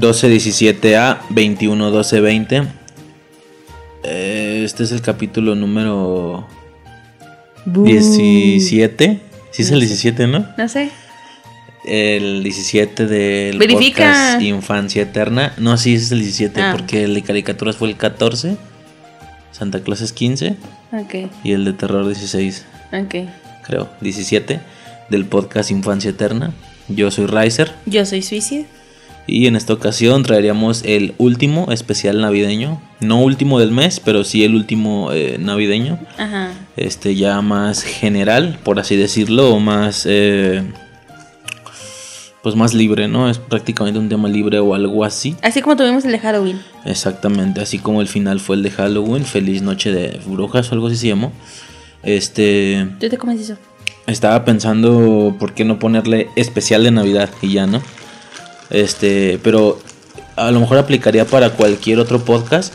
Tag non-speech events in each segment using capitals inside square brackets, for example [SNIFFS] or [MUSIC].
12-17A, 21-12-20. Eh, Este es el capítulo número 17. Sí es el 17, ¿no? No sé. El 17 del Verifica. podcast Infancia Eterna. No, sí, es el 17 Ah. porque el de caricaturas fue el 14. Santa Claus es 15 Ok, y el de terror 16, ok. creo. 17 del podcast Infancia Eterna. Yo soy Riser Yo soy Suicide. Y en esta ocasión traeríamos el último especial navideño. No último del mes, pero sí el último eh, navideño. Ajá. Este ya más general, por así decirlo, o más... eh, pues más libre, ¿no? Es prácticamente un tema libre o algo así. Así como tuvimos el de Halloween. Exactamente, así como el final fue el de Halloween, Feliz Noche de Brujas o algo así se llamó. Este, ¿Tú te comes eso? estaba pensando por qué no ponerle especial de Navidad y ya, ¿no? Este, pero a lo mejor aplicaría para cualquier otro podcast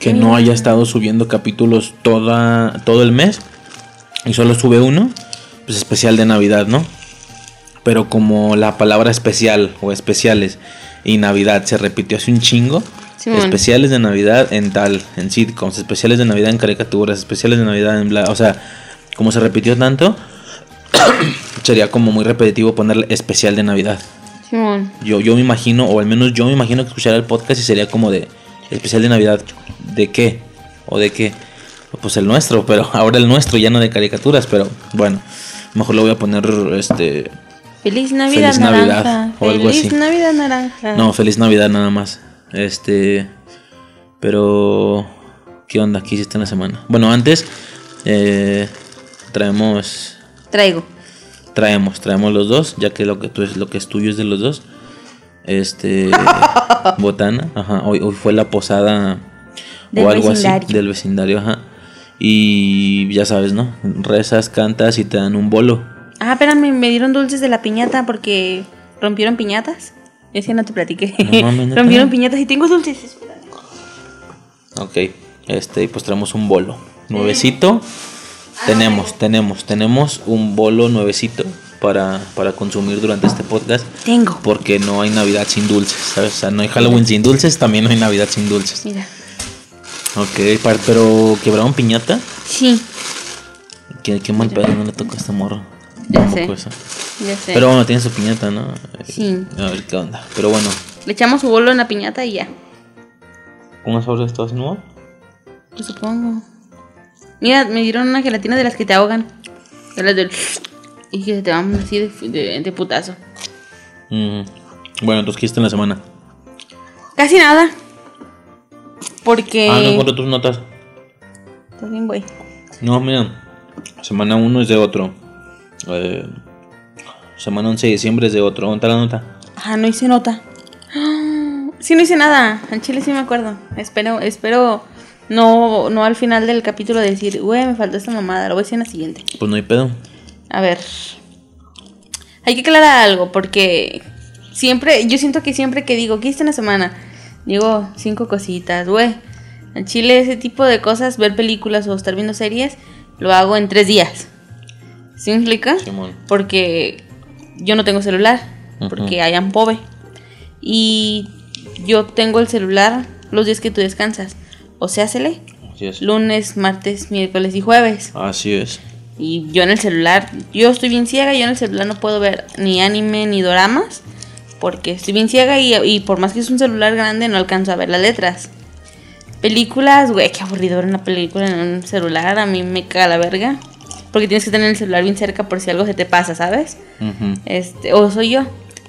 que no haya estado subiendo capítulos toda, todo el mes y solo sube uno, pues especial de Navidad, ¿no? Pero como la palabra especial o especiales y Navidad se repitió hace un chingo, Simón. especiales de Navidad en tal, en sitcoms, especiales de Navidad en caricaturas, especiales de Navidad en bla, o sea, como se repitió tanto, [COUGHS] sería como muy repetitivo ponerle especial de Navidad. Simón. Yo, yo me imagino, o al menos yo me imagino que escuchara el podcast y sería como de especial de Navidad. ¿De qué? ¿O de qué? Pues el nuestro, pero [LAUGHS] ahora el nuestro, ya no de caricaturas, pero bueno, mejor lo voy a poner este. Feliz Navidad Feliz naranja. O algo Feliz así. Navidad naranja. No, feliz Navidad nada más. Este. Pero. ¿Qué onda? ¿Qué hiciste en la semana? Bueno, antes. eh, traemos. Traigo. Traemos, traemos los dos, ya que lo que tú es lo que es tuyo es de los dos. Este [LAUGHS] botana, ajá, hoy, hoy fue la posada Del o algo vecindario. así del vecindario, ajá. Y ya sabes, ¿no? Rezas, cantas y te dan un bolo. Ah, espérame, me dieron dulces de la piñata porque rompieron piñatas. Es que no te platiqué. No mames, [LAUGHS] ¿neta? rompieron piñatas y tengo dulces. Ok, este, y pues traemos un bolo. Nuevecito. Tenemos, tenemos, tenemos un bolo nuevecito para, para consumir durante este podcast. Tengo. Porque no hay Navidad sin dulces, ¿sabes? O sea, no hay Halloween sin dulces, también no hay Navidad sin dulces. Mira. Ok, par- pero quebraron piñata. Sí, Qué, qué mal pedo no le tocó a este morro. ya sé. Ya sé. Pero bueno, tiene su piñata, ¿no? Sí. A ver qué onda. Pero bueno, Le echamos su bolo en la piñata y ya. ¿unas horas estás nuevo? Pues supongo. Mira, me dieron una gelatina de las que te ahogan. De las del... [SNIFFS] Y que te van así de, de, de putazo. Mm, Bueno, entonces, ¿qué hiciste en la semana? Casi nada. Porque... Ah, no encuentro tus notas. Bien, güey. No, mira. Semana 1 es de otro. Eh, semana 11 de diciembre es de otro. ¿Dónde está la nota? Ah, no hice nota. [GASPS] Sí, no hice nada. Al chile sí me acuerdo. Espero, espero no, no al final del capítulo decir, güey, me faltó esta mamada. Lo voy a decir en la siguiente. Pues no hay pedo. A ver. Hay que aclarar algo porque siempre, yo siento que siempre que digo, ¿qué hice en la semana? Digo cinco cositas, güey. En Chile ese tipo de cosas, ver películas o estar viendo series, lo hago en tres días. ¿Sí me explica? Simón. Porque yo no tengo celular, porque Ujú. hay pobre. Y yo tengo el celular los días que tú descansas. O sea, se lee Así es. lunes, martes, miércoles y jueves. Así es. Y yo en el celular, yo estoy bien ciega, yo en el celular no puedo ver ni anime ni doramas, porque estoy bien ciega y, y por más que es un celular grande no alcanzo a ver las letras. Películas, güey, qué aburrido ver una película en un celular, a mí me caga la verga. Porque tienes que tener el celular bien cerca por si algo se te pasa, ¿sabes? Este, o soy yo.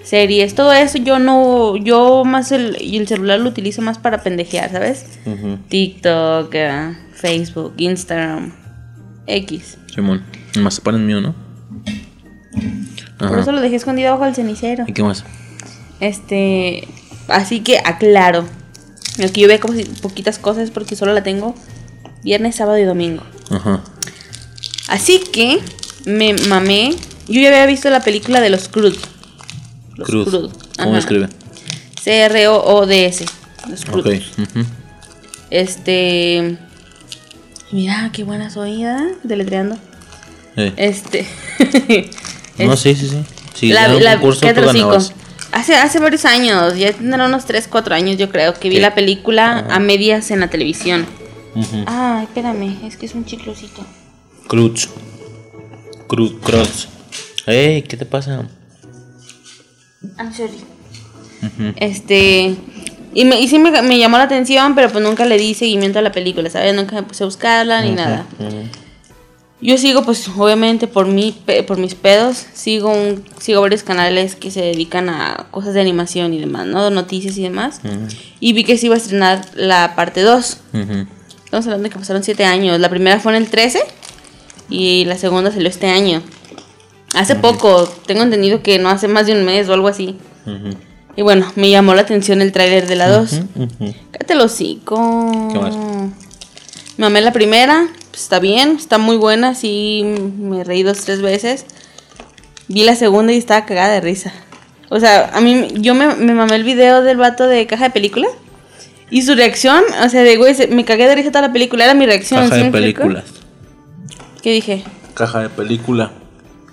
Series, todo eso yo no, yo más el, y el celular lo utilizo más para pendejear, ¿sabes? Ujú. TikTok, eh, Facebook, Instagram, X. Simón. Más se el mío, ¿no? Por Ajá. eso lo dejé escondido bajo el cenicero. ¿Y qué más? Este, así que aclaro. Aquí yo veo como si poquitas cosas porque solo la tengo viernes, sábado y domingo. Ajá. Así que me mamé. Yo ya había visto la película de los Cruz. Los Cruz. Cruz. ¿Cómo escribe? C-R-O-O-D-S. Los Cruz. Este. Mira, qué buena soy, ¿verdad? Deletreando. Eh. Este. No, [LAUGHS] sí, sí, sí. Sí, la, la- concurso. Hace, hace varios años, ya tendrá unos 3, 4 años yo creo, que vi ¿Qué? la película Ah. a medias en la televisión. Ujú. Ay, espérame, es que es un chiclosito. Cruz. Cruz, cross. Ey, ¿qué te pasa? I'm sorry. Este. Y, me, y sí me, me llamó la atención, pero pues nunca le di seguimiento a la película, ¿sabes? Nunca me puse a buscarla ni nada. Ujú. Yo sigo, pues, obviamente por mi, por mis pedos, sigo un, sigo varios canales que se dedican a cosas de animación y demás, ¿no? Noticias y demás. Y vi que se iba a estrenar la parte 2. Ujú. Estamos hablando de que pasaron 7 años. La primera fue en el 13 y la segunda salió este año. Hace poco, tengo entendido que no hace más de un mes o algo así. Y bueno, me llamó la atención el tráiler de la 2. Ujú. Ujú. Cállate el hocico. ¿Qué más? Me amé la primera, pues, está bien, está muy buena, sí, me reí dos, tres veces. Vi la segunda y estaba cagada de risa. O sea, a mí, yo me, me mamé el video del vato de caja de película. Y su reacción, o sea, de güey, me cagué de risa toda la película, era mi reacción. Caja ¿sí de películas. ¿Qué dije? Caja de película.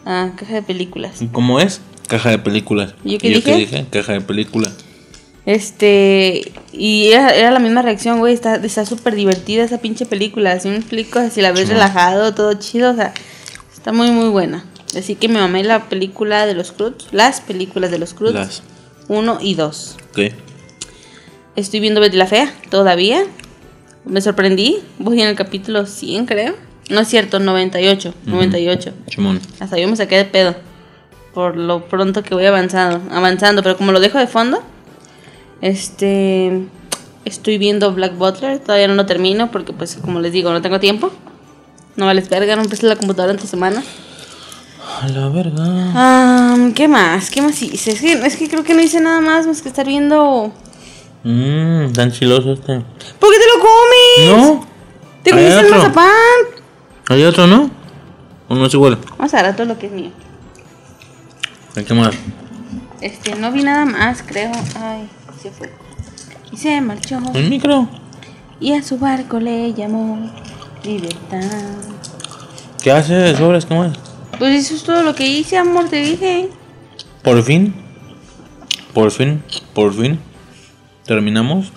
Ah, caja de películas. ¿Cómo es? Caja de películas. ¿Y yo qué ¿Y dije? dije? Caja de película. Este, y era, era la misma reacción, güey, está está súper divertida esa pinche película, así me explico, si la ves Sí. relajado, todo chido, o sea, está muy muy buena. Así que me mamé la película de los Cruz, las películas de los Cruz, Las. uno y dos. ¿Qué? Estoy viendo Betty la Fea, todavía, me sorprendí, voy en el capítulo 100 creo, no es cierto, 98, 98. Chimón. Hasta yo me saqué de pedo. Por lo pronto que voy avanzando. Avanzando. Pero como lo dejo de fondo. Este. Estoy viendo Black Butler. Todavía no lo termino. Porque pues como les digo, no tengo tiempo. No vales verga. No empecé la computadora esta semana. A la verga. Ah, ¿Qué más? ¿Qué más hice? Es que, es que creo que no hice nada más más que estar viendo. Mmm, tan chiloso este. ¿Por qué te lo comes? No. ¿Te comiste el mazapán? ¿Hay otro, no? ¿O no es igual? Vamos a ver todo lo que es mío. ¿Qué más? Este, no vi nada más, creo. Ay, se fue. Y se marchó. ¿El micro? Y a su barco le llamó Libertad. ¿Qué hace sobres? ¿Cómo es? Pues eso es todo lo que hice, amor, te dije. Por fin. Por fin. Por fin. Terminamos.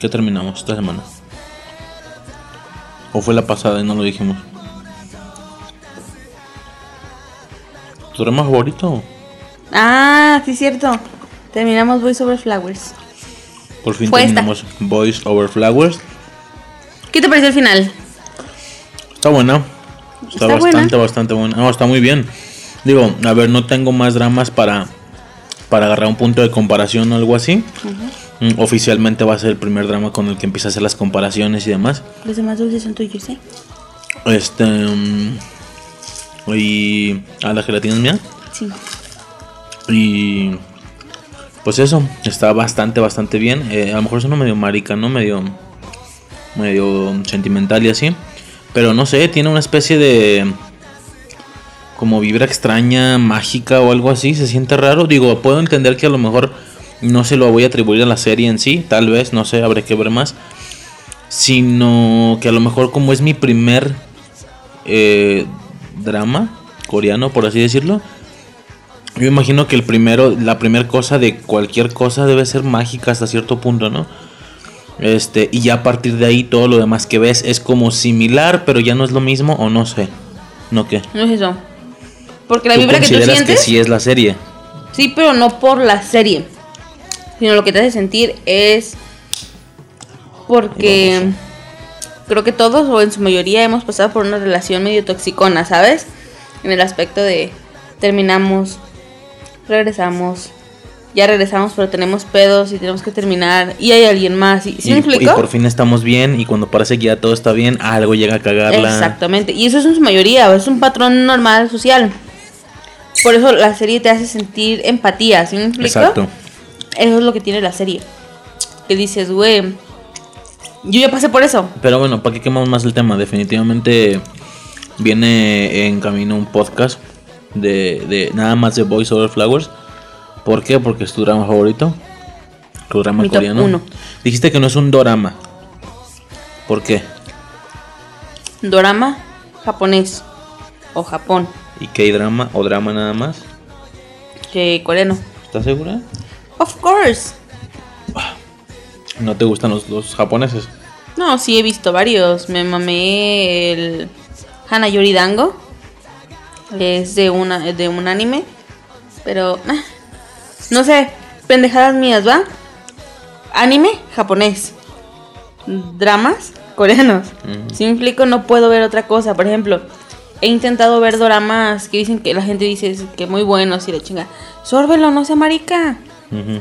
¿Qué terminamos esta semana? ¿O fue la pasada y no lo dijimos? ¿Tu drama favorito? Ah, sí, cierto. Terminamos Voice Over Flowers. Por fin Fue esta. terminamos Boys Over Flowers. ¿Qué te pareció el final? Está buena. Está, Está bastante, buena. bastante buena. No, está muy bien. Digo, a ver, no tengo más dramas para, para agarrar un punto de comparación o algo así. Oficialmente va a ser el primer drama con el que empieza a hacer las comparaciones y demás. Los demás dulces son tuyos, ¿eh? Este. mm, y. A la gelatina es mía. Sí. Y. Pues eso, está bastante, bastante bien. Eh, a lo mejor suena medio marica, ¿no? Medio. Medio sentimental y así. Pero no sé, tiene una especie de. Como vibra extraña, mágica o algo así. Se siente raro. Digo, puedo entender que a lo mejor no se lo voy a atribuir a la serie en sí. Tal vez, no sé, habré que ver más. Sino que a lo mejor, como es mi primer eh, drama coreano, por así decirlo. Yo imagino que el primero, la primera cosa de cualquier cosa debe ser mágica hasta cierto punto, ¿no? Este, y ya a partir de ahí todo lo demás que ves es como similar, pero ya no es lo mismo o no sé. ¿No qué? No es eso. Porque la ¿Tú vibra que tú sientes. que sí es la serie? Sí, pero no por la serie. Sino lo que te hace sentir es porque creo que todos o en su mayoría hemos pasado por una relación medio toxicona, ¿sabes? En el aspecto de terminamos, regresamos, ya regresamos pero tenemos pedos y tenemos que terminar y hay alguien más. ¿Sí, ¿sí y, me y por fin estamos bien y cuando parece que ya todo está bien, algo llega a cagarla. Exactamente. Y eso es en su mayoría, es un patrón normal social. Por eso la serie te hace sentir empatía, ¿sí me explico? Exacto. Eso es lo que tiene la serie. Que dices, güey, yo ya pasé por eso. Pero bueno, ¿para qué quemamos más el tema? Definitivamente viene en camino un podcast de, de nada más de Boys Over Flowers. ¿Por qué? Porque es tu drama favorito. Tu drama Mi coreano. uno. Dijiste que no es un dorama. ¿Por qué? Dorama japonés o Japón. ¿Y qué drama o drama nada más? que coreano. ¿Estás segura? Of course. ¿No te gustan los, los japoneses? No, sí he visto varios. Me mamé el Hana Yoridango. Es de una de un anime, pero ah, no sé, pendejadas mías, ¿va? Anime japonés. Dramas coreanos. Ujú. Si me explico, no puedo ver otra cosa. Por ejemplo, he intentado ver dramas que dicen que la gente dice que muy buenos y la chinga. Sórbelo, no sea marica. Ujú.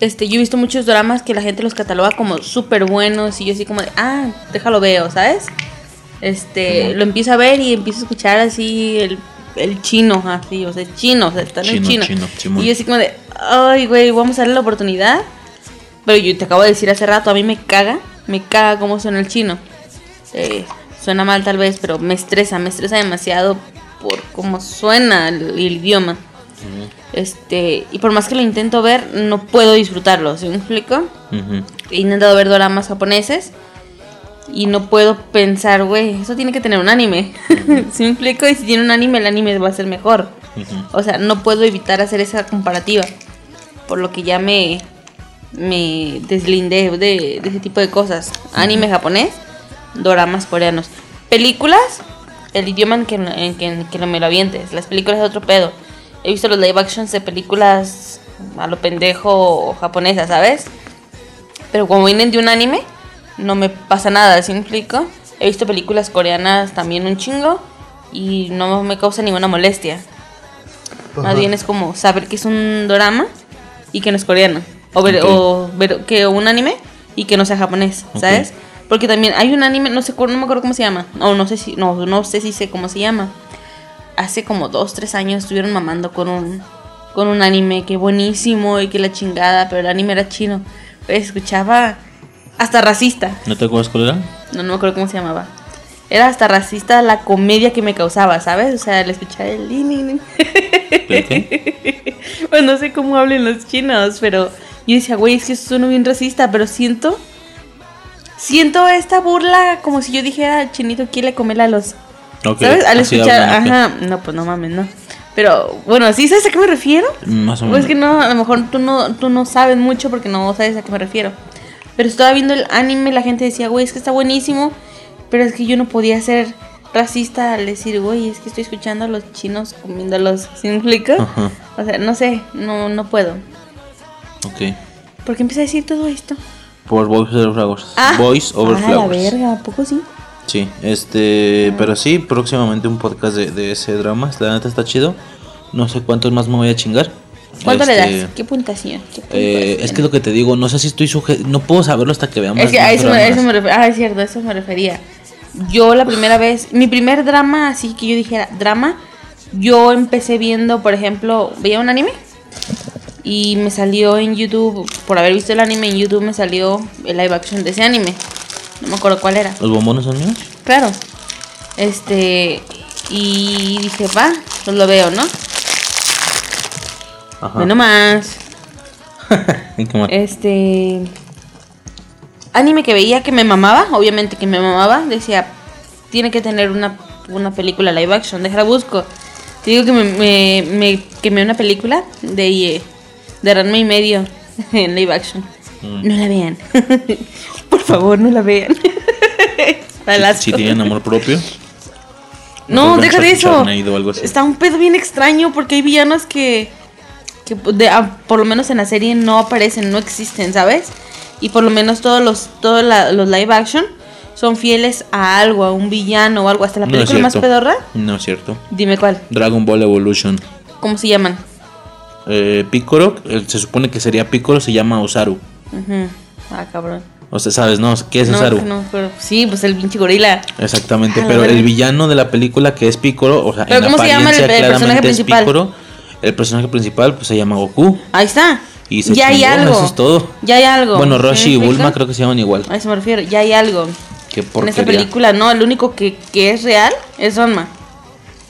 Este, yo he visto muchos dramas que la gente los cataloga como súper buenos y yo así como de, ah, déjalo veo, ¿sabes? Este, lo empiezo a ver y empiezo a escuchar así el, el chino, así, o sea, chino, o sea, está en el Chino, chino. y yo así como de, ay, güey, vamos a darle la oportunidad. Pero yo te acabo de decir hace rato, a mí me caga, me caga cómo suena el chino. Eh, suena mal tal vez, pero me estresa, me estresa demasiado por cómo suena el, el idioma. Este, y por más que lo intento ver, no puedo disfrutarlo, ¿sí me explico? Ujú. He intentado ver doramas japoneses y no puedo pensar, güey, eso tiene que tener un anime. ¿Sí [LAUGHS] me explico? Y si tiene un anime, el anime va a ser mejor. O sea, no puedo evitar hacer esa comparativa. Por lo que ya me, me deslindé de, de ese tipo de cosas. Anime japonés, doramas coreanos. Películas, el idioma en que, en que, en que me lo avientes. Las películas es otro pedo. He visto los live actions de películas a lo pendejo japonesas, ¿sabes? Pero como vienen de un anime, no me pasa nada, ¿sí me explico? He visto películas coreanas también un chingo y no me causa ninguna molestia. Más bien es como saber que es un drama y que no es coreano. O ver, Ok. o ver que un anime y que no sea japonés. ¿sabes? Porque también hay un anime, no sé, no me acuerdo cómo se llama. O no sé si, no, no sé si sé cómo se llama. Hace como dos, tres años estuvieron mamando con un, con un anime que buenísimo y que la chingada, pero el anime era chino. Pues, escuchaba hasta racista. ¿No te acuerdas cuál era? No, no me acuerdo cómo se llamaba. Era hasta racista la comedia que me causaba, ¿sabes? O sea, el escuchar el... Pues no sé cómo hablen los chinos, pero yo decía, güey, es que suena bien racista, pero siento... Siento esta burla como si yo dijera, chinito quiere comer a los... Ok, ¿Sabes? Al escuchar, ajá, no, pues no mames, no. Pero bueno, ¿sí sabes a qué me refiero? Más o menos. es que no, a lo mejor tú no, tú no sabes mucho porque no sabes a qué me refiero. Pero estaba viendo el anime, la gente decía, güey, es que está buenísimo, pero es que yo no podía ser racista al decir, güey, es que estoy escuchando a los chinos comiendo los... [LAUGHS] ¿Sí me explico? Ajá. O sea, no sé, no, no puedo. Ok. ¿Por qué empecé a decir todo esto? Por Voice Over Flowers. Ah, Voice Over ah, la Flowers. verga, ¿a poco sí? Sí, este, pero sí, próximamente un podcast de, de ese drama. La neta está chido. No sé cuántos más me voy a chingar. ¿Cuánto le Este, das? ¿Qué puntuación? ¿Qué eh, puntuación? es que lo que te digo, no sé si estoy sujeto. No puedo saberlo hasta que veamos. Es que a eso, me, eso me refería. Ah, es cierto, a eso me refería. Yo la primera vez, mi primer drama, así que yo dijera, drama, yo empecé viendo, por ejemplo, veía un anime y me salió en YouTube, por haber visto el anime en YouTube, me salió el live action de ese anime. No me acuerdo cuál era. ¿Los bombones son míos? Claro. Este, y dije, va, pues lo veo, ¿no? Ajá. Bueno, más. [LAUGHS] Este. Anime que veía que me mamaba, obviamente que me mamaba. Decía, tiene que tener una, una película live action. Déjala busco. Te digo que me, me, me quemé una película de, de Ranma y medio [LAUGHS] en live action. Mm. No la vean. [LAUGHS] Por favor, no la vean. Si, asco. si tienen amor propio. No, deja de eso. Está un pedo bien extraño porque hay villanos que, que de- ah, por lo menos en la serie no aparecen, no existen, ¿sabes? Y por lo menos todos los todos la- los live action son fieles a algo, a un villano o algo. Hasta la No película más pedorra, No es cierto. dime cuál, Dragon Ball Evolution. ¿cómo se llaman? Eh, Piccolo, se supone que sería Piccolo, se llama Osaru. Ah, cabrón. O sea, ¿sabes, no? ¿Qué es no, Osaru? no, pero- sí, pues el pinche gorila. Exactamente, Ah, pero el villano de la película que es Piccolo, o sea, ¿Pero en cómo se llama el- apariencia el personaje claramente es principal? Piccolo. El personaje principal pues se llama Goku Ahí está. y se ya hay chingó, algo. eso es todo. Ya hay algo. Bueno, ¿Sí Roshi y Bulma creo que se llaman igual. A eso me refiero, ya hay algo. Qué En esta película no, el único que, que es real es Ranma.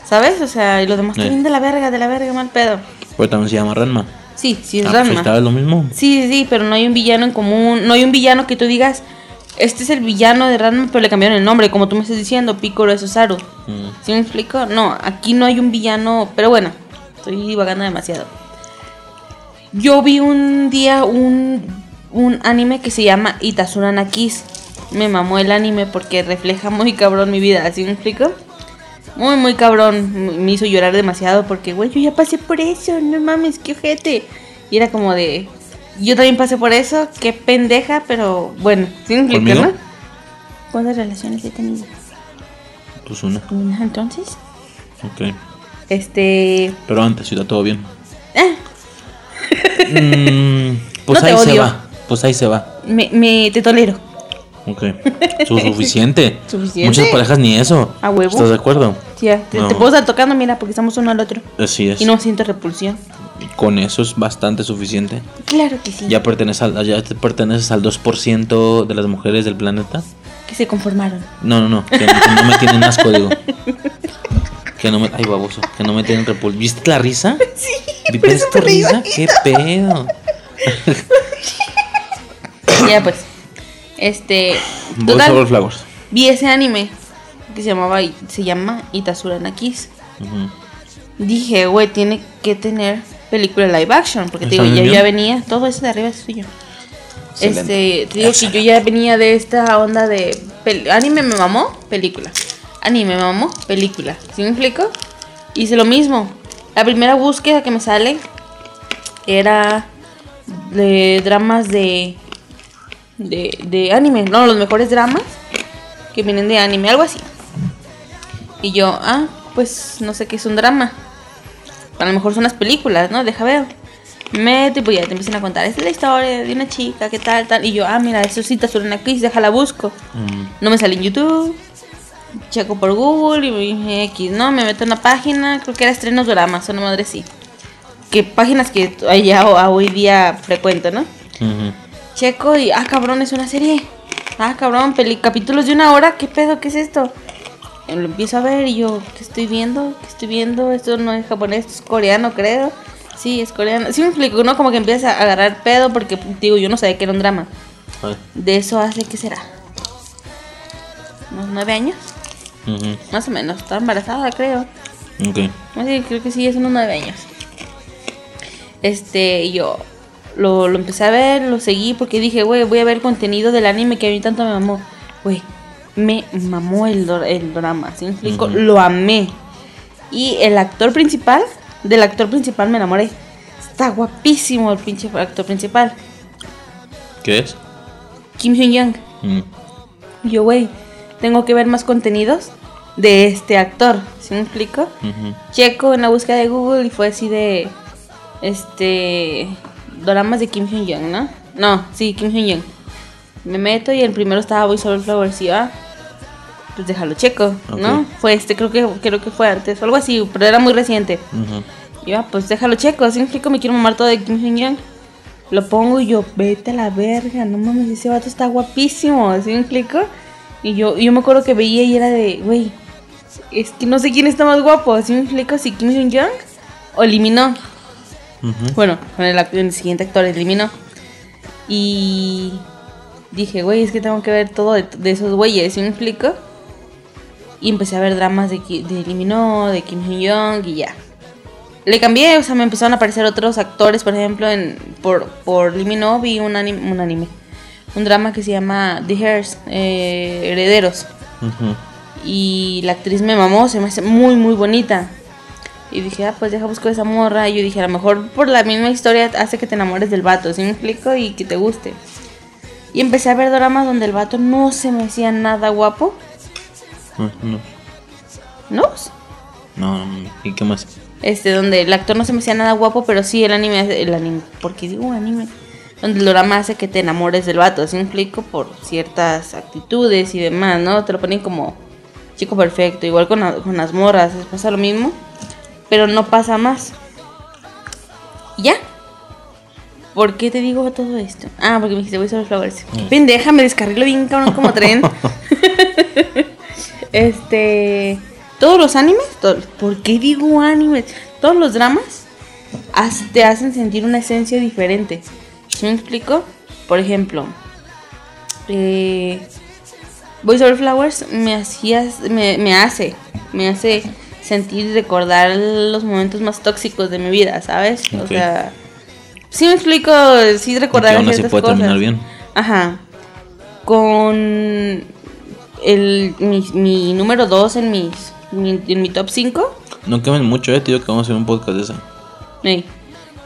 ¿Sabes? O sea, y lo demás está Eh. de la verga, de la verga, mal pedo. Pero también se llama Ranma. Sí, sí es Ah, pues Ranma. lo mismo. Sí, sí, sí, pero no hay un villano en común. No hay un villano que tú digas, este es el villano de Ranma, pero le cambiaron el nombre, como tú me estás diciendo, Piccolo es Osaru. Mm. ¿Sí me explico? No, aquí no hay un villano, pero bueno, estoy divagando demasiado. Yo vi un día un, un anime que se llama Itazura na Kiss. Me mamó el anime porque refleja muy cabrón mi vida, ¿así me explico? Muy, muy cabrón. Me hizo llorar demasiado porque, güey, yo ya pasé por eso, no mames, qué ojete. Y era como de, yo también pasé por eso, qué pendeja, pero bueno, ¿sí me explico, ¿Conmigo? no? ¿Cuántas relaciones he tenido? Pues una. Una, Entonces, Ok. este... Pero antes, está todo bien. eh, Mm, pues [LAUGHS] No ahí se va. Pues ahí se va. me, me te tolero. Ok. [LAUGHS] Su- suficiente. Suficiente. Muchas parejas ni eso. A huevo. ¿Estás de acuerdo? Sí, ya, te, No. te puedo estar tocando, mira, porque estamos uno al otro. Así es. Y no siento repulsión. Con eso es bastante suficiente. Claro que sí. Ya perteneces al, ya te perteneces al 2% de las mujeres del planeta. Que se conformaron. No, no, no. Que, que no me tienen asco, digo. [LAUGHS] Que no me. Ay, baboso. Que no me tienen repul. ¿Viste la risa? [LAUGHS] Sí. ¿Viste reí risa? ¿Qué pedo? ya pues. Este. Total, vi ese anime que se llamaba se llama Itazura na Kiss. Ujú. Dije, güey, tiene que tener película live action. Porque te ¿Está digo, yo bien? ya venía. Todo eso de arriba es suyo. Excelente. Este, te digo que yo ya venía de esta onda de anime me mamó, película. Anime me mamó, película. ¿Sí me explico? Hice lo mismo. La primera búsqueda que me sale era de dramas de de, de anime, no, los mejores dramas que vienen de anime, algo así. Y yo, ah, pues no sé qué es un drama. A lo mejor son las películas, ¿no? Deja ver. Mete, pues ya te empiezan a contar. Esta es la historia de una chica, qué tal, tal. Y yo, ah, mira, eso te suena una quiz, déjala busco. Mm. No me sale en YouTube. Checo por Google y me- X, ¿no? Me meto en una página, creo que era estrenos dramas, una madre sí. Que páginas que ya hoy día frecuento, ¿no? Ujú. Checo y, ah, cabrón, es una serie. Ah, cabrón, peli capítulos de una hora, ¿qué pedo? ¿Qué es esto? Y lo empiezo a ver y yo, ¿qué estoy viendo? ¿Qué estoy viendo? Esto no es japonés, esto es coreano, creo. Sí, es coreano. Sí me explico, ¿no? Como que empieza a agarrar pedo porque, digo, yo no sabía que era un drama. Ay. De eso hace, ¿qué será? ¿Unos nueve años? Más o menos. Estaba embarazada, creo. Ok. Creo que sí, es unos nueve años. Este, yo lo, lo empecé a ver, lo seguí porque dije, güey, voy a ver contenido del anime que a mí tanto me mamó. Güey, me mamó el, el drama, ¿sí me explico? Ujú. Lo amé. Y el actor principal, del actor principal me enamoré. Está guapísimo el pinche actor principal. ¿Qué es? Kim Hyun-young. Mm. Y Yo, güey, tengo que ver más contenidos de este actor, ¿sí me explico? Checo en la búsqueda de Google y fue así de este doramas de Kim Hyun Young, ¿no? No, sí, Kim Hyun Young. Me meto y el primero estaba Boy Over Flowers y ah, pues déjalo checo, ¿no? Ok. Fue este, creo que creo que fue antes o algo así, pero era muy reciente. Ujú. Y yo, ah, pues déjalo checo, así me explico, me quiero mamar todo de Kim Hyun Young. Lo pongo y yo, vete a la verga, no mames, ese vato está guapísimo, así me explico. Y yo, yo me acuerdo que veía y era de, güey, es que no sé quién está más guapo, así me explico, si Kim Hyun Young o eliminó. Ujú. Bueno, con el, el siguiente actor eliminó. Y dije, güey, es que tengo que ver todo de, de esos güeyes, ¿sí me explico? Y empecé a ver dramas de, de Eliminó, de Kim Hyun Young y ya. Le cambié, o sea, me empezaron a aparecer otros actores, por ejemplo, en por, por Eliminó vi un anime, un anime, un drama que se llama The Heirs, eh, Herederos. Ujú. Y la actriz me mamó, se me hace muy, muy bonita. Y dije, ah, pues deja busco esa morra. Y yo dije, a lo mejor por la misma historia hace que te enamores del vato, ¿sí me explico? Y que te guste. Y empecé a ver dramas donde el vato no se me hacía nada guapo. No, ¿No? no, no. ¿Y qué más? Este, donde el actor no se me hacía nada guapo, pero sí el anime, el anime, porque digo anime, donde el drama hace que te enamores del vato, ¿sí me explico? Por ciertas actitudes y demás, ¿no? Te lo ponen como chico perfecto, igual con, con las morras, pasa lo mismo, pero no pasa más. ¿Y ¿Ya? ¿Por qué te digo todo esto? Ah, porque me dijiste voy sobre flowers. Qué pendeja, me descarrilo bien cabrón como tren. [LAUGHS] este. Todos los animes, todos- ¿por qué digo animes? Todos los dramas te hacen sentir una esencia diferente. ¿Sí me explico? Por ejemplo, eh, Boys Over Flowers me hacía, me, me hace, me hace sentir y recordar los momentos más tóxicos de mi vida, ¿sabes? O sea, sí me explico, sí recordar aún así puede cosas. terminar bien. Ajá. Con el, mi, mi número 2 en, mis, mi, en mi top 5. No quemen mucho, eh, tío, que vamos a hacer un podcast de eso.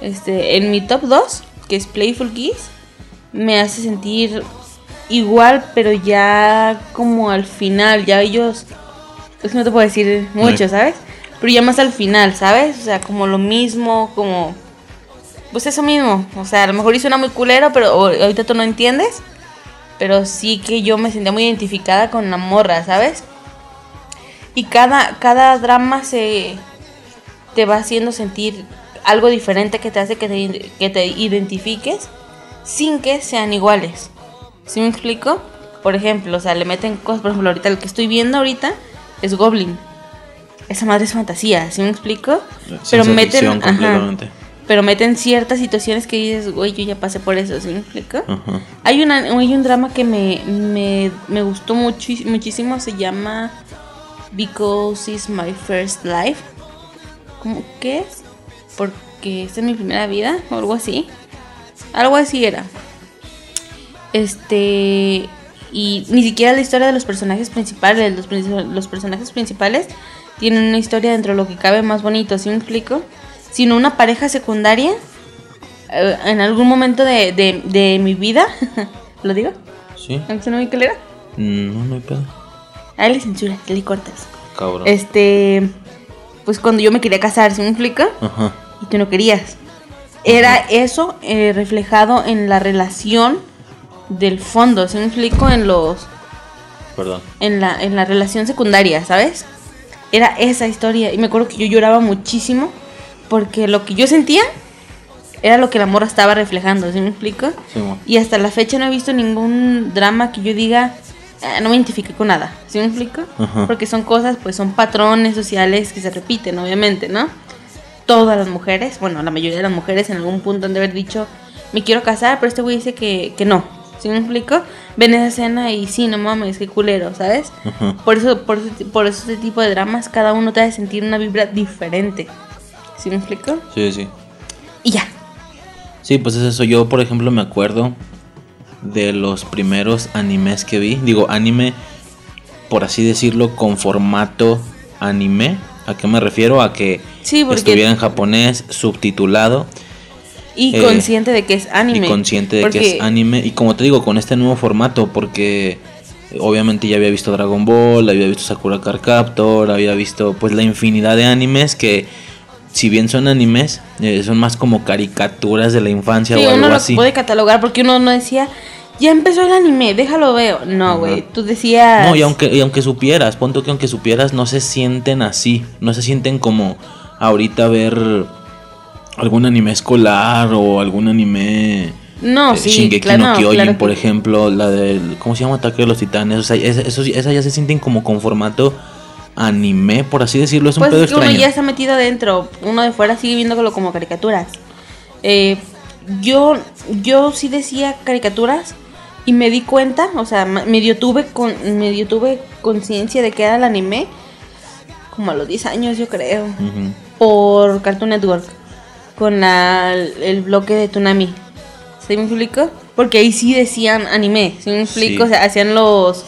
Este, en mi top 2, que es Playful Kiss, me hace sentir igual, pero ya como al final, ya ellos... Es que no te puedo decir mucho, Ok. ¿sabes? Pero ya más al final, ¿sabes? O sea, como lo mismo, como... Pues eso mismo. O sea, a lo mejor una muy culero, pero ahorita tú no entiendes. Pero sí que yo me sentía muy identificada con la morra, ¿sabes? Y cada, cada drama se te va haciendo sentir algo diferente que te hace que te, que te identifiques sin que sean iguales. ¿Sí me explico? Por ejemplo, o sea, le meten cosas, por ejemplo, ahorita el que estoy viendo ahorita es Goblin. Esa madre es fantasía, ¿sí me explico? Pero meten, ajá, pero meten ciertas situaciones que dices, güey, yo ya pasé por eso, ¿sí me explico? Ajá. Hay, una, hay un drama que me, me, me gustó muchísimo, se llama Because It's My First Life. ¿Cómo qué es? Porque esta es mi primera vida o algo así. Algo así era. Este. Y ni siquiera la historia de los personajes principales. Los, personajes principales tienen una historia dentro de lo que cabe más bonito, ¿sí me explico? Sino una pareja secundaria. eh, en algún momento de, de, de mi vida. [LAUGHS] ¿Lo digo? Sí. ¿Aunque suene muy calera? No, no hay pedo. Ahí le censura, le cortas. Cabrón. Este. Pues cuando yo me quería casar, ¿sí me explico? Ajá. y tú no querías. Era eso eh, reflejado en la relación del fondo, ¿sí me explico? En los Perdón. en la, en la relación secundaria, ¿sabes? Era esa historia. Y me acuerdo que yo lloraba muchísimo porque lo que yo sentía era lo que la morra estaba reflejando, ¿sí me explico? Sí. Y hasta la fecha no he visto ningún drama que yo diga, "Ah, no me identifique con nada, ¿sí me explico? Ajá. Porque son cosas, pues son patrones sociales que se repiten, obviamente, ¿no? Todas las mujeres, bueno, la mayoría de las mujeres en algún punto han de haber dicho, me quiero casar, pero este güey dice que, que no, ¿sí me explico? Ven esa escena y sí, no mames, qué culero, ¿sabes? Por eso, por, eso este tipo de dramas, cada uno te hace sentir una vibra diferente, ¿sí me explico? Sí, sí. Y ya. Sí, pues es eso. Yo, por ejemplo, me acuerdo de los primeros animes que vi. Digo, anime, por así decirlo, con formato anime. ¿A qué me refiero? A que Sí, porque- estuviera en japonés, subtitulado Y Eh, consciente de que es anime. y consciente de porque- que es anime. Y como te digo, con este nuevo formato, porque eh, obviamente ya había visto Dragon Ball, había visto Sakura Card Captor, había visto pues la infinidad de animes que, si bien son animes, eh, son más como caricaturas de la infancia Sí, o algo uno así. puede catalogar porque uno no decía, ya empezó el anime, déjalo veo. No, güey, tú decías... No, y aunque, y aunque supieras, punto que aunque supieras, no se sienten así. No se sienten como ahorita ver algún anime escolar o algún anime. No, eh, sí, Shingeki claro, no Kyojin, claro que- por ejemplo, la del. ¿Cómo se llama? Ataque de los Titanes. O sea, es- esos, esas ya se sienten como con formato anime, por así decirlo. Es un Pues pedo es que uno extraño. ya está metido adentro, uno de fuera sigue viéndolo como caricaturas. Eh, yo, yo sí decía caricaturas y me di cuenta, o sea, medio tuve, con, medio tuve conciencia de que era el anime como a los 10 años, yo creo. Ujú. por Cartoon Network con la, el bloque de Tsunami. ¿Sí me explico? Porque ahí sí decían anime, ¿sí me explico? Sí. O sea, hacían los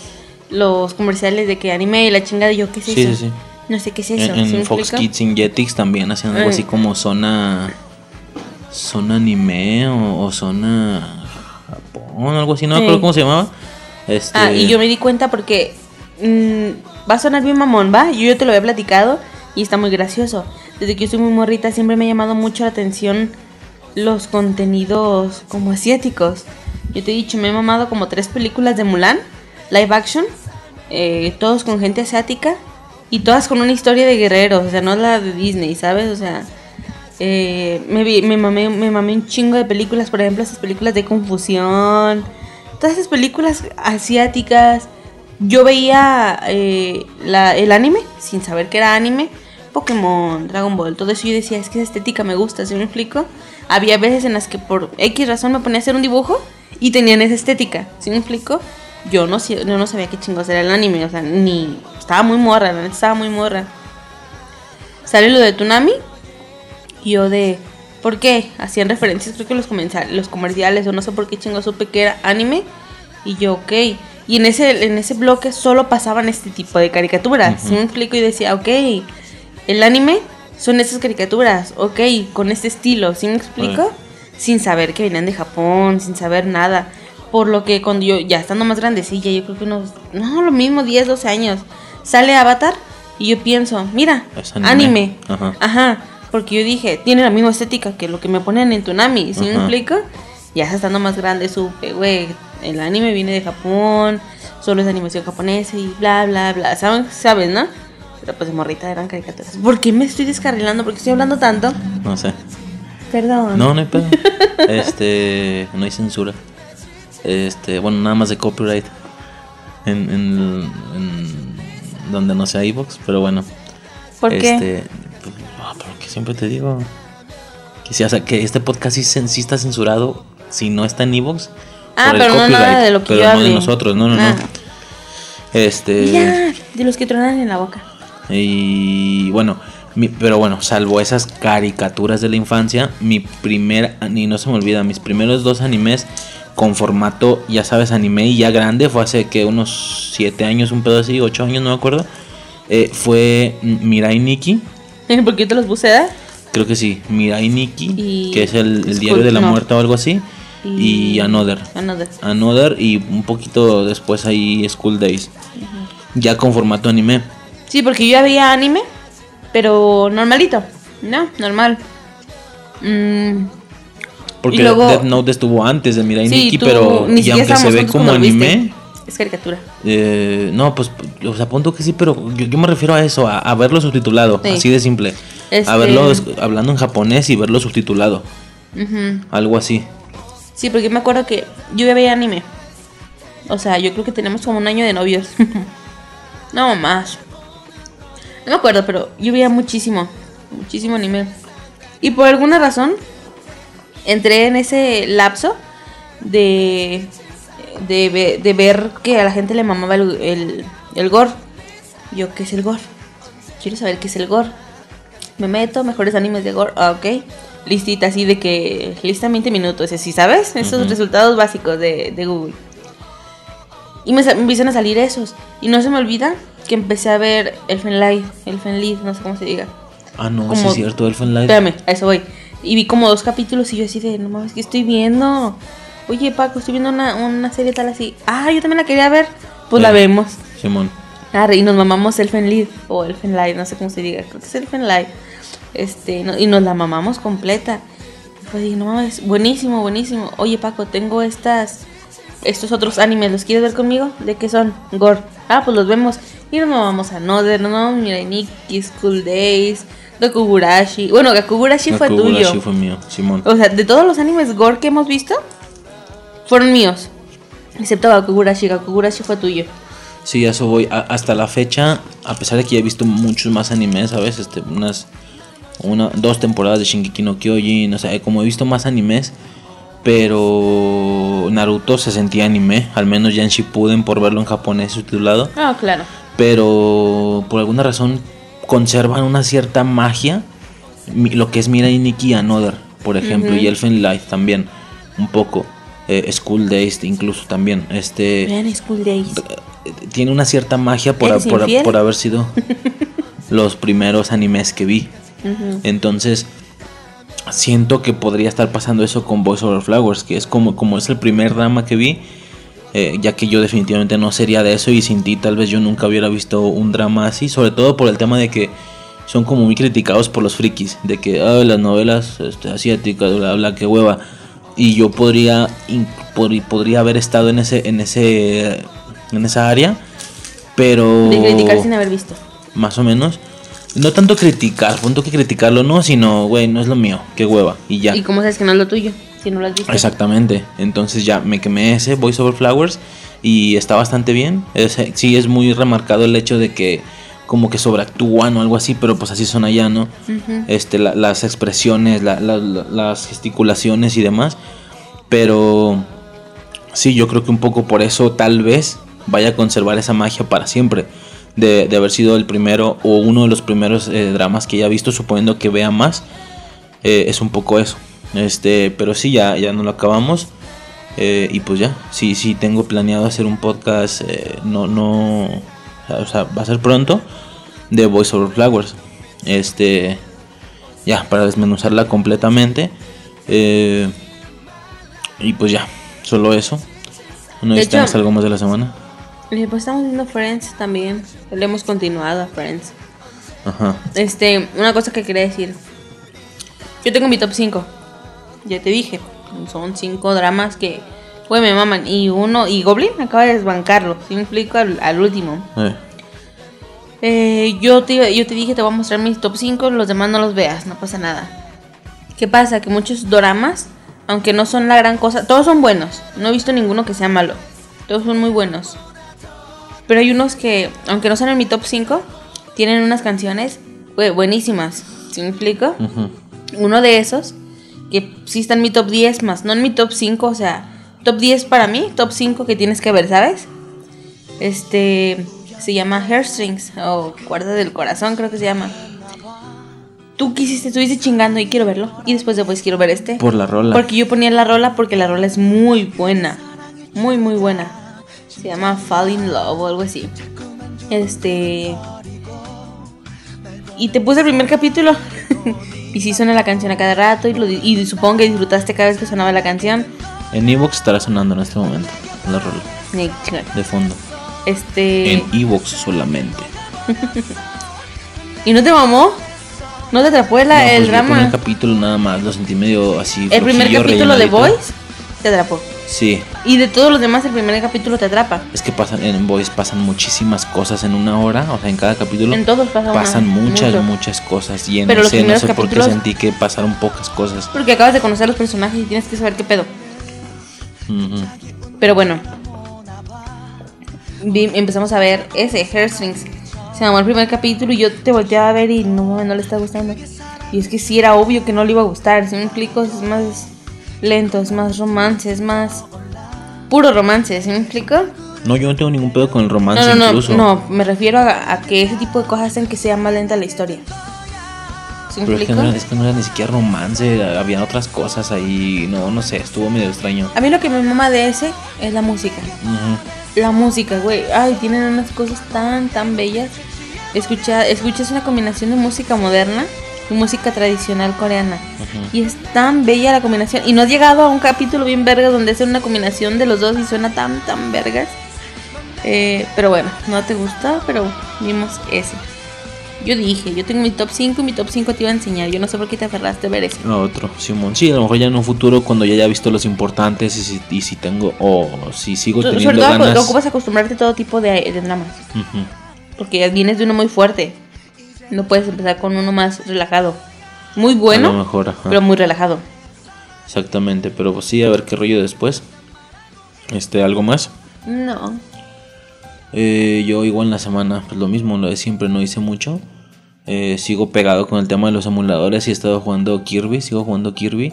los comerciales de que anime y la chingada, y yo, ¿qué es Sí, eso? sí, sí. No sé qué es eso. En, ¿sí en me Fox explico? Kids, en Jetix también hacían algo Mm. así como zona. Zona anime o, o zona. Japón, algo así, no me acuerdo cómo se llamaba. Este, Ah, y yo me di cuenta porque mm, va a sonar bien mamón, ¿va? Yo ya te lo había platicado y está muy gracioso. Desde que yo soy muy morrita siempre me ha llamado mucho la atención los contenidos como asiáticos. Yo te he dicho, me he mamado como tres películas de Mulan, live action, eh, todos con gente asiática y todas con una historia de guerreros, o sea, no la de Disney, ¿sabes? O sea, eh, me, me, mamé, me mamé un chingo de películas, por ejemplo, esas películas de confusión, todas esas películas asiáticas. Yo veía eh, el anime sin saber que era anime, Pokémon, Dragon Ball, todo eso. Yo decía, es que esa estética me gusta, ¿sí me explico? Había veces en las que por X razón me ponía a hacer un dibujo y tenían esa estética, ¿sí me explico? Yo no, yo no sabía qué chingos era el anime, o sea, ni. Estaba muy morra, la neta estaba muy morra. sale lo de Tsunami. Y yo de, ¿por qué? Hacían referencias, creo que los, los comerciales, o no sé por qué chingo supe que era anime. Y yo, ok. Y en ese, en ese bloque solo pasaban este tipo de caricaturas. ¿Sí me explico? Y decía, ok, el anime son esas caricaturas, ok, con este estilo, ¿sí me explico? Sin saber que venían de Japón, sin saber nada. Por lo que cuando yo, ya estando más grandecilla, yo creo que unos, no, lo mismo, 10, 12 años, sale Avatar y yo pienso, mira, anime. Ajá. Ajá. Porque yo dije, tiene la misma estética que lo que me ponen en Tunami, ¿sí me explico? Ya estando más grande supe, güey, el anime viene de Japón, solo es animación japonesa y bla, bla, bla. ¿Sabes, no? Pero pues de morrita eran caricaturas. ¿Por qué me estoy descarrilando? ¿Por qué estoy hablando tanto? No sé. Perdón. No, no hay pedo. [LAUGHS] este, no hay censura. Este, bueno, nada más de copyright. En, en, donde no sea iVoox, pero bueno. ¿Por qué? Este, pues, porque siempre te digo que, si, o sea, que este podcast sí, sí, está censurado si no está en iVoox. Ah, pero no nada de lo que pero no de nosotros, no, no, no. Ah. Este. Ya, de los que tronan en la boca. Y bueno, pero bueno, salvo esas caricaturas de la infancia, mi primer, ni no se me olvida, mis primeros dos animes con formato, ya sabes, anime y ya grande, fue hace que unos 7 años, un pedo así, 8 años, no me acuerdo. Eh, fue Mirai Nikki. [LAUGHS] ¿Por qué te los puse? Creo que sí, Mirai Nikki, que es el, diario de la muerte o algo así. Y, Another. Another. Another y un poquito después ahí School Days. Ya con formato anime. Sí, porque yo ya veía anime, pero normalito, ¿no? Normal. Mm. Porque Death Note estuvo antes de Mirai Nikki, pero y aunque se ve como anime. Es caricatura. Eh, no, pues, o sea, apunto que sí, pero yo, me refiero a eso, a, verlo subtitulado, así de simple. A verlo este hablando en japonés y verlo subtitulado. Algo así. Sí, porque me acuerdo que yo ya veía anime. O sea, yo creo que tenemos como un año de novios. [LAUGHS] no más. No me acuerdo, pero yo veía muchísimo, muchísimo anime. Y por alguna razón, entré en ese lapso de, de, ver que a la gente le mamaba el, el, gore. Yo, ¿qué es el gore? Quiero saber qué es el gore. Me meto, mejores animes de gore. Ah, ok. Listita así de que. Lista 20 minutos. Así, ¿sabes? Esos resultados básicos de, de Google. Y me, empiezan a salir esos. Y no se me olvida que empecé a ver Elfen Light, Elfen Light, no sé cómo se diga. Ah, no, sí es cierto, Elfen Light. Espérame, a eso voy. Y vi como dos capítulos y yo así de, no mames, ¿qué estoy viendo? Oye, Paco, estoy viendo una, una serie tal así. Ah, yo también la quería ver. Pues la vemos. Simón. Ah, y nos mamamos Elfen Light o Elfen Light, no sé cómo se diga. Creo que es Elfen Light. Este, y nos la mamamos completa. Pues dije, no mames, buenísimo, buenísimo. Oye, Paco, tengo estas estos otros animes, ¿los quieres ver conmigo? ¿De qué son? Gore. Ah, pues los vemos. Y nos vamos a Noder, no mira, Nikki, School Days, Gakugurashi. Bueno, Gakugurashi, fue tuyo. Gakugurashi fue mío, Simón. O sea, de todos los animes gore que hemos visto, fueron míos. Excepto Gakugurashi, Gakugurashi fue tuyo. Sí, eso voy. hasta la fecha, a pesar de que ya he visto muchos más animes, ¿sabes? Este, unas una, dos temporadas de Shingeki no Kyojin, o sea, como he visto más animes, pero Naruto se sentía anime, al menos ya en Shippuden por verlo en japonés subtitulado. Ah, claro. Pero por alguna razón conservan una cierta magia, lo que es Mirai Nikki Another, por ejemplo, y Elfen Light también, un poco. Eh, School Days incluso también. Este, School Days. Tiene una cierta magia por, por, haber sido [LAUGHS] los primeros animes que vi. Entonces, siento que podría estar pasando eso con Boys Over Flowers, que es como, como es el primer drama que vi, eh, ya que yo definitivamente no sería de eso y sin ti tal vez yo nunca hubiera visto un drama así, sobre todo por el tema de que son como muy criticados por los frikis, de que las novelas este, asiáticas, bla, bla, que hueva. Y yo podría, podría haber estado en ese, en ese, en esa área, pero... De criticar sin haber visto. Más o menos no tanto criticar, punto que criticarlo, no, sino, güey, no es lo mío, qué hueva, y ya. ¿Y cómo sabes que no es lo tuyo? Si no lo has visto. Exactamente, entonces ya me quemé ese Voice Over Flowers y está bastante bien. sí, es muy remarcado el hecho de que como que sobreactúan o algo así, pero pues así son allá, ¿no? este, las expresiones, las gesticulaciones y demás. Pero sí, yo creo que un poco por eso tal vez vaya a conservar esa magia para siempre de, de haber sido el primero o uno de los primeros eh, dramas que haya visto, suponiendo que vea más. Eh, es un poco eso. Este, pero sí, ya, ya no lo acabamos. Eh, y pues ya, sí, sí tengo planeado hacer un podcast. no, no. O sea, va a ser pronto. De Voice Over Flowers. Este. Ya, para desmenuzarla completamente. Eh, y pues ya, solo eso. ¿No hecho- algo más de la semana? Eh, Pues estamos viendo Friends también. Le hemos continuado a Friends. Ajá. Este, una cosa que quería decir. Yo tengo mi top 5. Ya te dije. Son 5 dramas que, güey, me maman. Y uno, y Goblin acaba de desbancarlo. Si me explico al, al último. Eh, Eh, yo, te, yo te dije, te voy a mostrar mis top 5. Los demás no los veas, no pasa nada. ¿Qué pasa? Que muchos dramas, aunque no son la gran cosa, todos son buenos. No he visto ninguno que sea malo. Todos son muy buenos. Pero hay unos que, aunque no son en mi top 5, tienen unas canciones buenísimas. ¿Sí me explico? Uno de esos, que sí está en mi top 10 más, no en mi top 5, o sea, top 10 para mí, top 5 que tienes que ver, ¿sabes? Este se llama Hairstrings o Cuerda del Corazón, creo que se llama. Tú quisiste, estuviste chingando y quiero verlo. Y después después quiero ver este. Por la rola. Porque yo ponía la rola porque la rola es muy buena. Muy, muy buena. Se llama Fall in Love o algo así. Este. Y te puse el primer capítulo. [LAUGHS] y sí suena la canción a cada rato. Y, lo y supongo que disfrutaste cada vez que sonaba la canción. En Evox estará sonando en este momento. La rola. De fondo. Este. En Evox solamente. [LAUGHS] ¿Y no te mamó? ¿No te atrapó No, pues el vi el primer capítulo nada más. Lo sentí medio así. El primer capítulo de. Voice te atrapó. Sí. Y de todos los demás, el primer capítulo te atrapa. Es que pasan en Voice pasan muchísimas cosas en una hora. O sea, en cada capítulo. En todos pasa una- pasan muchas, mucho. muchas cosas. Y en Pero los no sé por qué sentí que pasaron pocas cosas. Porque acabas de conocer a los personajes y tienes que saber qué pedo. Ujú. Pero bueno. Empezamos a ver ese, Hairstrings. Se llamó el primer capítulo y yo te volteaba a ver y no, no le está gustando. Y es que sí era obvio que no le iba a gustar. Si me explico, es más lento, es más romance, es más puro romance. ¿Sí me explico? No, yo no tengo ningún pedo con el romance No, no, no, incluso. no, me refiero a, a que ese tipo de cosas hacen que sea más lenta la historia. ¿Sí me Pero es que, no, era- es que no era ni siquiera romance, había otras cosas ahí, no, no sé, estuvo medio extraño. A mí lo que me mama de ese es la música. La música, güey. Ay, tienen unas cosas tan, tan bellas. Escucha, escuchas una combinación de música moderna música tradicional coreana. Y es tan bella la combinación. Y no has llegado a un capítulo bien verga donde hacen una combinación de los dos y suena tan, tan vergas. Eh, pero bueno, no te gustó, pero vimos ese. Yo dije, yo tengo mi top 5 y mi top 5 te iba a enseñar. Yo no sé por qué te aferraste a ver ese. A otro, Simón. Sí, a lo mejor ya en un futuro, cuando ya haya visto los importantes y si, y si tengo, o si sigo Sobre teniendo todo, ganas. ocupas acostumbrarte a todo tipo de, de dramas. Ujú. Porque ya vienes de uno muy fuerte. No puedes empezar con uno más relajado. Muy A lo bueno, mejor, pero muy relajado. Exactamente, pero pues sí, a ver qué rollo después. Este, algo más. No. Eh, yo igual en la semana, pues lo mismo, lo de siempre, no hice mucho. Eh, sigo pegado con el tema de los emuladores y he estado jugando Kirby, sigo jugando Kirby.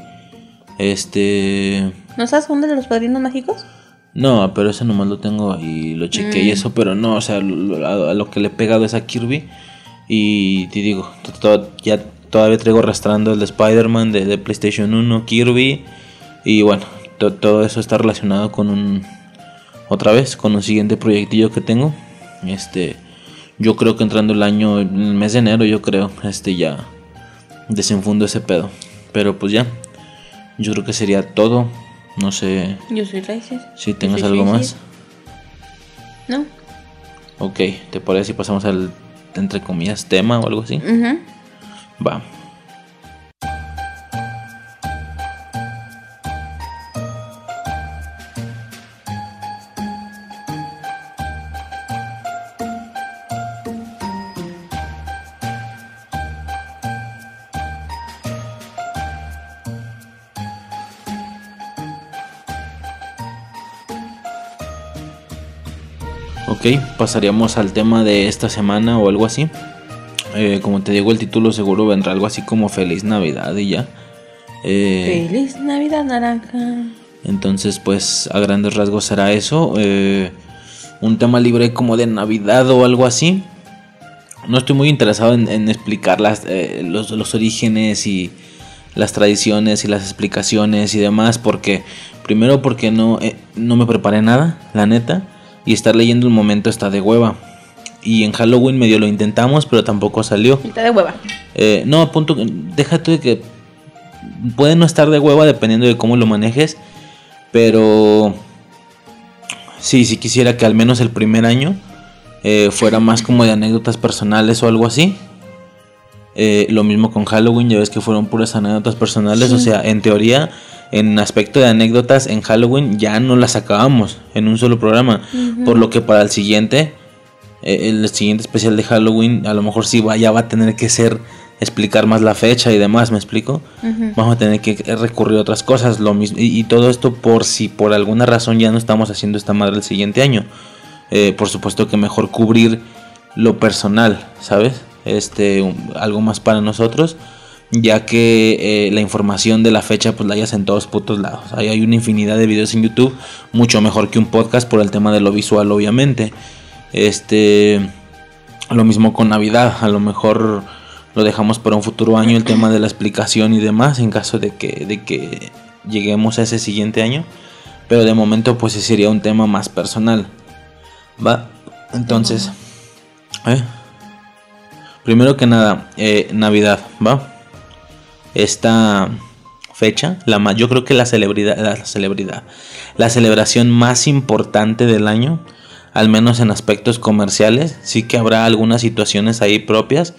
Este... ¿No estás jugando de los padrinos mágicos? No, pero ese nomás lo tengo y lo chequeé y eso, pero no, o sea, lo- a, a lo que le he pegado es a Kirby. Y te digo, ya todavía traigo arrastrando el de Spider-Man de, de PlayStation 1, Kirby. Y bueno, to- todo eso está relacionado con un. Otra vez, con un siguiente proyectillo que tengo. Este. Yo creo que entrando el año, el mes de enero, yo creo, este ya desenfundo ese pedo. Pero pues ya, yo creo que sería todo. No sé Yo soy Raices. si tengas algo más. No. Ok, ¿te parece si pasamos al, entre comillas, tema o algo así? Ujú. Va. Pasaríamos al tema de esta semana o algo así. Eh, como te digo, el título seguro vendrá algo así como Feliz Navidad y ya. Eh, Feliz Navidad Naranja. entonces, pues a grandes rasgos será eso. Eh, un tema libre como de Navidad o algo así. No estoy muy interesado en, explicar las, los, los, orígenes y las tradiciones y las explicaciones y demás porque primero porque no, no me preparé nada, la neta, y estar leyendo el momento está de hueva. Y en Halloween medio lo intentamos, pero tampoco salió. Está de hueva. Eh, no, punto, déjate de que puede no estar de hueva dependiendo de cómo lo manejes, pero sí, sí quisiera que al menos el primer año eh, fuera más como de anécdotas personales o algo así. Eh, lo mismo con Halloween, ya ves que fueron puras anécdotas personales, o sea, en teoría, en aspecto de anécdotas, en Halloween ya no las acabamos en un solo programa, por lo que para el siguiente, eh, el siguiente especial de Halloween, a lo mejor sí va, ya va a tener que ser explicar más la fecha y demás, ¿me explico? Vamos a tener que recurrir a otras cosas, lo mismo, y, todo esto por si por alguna razón ya no estamos haciendo esta madre el siguiente año. Eh, por supuesto que mejor cubrir lo personal, ¿sabes? Este, algo más para nosotros, ya que eh, la información de la fecha pues la hayas en todos putos lados. Ahí hay una infinidad de videos en YouTube, mucho mejor que un podcast por el tema de lo visual, obviamente. Este, lo mismo con Navidad, a lo mejor lo dejamos para un futuro año el tema de la explicación y demás en caso de que, de que lleguemos a ese siguiente año. Pero de momento pues sería un tema más personal. Va, entonces... ¿eh? Primero que nada, eh, Navidad, ¿va? Esta fecha, la, yo creo que la celebridad, la celebridad, la celebración más importante del año, al menos en aspectos comerciales, sí que habrá algunas situaciones ahí propias,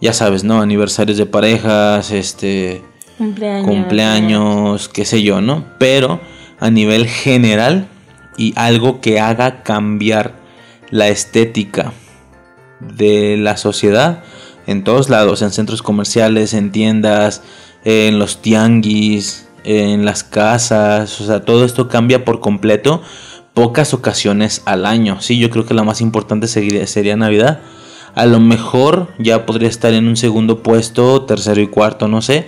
ya sabes, ¿no? Aniversarios de parejas, este... Cumpleaños. Cumpleaños, qué sé yo, ¿no? Pero a nivel general y algo que haga cambiar la estética de la sociedad en todos lados, en centros comerciales, en tiendas, en los tianguis, en las casas, o sea, todo esto cambia por completo pocas ocasiones al año. Sí, yo creo que la más importante sería Navidad a lo mejor ya podría estar en un segundo puesto, tercero y cuarto, no sé.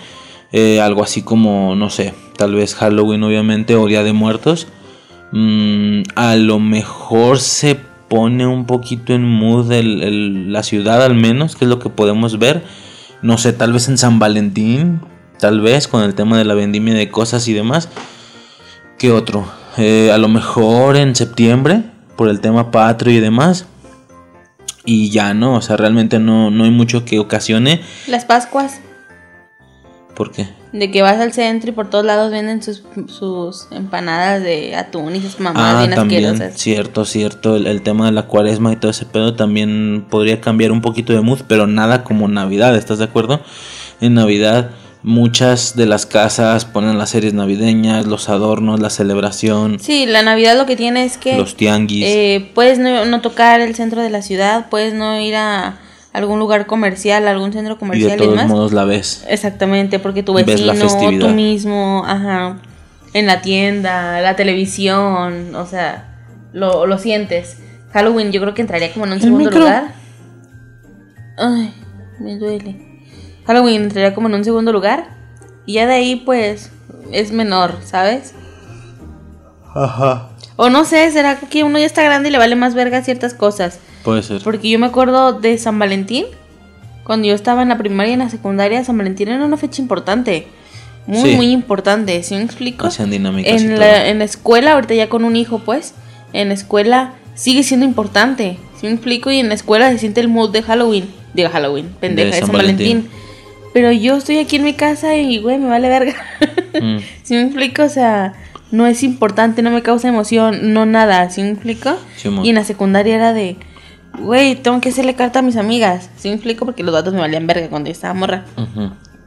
Eh, algo así como, no sé, tal vez Halloween obviamente o Día de Muertos. Mm, a lo mejor se pone un poquito en mood la ciudad al menos, que es lo que podemos ver. No sé, tal vez en San Valentín, tal vez con el tema de la vendimia de cosas y demás. ¿Qué otro? Eh, a lo mejor en septiembre, por el tema patrio y demás y ya no, o sea, realmente no, no hay mucho que ocasione. Las Pascuas. ¿Por qué? De que vas al centro y por todos lados venden sus, sus empanadas de atún y sus mamadas ah, también, Cierto, cierto. El, tema de la cuaresma y todo ese pedo también podría cambiar un poquito de mood, pero nada como Navidad, ¿estás de acuerdo? En Navidad Muchas de las casas ponen las series navideñas, los adornos, la celebración. Sí, la Navidad lo que tiene es que... Los tianguis. Eh, puedes no, tocar el centro de la ciudad, puedes no ir a algún lugar comercial, algún centro comercial. Y de todos modos la ves. Exactamente, porque tu vecino, tú mismo, ajá, en la tienda, la televisión, o sea, lo, lo sientes. Halloween yo creo que entraría como en un segundo lugar. Ay, me duele. Halloween entraría como en un segundo lugar. Y ya de ahí, pues, es menor, ¿sabes? Ajá. O no sé, será que uno ya está grande y le vale más verga ciertas cosas. Puede ser. Porque yo me acuerdo de San Valentín. Cuando yo estaba en la primaria y en la secundaria, San Valentín era una fecha importante. Muy, muy importante. ¿Sí me explico? Hacían dinámicas en, la, en la escuela, ahorita ya con un hijo, pues, en la escuela sigue siendo importante. ¿Sí me explico? Y en la escuela se siente el mood de Halloween. Digo Halloween, pendeja, de San, Valentín pero yo estoy aquí en mi casa y, güey, me vale verga. Mm. [LAUGHS] ¿Sí me explico? O sea, no es importante, no me causa emoción, no nada. ¿Sí me explico? y en la secundaria era de, güey, tengo que hacerle carta a mis amigas. ¿Sí me explico? Porque los datos me valían verga cuando yo estaba morra.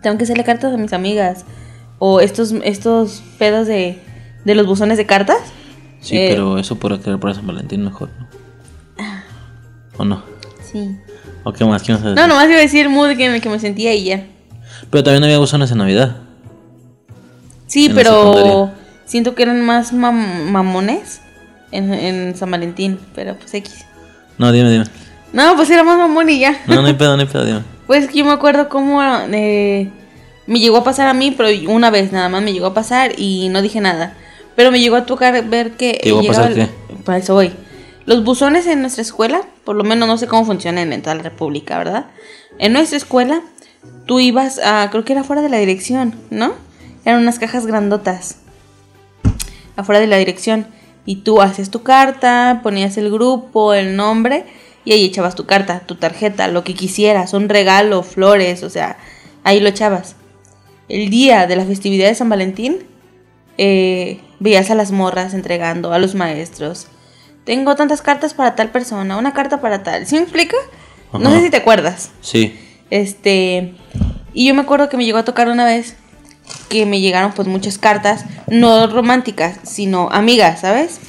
Tengo que hacerle cartas a mis amigas. O estos, estos pedos de, de los buzones de cartas. Sí, eh, pero eso por querer para San Valentín mejor, ¿no? ¿O no? Sí. ¿O qué más? ¿Qué más no, nomás iba a decir el mood que me, que me sentía y ya. Pero también había gusanos en Navidad. Sí, pero siento que eran más mamones en, San Valentín, pero pues X. No, dime, dime. No, pues era más mamón y ya. No, no hay [LAUGHS] pedo, no hay pedo, dime. Pues yo me acuerdo cómo eh, me llegó a pasar a mí, pero una vez nada más me llegó a pasar y no dije nada. Pero me llegó a tocar ver que... ¿Te llegó a pasar qué? Para eso voy Los buzones en nuestra escuela, por lo menos no sé cómo funcionan en toda la República, ¿verdad? En nuestra escuela, tú ibas a, creo que era fuera de la dirección, ¿no? Eran unas cajas grandotas. Afuera de la dirección. Y tú hacías tu carta, ponías el grupo, el nombre, y ahí echabas tu carta, tu tarjeta, lo que quisieras, un regalo, flores, o sea, ahí lo echabas. El día de la festividad de San Valentín, eh, veías a las morras entregando a los maestros. Tengo tantas cartas para tal persona, una carta para tal. ¿Sí me explica? No sé si te acuerdas. Sí. Este. Y yo me acuerdo que me llegó a tocar una vez que me llegaron pues muchas cartas, no románticas, sino amigas, ¿sabes?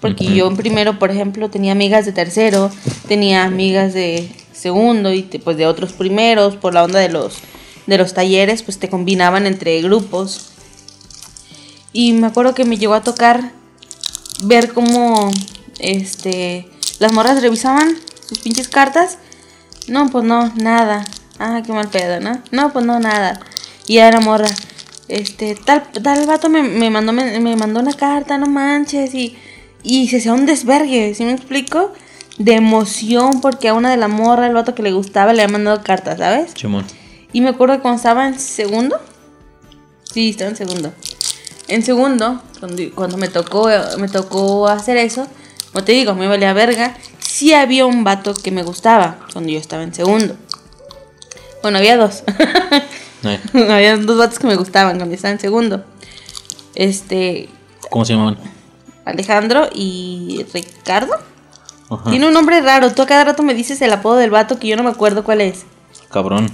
Porque yo en primero, por ejemplo, tenía amigas de tercero, tenía amigas de segundo y pues de otros primeros, por la onda de los, de los talleres, pues te combinaban entre grupos. Y me acuerdo que me llegó a tocar ver cómo este las morras revisaban sus pinches cartas. No, pues no, nada. Ah, qué mal pedo, ¿no? No, pues no, nada. Y ya era morra. Este, tal, tal vato me, mandó, me, mandó una carta, no manches. Y, y se hacía un desvergue, ¿sí me explico? De emoción porque a una de la morra, el vato que le gustaba, le había mandado cartas, ¿sabes? Chimón. Y me acuerdo que cuando estaba en segundo. Sí, estaba en segundo. En segundo, cuando, me tocó me tocó hacer eso, como te digo, me valía verga. Sí había un vato que me gustaba cuando yo estaba en segundo. Bueno, había dos. [LAUGHS] [LAUGHS] había dos vatos que me gustaban cuando estaba en segundo. Este. ¿Cómo se llamaban? Alejandro y Ricardo. Tiene un nombre raro. Tú a cada rato me dices el apodo del vato que yo no me acuerdo cuál es. Cabrón.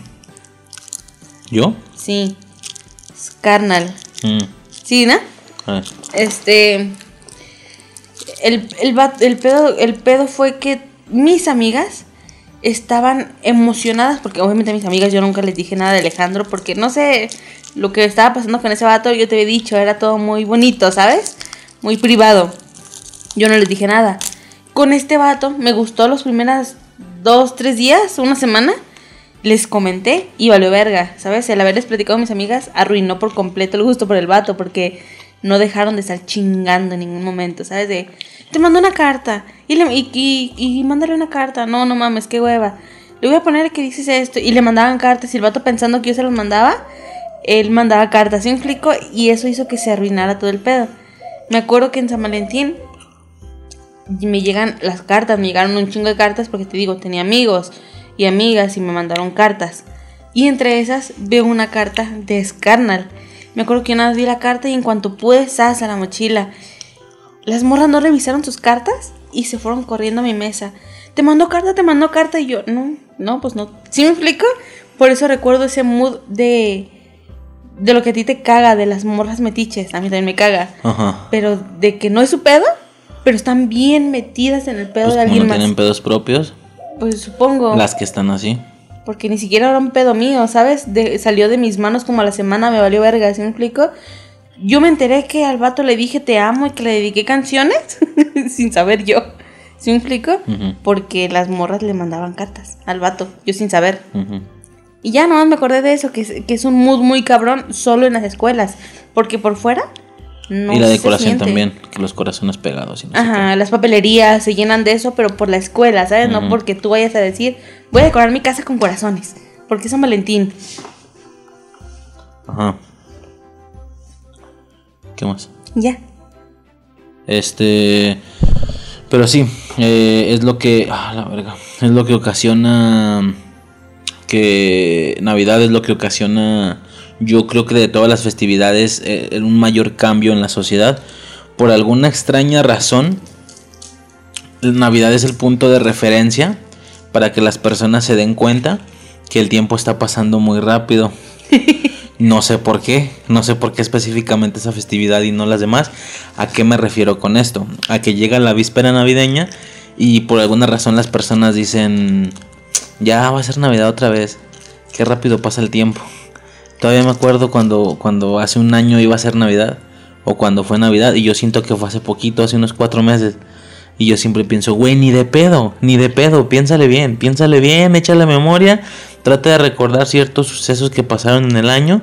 ¿Yo? Sí. Es carnal. Mm. Sí, ¿no? Ah. Este. El, el, pedo, el pedo fue que mis amigas estaban emocionadas, porque obviamente a mis amigas yo nunca les dije nada de Alejandro, porque no sé lo que estaba pasando con ese vato, yo te había dicho, era todo muy bonito, ¿sabes? Muy privado. Yo no les dije nada. Con este vato me gustó los primeros dos, tres días, una semana les comenté y valió verga, ¿sabes? El haberles platicado a mis amigas arruinó por completo el gusto por el vato porque no dejaron de estar chingando en ningún momento, ¿sabes? De, te mando una carta y, le, y, mándale una carta. No, no mames, qué hueva. Le voy a poner que dices esto y le mandaban cartas y el vato pensando que yo se los mandaba, él mandaba cartas, ¿sí me Y eso hizo que se arruinara todo el pedo. Me acuerdo que en San Valentín me llegan las cartas, me llegaron un chingo de cartas porque te digo, tenía amigos y amigas y me mandaron cartas. Y entre esas veo una carta de Scarnal. Me acuerdo que una vez vi la carta y en cuanto pude, sas a la mochila. Las morras no revisaron sus cartas y se fueron corriendo a mi mesa. Te mandó carta, te mandó carta y yo, no, no, pues no. ¿Sí me explico? Por eso recuerdo ese mood de de lo que a ti te caga de las morras metiches, a mí también me caga. Ajá. Pero de que no es su pedo, pero están bien metidas en el pedo pues de alguien no tienen pedos propios. Pues supongo. Las que están así. Porque ni siquiera era un pedo mío, ¿sabes? salió de mis manos como a la semana, me valió verga, ¿sí me explico? Yo me enteré que al vato le dije te amo y que le dediqué canciones [LAUGHS] sin saber yo. ¿Sí me explico? Porque las morras le mandaban cartas al vato, yo sin saber. Y ya nomás me acordé de eso, que, que es un mood muy cabrón solo en las escuelas. Porque por fuera y la decoración también, que los corazones pegados. Y Ajá, las papelerías se llenan de eso, pero por la escuela, ¿sabes? No porque tú vayas a decir, voy a decorar mi casa con corazones, porque es San Valentín. Ajá. ¿Qué más? Ya. Este. Pero sí, eh, es lo que. Ah, la verga. Es lo que ocasiona. Que Navidad es lo que ocasiona yo creo que de todas las festividades eh, un mayor cambio en la sociedad. Por alguna extraña razón, Navidad es el punto de referencia para que las personas se den cuenta que el tiempo está pasando muy rápido. [LAUGHS] No sé por qué, no sé por qué específicamente esa festividad y no las demás. ¿A qué me refiero con esto? A que llega la víspera navideña y por alguna razón las personas dicen, ya va a ser Navidad otra vez. Qué rápido pasa el tiempo. Todavía me acuerdo cuando, cuando hace un año iba a ser Navidad. O cuando fue Navidad. Y yo siento que fue hace poquito, hace unos cuatro meses. Y yo siempre pienso, güey, ni de pedo, ni de pedo. Piénsale bien, piénsale bien, echa la memoria. Trata de recordar ciertos sucesos que pasaron en el año.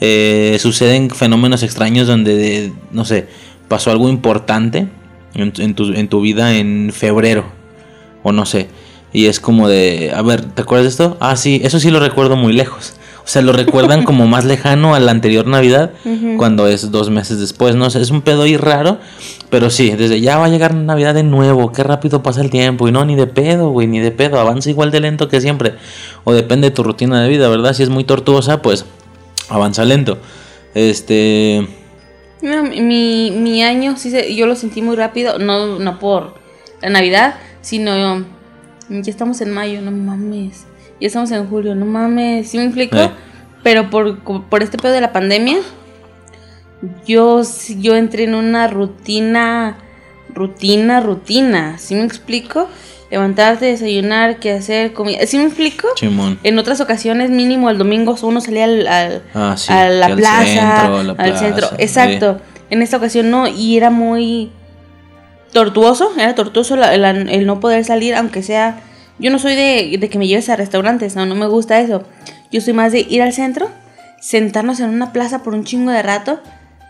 Eh, suceden fenómenos extraños donde, no sé, pasó algo importante. en, en tu, en tu vida en febrero. O no sé. Y es como de, a ver, ¿te acuerdas de esto? Ah, sí, eso sí lo recuerdo muy lejos. O sea, lo recuerdan [LAUGHS] como más lejano a la anterior Navidad, cuando es dos meses después. No sé, es un pedo ahí raro, pero sí, desde ya va a llegar Navidad de nuevo, qué rápido pasa el tiempo. Y no, ni de pedo, güey, ni de pedo, avanza igual de lento que siempre. O depende de tu rutina de vida, ¿verdad? Si es muy tortuosa, pues avanza lento. Este... No, mi, mi año, sí, se- yo lo sentí muy rápido, no, no por la Navidad, sino ya estamos en mayo, no mames. Ya estamos en julio, no mames. ¿Sí me explico? Eh. Pero por, por este pedo de la pandemia, yo, yo entré en una rutina, rutina, rutina. ¿Sí me explico? Levantarte, desayunar, qué hacer, comida. ¿Sí me explico? Chimón. En otras ocasiones, mínimo el domingo, uno salía al, al- Ah, sí, a la plaza, centro, la al plaza, centro. sí. Exacto. En esta ocasión no, y era muy tortuoso, era tortuoso la- la- el no poder salir, aunque sea... Yo no soy de, de que me lleves a restaurantes, no, no me gusta eso. Yo soy más de ir al centro, sentarnos en una plaza por un chingo de rato,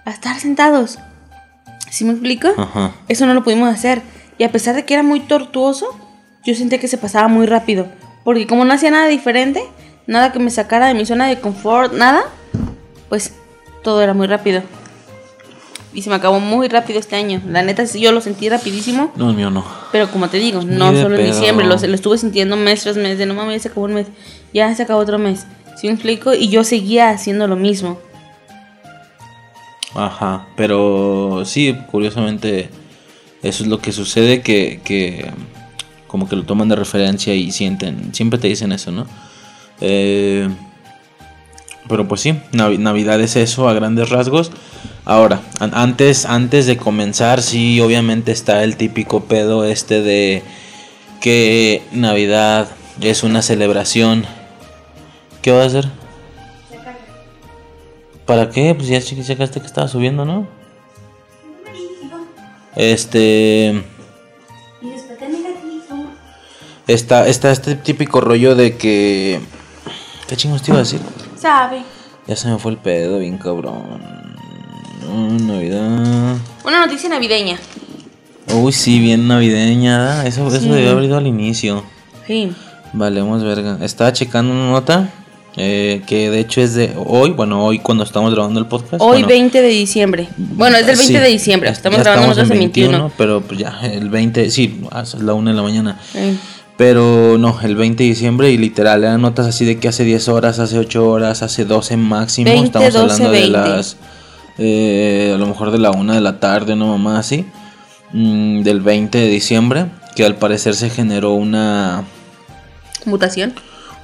a estar sentados. ¿Sí me explico? Ajá. Eso no lo pudimos hacer. Y a pesar de que era muy tortuoso, yo sentí que se pasaba muy rápido. Porque como no hacía nada diferente, nada que me sacara de mi zona de confort, nada, pues todo era muy rápido. Y se me acabó muy rápido este año. La neta, yo lo sentí rapidísimo. No, el mío no. Pero como te digo, no solo en diciembre, lo, lo estuve sintiendo mes tras mes. De no mames, ya se acabó un mes, ya se acabó otro mes. ¿Sí me explico? Y yo seguía haciendo lo mismo. Ajá, pero sí, curiosamente eso es lo que sucede que, que como que lo toman de referencia y sienten, siempre te dicen eso, ¿no? Eh, pero pues sí, Navi- Navidad es eso a grandes rasgos. Ahora, an- antes, antes de comenzar, sí, obviamente está el típico pedo este de que Navidad es una celebración. ¿Qué va a hacer? ¿Para qué? Pues ya che- checaste que estaba subiendo, ¿no? Este. Está, está este típico rollo de que. ¿Qué chingos te iba a decir? ¿Sabe? Ya se me fue el pedo, bien cabrón. Mm, Navidad. Una noticia navideña. Uy, sí, bien navideña. Eso, Sí. eso debió haber ido al inicio. Sí. Valemos verga. Estaba checando una nota. eh, que de hecho es de hoy. Bueno, hoy cuando estamos grabando el podcast. Hoy bueno, 20 de diciembre. Bueno, es del 20 sí, de diciembre. Estamos grabando nosotros el 21. Pero pues ya, el 20, sí, ah, es la 1 de la mañana. Sí. Pero no, el 20 de diciembre y literal eran notas así de que hace 10 horas, hace 8 horas, hace 12 máximo. 20, Estamos 12, hablando 20. de las, eh, a lo mejor de la 1 de la tarde, no mamá así. mm, del 20 de diciembre, que al parecer se generó una, Mutación.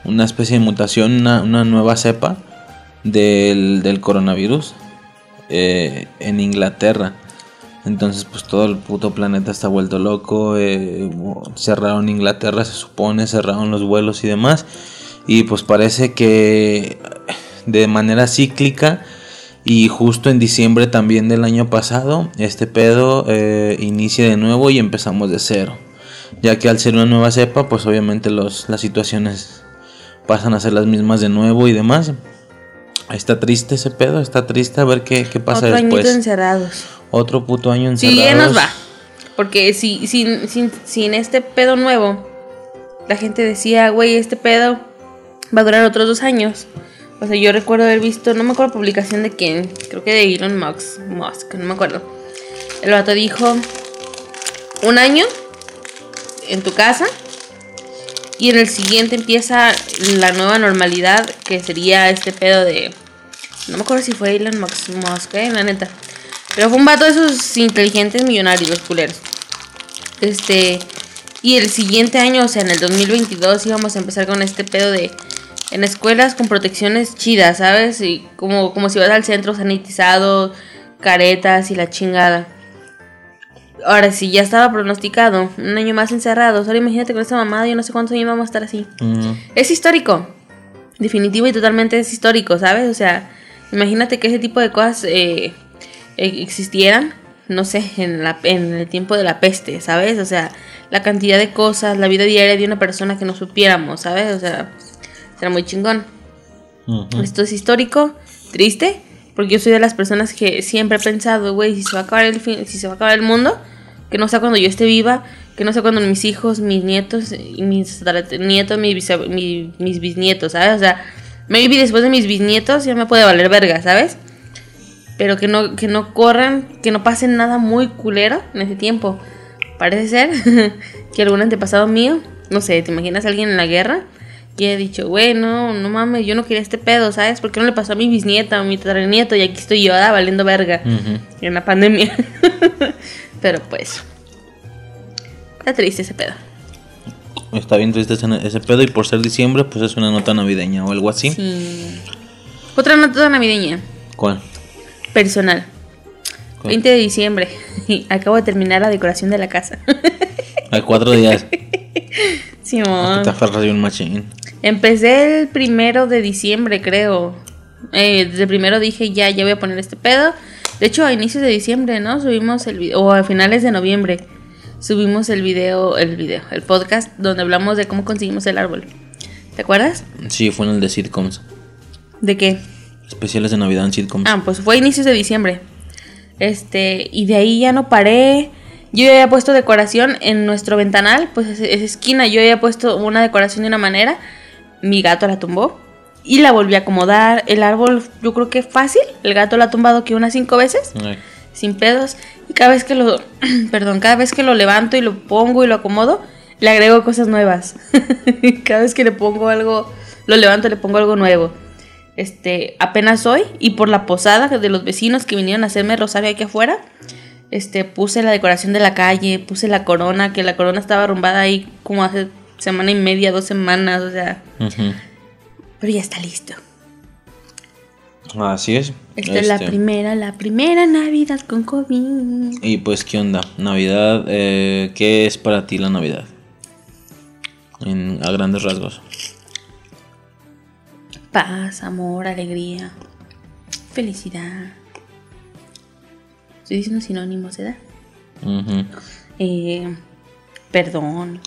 una especie de mutación, una, una nueva cepa del, del coronavirus eh, en Inglaterra. Entonces, pues todo el puto planeta está vuelto loco. eh, cerraron Inglaterra, se supone, cerraron los vuelos y demás. Y pues parece que de manera cíclica y justo en diciembre también del año pasado, este pedo eh, inicia de nuevo y empezamos de cero. Ya que al ser una nueva cepa, pues obviamente los, las situaciones pasan a ser las mismas de nuevo y demás. Está triste ese pedo, está triste a ver qué, qué pasa Otro después. añito encerrados. Otro puto año Sí, encerrados. ya nos va. Porque si, sin, sin, sin este pedo nuevo, la gente decía, güey, este pedo va a durar otros dos años. O sea, yo recuerdo haber visto, no me acuerdo publicación de quién, creo que de Elon Musk, Musk no me acuerdo. El vato dijo, un año en tu casa y en el siguiente empieza la nueva normalidad que sería este pedo de... No me acuerdo si fue Elon Musk, Musk eh, la neta. Pero fue un vato de esos inteligentes millonarios, culeros. Este. Y el siguiente año, o sea, en el 2022, íbamos a empezar con este pedo de. En escuelas con protecciones chidas, ¿sabes? Y como, como si vas al centro sanitizado, caretas y la chingada. Ahora, si ya estaba pronosticado, un año más encerrados, ahora imagínate con esta mamada, yo no sé cuántos años vamos a estar así. Mm, Es histórico. Definitivo y totalmente es histórico, ¿sabes? O sea, imagínate que ese tipo de cosas eh, eh, existieran, no sé, en, la, en el tiempo de la peste, ¿sabes? O sea, la cantidad de cosas, la vida diaria de una persona que no supiéramos, ¿sabes? O sea, será muy chingón. ujú. Esto es histórico, triste, porque yo soy de las personas que siempre he pensado, güey, si se va a acabar el fin, si se va a acabar el mundo, que no sea cuando yo esté viva, que no sea cuando mis hijos, mis nietos, mis nietos, mis, bisa- mi- mis bisnietos, ¿sabes? O sea, maybe después de mis bisnietos ya me puede valer verga, ¿sabes? Pero que no, que no corran, que no pasen nada muy culero en ese tiempo. Parece ser [LAUGHS] que algún antepasado mío, no sé, ¿te imaginas a alguien en la guerra? Que ha dicho, güey, no, no mames, yo no quería este pedo, ¿sabes? ¿Por qué no le pasó a mi bisnieta o a mi tataranieto? Y aquí estoy yo, ah, valiendo verga en la pandemia. [LAUGHS] Pero pues, está triste ese pedo. Está bien triste ese, ese pedo y por ser diciembre, pues es una nota navideña o algo así. Sí. Otra nota navideña, ¿Cuál? personal. ¿Cuál? 20 de diciembre. [LAUGHS] Acabo de terminar la decoración de la casa. Hay cuatro días. [LAUGHS] Simón. Te aferras de un machín. Empecé el primero de diciembre, creo. Eh, desde el primero dije, ya, ya voy a poner este pedo. De hecho, a inicios de diciembre, ¿no? Subimos el video, o a finales de noviembre, subimos el video, el video, el podcast donde hablamos de cómo conseguimos el árbol. ¿Te acuerdas? Sí, fue en el de sitcoms. ¿De qué? Especiales de Navidad en sitcoms. Ah, pues fue a inicios de diciembre. Este, y de ahí ya no paré. Yo ya había puesto decoración en nuestro ventanal, pues es, es esquina. Yo había puesto una decoración de una manera. Mi gato la tumbó. Y la volví a acomodar. El árbol, yo creo que fácil. El gato la ha tumbado que unas cinco veces. Ay. Sin pedos. Y cada vez que lo. [CLEARS THROAT] perdón, cada vez que lo levanto y lo pongo y lo acomodo, le agrego cosas nuevas. [LAUGHS] cada vez que le pongo algo. Lo levanto, le pongo algo nuevo. Este, apenas hoy, y por la posada de los vecinos que vinieron a hacerme rosario aquí afuera, este, puse la decoración de la calle, puse la corona, que la corona estaba arrumbada ahí como hace semana y media, dos semanas, o sea, pero ya está listo. Así es. Esta es la Este, primera, la primera Navidad con COVID. Y pues, ¿qué onda? Navidad, eh, ¿qué es para ti la Navidad? En, a grandes rasgos. Paz, amor, alegría, felicidad. Estoy diciendo sinónimos, ¿verdad? Eh, perdón.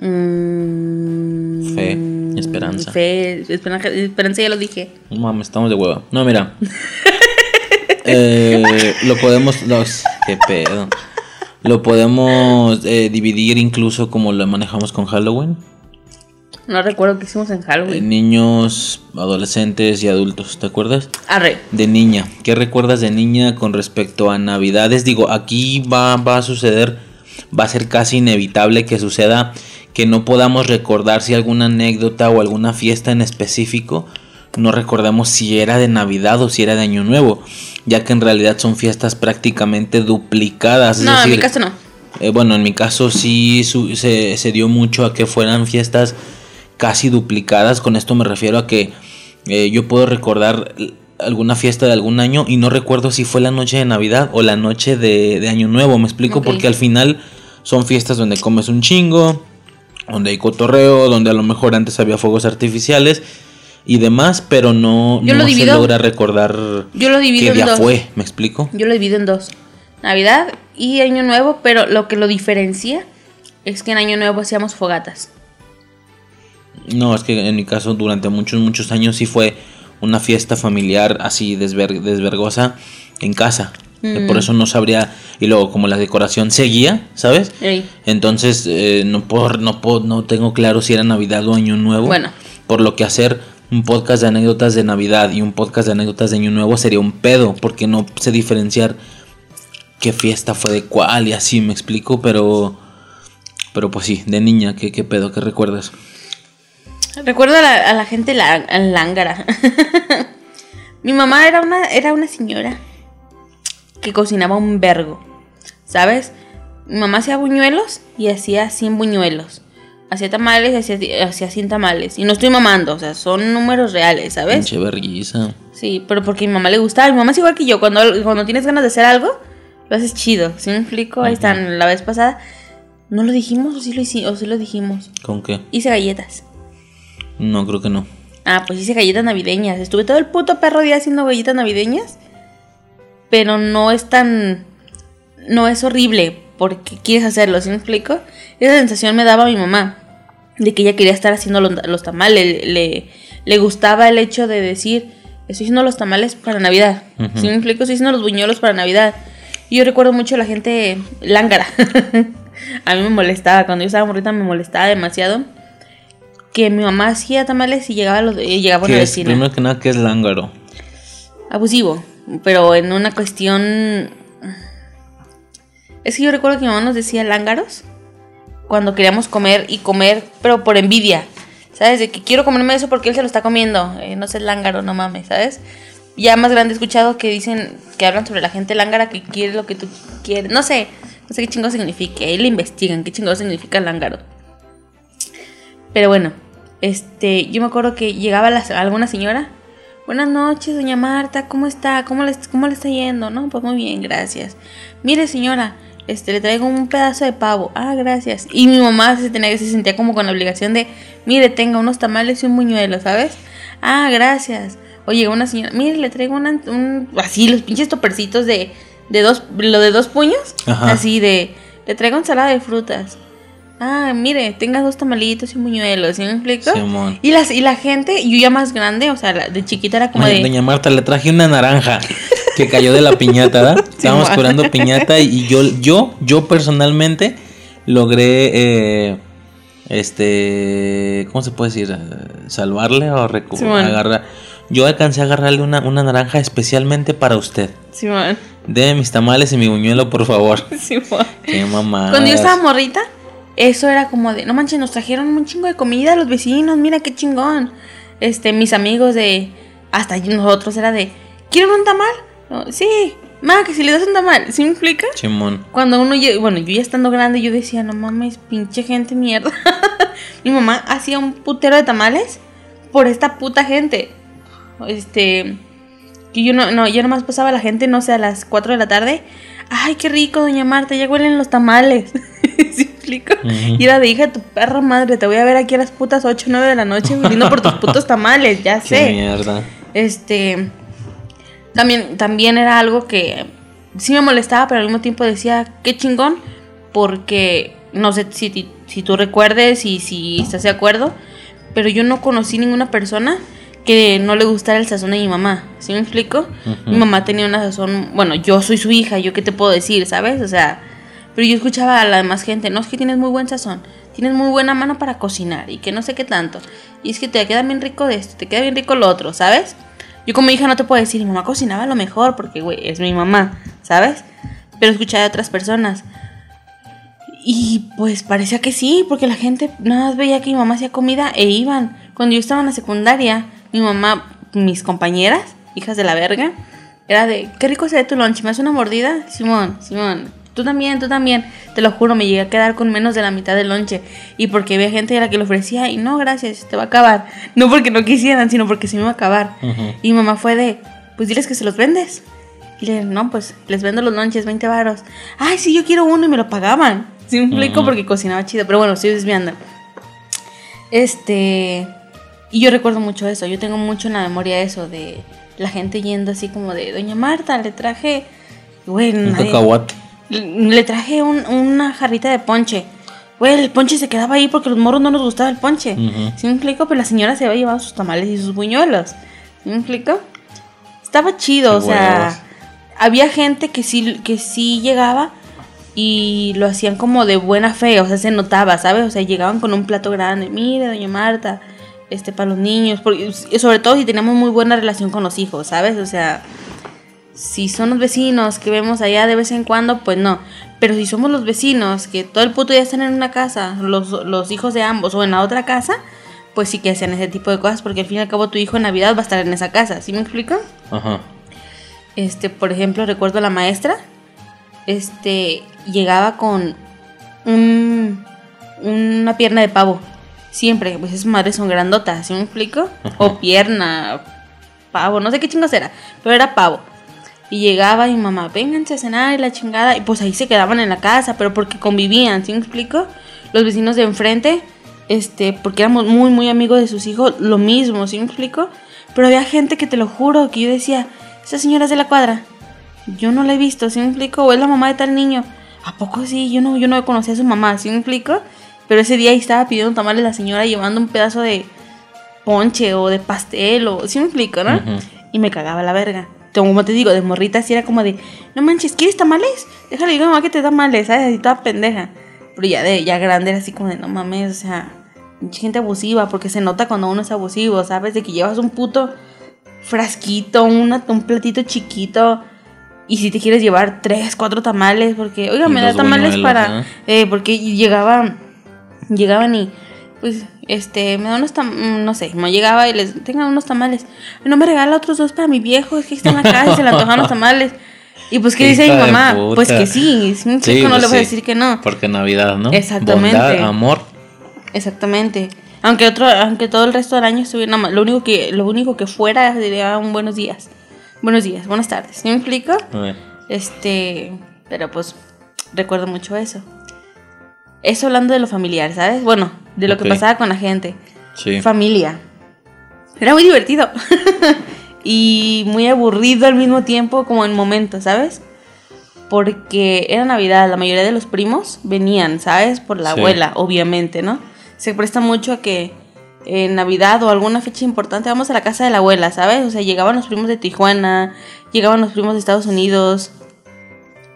Mm, Fe, esperanza. Fe, esperanza, esperanza ya lo dije. No mames, estamos de hueva. No, mira. [LAUGHS] Eh, lo podemos. Los, ¿Qué pedo? Lo podemos eh, dividir incluso como lo manejamos con Halloween. No recuerdo qué hicimos en Eh, Halloween. niños, adolescentes y adultos, ¿te acuerdas? Arre. De niña, ¿qué recuerdas de niña con respecto a Navidades? Digo, aquí va, va a suceder, va a ser casi inevitable que suceda que no podamos recordar si alguna anécdota o alguna fiesta en específico no recordamos si era de Navidad o si era de Año Nuevo, ya que en realidad son fiestas prácticamente duplicadas. es No, en mi caso no. eh, bueno, en mi caso sí su- se, se dio mucho a que fueran fiestas casi duplicadas. Con esto me refiero a que eh, yo puedo recordar alguna fiesta de algún año y no recuerdo si fue la noche de Navidad o la noche de, de Año Nuevo. Me explico porque al final son fiestas donde comes un chingo, donde hay cotorreo, donde a lo mejor antes había fuegos artificiales y demás, pero no, Yo lo no se divido- logra recordar Yo lo divido qué en día dos. fue. ¿Me explico? Yo lo divido en dos. Navidad y Año Nuevo, pero lo que lo diferencia es que en Año Nuevo hacíamos fogatas. No, es que en mi caso durante muchos, muchos años sí fue una fiesta familiar así desver- desvergosa en casa. Eh, Por eso no sabría. Y luego, como la decoración seguía, ¿sabes? Ey. Entonces, eh, no, puedo, no, puedo, no tengo claro si era Navidad o Año Nuevo. Bueno. Por lo que hacer un podcast de anécdotas de Navidad y un podcast de anécdotas de Año Nuevo sería un pedo, porque no sé diferenciar qué fiesta fue de cuál y así, me explico, pero. Pero pues sí, de niña, ¿qué, qué pedo? ¿Qué recuerdas? Recuerdo a la, a la gente la, lángara. [LAUGHS] Mi mamá era una, era una señora que cocinaba un vergo, ¿sabes? Mi mamá hacía buñuelos y hacía 100 buñuelos. Hacía tamales y hacía, hacía 100 tamales. Y no estoy mamando, o sea, son números reales, ¿sabes? Pinche. Sí, pero porque a mi mamá le gustaba. Mi mamá es igual que yo. Cuando, cuando tienes ganas de hacer algo, lo haces chido. ¿Sí me explico? Ahí están. La vez pasada, ¿no lo dijimos o sí lo, hici- o sí lo dijimos? ¿Con qué? Hice galletas. No, creo que no. Ah, pues hice galletas navideñas. Estuve todo el puto perro día haciendo galletas navideñas. Pero no es tan. No es horrible porque quieres hacerlo, ¿sí me explico? Esa sensación me daba mi mamá. De que ella quería estar haciendo los, los tamales. Le, le gustaba el hecho de decir: Estoy haciendo los tamales para Navidad. Ujú. ¿Sí me explico? Estoy haciendo los buñuelos para Navidad. Y yo recuerdo mucho a la gente lángara. [LAUGHS] a mí me molestaba, cuando yo estaba morrita me molestaba demasiado. Que mi mamá hacía tamales y llegaba, los, y llegaba una ¿Qué es? vecina. Primero que nada, ¿qué es lángaro? Abusivo, pero en una cuestión... Es que yo recuerdo que mi mamá nos decía lángaros cuando queríamos comer y comer, pero por envidia. ¿Sabes? De que quiero comerme eso porque él se lo está comiendo. Eh, no sé, lángaro, no mames, ¿sabes? Ya más grande he escuchado que dicen, que hablan sobre la gente lángara que quiere lo que tú quieres. No sé, no sé qué chingo significa. Ahí le investigan qué chingo significa lángaro. Pero bueno, este, yo me acuerdo que llegaba la- alguna señora. Buenas noches, doña Marta, ¿cómo está? ¿Cómo le, ¿Cómo le está yendo? No, pues muy bien, gracias. Mire, señora, este, le traigo un pedazo de pavo. Ah, gracias. Y mi mamá se, tenía, se sentía como con la obligación de, mire, tenga unos tamales y un buñuelo, ¿sabes? Ah, gracias. Oye, una señora, mire, le traigo una, un, así, los pinches topercitos de, de dos, lo de dos puños. Ajá. Así de, le traigo ensalada de frutas. Ah, mire, tenga dos tamalitos y un buñuelo, ¿sí me explico? Simón. Y, las, y la gente, yo ya más grande, o sea, la- de chiquita era como Ay, de... Doña Marta, le traje una naranja que cayó de la piñata, ¿verdad? [LAUGHS] Estábamos curando piñata y yo, yo, yo personalmente logré, eh, este, ¿cómo se puede decir? Salvarle o agarrar. Yo alcancé a agarrarle una, una naranja especialmente para usted. Simón, De mis tamales y mi buñuelo, por favor. [LAUGHS] Simón. Qué mamá. Cuando yo estaba morrita, eso era como de, no manches, nos trajeron un chingo de comida los vecinos, mira qué chingón. Este, mis amigos de, hasta nosotros era de, ¿quieren un tamal? No, sí, ma, que si le das un tamal, ¿sí me explica? Chimón. Cuando uno, bueno, yo ya estando grande, yo decía, no mames, pinche gente mierda. [LAUGHS] Mi mamá hacía un putero de tamales por esta puta gente. Este, que yo no, no, yo nomás pasaba a la gente, no sé, a las 4 de la tarde. Ay, qué rico, doña Marta, ya huelen los tamales. [LAUGHS] ¿Sí Y era de hija de tu perra madre, te voy a ver aquí a las putas 8 o 9 de la noche viniendo por tus putos tamales, ya [LAUGHS] Qué sé. mierda. Este. También, también era algo que sí me molestaba, pero al mismo tiempo decía, qué chingón, porque no sé si, si tú recuerdes y si estás de acuerdo, pero yo no conocí ninguna persona que no le gustara el sazón de mi mamá. ¿Sí me explico? Mi mamá tenía una sazón, bueno, yo soy su hija, yo qué te puedo decir, ¿sabes? O sea, pero yo escuchaba a la demás gente, no es que tienes muy buen sazón, tienes muy buena mano para cocinar y que no sé qué tanto. Y es que te queda bien rico de esto, te queda bien rico lo otro, ¿sabes? Yo como hija no te puedo decir, mi mamá cocinaba lo mejor porque, güey, es mi mamá, ¿sabes? Pero escuchaba de otras personas. Y pues parecía que sí, porque la gente nada más veía que mi mamá hacía comida e iban. Cuando yo estaba en la secundaria, mi mamá, mis compañeras, hijas de la verga, era de, qué rico se ve tu lunch, ¿me hace una mordida? Simón, Simón, tú también, tú también. Te lo juro, me llegué a quedar con menos de la mitad del lonche. Y porque había gente a la que le ofrecía, y no, gracias, te va a acabar. No porque no quisieran, sino porque se me iba a acabar. Y mi mamá fue de, pues diles que se los vendes. Y le no, pues les vendo los lonches, 20 varos. Ay, sí, yo quiero uno y me lo pagaban. Sí, porque cocinaba chido. Pero bueno, estoy desviando. Este. Y yo recuerdo mucho eso. Yo tengo mucho en la memoria eso de la gente yendo así como de, Doña Marta, le traje. Güey, Un nadie- cacahuate. Le traje un- una jarrita de ponche. Güey, el ponche se quedaba ahí porque los morros no nos gustaba el ponche. Ujú. ¿Sí me explico? Pero la señora se había llevado sus tamales y sus buñuelos. ¿Sí me explico? Estaba chido, Qué o sea, huevos. había gente que sí, que sí llegaba y lo hacían como de buena fe, o sea, se notaba, ¿sabes? O sea, llegaban con un plato grande, mire, doña Marta, este, para los niños, porque, sobre todo si teníamos muy buena relación con los hijos, ¿sabes? O sea, si son los vecinos que vemos allá de vez en cuando, pues no. Pero si somos los vecinos que todo el puto día están en una casa, los, los hijos de ambos o en la otra casa, pues sí que hacen ese tipo de cosas porque al fin y al cabo tu hijo en Navidad va a estar en esa casa, ¿sí me explico? Ajá. Este, por ejemplo, recuerdo a la maestra, este, llegaba con un, una pierna de pavo. Siempre, pues esas madres son grandotas, ¿sí me explico? O pierna, pavo, no sé qué chingos era, pero era pavo. Y llegaba y mamá, vénganse a cenar y la chingada. Y pues ahí se quedaban en la casa, pero porque convivían, ¿sí me explico? Los vecinos de enfrente, este, porque éramos muy, muy amigos de sus hijos, lo mismo, ¿sí me explico? Pero había gente que te lo juro, que yo decía, esa señora es de la cuadra. Yo no la he visto, ¿sí me explico? O es la mamá de tal niño. ¿A poco sí? Yo no, yo no conocía a su mamá, ¿sí me explico? Pero ese día ahí estaba pidiendo tamales la señora llevando un pedazo de ponche o de pastel o... ¿Sí me explico, no? Y me cagaba la verga. Como te digo, de morrita, así era como de, no manches, ¿quieres tamales? Déjale, digo, mamá, que te da tamales, ¿sabes? Así toda pendeja. Pero ya de, ya grande era así como de, no mames, o sea, mucha gente abusiva, porque se nota cuando uno es abusivo, ¿sabes? De que llevas un puto frasquito, una, un platito chiquito. Y si te quieres llevar tres, cuatro tamales, porque, oiga, Y me da tamales buñuelos, para. ¿eh? eh, porque llegaba. Llegaban y. Pues, este, me da unos tamales. No sé, me llegaba y les. Tengan unos tamales. No me regala otros dos para mi viejo, es que está en la casa y se le antojan los tamales. Y pues, ¿qué [LAUGHS] dice mi mamá? puta. Pues que sí, un Sí, chico no pues le voy a decir que no. Porque Navidad, ¿no? Exactamente. Bondad, amor. Exactamente. Aunque otro, aunque todo el resto del año estuviera más- lo único que, lo único que fuera diría un buenos días. Buenos días, buenas tardes. ¿Sí me explico? Este, pero pues recuerdo mucho eso. Eso hablando de lo familiar, ¿sabes? Bueno, de lo que pasaba con la gente. Sí. Familia. Era muy divertido. [LAUGHS] y muy aburrido al mismo tiempo, como en momentos, ¿sabes? Porque era Navidad, la mayoría de los primos venían, ¿sabes? Por la Sí. abuela, obviamente, ¿no? Se presta mucho a que en Navidad o alguna fecha importante vamos a la casa de la abuela, ¿sabes? O sea, llegaban los primos de Tijuana, llegaban los primos de Estados Unidos.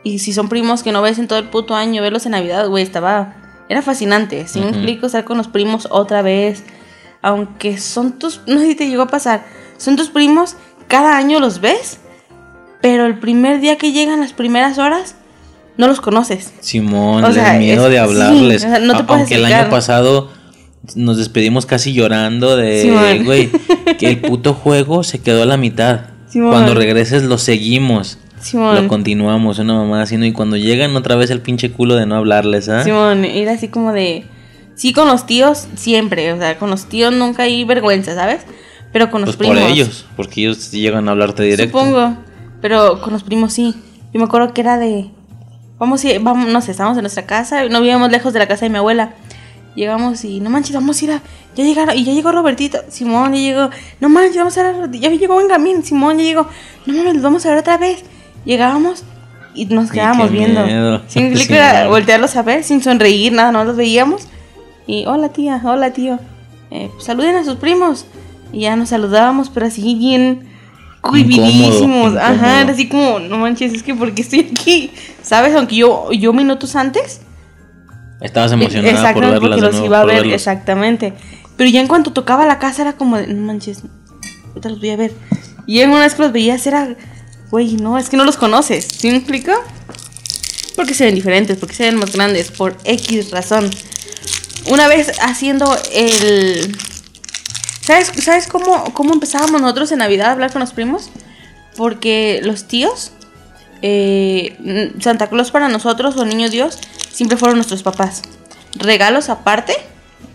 Y si son primos que no ves en todo el puto año, verlos en Navidad, güey, estaba... Era fascinante, ¿sí me Ujú. explico? Estar con los primos otra vez. Aunque son tus... No sé si te llegó a pasar. Son tus primos, cada año los ves, pero el primer día que llegan las primeras horas, no los conoces. Simón, O el miedo es- de sí, hablarles. o sea, no te Aunque el año pasado nos despedimos casi llorando de, güey, que el [LAUGHS] puto juego se quedó a la mitad. Simón. Cuando regreses lo seguimos. Simón. Lo continuamos, una mamá haciendo. Y cuando llegan otra vez el pinche culo de no hablarles, ¿ah? Simón, era así como de... Sí, con los tíos siempre, o sea, con los tíos nunca hay vergüenza, ¿sabes? Pero con los Pues por primos... ellos, porque ellos llegan a hablarte directo. Supongo, pero con los primos sí. Yo me acuerdo que era de... Vamos, a ir- vamos no sé, estábamos en nuestra casa, no vivíamos lejos de la casa de mi abuela. Llegamos y, no manches, vamos a ir a... Ya llegaron, y ya llegó Robertito, Simón, ya llegó. No manches, vamos a ver, ya llegó Benjamín, Simón, ya llegó. No mames, los vamos a ver otra vez. Llegábamos y nos quedábamos viendo. miedo. Sin [LAUGHS] Sí, man. voltearlos a ver, sin sonreír, nada, no los veíamos. Y, hola tía, hola tío. Eh, pues, saluden a sus primos. Y ya nos saludábamos, pero así bien cohibidísimos. Ajá, era así como, no manches, es que porque estoy aquí. ¿Sabes? Aunque yo, yo minutos antes. Estabas emocionada por exactamente, verlas porque de los nuevo, iba a por ver, verlos. exactamente. Pero ya en cuanto tocaba la casa era como, de, no manches, ahorita los voy a ver. Y en una vez que los veías era, güey, no, es que no los conoces. ¿Sí me explico? Porque se ven diferentes, porque se ven más grandes, por X razón. Una vez haciendo el... ¿Sabes, ¿sabes cómo, cómo empezábamos nosotros en Navidad a hablar con los primos? Porque los tíos, eh, Santa Claus para nosotros o Niño Dios, siempre fueron nuestros papás. Regalos aparte,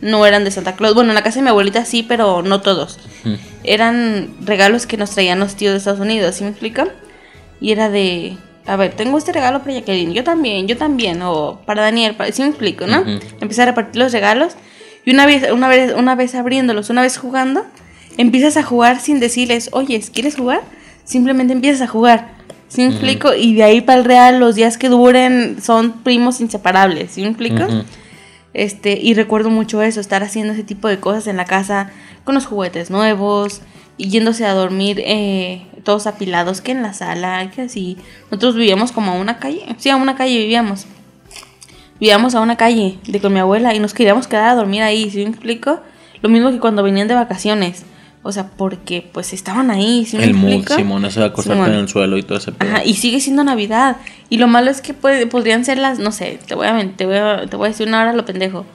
no eran de Santa Claus. Bueno, en la casa de mi abuelita sí, pero no todos. Eran regalos que nos traían los tíos de Estados Unidos, ¿sí me explican? Y era de, a ver, tengo este regalo para Jacqueline, yo también, yo también, o para Daniel, para, ¿sí me explico, no? Empecé a repartir los regalos y una vez, una vez, una vez abriéndolos, una vez jugando, empiezas a jugar sin decirles, oye, ¿quieres jugar? Simplemente empiezas a jugar. ¿Sí me explico? Y de ahí para el real, los días que duren son primos inseparables. ¿Sí me explico? Este, y recuerdo mucho eso, estar haciendo ese tipo de cosas en la casa con los juguetes nuevos yéndose a dormir eh, todos apilados que en la sala, que así. Nosotros vivíamos como a una calle, sí, a una calle vivíamos. Vivíamos a una calle de con mi abuela y nos queríamos quedar a dormir ahí, ¿sí me explico? Lo mismo que cuando venían de vacaciones. O sea, porque pues estaban ahí, ¿sí me El mood? Simón, eso de acostarte Simón. en el suelo y todo ese pedo. Ajá, y sigue siendo Navidad. Y lo malo es que puede- podrían ser las, no sé, te voy, a, te, voy a, te voy a decir una hora lo pendejo.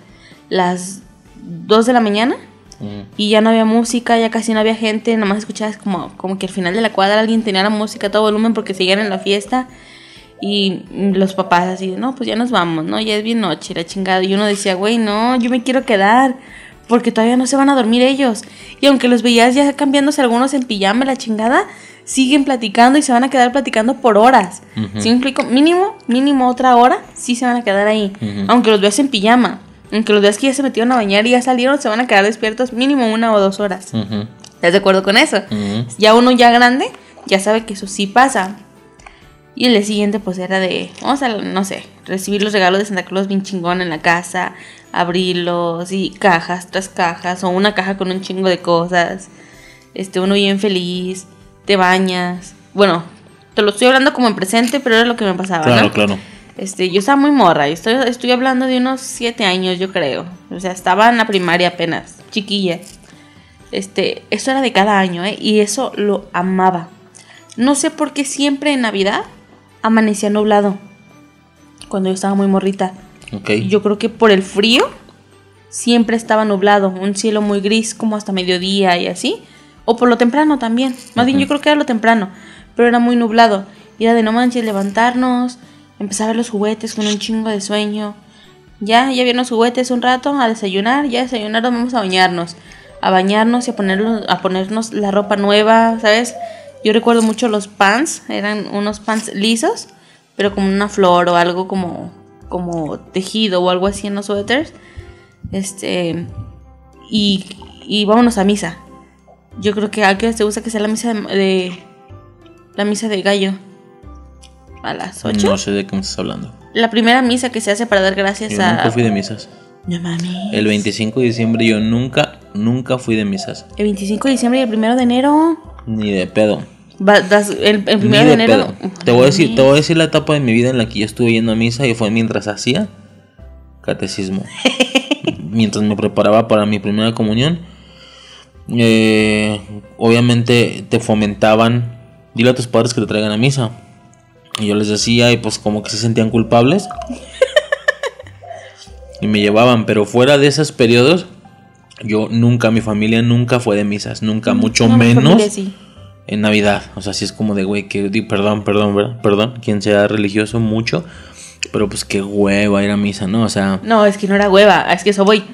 Las 2 de la mañana Ujú. y ya no había música, ya casi no había gente, nada más escuchabas como, como que al final de la cuadra alguien tenía la música a todo volumen porque seguían en la fiesta. Y los papás así, de, no, pues ya nos vamos, ¿no? Ya es bien noche, la chingada. Y uno decía, güey, no, yo me quiero quedar. Porque todavía no se van a dormir ellos. Y aunque los veías ya cambiándose algunos en pijama, la chingada, siguen platicando y se van a quedar platicando por horas. ¿Sí me explico? Mínimo, mínimo otra hora, sí se van a quedar ahí. Aunque los veas en pijama. Aunque los veas que ya se metieron a bañar y ya salieron, se van a quedar despiertos mínimo una o dos horas. ¿Estás de acuerdo con eso? Ya uno ya grande, ya sabe que eso sí pasa. Y el siguiente pues era de, vamos a, no sé, recibir los regalos de Santa Claus bien chingón en la casa, abrirlos y cajas tras cajas, o una caja con un chingo de cosas, este, uno bien feliz, te bañas, bueno, te lo estoy hablando como en presente, pero era lo que me pasaba, Claro, ¿no? claro. Este, yo estaba muy morra, estoy, estoy hablando de unos siete años, yo creo. O sea, estaba en la primaria apenas, chiquilla. Este, eso era de cada año, ¿eh? Y eso lo amaba. No sé por qué siempre en Navidad amanecía nublado. Cuando yo estaba muy morrita. Yo creo que por el frío siempre estaba nublado, un cielo muy gris como hasta mediodía y así. O por lo temprano también. Más bien yo creo que era lo temprano, pero era muy nublado. Y era de no manches levantarnos, empezar a ver los juguetes con un chingo de sueño. Ya, ya vieron los juguetes un rato, a desayunar, ya desayunaron, vamos a bañarnos. A bañarnos y a ponernos, a ponernos la ropa nueva, ¿sabes? Yo recuerdo mucho los pants, eran unos pants lisos, pero como una flor o algo como, como tejido o algo así en los suéteres. Este, y, y vámonos a misa. Yo creo que a qué te gusta que sea la misa de, de- la misa de gallo. A las 8. No sé de qué me estás hablando. La primera misa que se hace para dar gracias Yo a. nunca fui de misas. No mames. El 25 de diciembre yo nunca, nunca fui de misas. El 25 de diciembre y el 1 de enero. Ni de pedo. das- el, el Ni primero de, enero. pedo. Te voy a decir, te voy a decir la etapa de mi vida en la que yo estuve yendo a misa y fue mientras hacía catecismo. [LAUGHS] mientras me preparaba para mi primera comunión. eh, obviamente te fomentaban. Dile a tus padres que te traigan a misa. Y yo les decía, y pues como que se sentían culpables. y me llevaban, pero fuera de esos periodos, yo nunca, mi familia nunca fue de misas, nunca, mucho No, menos familia sí. en Navidad. O sea, sí es como de, güey, que perdón, perdón, ¿verdad? perdón, quien sea religioso mucho, pero pues qué hueva ir a misa, ¿no? O sea, No, es que no era hueva, es que eso voy.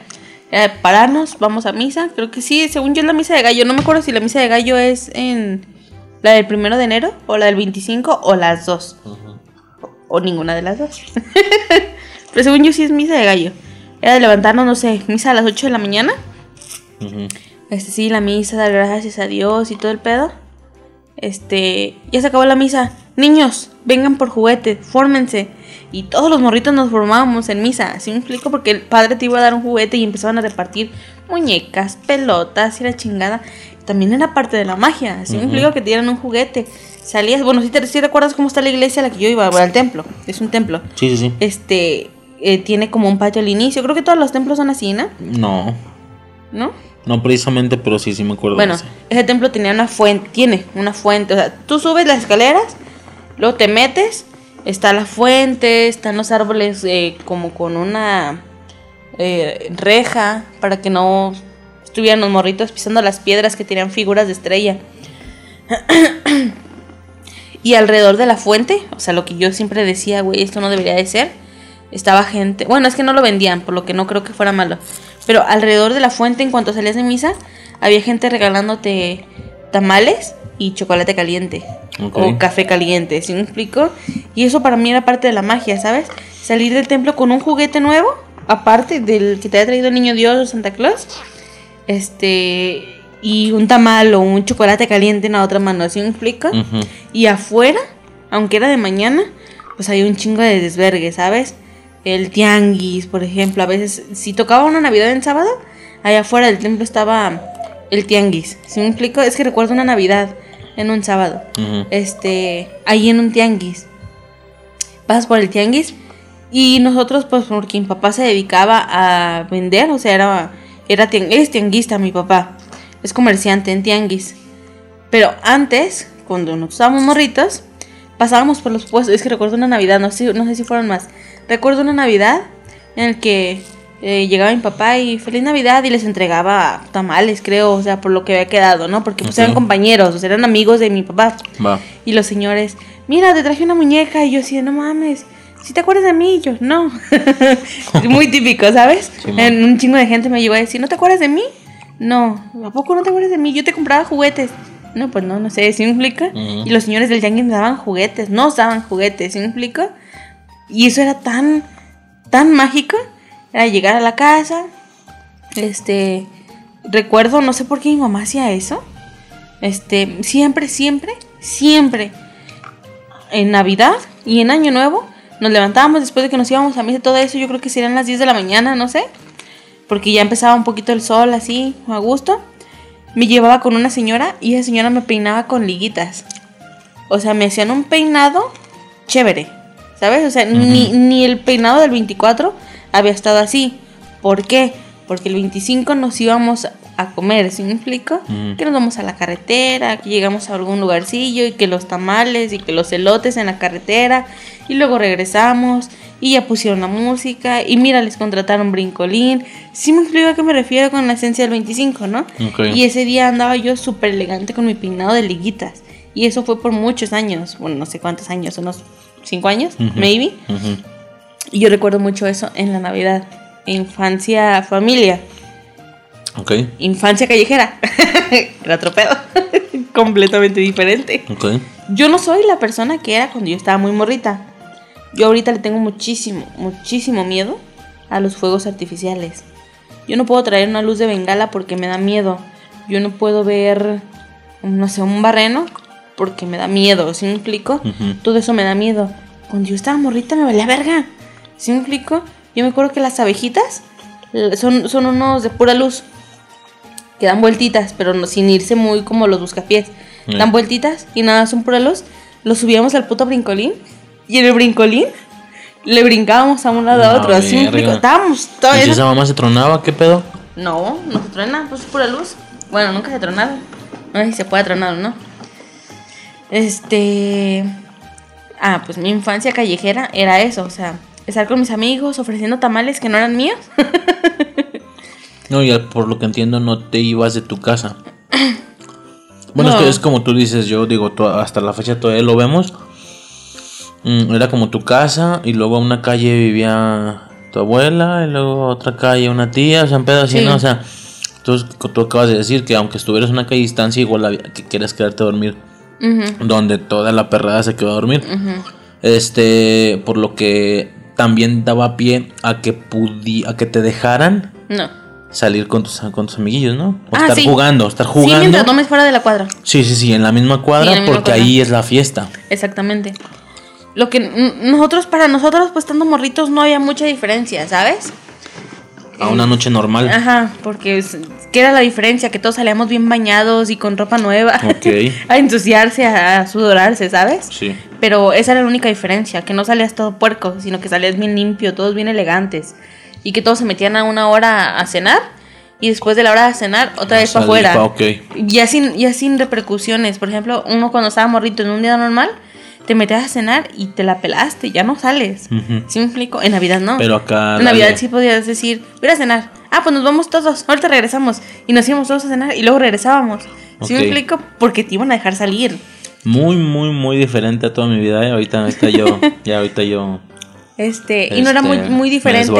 De pararnos, vamos a misa. Creo que sí, según yo es la misa de gallo. No me acuerdo si la misa de gallo es en la del primero de enero, o la del 25, o las dos. O ninguna de las dos. [LAUGHS] Pero según yo sí es misa de gallo. Era de levantarnos, no sé, misa a las 8 de la mañana. Este sí, la misa, dar gracias a Dios y todo el pedo. Este, ya se acabó la misa. Niños, vengan por juguetes, fórmense. Y todos los morritos nos formábamos en misa. Así me explico porque el padre te iba a dar un juguete y empezaban a repartir muñecas, pelotas y la chingada. También era parte de la magia. Así me explico que te dieran un juguete. Salías, bueno, si te recuerdas cómo está la iglesia a la que yo iba, bueno, al templo. Es un templo. sí, sí, sí. Este, eh, tiene como un patio al inicio. Creo que todos los templos son así, ¿no? No, ¿No? no precisamente, pero sí, sí me acuerdo. Bueno, ese templo tenía una fuente, tiene una fuente, o sea, tú subes las escaleras, luego te metes, está la fuente, están los árboles eh, como con una eh, reja para que no estuvieran los morritos pisando las piedras que tenían figuras de estrella. [CLEARS THROAT] y alrededor de la fuente, o sea, lo que yo siempre decía, güey, esto no debería de ser, estaba gente, bueno, es que no lo vendían, por lo que no creo que fuera malo, pero alrededor de la fuente, en cuanto salías de misa, había gente regalándote tamales y chocolate caliente Ok. o café caliente, ¿sí me explico? Y eso para mí era parte de la magia, ¿sabes? Salir del templo con un juguete nuevo, aparte del que te había traído el niño Dios o Santa Claus, este, y un tamal o un chocolate caliente en la otra mano, ¿sí me explico? Ujú. Y afuera, aunque era de mañana, pues hay un chingo de desvergue, ¿sabes? El tianguis, por ejemplo, a veces, si tocaba una Navidad en sábado, allá afuera del templo estaba el tianguis. ¿Sí me explico? Es que recuerdo una Navidad en un sábado. Este, ahí en un tianguis. Pasas por el tianguis y nosotros, pues, porque mi papá se dedicaba a vender, o sea, era, era es tianguista mi papá, es comerciante en tianguis. Pero antes, cuando nos estábamos morritos, pasábamos por los puestos. Es que recuerdo una Navidad, no sé, no sé si fueron más. Recuerdo una Navidad en el que eh, llegaba mi papá y feliz Navidad y les entregaba tamales, creo, o sea, por lo que había quedado, ¿no? Porque pues eran compañeros, o sea, eran amigos de mi papá. Va. Y los señores, mira, te traje una muñeca. Y yo así, no mames, si te acuerdas de mí? Y yo, no. [LAUGHS] Muy típico, ¿sabes? Sí, en un chingo de gente me llegó a decir, ¿no te acuerdas de mí? No, ¿a poco no te acuerdas de mí? Yo te compraba juguetes. No, pues no, no sé, ¿sí me explica? Ujú. Y los señores del tianguis me daban juguetes, nos daban juguetes, ¿sí me explica? Y eso era tan, tan mágico. Era llegar a la casa, este, recuerdo, no sé por qué mi mamá hacía eso. Este, siempre, siempre, siempre. En Navidad y en Año Nuevo nos levantábamos después de que nos íbamos a misa, todo eso, yo creo que serían las 10 de la mañana, no sé. Porque ya empezaba un poquito el sol así, a gusto. Me llevaba con una señora y esa señora me peinaba con liguitas. O sea, me hacían un peinado chévere, ¿sabes? O sea, ni, ni el peinado del 24 había estado así. ¿Por qué? Porque el 25 nos íbamos a comer, ¿sí me explico? Que nos vamos a la carretera, que llegamos a algún lugarcillo y que los tamales y que los elotes en la carretera y luego regresamos y ya pusieron la música y mira, les contrataron brincolín. Sí me explico a qué me refiero con la esencia del 25, ¿no? Ok. Y ese día andaba yo súper elegante con mi peinado de liguitas. Y eso fue por muchos años, bueno, no sé cuántos años, unos cinco años, Ujú. maybe. Y yo recuerdo mucho eso en la Navidad. Infancia, familia. Ok. Infancia callejera. [LAUGHS] Era otro pedo. [LAUGHS] Completamente diferente. Ok. Yo no soy la persona que era cuando yo estaba muy morrita. Yo ahorita le tengo muchísimo, muchísimo miedo a los fuegos artificiales. Yo no puedo traer una luz de bengala porque me da miedo. Yo no puedo ver, no sé, un barreno porque me da miedo. ¿Sí me explico? Todo eso me da miedo. Cuando yo estaba morrita me valía verga. ¿Sí me explico? Yo me acuerdo que las abejitas son, son unos de pura luz. Que dan vueltitas, pero no, sin irse muy como los buscapiés. Mm. Dan vueltitas y nada, son pura luz. Los subíamos al puto brincolín. Y en el brincolín le brincábamos a un lado a No, otro. ¿Sí me verga. explico? Estábamos ¿Y todavía. si esa mamá se tronaba? ¿Qué pedo? No, no se truena, pues es pura luz. Bueno, nunca se ha tronado. No sé si se puede tronar o no. Este. Ah, pues mi infancia callejera era eso, o sea, estar con mis amigos ofreciendo tamales que no eran míos. [LAUGHS] No, y por lo que entiendo no te ibas de tu casa. [COUGHS] Bueno, es No. que es como tú dices, yo digo, hasta la fecha todavía lo vemos. Mm, era como tu casa y luego a una calle vivía tu abuela y luego a otra calle una tía, o sea, un pedo así, Sí. ¿no? O sea, tú, tú acabas de decir que aunque estuvieras en una calle distancia, igual había- que quieres quedarte a dormir donde toda la perrada se quedó a dormir. Este, por lo que también daba pie a que pudi a que te dejaran No. salir con tus, con tus amiguillos, ¿no? O Ah, estar sí. jugando, estar Sí, jugando. mientras no me fuera de la cuadra. Sí, sí, sí, en la misma cuadra, Sí, en la misma porque cuadra. ahí es la fiesta. Exactamente. Lo que nosotros, para nosotros, pues estando morritos, no había mucha diferencia, ¿sabes? A una noche normal. Ajá, porque ¿qué era la diferencia? Que todos salíamos bien bañados y con ropa nueva. Ok. [LAUGHS] a ensuciarse, a, sudorarse, ¿sabes? Sí. Pero esa era la única diferencia, que no salías todo puerco, sino que salías bien limpio, todos bien elegantes. Y que todos se metían a una hora a cenar y después de la hora de cenar otra vez para afuera. pa- ok. Ya sin, ya sin repercusiones. Por ejemplo, uno cuando estaba morrito en un día normal, te metías a cenar y te la pelaste, ya no sales. Ujú. ¿Sí me explico? En Navidad no. Pero acá. En Navidad sí podías decir, voy a cenar. Ah, pues nos vamos todos, ahorita regresamos. Y nos íbamos todos a cenar y luego regresábamos. ¿Sí me explico? Porque te iban a dejar salir. Muy, muy, muy diferente a toda mi vida. ¿eh? Ahorita, ahorita yo. [LAUGHS] ya, ahorita yo. Este, y no era muy, este, muy diferente.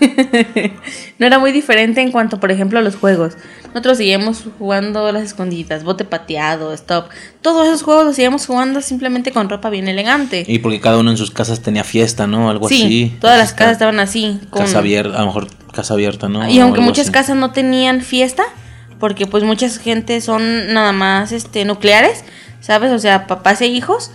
[LAUGHS] no era muy diferente en cuanto, por ejemplo, a los juegos. Nosotros seguíamos jugando las escondidas, bote pateado, stop. Todos esos juegos los seguíamos jugando simplemente con ropa bien elegante. Y porque cada uno en sus casas tenía fiesta, ¿no? Algo sí, así. todas las casas estaban así. Con... Casa abierta, a lo mejor casa abierta, ¿no? Y aunque muchas así. casas no tenían fiesta, porque pues muchas gente son nada más este nucleares, ¿sabes? O sea, papás e hijos,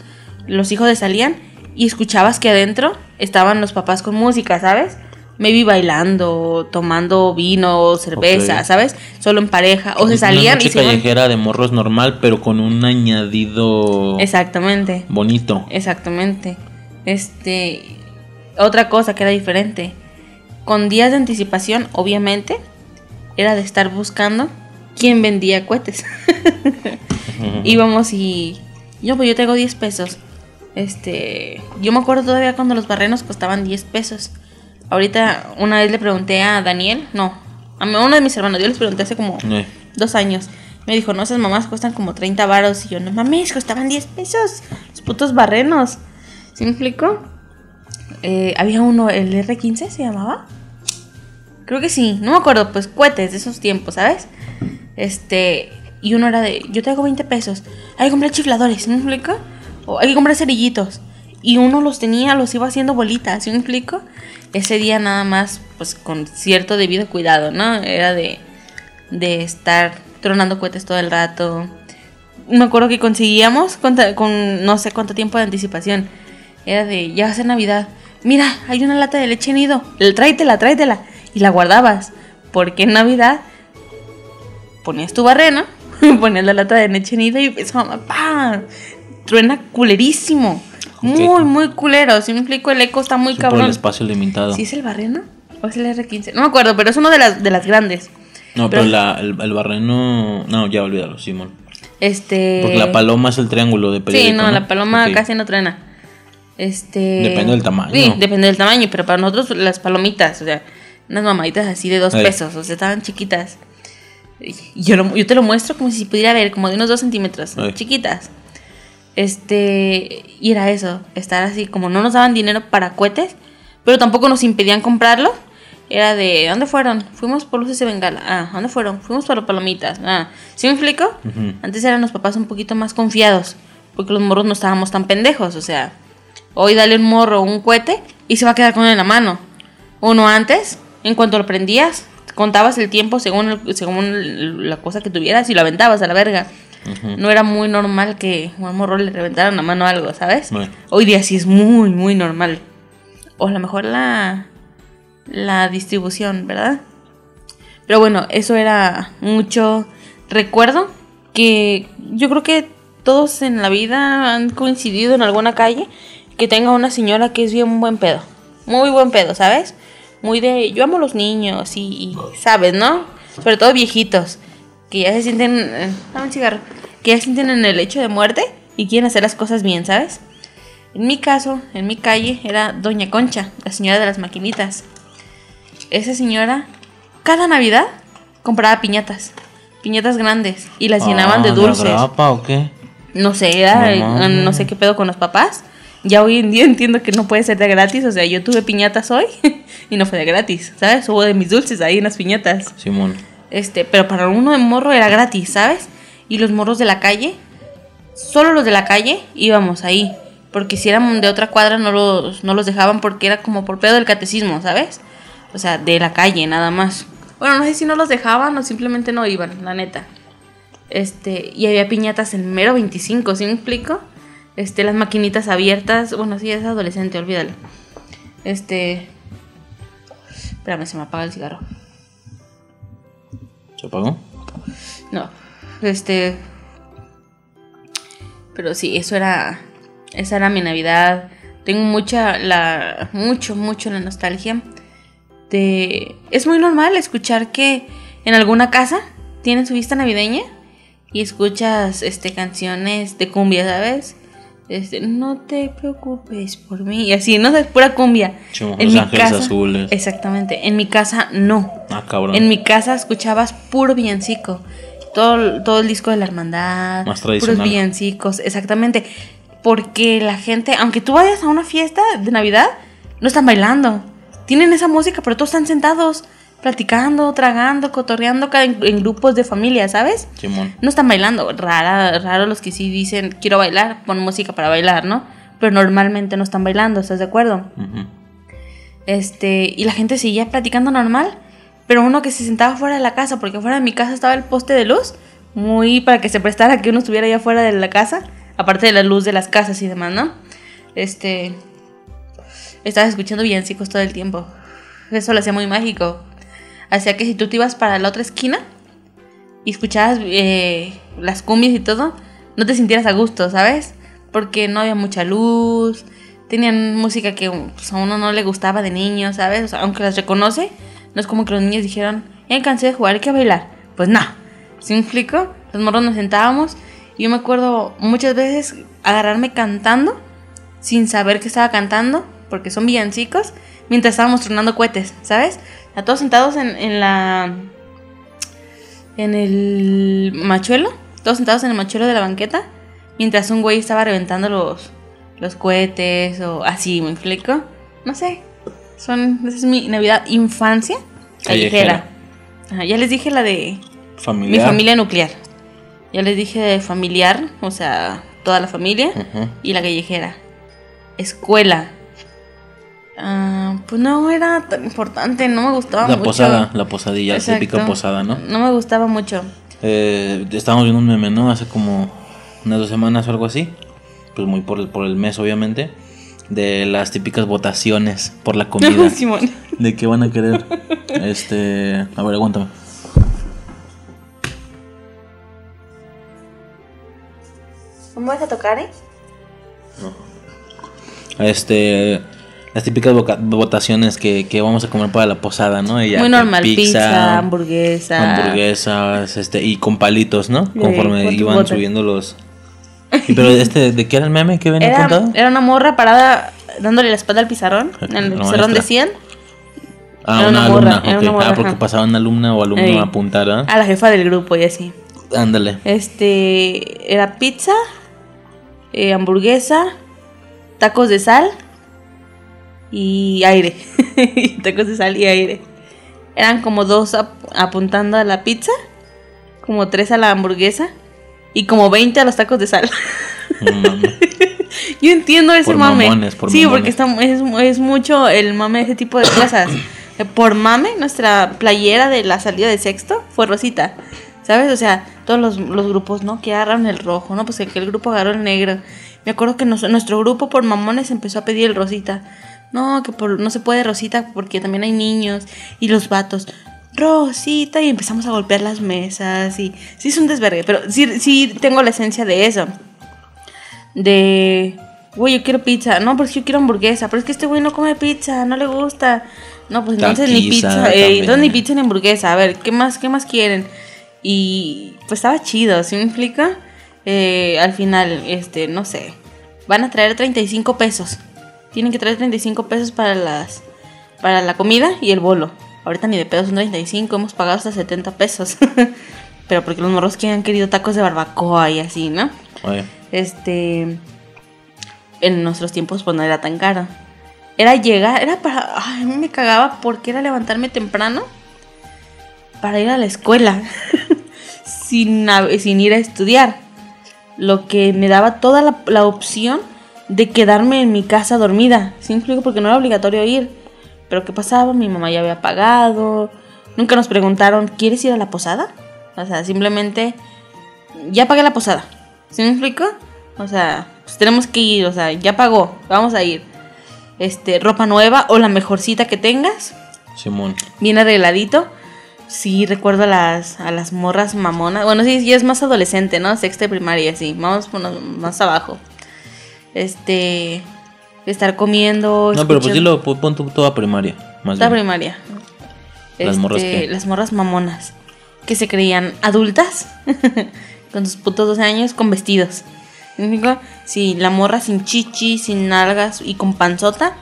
los hijos de salían y escuchabas que adentro estaban los papás con música, ¿sabes? Maybe bailando, tomando vino, cerveza. ¿sabes? Solo en pareja. O se Una salían noche y se iban. callejera de morros normal, pero con un añadido Exactamente. bonito. Exactamente. Este. Otra cosa que era diferente. Con días de anticipación, obviamente, era de estar buscando quién vendía cohetes. [LAUGHS] Íbamos y. Yo, pues yo tengo 10 pesos. Este. Yo me acuerdo todavía cuando los barrenos costaban 10 pesos. Ahorita, una vez le pregunté a Daniel, no, a uno de mis hermanos, yo les pregunté hace como Eh, dos años. Me dijo, no, esas mamás cuestan como 30 varos. Y yo, no mames, costaban 10 pesos. Los putos barrenos. ¿Sí me explico? Eh, había uno, el R15 se llamaba. Creo que sí, no me acuerdo, pues cohetes de esos tiempos, ¿sabes? Este, y uno era de, yo traigo 20 pesos. Hay que comprar chifladores, ¿sí me explico? O hay que comprar cerillitos. Y uno los tenía, los iba haciendo bolitas, ¿sí me explico? Ese día nada más, pues con cierto debido cuidado, ¿no? Era de, de estar tronando cohetes todo el rato. Me acuerdo que conseguíamos con, no sé cuánto tiempo de anticipación. Era de, ya va Navidad. Mira, hay una lata de leche nido. Tráetela, tráetela. Y la guardabas. Porque en Navidad ponías tu barrena, [LAUGHS] ponías la lata de leche nido y eso, mamá, ¡pam! truena culerísimo. Muy, muy culero. Si me explico, el eco está muy cabrón. el espacio limitado. ¿Sí es el Barreno? ¿O es el R15? No me acuerdo, pero es uno de las, de las grandes. No, pero, la, el, el barreno. No, ya olvídalo, Simón. Este. Porque la paloma es el triángulo de periódico. Sí, no, la paloma casi no truena. Este. Depende del tamaño. Sí, depende del tamaño, pero para nosotros las palomitas, o sea, unas mamaditas así de dos pesos, o sea, estaban chiquitas. Yo, lo- yo te lo muestro como si pudiera ver, como de unos dos centímetros, chiquitas. Este, y era eso, estar así, como no nos daban dinero para cohetes, pero tampoco nos impedían comprarlo. Era de, ¿dónde fueron? Fuimos por luces de bengala. Ah, ¿dónde fueron? Fuimos por palomitas. Ah, ¿sí me explico? Antes eran los papás un poquito más confiados, porque los morros no estábamos tan pendejos, o sea, hoy dale un morro un cohete y se va a quedar con él en la mano. Uno antes, en cuanto lo prendías, contabas el tiempo según, el- según la cosa que tuvieras y lo aventabas a la verga. No era muy normal que a un morro le reventaran la mano algo, ¿sabes? Bueno. Hoy día sí es muy, muy normal. O a lo mejor la, la distribución, ¿verdad? Pero bueno, eso era mucho recuerdo que yo creo que todos en la vida han coincidido en alguna calle que tenga una señora que es bien buen pedo. Muy buen pedo, ¿sabes? Muy de yo amo a los niños y, y, sabes, ¿no? Sobre todo viejitos que ya se sienten eh, dame un cigarro, que ya se sienten en el hecho de muerte y quieren hacer las cosas bien, ¿sabes? En mi caso, en mi calle, era Doña Concha, la señora de las maquinitas. Esa señora, cada Navidad, compraba piñatas. Piñatas grandes. Y las llenaban de Ah, dulces. agrapa o qué? No sé, era- No mames. no sé qué pedo con los papás. Ya hoy en día entiendo que no puede ser de gratis. O sea, yo tuve piñatas hoy [LAUGHS] y no fue de gratis, ¿sabes? Hubo de mis dulces ahí en las piñatas. Simón. Este, pero para uno de morro era gratis, ¿sabes? Y los morros de la calle, solo los de la calle íbamos ahí. Porque si eran de otra cuadra no los, no los dejaban porque era como por pedo del catecismo, ¿sabes? O sea, de la calle nada más. Bueno, no sé si no los dejaban o simplemente no iban, la neta. Este, y había piñatas en mero 25, ¿sí me explico? Este, las maquinitas abiertas. Bueno, sí, es adolescente, olvídalo. Este. Espérame, se me apaga el cigarro. ¿Se apagó? No, este. Pero sí, eso era. Esa era mi Navidad. Tengo mucha, la. Mucho, mucho la nostalgia. De. Es muy normal escuchar que en alguna casa tienen su vista navideña y escuchas este canciones de cumbia, ¿sabes? Este, no te preocupes por mí. Y así, no es pura cumbia. Sí, Los Ángeles Azules. Exactamente. En mi casa no. Ah, cabrón. En mi casa escuchabas puro villancico. Todo, todo el disco de la hermandad. Más puros tradicional. villancicos, exactamente. Porque la gente, aunque tú vayas a una fiesta de Navidad, no están bailando. Tienen esa música, pero todos están sentados, platicando, tragando, cotorreando cada- en, grupos de familia, ¿sabes? Simón. No están bailando. Rara, raro los que sí dicen, quiero bailar, pon música para bailar, ¿no? Pero normalmente no están bailando, ¿estás de acuerdo? Este, y la gente seguía platicando normal, pero uno que se sentaba fuera de la casa, porque fuera de mi casa estaba el poste de luz, muy para que se prestara que uno estuviera allá fuera de la casa, aparte de la luz de las casas y demás, ¿no? Este, estabas escuchando villancicos todo el tiempo. Eso lo hacía muy mágico. Hacía que si tú te ibas para la otra esquina y escuchabas eh, las cumbias y todo, no te sintieras a gusto, ¿sabes? Porque no había mucha luz, tenían música que pues, a uno no le gustaba de niño, ¿sabes? O aunque las reconoce, no es como que los niños dijeron, ya cansé de jugar, hay que bailar. Pues no, ¿sí me explico? Los morros nos sentábamos y yo me acuerdo muchas veces agarrarme cantando sin saber que estaba cantando, porque son villancicos, mientras estábamos tronando cohetes, ¿sabes? A todos sentados en, en la. en el machuelo, todos sentados en el machuelo de la banqueta, mientras un güey estaba reventando los, los cohetes o así, ¿me explico? No sé. Son. Esa es mi Navidad infancia callejera. Ajá, ya les dije la de Familiar. mi familia nuclear. Ya les dije de familiar, o sea, toda la familia y la callejera. Escuela. Ah, pues no era tan importante, no me gustaba La mucho. posada, la posadilla, la típica posada, ¿no? No me gustaba mucho. Eh, estábamos viendo un meme, ¿no? Hace como unas dos semanas o algo así. Pues muy por el, por el mes, obviamente. De las típicas votaciones por la comida. [LAUGHS] Simón. ¿De qué van a querer? [LAUGHS] Este. A ver, aguántame. ¿Cómo vas a tocar, eh? Este. Las típicas votaciones que, que vamos a comer para la posada, ¿no? Ella, Muy normal, pizza, hamburguesa. hamburguesas, este, y con palitos, ¿no? Sí, Conforme iban bote. subiendo los. Y [LAUGHS] pero este, ¿de qué era el meme que venía Era, era una morra parada dándole la espalda al pizarrón. En el La pizarrón maestra. decían Ah, era una, una morra, alumna, era ok. una morra, ah, porque ajá. pasaba una alumna o alumno a apuntar, ¿ah? a la jefa del grupo y así. Ándale. Este era pizza, eh, hamburguesa, tacos de sal y aire. [LAUGHS] tacos de sal y aire. Eran como dos ap- apuntando a la pizza, como tres a la hamburguesa y como 20 a los tacos de sal. [LAUGHS] Yo entiendo ese Por mame. mamones, por sí, mamones. porque está, es, es mucho el mame de ese tipo de cosas. [COUGHS] Eh, por mame, nuestra playera de la salida de sexto fue rosita. ¿Sabes? O sea, todos los, los grupos, ¿no? Que agarraron el rojo, ¿no? Pues que el grupo agarró el negro. Me acuerdo que nos- nuestro grupo por mamones empezó a pedir el rosita. No, que por, no se puede rosita porque también hay niños y los vatos. Rosita y empezamos a golpear las mesas y sí es un desvergue, pero sí, sí tengo la esencia de eso de, güey, yo quiero pizza, no, porque yo quiero hamburguesa, pero es que este güey no come pizza, no le gusta. No, pues entonces ni pizza, eh, entonces ni pizza ni hamburguesa, a ver, ¿qué más, qué más quieren? Y pues estaba chido, ¿sí me explica? Eh, al final, este, no sé, van a traer 35 pesos. Tienen que traer 35 pesos para las para la comida y el bolo. Ahorita ni de pedos son 35, hemos pagado hasta 70 pesos. [LAUGHS] Pero porque los morros que han querido tacos de barbacoa y así, ¿no? Oye, Este. En nuestros tiempos, pues no era tan caro. Era llegar, era para. Ay, a mí me cagaba porque era levantarme temprano para ir a la escuela [LAUGHS] sin, sin ir a estudiar. Lo que me daba toda la, la opción de quedarme en mi casa dormida. ¿Sí me explico? Porque no era obligatorio ir. Pero ¿qué pasaba? Mi mamá ya había pagado. Nunca nos preguntaron, ¿quieres ir a la posada? O sea, simplemente ya pagué la posada. ¿Sí me explico? O sea, pues tenemos que ir, o sea, ya pagó, vamos a ir. Este, ropa nueva o la mejorcita que tengas, Simón. bien arregladito. Sí, recuerdo a las, a las morras mamonas. Bueno, sí, ya es más adolescente, ¿no? Sexta de primaria, sí. Vamos por unos- más abajo. Este, estar comiendo. No, pero pues dilo, pon pon tu toda primaria. Más bien. primaria. ¿Las morras qué? Las morras mamonas. Que se creían adultas. [LAUGHS] con sus putos 12 años con vestidos. ¿Me explico? Sí, la morra sin chichi, sin nalgas y con panzota.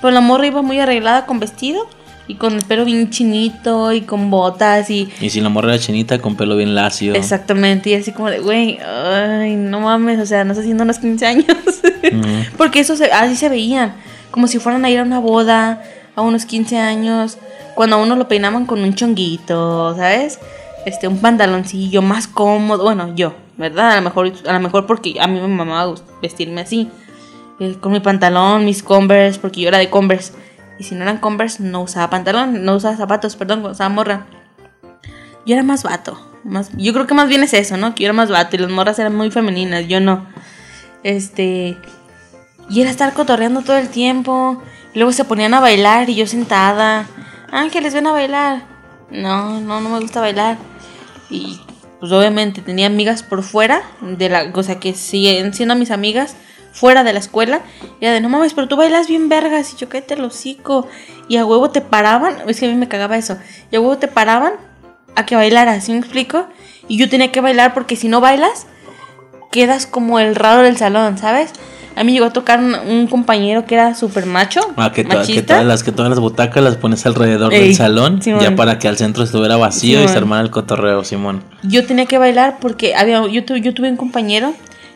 Pero la morra iba muy arreglada con vestido. Y con el pelo bien chinito y con botas y... Y si la morra era chinita con pelo bien lacio. Exactamente, y así como de, güey, ay, no mames, o sea, no está haciendo unos 15 años. [LAUGHS] Porque eso se- así se veían, como si fueran a ir a una boda a unos 15 años, cuando a uno lo peinaban con un chonguito, ¿sabes? Este, un pantaloncillo más cómodo, bueno, yo, ¿verdad? A lo mejor, a lo mejor porque a mí me mamaba vestirme así, eh, con mi pantalón, mis Converse, porque yo era de Converse. Y si no eran Converse, no usaba pantalón, no usaba zapatos, perdón, estaba morra. Yo era más vato. Más, yo creo que más bien es eso, ¿no? Que yo era más vato y las morras eran muy femeninas, yo no. Este. Y era estar cotorreando todo el tiempo. Luego se ponían a bailar y yo sentada. Ángeles, ven a bailar. No, no, no me gusta bailar. Y pues obviamente tenía amigas por fuera de la. O sea, que siguen siendo mis amigas fuera de la escuela. Y era de, no mames, pero tú bailas bien vergas. Y yo, cállate el hocico. Y a huevo te paraban. Es que a mí me cagaba eso. Y a huevo te paraban a que bailaras, ¿sí me explico? Y yo tenía que bailar porque si no bailas, quedas como el raro del salón, ¿sabes? A mí llegó a tocar un, un compañero que era súper macho, Ah, que, to- que machista. todas las que todas las butacas las pones alrededor Ey, del salón, Simón. ya para que al centro estuviera vacío y se armara el cotorreo, Simón. Yo tenía que bailar porque había, yo, tu- yo tuve un compañero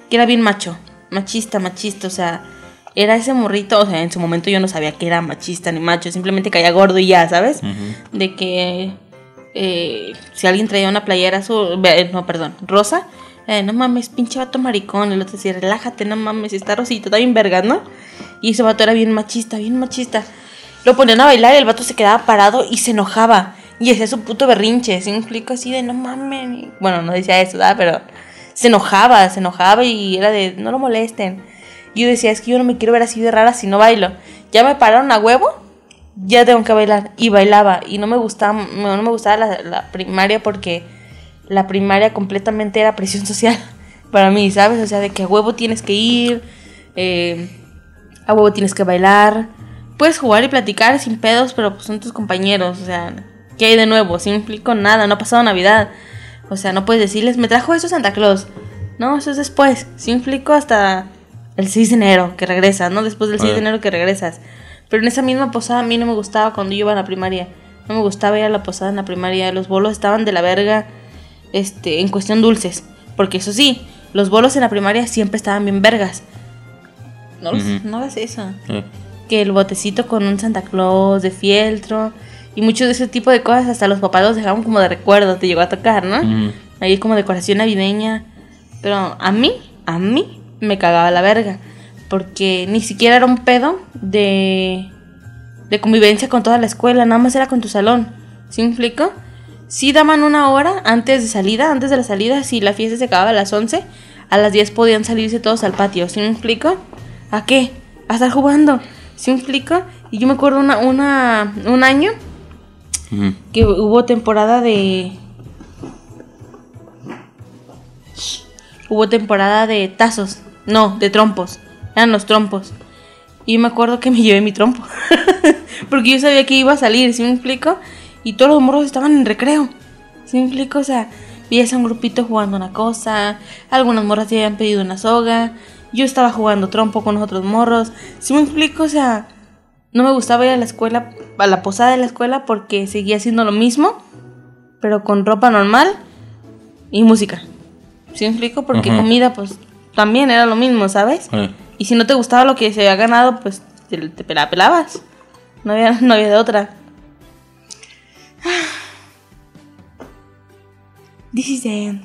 que era bien macho, machista, machista, o sea, era ese morrito, o sea, en su momento yo no sabía que era machista ni macho, simplemente caía gordo y ya, ¿sabes? De que eh, si alguien traía una playera azul, ve- no, perdón, rosa, eh, no mames, pinche vato maricón, el otro decía, relájate, no mames, está rosito, está bien verga, ¿no? Y ese vato era bien machista, bien machista. Lo ponían a bailar y el vato se quedaba parado y se enojaba. Y hacía su puto berrinche, ¿sí me explico? Así de, no mames. Bueno, no decía eso, ¿verdad? Pero se enojaba, se enojaba y era de, no lo molesten. Yo decía, es que yo no me quiero ver así de rara si no bailo. Ya me pararon a huevo, ya tengo que bailar. Y bailaba. Y no me gustaba, no, me gustaba la, primaria porque la primaria completamente era presión social [LAUGHS] para mí, ¿sabes? O sea, de que a huevo tienes que ir, Eh, a huevo tienes que bailar. Puedes jugar y platicar sin pedos, pero pues son tus compañeros. O sea, ¿qué hay de nuevo? Sin implico nada, no ha pasado Navidad. O sea, no puedes decirles, me trajo eso Santa Claus. No, eso es después. Sin implico hasta el 6 de enero que regresas, ¿no? Después del 6 de enero que regresas. Pero en esa misma posada a mí no me gustaba cuando yo iba a la primaria. No me gustaba ir a la posada en la primaria. Los bolos estaban de la verga este, en cuestión dulces. Porque eso sí, los bolos en la primaria siempre estaban bien vergas. No, no hagas eso. Que el botecito con un Santa Claus de fieltro y mucho de ese tipo de cosas, hasta los papás los dejaban como de recuerdo, te llegó a tocar, ¿no? Ahí como decoración navideña. Pero a mí, a mí me cagaba la verga. Porque ni siquiera era un pedo de, de convivencia con toda la escuela, nada más era con tu salón. ¿Sí me explico? Sí daban una hora antes de salida, antes de la salida, si la fiesta se acababa a las 11, a las 10 podían salirse todos al patio. ¿Sí me explico? ¿A qué? A estar jugando. ¿Sí me explico? Y yo me acuerdo una, una, un año que hubo temporada de... Hubo temporada de tazos, no, de trompos, eran los trompos. Y me acuerdo que me [LAUGHS] llevé mi trompo, [LAUGHS] porque yo sabía que iba a salir, ¿sí me explico? Y todos los morros estaban en recreo, ¿sí me explico? O sea, veías a un grupito jugando una cosa, algunas morras ya habían pedido una soga, yo estaba jugando trompo con otros morros, ¿sí me explico? O sea, no me gustaba ir a la escuela, a la posada de la escuela, porque seguía haciendo lo mismo, pero con ropa normal y música. ¿Sí me explico? Porque comida, pues también era lo mismo, ¿sabes? Y si no te gustaba lo que se había ganado, pues te, te la pelabas. No había, [LAUGHS] no había de otra. [SIGHS] This is the end.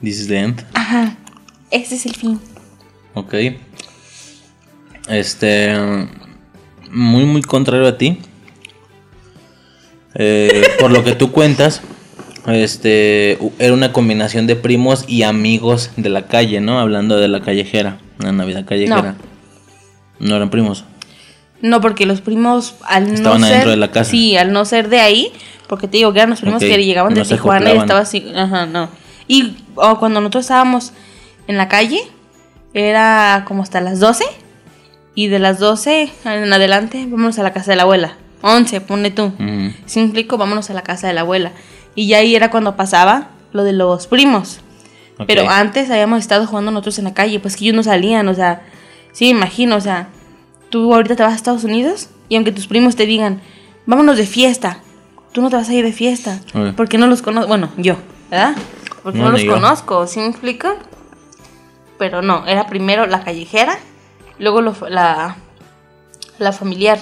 This is the end. Ajá. Este es el fin. Ok. Este muy, muy contrario a ti. Eh, [LAUGHS] por lo que tú cuentas, este era una combinación de primos y amigos de la calle, ¿no? Hablando de la callejera, la Navidad callejera. No, no eran primos. No, porque los primos al Estaban no ser, adentro de la casa. Sí, al no ser de ahí, porque te digo que eran los primos que llegaban de Tijuana y estaba así, ajá, no. Y cuando nosotros estábamos en la calle, era como hasta las 12 y de las 12 en adelante, vámonos a la casa de la abuela. 11, pone tú. Si implico, vámonos a la casa de la abuela. Y ya ahí era cuando pasaba lo de los primos. Pero antes habíamos estado jugando nosotros en la calle, pues que ellos no salían, o sea, sí, imagino, o sea, tú ahorita te vas a Estados Unidos y aunque tus primos te digan, vámonos de fiesta, tú no te vas a ir de fiesta, porque no los conozco, bueno, yo, ¿verdad? Porque no, los conozco, ¿sí me explico? Pero no, era primero la callejera luego la, la familiar.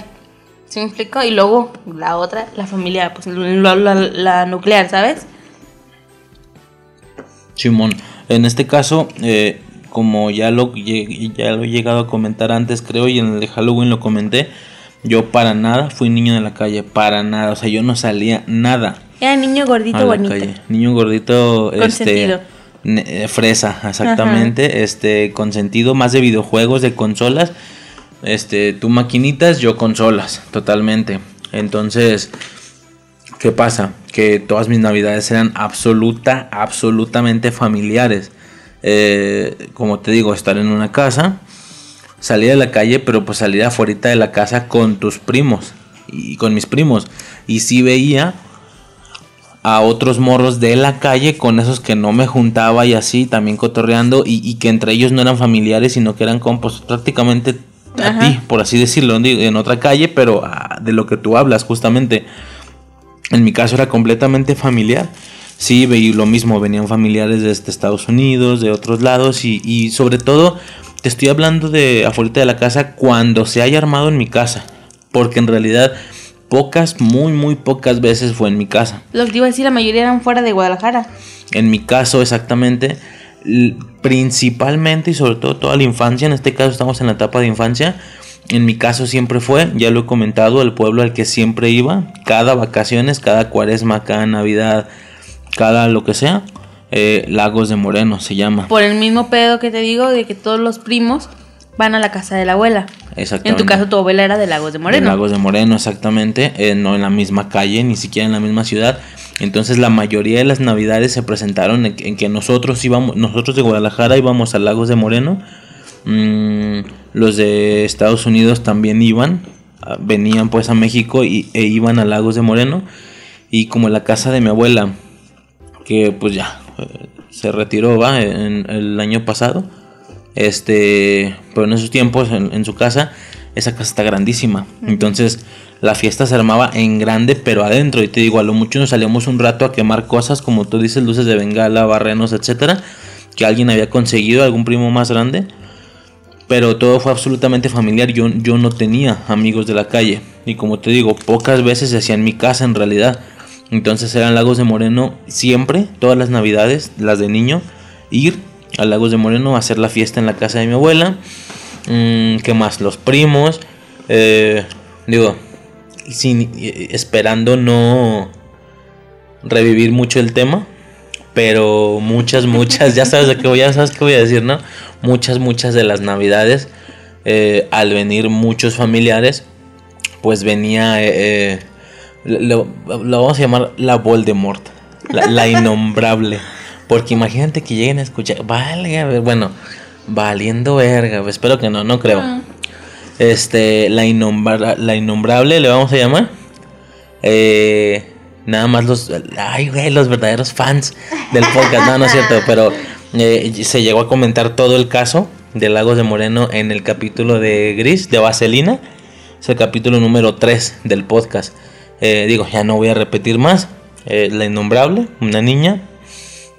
¿Sí me explico? Y luego la otra, la familiar, pues la, nuclear, ¿sabes? Simón, en este caso, eh, como ya lo, ya lo he llegado a comentar antes, creo, y en el de Halloween lo comenté, yo para nada fui niño de la calle, para nada, o sea, yo no salía nada. Era niño gordito bonito. Niño gordito, este fresa, exactamente, este consentido más de videojuegos, de consolas. Este, tú maquinitas, yo consolas, totalmente. Entonces, ¿qué pasa? Que todas mis navidades eran absoluta, absolutamente familiares. Eh, como te digo, estar en una casa, salir a la calle, pero pues salir afuera de la casa con tus primos y con mis primos. Y si veía a otros morros de la calle con esos que no me juntaba y así, también cotorreando, y, que entre ellos no eran familiares, sino que eran compos prácticamente a ti, por así decirlo, en otra calle, pero ah, de lo que tú hablas justamente. En mi caso era completamente familiar. Sí, veí lo mismo, venían familiares de Estados Unidos, de otros lados, y, y sobre todo te estoy hablando de afuera de la casa cuando se haya armado en mi casa, porque en realidad pocas, muy, muy pocas veces fue en mi casa. Lo que iba a decir, la mayoría eran fuera de Guadalajara. En mi caso, exactamente, principalmente y sobre todo toda la infancia, en este caso estamos en la etapa de infancia, en mi caso siempre fue, ya lo he comentado, el pueblo al que siempre iba, cada vacaciones, cada cuaresma, cada navidad, cada lo que sea, eh, Lagos de Moreno se llama. Por el mismo pedo que te digo de que todos los primos van a la casa de la abuela. En tu caso, tu abuela era de Lagos de Moreno. De Lagos de Moreno, exactamente. Eh, no en la misma calle, ni siquiera en la misma ciudad. Entonces, la mayoría de las navidades se presentaron en, que nosotros íbamos, nosotros de Guadalajara íbamos a Lagos de Moreno. Mm, los de Estados Unidos también iban, ah, venían pues a México y, e iban a Lagos de Moreno. Y como la casa de mi abuela, que pues ya eh, se retiró, va, en el año pasado. Este, pero en esos tiempos, en, en su casa, esa casa está grandísima. Entonces, la fiesta se armaba en grande, pero adentro. Y te digo, a lo mucho nos salíamos un rato a quemar cosas, como tú dices, luces de bengala, barrenos, etcétera, que alguien había conseguido, algún primo más grande. Pero todo fue absolutamente familiar. Yo, yo no tenía amigos de la calle. Y como te digo, pocas veces se hacía en mi casa en realidad. Entonces eran Lagos de Moreno siempre, todas las navidades, las de niño, ir a Lagos de Moreno a hacer la fiesta en la casa de mi abuela. Mm, ¿Qué más? Los primos. Eh, digo, sin, eh, esperando no revivir mucho el tema. Pero muchas, muchas, ya sabes de qué voy, ya sabes qué voy a decir, ¿no? Muchas, muchas de las navidades, eh, al venir muchos familiares, pues venía, eh, lo, lo vamos a llamar la Voldemort, la, la innombrable. Porque imagínate que lleguen a escuchar, vale, a ver, bueno, valiendo verga, espero que no, no creo. Ah. Este, la, innombra- la innombrable le vamos a llamar. Eh, nada más los, ay, güey, los verdaderos fans del podcast, no, no es cierto, pero eh, se llegó a comentar todo el caso de Lagos de Moreno en el capítulo de Gris, de Vaselina. Es el capítulo número 3 del podcast. Eh, digo, ya no voy a repetir más. Eh, la innombrable, una niña.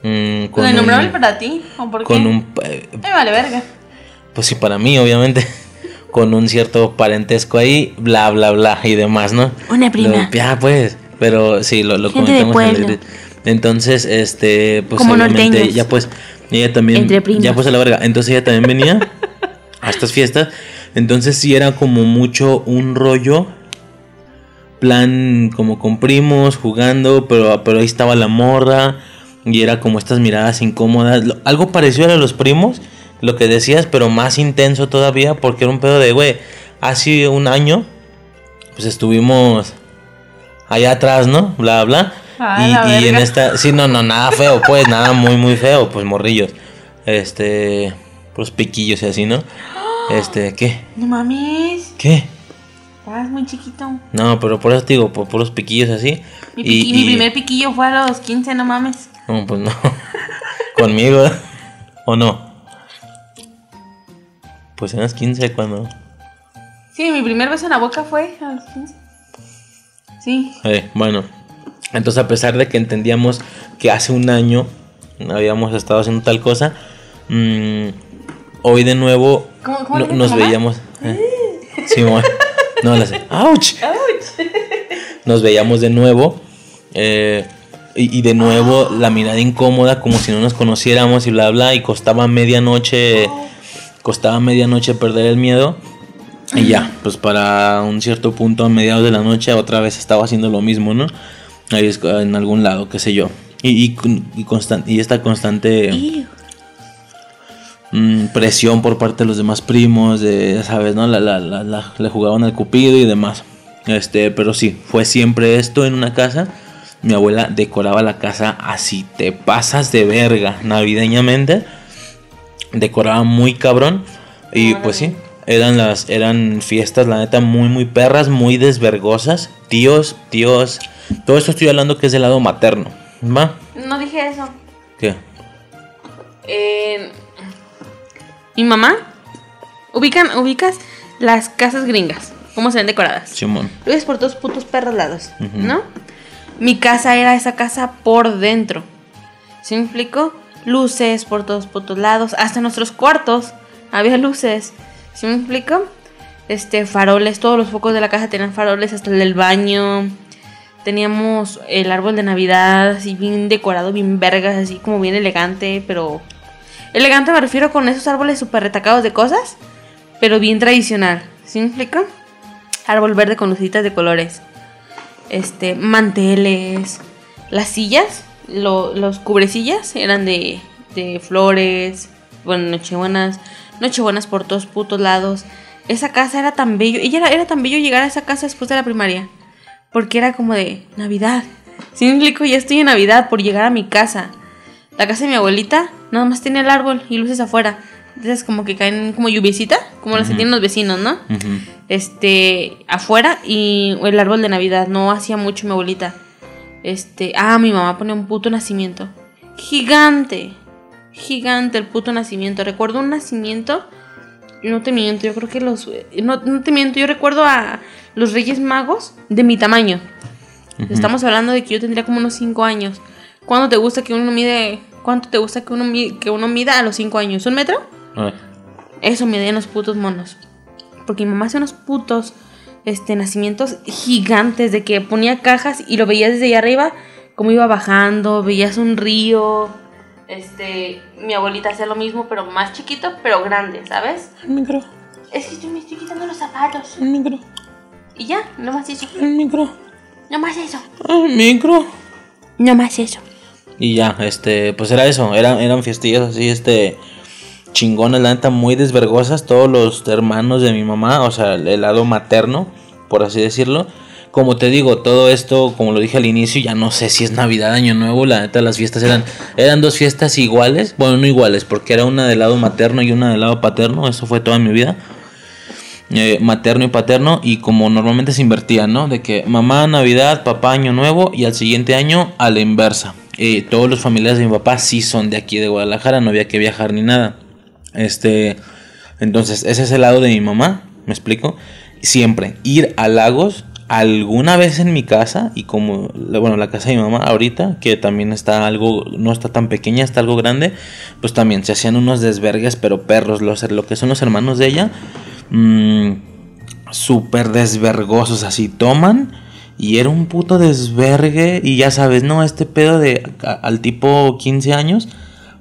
Mm, con ¿Lo innombrable para ti? ¿O por qué? con un eh, Me vale verga. pues sí, para mí, obviamente, [LAUGHS] con un cierto parentesco ahí, bla, bla, bla y demás, ¿no? Una prima. Lo- ya, pues, pero sí, lo, lo Gente de comentamos en el. Entonces, este, pues Como obviamente, ya pues, ella también, Entre primos. ya pues a la verga. Entonces ella también venía [LAUGHS] a estas fiestas. Entonces sí era como mucho un rollo, plan como con primos, jugando, pero, pero ahí estaba la morra. Y era como estas miradas incómodas. Algo parecido a los primos, lo que decías, pero más intenso todavía, porque era un pedo de, güey, hace un año, pues estuvimos allá atrás, ¿no? Bla, bla. Ah, y, y en esta, sí, no, no, nada feo, pues, nada muy, muy feo, pues morrillos. Este, pues piquillos y así, ¿no? Este, ¿qué? No mames. ¿Qué? Estás muy chiquito. No, pero por eso te digo, por puros piquillos así. Mi, y- mi y- primer piquillo fue a los 15, no mames. No, pues no. [LAUGHS] Conmigo. ¿O no? Pues en las 15 cuando... Sí, mi primer beso en la boca fue a los 15. Sí. Eh, bueno, entonces a pesar de que entendíamos que hace un año habíamos estado haciendo tal cosa, mm, hoy de nuevo ¿Cómo- no- nos veíamos... eh, Simón. no, la sé. [LAUGHS] ¡Auch! Nos veíamos de nuevo. eh, y, y de nuevo la mirada incómoda como si no nos conociéramos y bla bla y costaba medianoche costaba medianoche perder el miedo y ya pues para un cierto punto a mediados de la noche otra vez estaba haciendo lo mismo no ahí es- en algún lado qué sé yo y y, y, y esta constante mm, presión por parte de los demás primos, de, ya sabes, ¿no? La, la- la- la- le jugaban al cupido y demás. Este, pero sí, fue siempre esto en una casa. Mi abuela decoraba la casa así, te pasas de verga, navideñamente. Decoraba muy cabrón. Y pues sí, eran las, eran fiestas, la neta, muy, muy perras, muy desvergosas. Tíos, tíos. Todo esto estoy hablando que es del lado materno. ¿Va? No dije eso. ¿Qué? Eh, mi mamá. Ubican, ubicas las casas gringas. ¿Cómo se ven decoradas? Simón. Lo ves por todos putos perros lados. ¿no? Mi casa era esa casa por dentro. ¿Sí me explico? Luces por todos lados. Hasta nuestros cuartos había luces. ¿Sí me explico? Este, faroles. Todos los focos de la casa tenían faroles. Hasta el del baño. Teníamos el árbol de Navidad así bien decorado, bien vergas, así como bien elegante, pero... Elegante me refiero con esos árboles súper retacados de cosas, pero bien tradicional. ¿Sí me explico? Árbol verde con lucitas de colores. Este, manteles. Las sillas, lo- los cubrecillas eran de, de flores. Bueno, nochebuenas. Nochebuenas por todos putos lados. Esa casa era tan bello. Ella era, era tan bello llegar a esa casa después de la primaria. Porque era como de Navidad. ¿Sí me explico? Ya estoy en Navidad por llegar a mi casa. La casa de mi abuelita nada más tiene el árbol y luces afuera. Esas como que caen como lluviecita, como las que tienen los vecinos, ¿no? Este, afuera y el árbol de Navidad. No hacía mucho mi abuelita. Este, ah, mi mamá ponía un puto nacimiento. Gigante. Gigante el puto nacimiento. Recuerdo un nacimiento. No te miento, yo creo que los. No, no te miento, yo recuerdo a los Reyes Magos de mi tamaño. Estamos hablando de que yo tendría como unos 5 años. ¿Cuándo te gusta que uno mide. ¿Cuánto te gusta que uno, que uno mida a los 5 años? ¿Un metro? Ah, Eso me den los putos monos. Porque mi mamá hacía unos putos este, nacimientos gigantes de que ponía cajas y lo veías desde allá arriba, como iba bajando, veías un río. Este, mi abuelita hacía lo mismo, pero más chiquito, pero grande, ¿sabes? El micro, Es que yo me estoy quitando los zapatos. el micro, Y ya, no más eso. el micro, No más eso. el micro. No más eso. Y ya, este, pues era eso, eran, eran fiestillas así, este, chingones, la neta, muy desvergosas, todos los hermanos de mi mamá, o sea, el lado materno, por así decirlo. Como te digo, todo esto, como lo dije al inicio, ya no sé si es Navidad, Año Nuevo, la neta, las fiestas eran, eran dos fiestas iguales, bueno, no iguales, porque era una del lado materno y una del lado paterno, eso fue toda mi vida. eh, materno y paterno y como normalmente se invertía, ¿no? De que mamá Navidad, papá Año Nuevo y al siguiente año a la inversa. Eh, todos los familiares de mi papá sí son de aquí de Guadalajara, no había que viajar ni nada. Este, entonces ese es el lado de mi mamá, ¿me explico? Siempre ir a Lagos alguna vez en mi casa y como bueno la casa de mi mamá ahorita que también está algo no está tan pequeña está algo grande pues también se hacían unos desvergues pero perros los lo que son los hermanos de ella mm, súper desvergosos, así toman y era un puto desvergue y ya sabes, no, este pedo de al tipo 15 años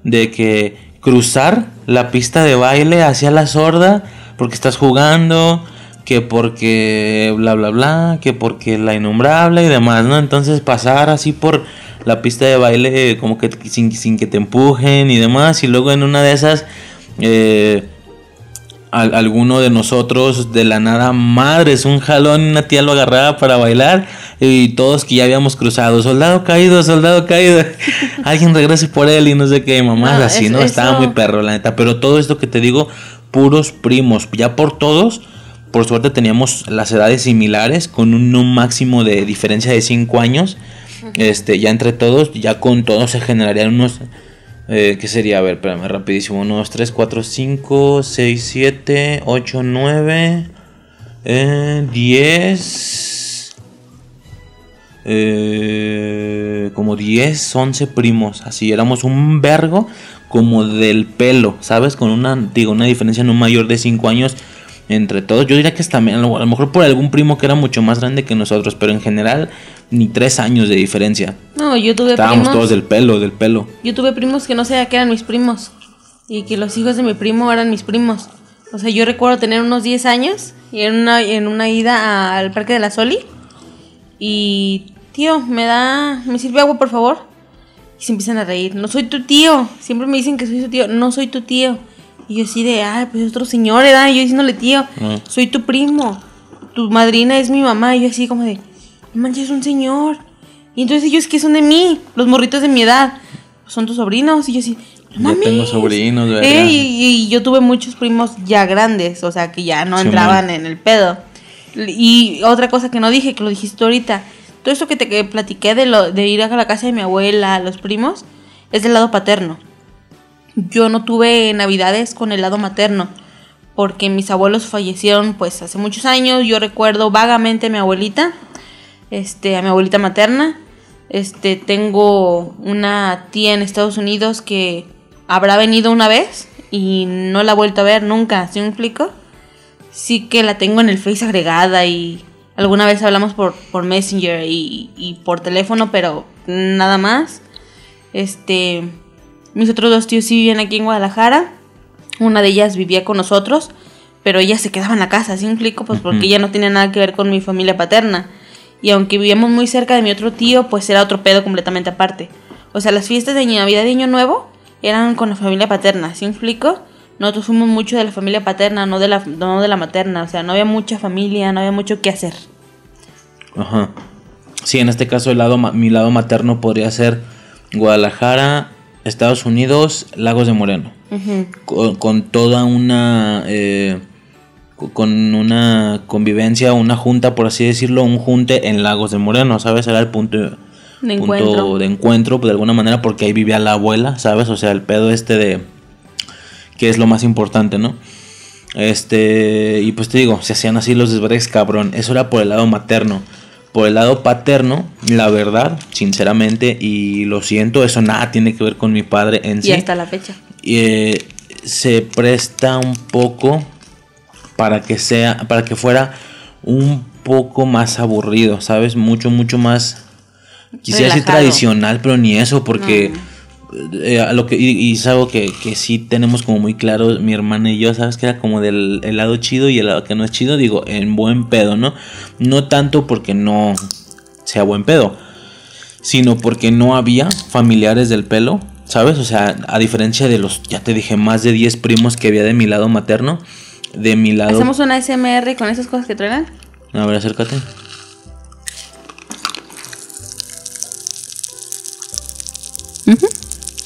de que cruzar la pista de baile hacia la sorda porque estás jugando, que porque bla bla bla, que porque la innombrable y demás, ¿no? Entonces pasar así por la pista de baile como que sin, sin que te empujen y demás y luego en una de esas eh, al- alguno de nosotros de la nada, madres, un jalón, una tía lo agarraba para bailar y todos que ya habíamos cruzado, soldado caído, soldado caído, [LAUGHS] alguien regrese por él y no sé qué, mamás No, así, ¿no? Estaba muy perro, la neta, pero todo esto que te digo, puros primos, ya por todos, por suerte teníamos las edades similares, con un, un máximo de diferencia de 5 años, este, ya entre todos, ya con todos se generarían unos... Eh, ¿Qué sería? A ver, espérame, rapidísimo. 1, 2, 3, 4, 5, 6, 7, 8, 9, eh, 10. Eh, como 10, 11 primos. Así éramos un vergo como del pelo, ¿sabes? Con una, digo, una diferencia no mayor de 5 años entre todos. Yo diría que es también, a lo mejor por algún primo que era mucho más grande que nosotros, pero en general ni 3 años de diferencia. No, yo tuve Estábamos primos. todos del pelo, del pelo. Yo tuve primos que no sabía que eran mis primos. Y que los hijos de mi primo eran mis primos. O sea, yo recuerdo tener unos 10 años y en una, en una ida al Parque de la Soli. Y, tío, me da. ¿Me sirve agua, por favor? Y se empiezan a reír. No soy tu tío. Siempre me dicen que soy su tío. No soy tu tío. Y yo así de, ay, pues es otro señor. Y yo diciéndole, tío, Ah. soy tu primo. Tu madrina es mi mamá. Y yo así como de, manches, es un señor. Y entonces ellos que son de mí, los morritos de mi edad, son tus sobrinos. Y yo así, no Yo tengo sobrinos, ¿verdad? Eh, y, y yo tuve muchos primos ya grandes, o sea, que ya no Sí, entraban man. en el pedo. Y otra cosa que no dije, que lo dijiste ahorita, todo esto que te que platiqué de, lo, de ir a la casa de mi abuela, los primos, es del lado paterno. Yo no tuve navidades con el lado materno, porque mis abuelos fallecieron pues hace muchos años. Yo recuerdo vagamente a mi abuelita, este, a mi abuelita materna. Este, tengo una tía en Estados Unidos que habrá venido una vez y no la he vuelto a ver nunca, ¿sí me explico? Sí que la tengo en el Face agregada y alguna vez hablamos por, por Messenger y, y por teléfono, pero nada más. Este, mis otros dos tíos sí vivían aquí en Guadalajara. Una de ellas vivía con nosotros, pero ella se quedaba en la casa, ¿sí me explico? Pues porque ella no tenía nada que ver con mi familia paterna. Y aunque vivíamos muy cerca de mi otro tío, pues era otro pedo completamente aparte. O sea, las fiestas de Navidad y Año Nuevo eran con la familia paterna, ¿sí me explico? Nosotros fuimos mucho de la familia paterna, no de la, no de la materna. O sea, no había mucha familia, no había mucho que hacer. Ajá. Sí, en este caso el lado mi lado materno podría ser Guadalajara, Estados Unidos, Lagos de Moreno. con, con toda una... eh, con una convivencia, una junta, por así decirlo, un junte en Lagos de Moreno, ¿sabes? Era el punto De punto encuentro. de encuentro, de alguna manera, porque ahí vivía la abuela, ¿sabes? O sea, el pedo este de... que es lo más importante, ¿no? Este, y pues te digo, se hacían así los desvergues, cabrón. Eso era por el lado materno. Por el lado paterno, la verdad, sinceramente, y lo siento, eso nada tiene que ver con mi padre en sí. Y hasta la fecha. eh, se presta un poco para que sea, para que fuera un poco más aburrido, ¿sabes? Mucho, mucho más, quisiera decir Relajado. tradicional, pero ni eso, porque eh, lo que, y, y es algo que, que sí tenemos como muy claro, mi hermana y yo, ¿sabes? Que era como del el lado chido y el lado que no es chido, digo, en buen pedo, ¿no? No tanto porque no sea buen pedo, sino porque no había familiares del pelo, ¿sabes? O sea, a diferencia de los, ya te dije, más de 10 primos que había de mi lado materno, de mi lado... ¿Hacemos una SMR con esas cosas que traigan? A ver, acércate.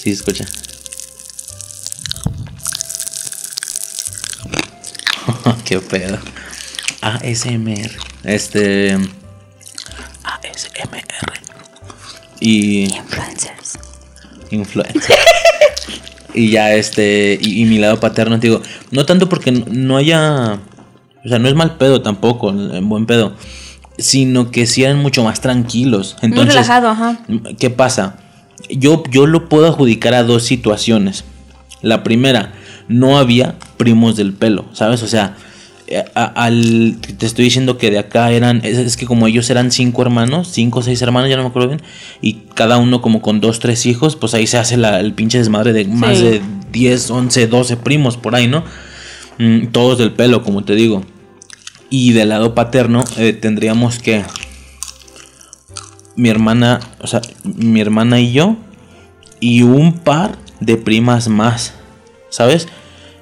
Sí, se escucha. [LAUGHS] Qué pedo. ASMR. Este. ASMR. Y. Influencers. influencer. Y ya este, y, y mi lado paterno, te digo, no tanto porque no- haya, o sea, no es mal pedo tampoco, en buen pedo, sino que sí eran mucho más tranquilos. Muy Entonces, relajado, ajá. ¿qué pasa? Yo, yo lo puedo adjudicar a dos situaciones. La primera, no había primos del pelo, ¿sabes? O sea, a- al, te estoy diciendo que de acá eran, es, es que como ellos eran cinco hermanos, cinco o seis hermanos, ya no me acuerdo bien, y cada uno como con dos, tres hijos, pues ahí se hace la- el pinche desmadre de más de 10, 11, 12 primos por ahí, ¿no? Mm, todos del pelo, como te digo. Y del lado paterno eh, tendríamos que mi hermana, o sea, mi hermana y yo y un par de primas más, ¿sabes?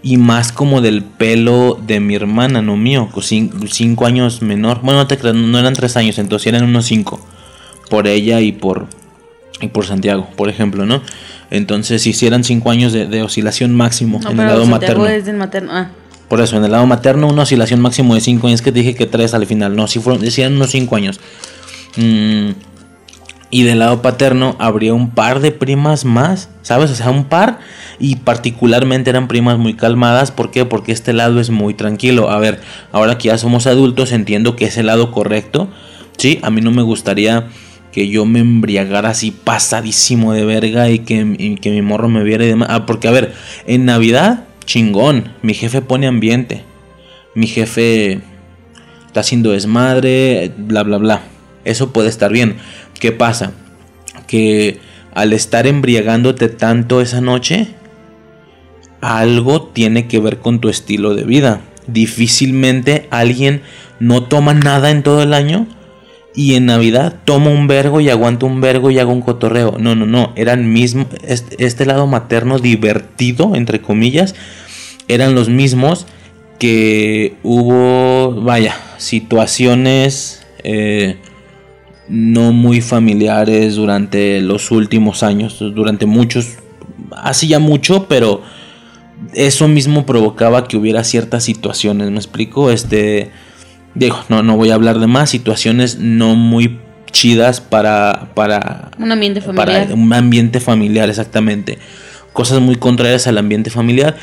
Y más como del pelo de mi hermana, no mío, con cin- cinco años menor. Bueno, no te creas, no eran tres años, entonces eran unos cinco. Por ella y por, y por Santiago, por ejemplo, ¿no? Entonces, si hicieran cinco años de, de oscilación máximo No, en el lado Santiago materno. es del materno. Ah, Por eso, en el lado materno, una oscilación máximo de 5 años. Que te dije que 3 al final. No, si fueron, decían unos 5 años. Mm, y del lado paterno habría un par de primas más, ¿sabes? O sea, un par. Y particularmente eran primas muy calmadas. ¿Por qué? Porque este lado es muy tranquilo. A ver, ahora que ya somos adultos, entiendo que es el lado correcto. Sí, a mí no me gustaría que yo me embriagara así pasadísimo de verga y que, que mi morro me viera y demás. Ah, porque a ver, en Navidad, chingón. Mi jefe pone ambiente. Mi jefe está haciendo desmadre, bla, bla, bla. Eso puede estar bien. ¿Qué pasa? Que al estar embriagándote tanto esa noche, algo tiene que ver con tu estilo de vida. Difícilmente alguien no toma nada en todo el año y en Navidad toma un vergo y aguanta un vergo y haga un cotorreo. No, no, no. Eran mismo, este, este lado materno divertido, entre comillas, eran los mismos que hubo, vaya, situaciones eh, no muy familiares durante los últimos años, durante muchos, así ya mucho, pero eso mismo provocaba que hubiera ciertas situaciones, ¿me explico? Este, digo, no, no voy a hablar de más, situaciones no muy chidas para, para, un ambiente para familiar. un ambiente familiar, exactamente. Cosas muy contrarias al ambiente familiar.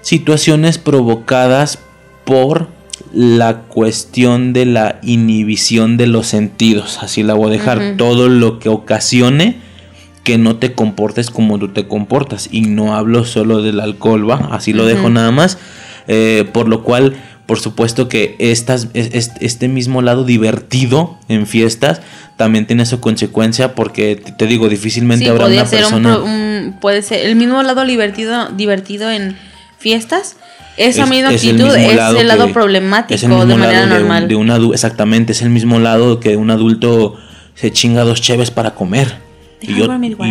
Situaciones provocadas por la cuestión de la inhibición de los sentidos. Así la voy a dejar. Todo lo que ocasione que no te comportes como tú te comportas. Y no hablo solo del alcohol, va. Así lo dejo nada más. Eh, por lo cual, por supuesto que estas, es- es- este mismo lado divertido en fiestas también tiene su consecuencia porque te- digo, difícilmente Sí, habrá una ser un, persona... pro- un- puede ser el mismo lado divertido, divertido en fiestas. Esa Es- misma es el actitud es lado el lado que- problemático el de manera de un- normal. de un adu- exactamente, es el mismo lado que un adulto se chinga dos cheves para comer y,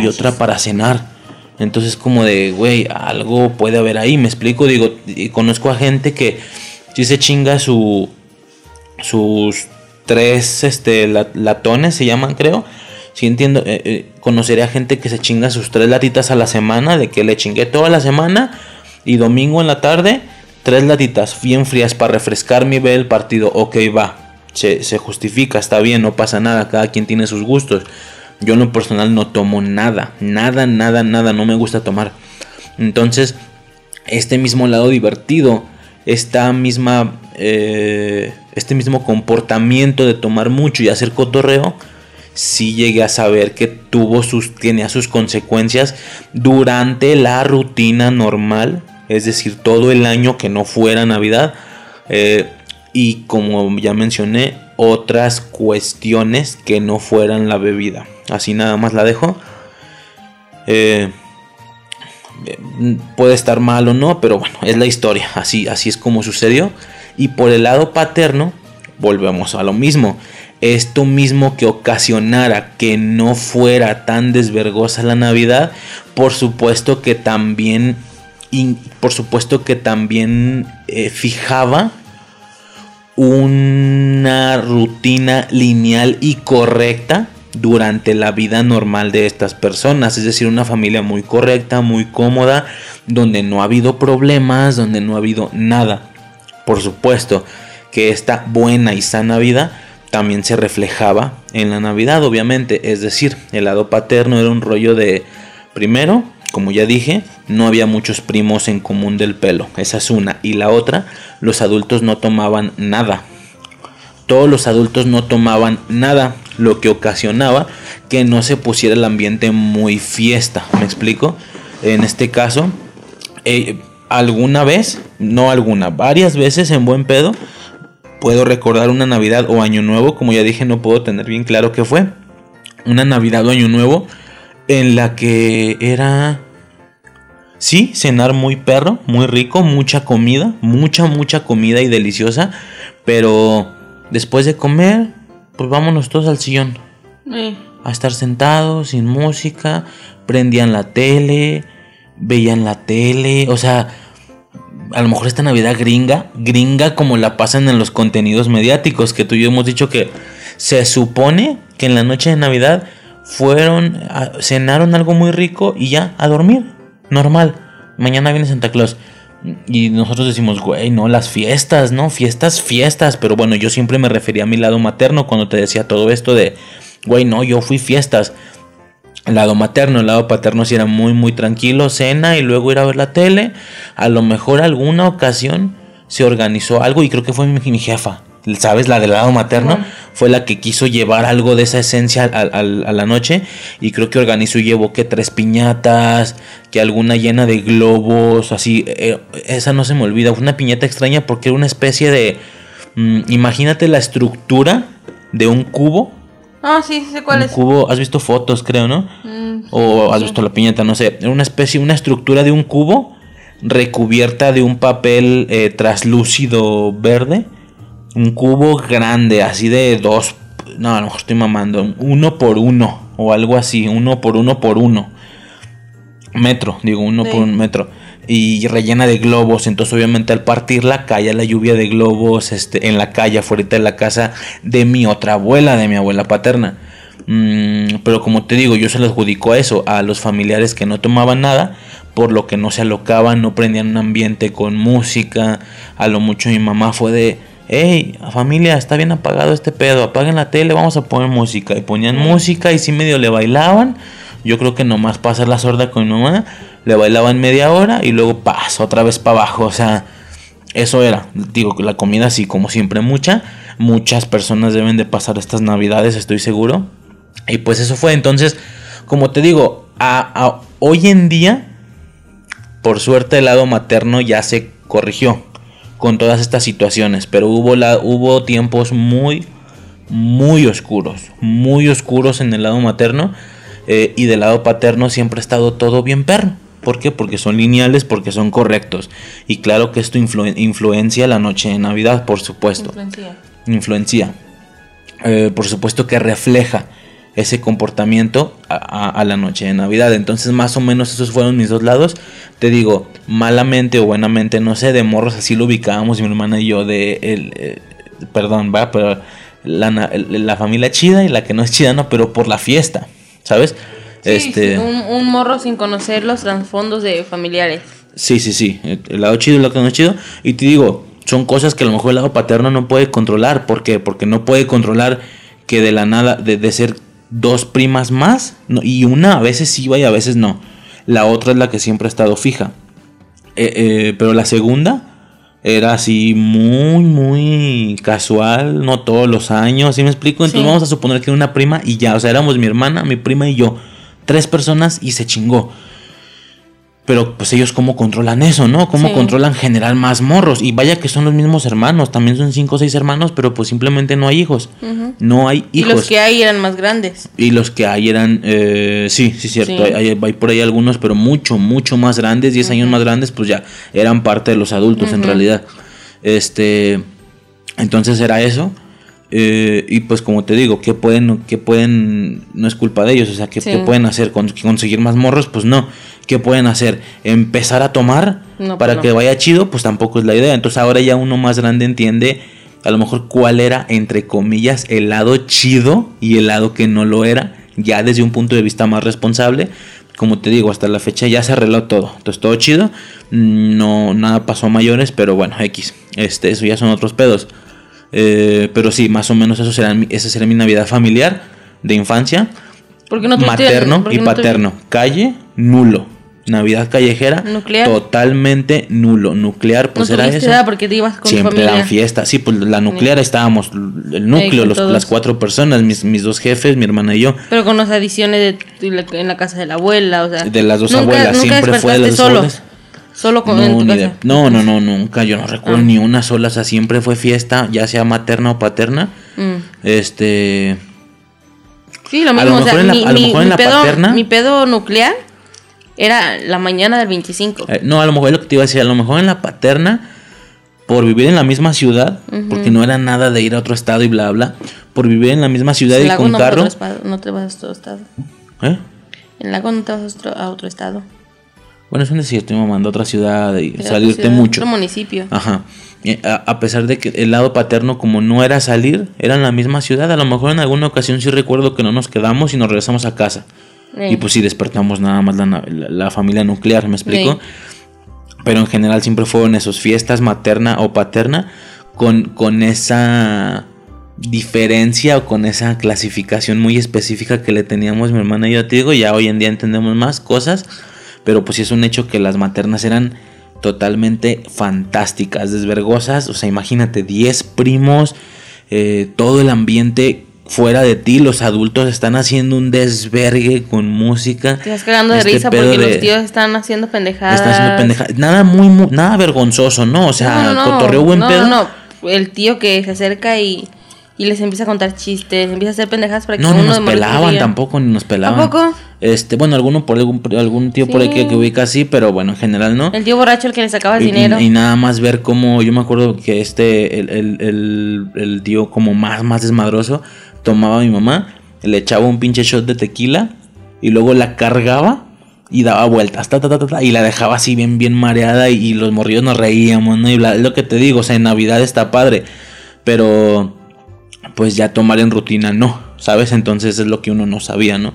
otra para cenar. Entonces como de, güey, algo puede haber ahí, me explico, digo, y conozco a gente que si se chinga su sus tres este la- latones se llaman, creo, Si entiendo, eh, eh, conoceré a gente que se chinga sus tres latitas a la semana, de que le chingué toda la semana y domingo en la tarde, tres latitas bien frías para refrescarme y ver el partido. Ok, va, se, se justifica, está bien, no pasa nada, cada quien tiene sus gustos. Yo en lo personal no tomo nada, nada, nada, nada, no me gusta tomar. Entonces, este mismo lado divertido, esta misma, eh, este mismo comportamiento de tomar mucho y hacer cotorreo, sí llegué a saber que tuvo sus, tenía sus consecuencias durante la rutina normal, es decir, todo el año que no fuera Navidad. Eh, y como ya mencioné, otras cuestiones que no fueran la bebida. Así nada más la dejo. Eh, puede estar mal o no, pero bueno, es la historia. Así, así es como sucedió. Y por el lado paterno, volvemos a lo mismo. Esto mismo que ocasionara que no fuera tan desvergosa la Navidad, por supuesto que también, por supuesto que también eh, fijaba una rutina lineal y correcta durante la vida normal de estas personas, es decir, una familia muy correcta, muy cómoda, donde no ha habido problemas, donde no ha habido nada. Por supuesto que esta buena y sana vida también se reflejaba en la Navidad, obviamente, es decir, el lado paterno era un rollo de, primero, como ya dije, no había muchos primos en común del pelo, esa es una, y la otra, los adultos no tomaban nada, todos los adultos no tomaban nada, lo que ocasionaba que no se pusiera el ambiente muy fiesta. ¿Me explico? En este caso, eh, alguna vez, no alguna, varias veces en buen pedo, puedo recordar una Navidad o Año Nuevo, como ya dije, no puedo tener bien claro qué fue. Una Navidad o Año Nuevo en la que era... Sí, cenar muy perro, muy rico, mucha comida, mucha, mucha comida y deliciosa, pero después de comer, pues vámonos todos al sillón. A estar sentados, sin música, prendían la tele, veían la tele, o sea, a lo mejor esta Navidad gringa, gringa como la pasan en los contenidos mediáticos, que tú y yo hemos dicho que se supone que en la noche de Navidad fueron, cenaron algo muy rico y ya, a dormir, normal. Mañana viene Santa Claus. Y nosotros decimos, güey, no, las fiestas, ¿no? Fiestas, fiestas. Pero bueno, yo siempre me refería a mi lado materno cuando te decía todo esto de, güey, no, yo fui fiestas. El lado materno, el lado paterno sí era muy, muy tranquilo, cena y luego ir a ver la tele. A lo mejor alguna ocasión se organizó algo y creo que fue mi jefa. ¿Sabes? La del lado materno, fue la que quiso llevar algo de esa esencia a, la noche. Y creo que organizó y llevó que tres piñatas, que alguna llena de globos, así. Eh, esa no se me olvida. Fue una piñata extraña porque era una especie de. Mm, imagínate la estructura de un cubo. Ah, sí, sé cuál un cubo, has visto fotos, creo, ¿no? Mm, o has visto la piñata, no sé. Era una especie, una estructura de un cubo recubierta de un papel eh, traslúcido verde un cubo grande, así de dos, no, a lo mejor estoy mamando, uno por uno, o algo así, uno por uno por uno. Metro, digo, uno por un metro. Y rellena de globos. Entonces, obviamente, al partirla, cae la lluvia de globos este, en la calle, afuera de la casa de mi otra abuela, de mi abuela paterna. Mm, pero como te digo, yo se lo adjudico a eso, a los familiares que no tomaban nada, por lo que no se alocaban, no prendían un ambiente con música. A lo mucho mi mamá fue de hey, familia, está bien apagado este pedo, apaguen la tele, vamos a poner música. Y ponían música y si medio le bailaban. Yo creo que nomás pasar la sorda con mi mamá, le bailaban media hora y luego paso otra vez para abajo. O sea, eso era. Digo que la comida sí, como siempre, mucha. Muchas personas deben de pasar estas navidades, estoy seguro. Y pues eso fue. Entonces, como te digo, a, hoy en día, por suerte el lado materno ya se corrigió con todas estas situaciones, pero hubo, la, hubo tiempos muy, muy oscuros, muy oscuros en el lado materno eh, y del lado paterno siempre ha estado todo bien perro. ¿Por qué? Porque son lineales, porque son correctos. Y claro que esto influencia la noche de Navidad, por supuesto. Influencia. Influencia. Eh, por supuesto que refleja ese comportamiento a, la noche de Navidad. Entonces, más o menos esos fueron mis dos lados. Te digo, malamente o buenamente, no sé, de morros así lo ubicábamos mi hermana y yo de el, eh, perdón, va, pero la, la familia chida y la que no es chida, no, pero por la fiesta, ¿sabes? Sí, este, un, un morro sin conocer los trasfondos de familiares. Sí, sí, sí. El lado chido y el lado que no es chido. Y te digo, son cosas que a lo mejor el lado paterno no puede controlar. ¿Por qué? Porque no puede controlar que de la nada, de, de ser dos primas más, y una a veces sí va y a veces no. La otra es la que siempre ha estado fija. Eh, eh, pero la segunda era así muy, muy casual, no todos los años, ¿sí me explico? Entonces Sí. vamos a suponer que era una prima y ya, o sea, éramos mi hermana, mi prima y yo. Tres personas y se chingó. Pero pues ellos cómo controlan eso, ¿no? Cómo Sí. controlan generar más morros. Y vaya que son los mismos hermanos, también son cinco o seis hermanos, pero pues simplemente no hay hijos. No hay Y hijos. los que hay eran más grandes. Y los que hay eran, eh, sí, sí, cierto. Sí. Hay, hay- hay por ahí algunos, pero mucho, mucho más grandes, 10 años más grandes, pues ya eran parte de los adultos en realidad. Este, entonces era eso. eh, y pues como te digo, ¿qué pueden, qué pueden, no es culpa de ellos, o sea, ¿qué, Sí. qué pueden hacer? ¿Con- ¿Conseguir más morros? Pues no. ¿Qué pueden hacer? ¿Empezar a tomar No, para pues no. que vaya chido? Pues tampoco es la idea. Entonces ahora ya uno más grande entiende a lo mejor cuál era, entre comillas, el lado chido y el lado que no lo era, ya desde un punto de vista más responsable. Como te digo, hasta la fecha ya se arregló todo. Entonces todo chido. Mm, No, nada pasó a mayores, pero bueno, X. Este, eso ya son otros pedos. Eh, pero sí, más o menos eso será, esa será mi Navidad familiar de infancia. ¿Por qué no Materno y no paterno. Calle, nulo. Navidad callejera, Nuclear. totalmente nulo. Nuclear, pues no era eso. nada porque te ibas con Siempre eran fiestas. Sí, pues la nuclear estábamos, el núcleo, los- las cuatro personas, mis, mis dos jefes, mi hermana y yo. Pero con las adiciones de en la casa de la abuela, o sea. De las dos nunca- abuelas, nunca siempre fue de las dos solo. abuelas. Solo con, No, en tu de- no, no, no, nunca. Yo no recuerdo Ah. ni una sola. O sea, siempre fue fiesta, ya sea materna o paterna. Mm. Este. Sí, lo A mismo. lo o sea, mejor en la- mi, a lo mi- mejor en la pedo, paterna- mi pedo nuclear era la mañana del 25. eh, no, a lo mejor es lo que te iba a decir. A lo mejor en la paterna, por vivir en la misma ciudad, porque no era nada de ir a otro estado y bla, bla. Por vivir en la misma ciudad en y con no, carro. no te vas a otro estado. ¿Eh? En lago no te vas a otro, a otro estado. Bueno, es un decir, estoy mamando a otra ciudad y salirte ciudad, mucho. Otro municipio. Ajá. Eh, A, a pesar de que el lado paterno, como no era salir, era en la misma ciudad. A lo mejor en alguna ocasión sí recuerdo que no nos quedamos y nos regresamos a casa. Y pues sí despertamos nada más la, la- la familia nuclear, ¿me explico? Sí. Pero en general siempre fueron esos fiestas materna o paterna con, con esa diferencia o con esa clasificación muy específica que le teníamos mi hermana y yo. Te digo, ya hoy en día entendemos más cosas, pero pues sí es un hecho que las maternas eran totalmente fantásticas, desvergosas. O sea, imagínate, 10 primos, eh, todo el ambiente fuera de ti, los adultos están haciendo un desvergue con música. Te estás cagando de Este risa porque de- los tíos están haciendo pendejadas. están haciendo pendeja- Nada muy, muy- nada vergonzoso, ¿no? O sea, No, no, no. cotorreo buen no, pedo. No, no. El tío que se acerca y, y les empieza a contar chistes, empieza a hacer pendejadas para que No, uno nos pelaban tampoco, ni nos pelaban. ¿Tampoco? Este, bueno, alguno por algún, algún tío por ahí que, Sí. que ubica así, pero bueno, en general no. El tío borracho el que le sacaba el Y- dinero. Y, y nada más ver cómo, yo me acuerdo que este, el, el, el, el tío como más, más desmadroso, tomaba a mi mamá, le echaba un pinche shot de tequila y luego la cargaba y daba vueltas, ta, ta, ta, ta, ta, y la dejaba así bien, bien mareada y, y los morrillos nos reíamos, ¿no? Y bla- es lo que te digo, o sea, en Navidad está padre, pero pues ya tomar en rutina no, ¿sabes? Entonces es lo que uno no sabía, ¿no?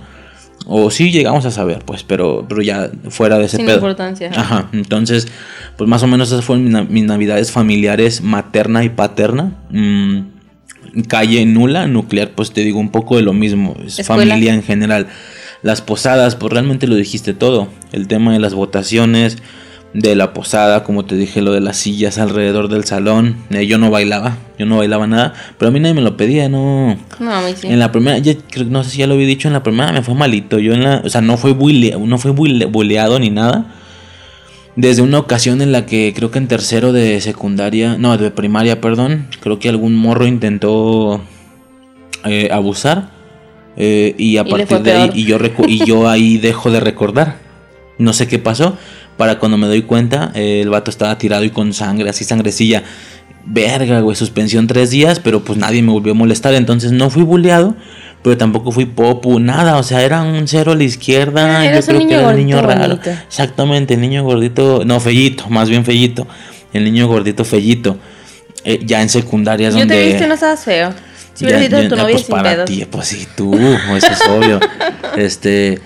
O sí llegamos a saber, pues, pero, pero ya fuera de ese Sin pedo. importancia. Ajá, entonces, pues más o menos esas fueron mis navidades familiares materna y paterna. Mm, calle nula, nuclear, pues te digo un poco de lo mismo, es Escuela. familia en general. Las posadas, pues realmente lo dijiste todo. El tema de las votaciones, de la posada, como te dije, lo de las sillas alrededor del salón. Eh, yo no bailaba, yo no bailaba nada, pero a mí nadie me lo pedía, no. No, a mí sí. En la primera, ya no sé si ya lo había dicho, en la primera me fue malito. Yo en la, o sea, no fue bulea- no fue bulle- buleado ni nada. Desde una ocasión en la que creo que en tercero de secundaria, no, de primaria, perdón, creo que algún morro intentó eh, abusar. eh, y a Y partir de ahí, yo, y yo ahí [LAUGHS] dejo de recordar. No sé qué pasó. Para cuando me doy cuenta, eh, el vato estaba tirado y con sangre, así sangrecilla. Verga, güey, suspensión tres días, pero pues nadie me volvió a molestar. Entonces no fui bulleado, pero tampoco fui popu, nada. O sea, era un cero a la izquierda. Ah, yo un creo que niño era el niño raro. bonito. Exactamente, el niño gordito, no, fellito, más bien fellito. El niño gordito fellito. Eh, ya en secundaria es Yo donde. te viste, no estabas feo. Si Ya- ido a tu novia pues sin para ti, pues sí, tú, eso es obvio. [LAUGHS] Este.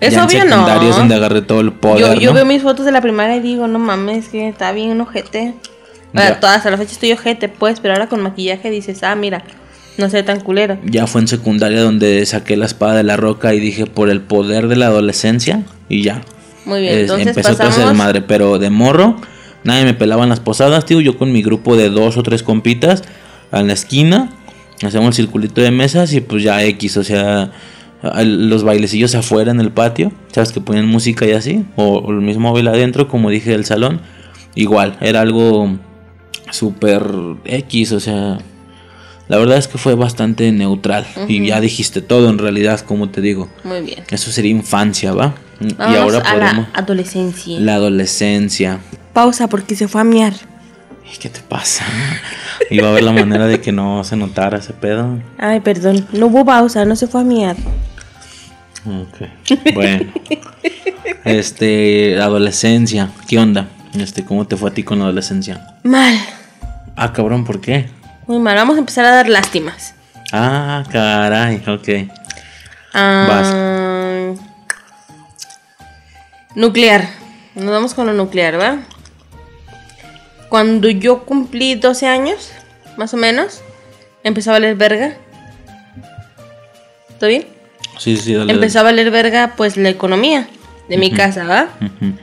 Es ya obvio, en secundaria no. es donde agarré todo el poder. Yo, yo ¿no? veo mis fotos de la primaria y digo, no mames, que está bien ojete. O sea, Ya. todas hasta la fecha estoy ojete, pues, pero ahora con maquillaje dices, ah, mira, no sé tan culero. Ya fue en secundaria donde saqué la espada de la roca y dije por el poder de la adolescencia y ya. Muy bien, Es- entonces empezó todo ese pasamos. desmadre, pero de morro, nadie me pelaba en las posadas, tío. Yo con mi grupo de dos o tres compitas en la esquina, hacemos el circulito de mesas y pues ya X, o sea, los bailecillos afuera en el patio, sabes que ponían música y así, o, o el mismo baile adentro, como dije, del salón, igual, era algo súper X, o sea, la verdad es que fue bastante neutral y ya dijiste todo en realidad, como te digo. Muy bien. Eso sería infancia, ¿va? y Vamos ahora a podemos... la adolescencia. La adolescencia. Pausa porque se fue a miar. ¿Y ¿Qué te pasa? [LAUGHS] Iba a haber la manera de que no se notara ese pedo. Ay, perdón, no hubo pausa, no se fue a miar. Ok. Bueno. Este, adolescencia. ¿Qué onda? Este, ¿cómo te fue a ti con la adolescencia? Mal, Ah, cabrón, ¿por qué? Muy mal. Vamos a empezar a dar lástimas. Ah, caray, ok. Ah, Nuclear. Nos vamos con lo nuclear, ¿va? Cuando yo cumplí 12 años, más o menos, empezó a valer verga. ¿Todo bien? Sí, sí, dale. Empezó a valer verga, pues, la economía de mi casa, ¿va? dale.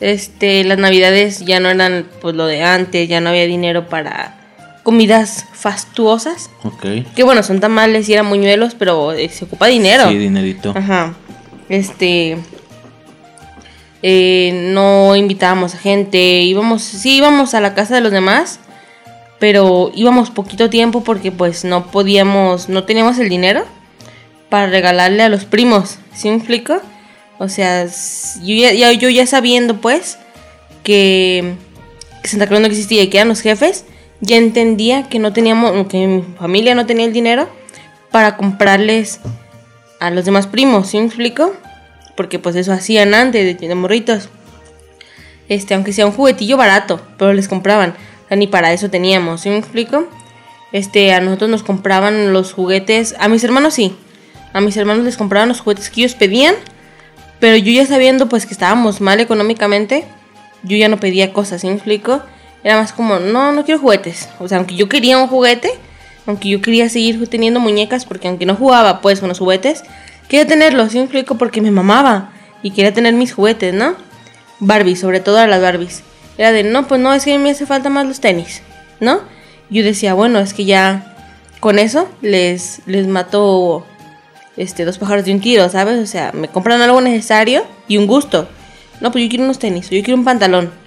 Este, las navidades ya no eran, pues, lo de antes, ya no había dinero para comidas fastuosas. Ok. Que bueno, son tamales y eran muñuelos, pero eh, se ocupa dinero. Sí, dinerito. Ajá. Este. eh, no invitábamos a gente. Íbamos. Sí, íbamos a la casa de los demás. Pero íbamos poquito tiempo porque pues no podíamos. No teníamos el dinero para regalarle a los primos. ¿Sí me explico? O sea, yo ya, ya- yo ya sabiendo pues que, que Santa Claus no existía y que eran los jefes, ya entendía que no teníamos, que mi familia no tenía el dinero para comprarles a los demás primos, ¿sí me explico? Porque pues eso hacían antes de, morritos. Este, aunque sea un juguetillo barato, pero les compraban. O sea, ni para eso teníamos, ¿sí me explico? Este, a nosotros nos compraban los juguetes, a mis hermanos sí. A mis hermanos les compraban los juguetes que ellos pedían, pero yo ya sabiendo pues que estábamos mal económicamente, yo ya no pedía cosas, ¿sí me explico? Era más como, no, no quiero juguetes. O sea, aunque yo quería un juguete, aunque yo quería seguir teniendo muñecas, porque aunque no jugaba pues con los juguetes, quería tenerlos, ¿sí me explico? Porque me mamaba y quería tener mis juguetes, ¿no? Barbie, sobre todo a las Barbies. Era de, no, pues no, es que a mí me hace falta más los tenis, ¿no? Yo decía, bueno, es que ya con eso les, les mato este, dos pájaros de un tiro, ¿sabes? O sea, me compran algo necesario y un gusto. No, pues yo quiero unos tenis, yo quiero un pantalón.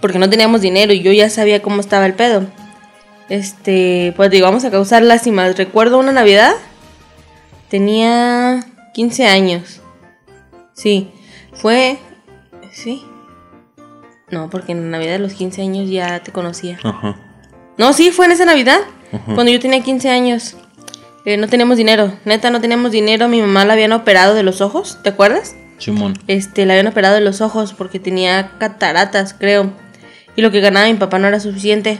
Porque no teníamos dinero y yo ya sabía cómo estaba el pedo. Este, pues digo, vamos a causar lástimas. Recuerdo una Navidad, tenía 15 años. Sí, fue... Sí. No, porque en la Navidad de los 15 años ya te conocía. Ajá. No, sí, fue en esa Navidad. Cuando yo tenía 15 años. Eh, no teníamos dinero. Neta, no teníamos dinero. Mi mamá la habían operado de los ojos. ¿Te acuerdas? Simón. Este, la habían operado de los ojos porque tenía cataratas, creo. Y lo que ganaba mi papá no era suficiente.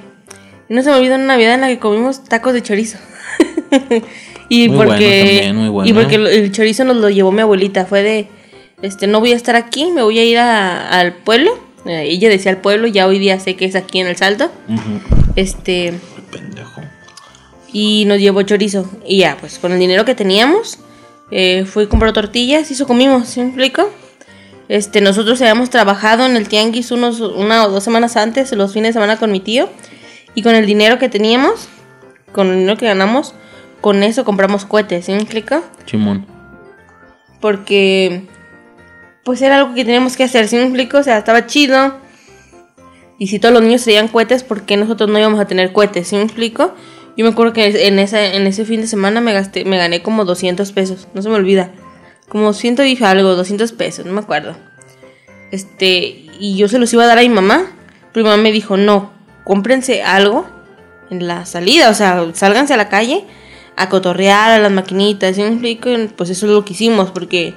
Y no se me olvidó una Navidad en la que comimos tacos de chorizo. [LAUGHS] y Muy bueno porque también, muy bueno. y porque lo- el chorizo nos lo llevó mi abuelita, fue de este no voy a estar aquí, me voy a ir a- al pueblo. Eh, ella decía al pueblo, ya hoy día sé que es aquí en el Salto. Ujú. Este, Pendejo. y nos llevó chorizo. Y ya, pues con el dinero que teníamos, eh, fui a comprar tortillas y eso comimos, ¿sí me explico? Este, nosotros habíamos trabajado en el tianguis unos, una o dos semanas antes, los fines de semana con mi tío. Y con el dinero que teníamos, con el dinero que ganamos, con eso compramos cohetes, ¿sí me explico? Simón. Porque, pues era algo que teníamos que hacer, ¿sí me explico? O sea, estaba chido. Y si todos los niños traían cohetes, ¿por qué nosotros no íbamos a tener cohetes? ¿Sí me explico? Yo me acuerdo que en, esa, en ese fin de semana me gasté, me gané como 200 pesos, no se me olvida. Como 100 y algo, 200 pesos, no me acuerdo. Este, y yo se los iba a dar a mi mamá, pero mi mamá me dijo, no, cómprense algo en la salida, o sea, sálganse a la calle a cotorrear a las maquinitas, ¿sí me explico? Y, Pues eso es lo que hicimos, porque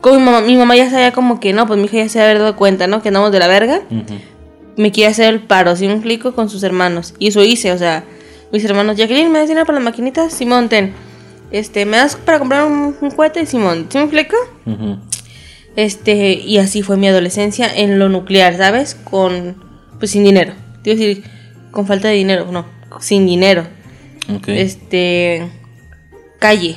como mi mamá, mi mamá ya sabía como que, no, pues mi hija ya se había dado cuenta, ¿no? Que andamos de la verga me quiere hacer el paro, ¿sí me explico? Con sus hermanos. Y eso hice, o sea, Mis hermanos, Jacqueline, ¿me das dinero para las maquinitas? Simón, ten. Este, ¿me das para comprar un, un cohete? Simón, ¿sí me explico? Este, y así fue mi adolescencia en lo nuclear, ¿sabes? Con, pues sin dinero. Te iba a decir, con falta de dinero, no, sin dinero. Este, calle.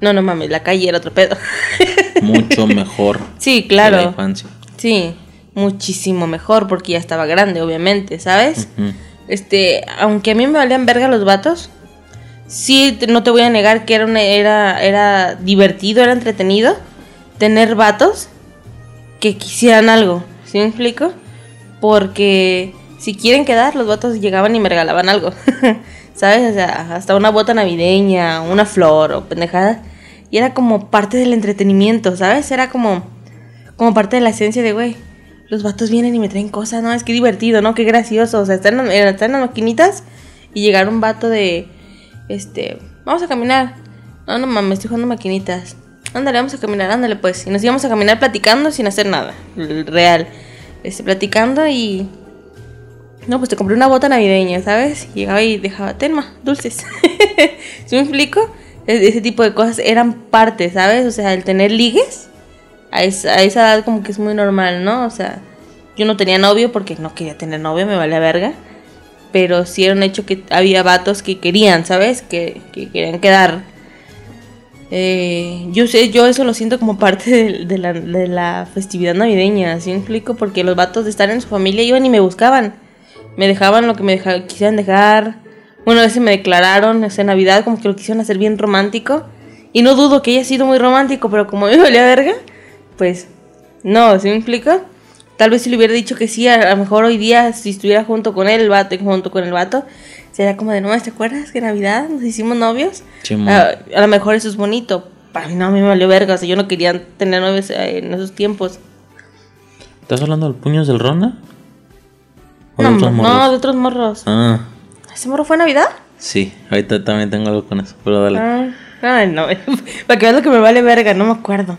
No, no mames, la calle era otro pedo. [LAUGHS] Mucho mejor. sí, que La claro. infancia. Sí, muchísimo mejor porque ya estaba grande, obviamente, ¿sabes? Este, aunque a mí me valían verga los vatos, sí, no te voy a negar que era, era, era divertido, era entretenido tener vatos que quisieran algo, ¿sí me explico? Porque si quieren quedar, los vatos llegaban y me regalaban algo, [LAUGHS] ¿sabes? O sea, hasta una bota navideña, una flor o pendejada. Y era como parte del entretenimiento, ¿sabes? Era como, como parte de la esencia de, güey, los vatos vienen y me traen cosas, ¿no? Es que divertido, ¿no? Qué gracioso. O sea, están, están en las maquinitas y llegar un vato de, este, vamos a caminar. No, no mames, estoy jugando maquinitas. Ándale, vamos a caminar, ándale pues. Y nos íbamos a caminar platicando sin hacer nada, real. Este, platicando y... No, pues te compré una bota navideña, ¿sabes? Llegaba y dejaba, tenma, dulces. [LAUGHS] ¿Sí me explico? E- Ese tipo de cosas eran parte, ¿sabes? O sea, el tener ligues a esa, a esa edad como que es muy normal, ¿no? O sea, yo no tenía novio porque no quería tener novio, me valía verga. Pero sí era un hecho que había vatos que querían, ¿sabes? Que, que querían quedar. Eh, yo sé, yo eso lo siento como parte de, la, festividad navideña, ¿sí me explico? Porque los vatos de estar en su familia iban y me buscaban. Me dejaban lo que me deja- quisieran dejar. Bueno, a veces me declararon, o sea, Navidad como que lo quisieron hacer bien romántico. Y no dudo que haya sido muy romántico, pero como me [LAUGHS] valía verga, pues no, ¿sí me explico? Tal vez si le hubiera dicho que sí, a, a lo mejor hoy día, si estuviera junto con él, el vato, y junto con el vato, sería como de, no, ¿te acuerdas que Navidad nos hicimos novios? Simón. a, a lo mejor eso es bonito. Para mí no, a mí me valió verga, o sea, yo no quería tener novios eh, en esos tiempos. ¿Estás hablando del puños del Ronda? ¿O de No, otros no, morros? de otros morros. Ah, ¿Ese morro fue Navidad? sí. Ahorita también tengo algo con eso. Pero dale. Ah, ay, no. [LAUGHS] Para que veas lo que me vale verga, no me acuerdo.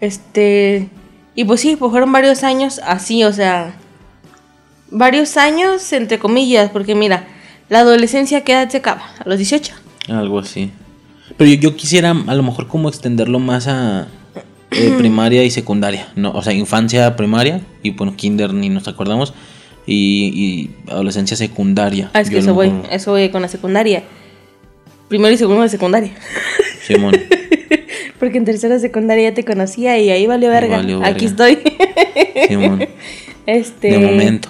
Este. Y pues sí, pues fueron varios años así, o sea. Varios años, entre comillas, porque mira, la adolescencia, ¿qué edad se acaba? A los 18. Algo así. Pero yo, yo quisiera a lo mejor como extenderlo más a eh, primaria y secundaria. No, o sea, infancia, primaria y bueno, kinder ni nos acordamos. Y, y adolescencia secundaria. Ah, es que Yo eso voy, eso voy con la secundaria. Primero y segundo de secundaria. Simón. [LAUGHS] Porque en tercera secundaria ya te conocía y ahí valió verga. Valió verga. Aquí estoy. [LAUGHS] Este. De momento.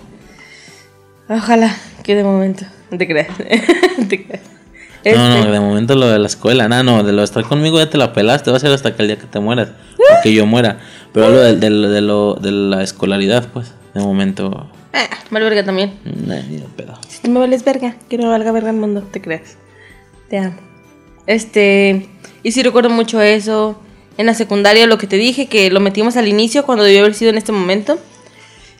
Ojalá que de momento. No te creas. No [LAUGHS] te creas. No, no, Este, de momento lo de la escuela, no, no, de lo de estar conmigo ya te la pelaste, va a ser hasta que el día que te mueras, o que yo muera. Pero lo de, de, lo- de, lo, de la escolaridad, pues, de momento, ah, vale verga también. nah, ni de pedo. Si tú me vales verga, que no valga verga el mundo, te creas. Te amo. Este, y sí recuerdo mucho eso. En la secundaria, lo que te dije, que lo metimos al inicio, cuando debió haber sido en este momento.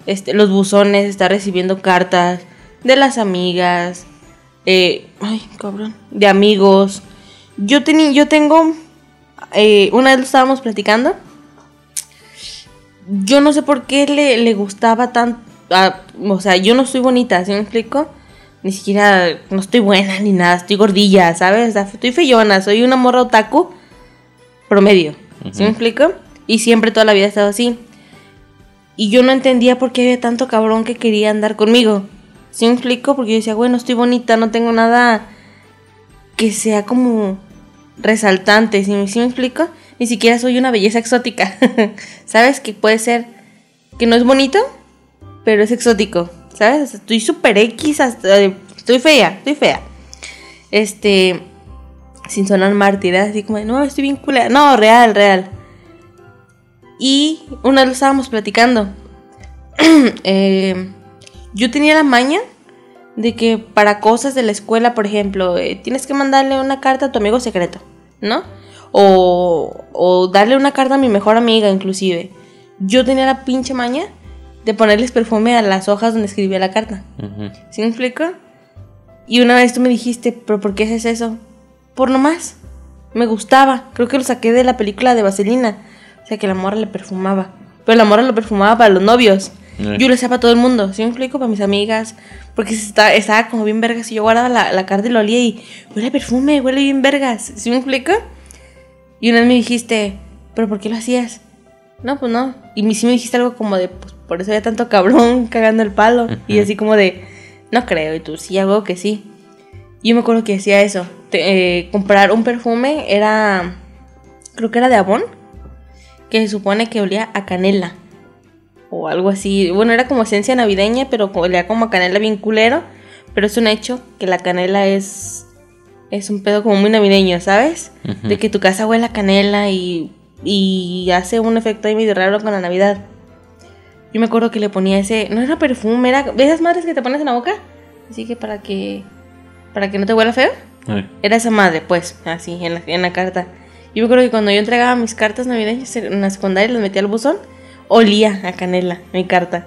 Este, los buzones, estar recibiendo cartas de las amigas, eh, ay, cabrón, de amigos. Yo, tenía yo tengo, eh, una vez lo estábamos platicando. Yo no sé por qué le, le gustaba tan... ah, o sea, yo no soy bonita, ¿sí me explico? Ni siquiera, no estoy buena ni nada, estoy gordilla, ¿sabes? O sea, estoy feyona, soy una morra otaku promedio, ¿sí me explico? Y siempre toda la vida he estado así. Y yo no entendía por qué había tanto cabrón que quería andar conmigo. ¿Sí me explico? Porque yo decía, bueno, estoy bonita, no tengo nada que sea como resaltante, ¿sí, sí me explico? Ni siquiera soy una belleza exótica. [LAUGHS] ¿Sabes? Que puede ser que no es bonito, pero es exótico. ¿Sabes? Estoy súper X, hasta, eh, estoy fea, estoy fea. Este, sin sonar mártir, ¿eh? así como no, estoy bien culera. No, real, real. Y una vez lo estábamos platicando. [CLEARS THROAT] Eh, yo tenía la maña de que para cosas de la escuela, por ejemplo, tienes que mandarle una carta a tu amigo secreto, ¿no? O, o darle una carta a mi mejor amiga, inclusive. Yo tenía la pinche maña de ponerles perfume a las hojas donde escribía la carta. ¿Sí me explico? Y una vez tú me dijiste, ¿pero por qué haces eso? Por nomás. Me gustaba. Creo que lo saqué de la película de Vaselina. O sea, que la morra le perfumaba. Pero la morra lo perfumaba para los novios. Eh. Yo lo hacía para todo el mundo, ¿sí me explico? Para mis amigas, porque estaba, estaba como bien vergas y yo guardaba la, la carta y lo olía y huele a perfume, huele bien vergas, ¿sí me explico? Y una vez me dijiste, ¿pero por qué lo hacías? No, pues no. Y sí me dijiste algo como de, pues por eso había tanto cabrón [LAUGHS] cagando el palo. Y así como de, no creo, y tú sí, algo que sí. Yo me acuerdo que decía eso. te- eh, comprar un perfume era, creo que era de Avon, que se supone que olía a canela. O algo así. Bueno, era como esencia navideña, pero olía como a canela bien culero. Pero es un hecho que la canela es, es un pedo como muy navideño, ¿sabes? De que tu casa huele a canela y, y hace un efecto ahí medio raro con la Navidad. Yo me acuerdo que le ponía ese, no era perfume, era esas madres que te pones en la boca. Así que para que para que no te huela feo. Era esa madre, pues, así, en la, en la carta. Yo me acuerdo que cuando yo entregaba mis cartas navideñas en la secundaria, las metía al buzón, olía a canela mi carta.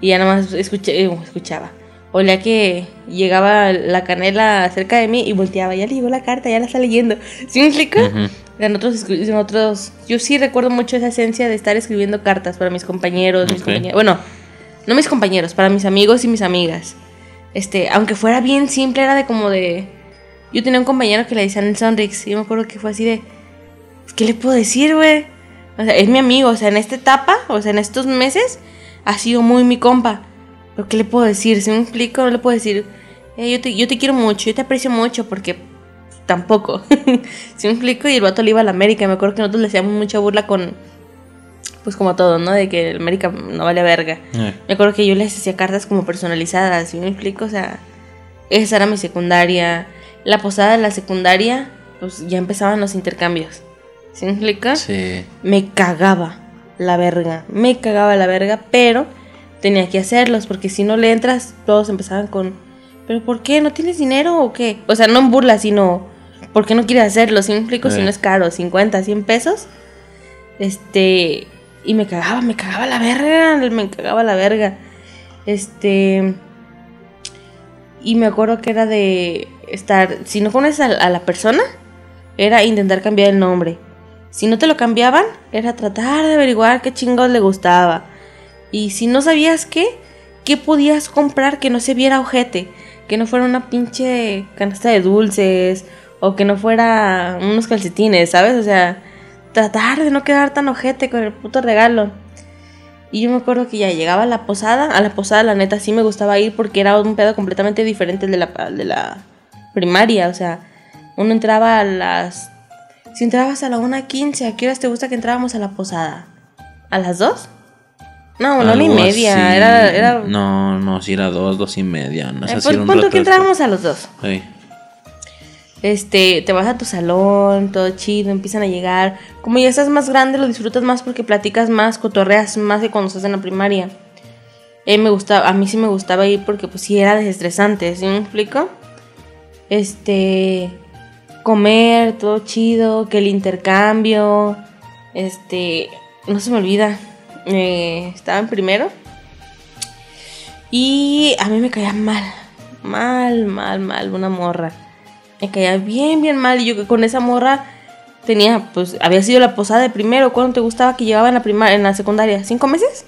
Y ya nada más escuché, eh, escuchaba. Olía que llegaba la canela cerca de mí y volteaba. Ya le llegó la carta, ya la está leyendo. ¿Sí me explico? ujú. En otros, escri- en otros, yo sí recuerdo mucho esa esencia de estar escribiendo cartas para mis compañeros, mis Ok. compañeras, bueno, no mis compañeros, para mis amigos y mis amigas. Este, aunque fuera bien simple, era de como de, yo tenía un compañero que le decían el Sonrix y yo me acuerdo que fue así de, ¿qué le puedo decir, güey? O sea, es mi amigo, o sea, en esta etapa, o sea, en estos meses, ha sido muy mi compa. Pero ¿qué le puedo decir? Si me explico, no le puedo decir, "Eh, yo, te, yo te quiero mucho, yo te aprecio mucho, porque tampoco. [LAUGHS] si me explico, y el vato le iba a la América. Me acuerdo que nosotros le hacíamos mucha burla con, pues como todo, ¿no? De que el América no vale verga. Eh, Me acuerdo que yo les hacía cartas como personalizadas, ¿sí me explico? O sea, esa era mi secundaria. La posada de la secundaria, pues ya empezaban los intercambios. ¿Sí me explico? Sí. Me cagaba la verga, me cagaba la verga, pero tenía que hacerlos porque si no le entras, todos empezaban con, ¿pero por qué? ¿No tienes dinero o qué? O sea, no en burla, sino, ¿por qué no quieres hacerlo? ¿Sí me explico? Si Eh. no es caro, 50, 100 pesos. Este, y me cagaba, me cagaba la verga, me cagaba la verga. Este, y me acuerdo que era de estar, si no conoces a, a la persona, era intentar cambiar el nombre. Si no te lo cambiaban, era tratar de averiguar qué chingos le gustaba. Y si no sabías qué, qué podías comprar que no se viera ojete, que no fuera una pinche canasta de dulces o que no fuera unos calcetines, ¿sabes? O sea, tratar de no quedar tan ojete con el puto regalo. Y yo me acuerdo que ya llegaba a la posada, a la posada la neta sí me gustaba ir porque era un pedo completamente diferente de la, de la primaria, o sea, uno entraba a las... Si entrabas a la 1.15, ¿a qué horas te gusta que entrábamos a la posada? ¿A las 2? No, una y media, así. era... era... No, no, si era dos, dos y media. No, Eh, pues, era un tú rato que entrábamos a los dos. Sí. Este, te vas a tu salón, todo chido, empiezan a llegar. Como ya estás más grande, lo disfrutas más porque platicas más, cotorreas más que cuando estás en la primaria. Eh, me gustaba, a mí sí me gustaba ir porque pues sí era desestresante, ¿sí me explico? Este, comer, todo chido, que el intercambio, este, no se me olvida, eh, estaba en primero y a mí me caía mal, mal, mal, mal, una morra. Me caía bien, bien mal. Y yo que con esa morra tenía, pues, había sido la posada de primero. ¿Cuándo te gustaba que llevaba en la primaria, en la secundaria? ¿Cinco meses?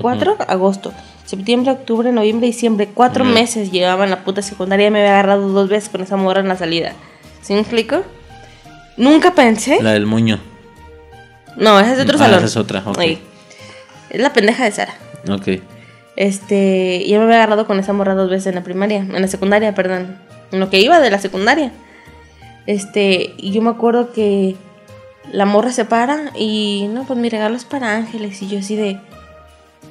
¿Cuatro? Agosto. Septiembre, octubre, noviembre, diciembre. Cuatro meses llevaba en la puta secundaria y me había agarrado dos veces con esa morra en la salida. ¿Sí me explico? Nunca pensé. La del muño. No, esa es de otro Ah, salón. esa es otra, ok. Ahí. Es la pendeja de Sara. Ok. Este, yo me había agarrado con esa morra dos veces en la primaria, en la secundaria, perdón. En lo que iba de la secundaria. Este, y yo me acuerdo que la morra se para y no, pues mi regalo es para Ángeles. Y yo así de,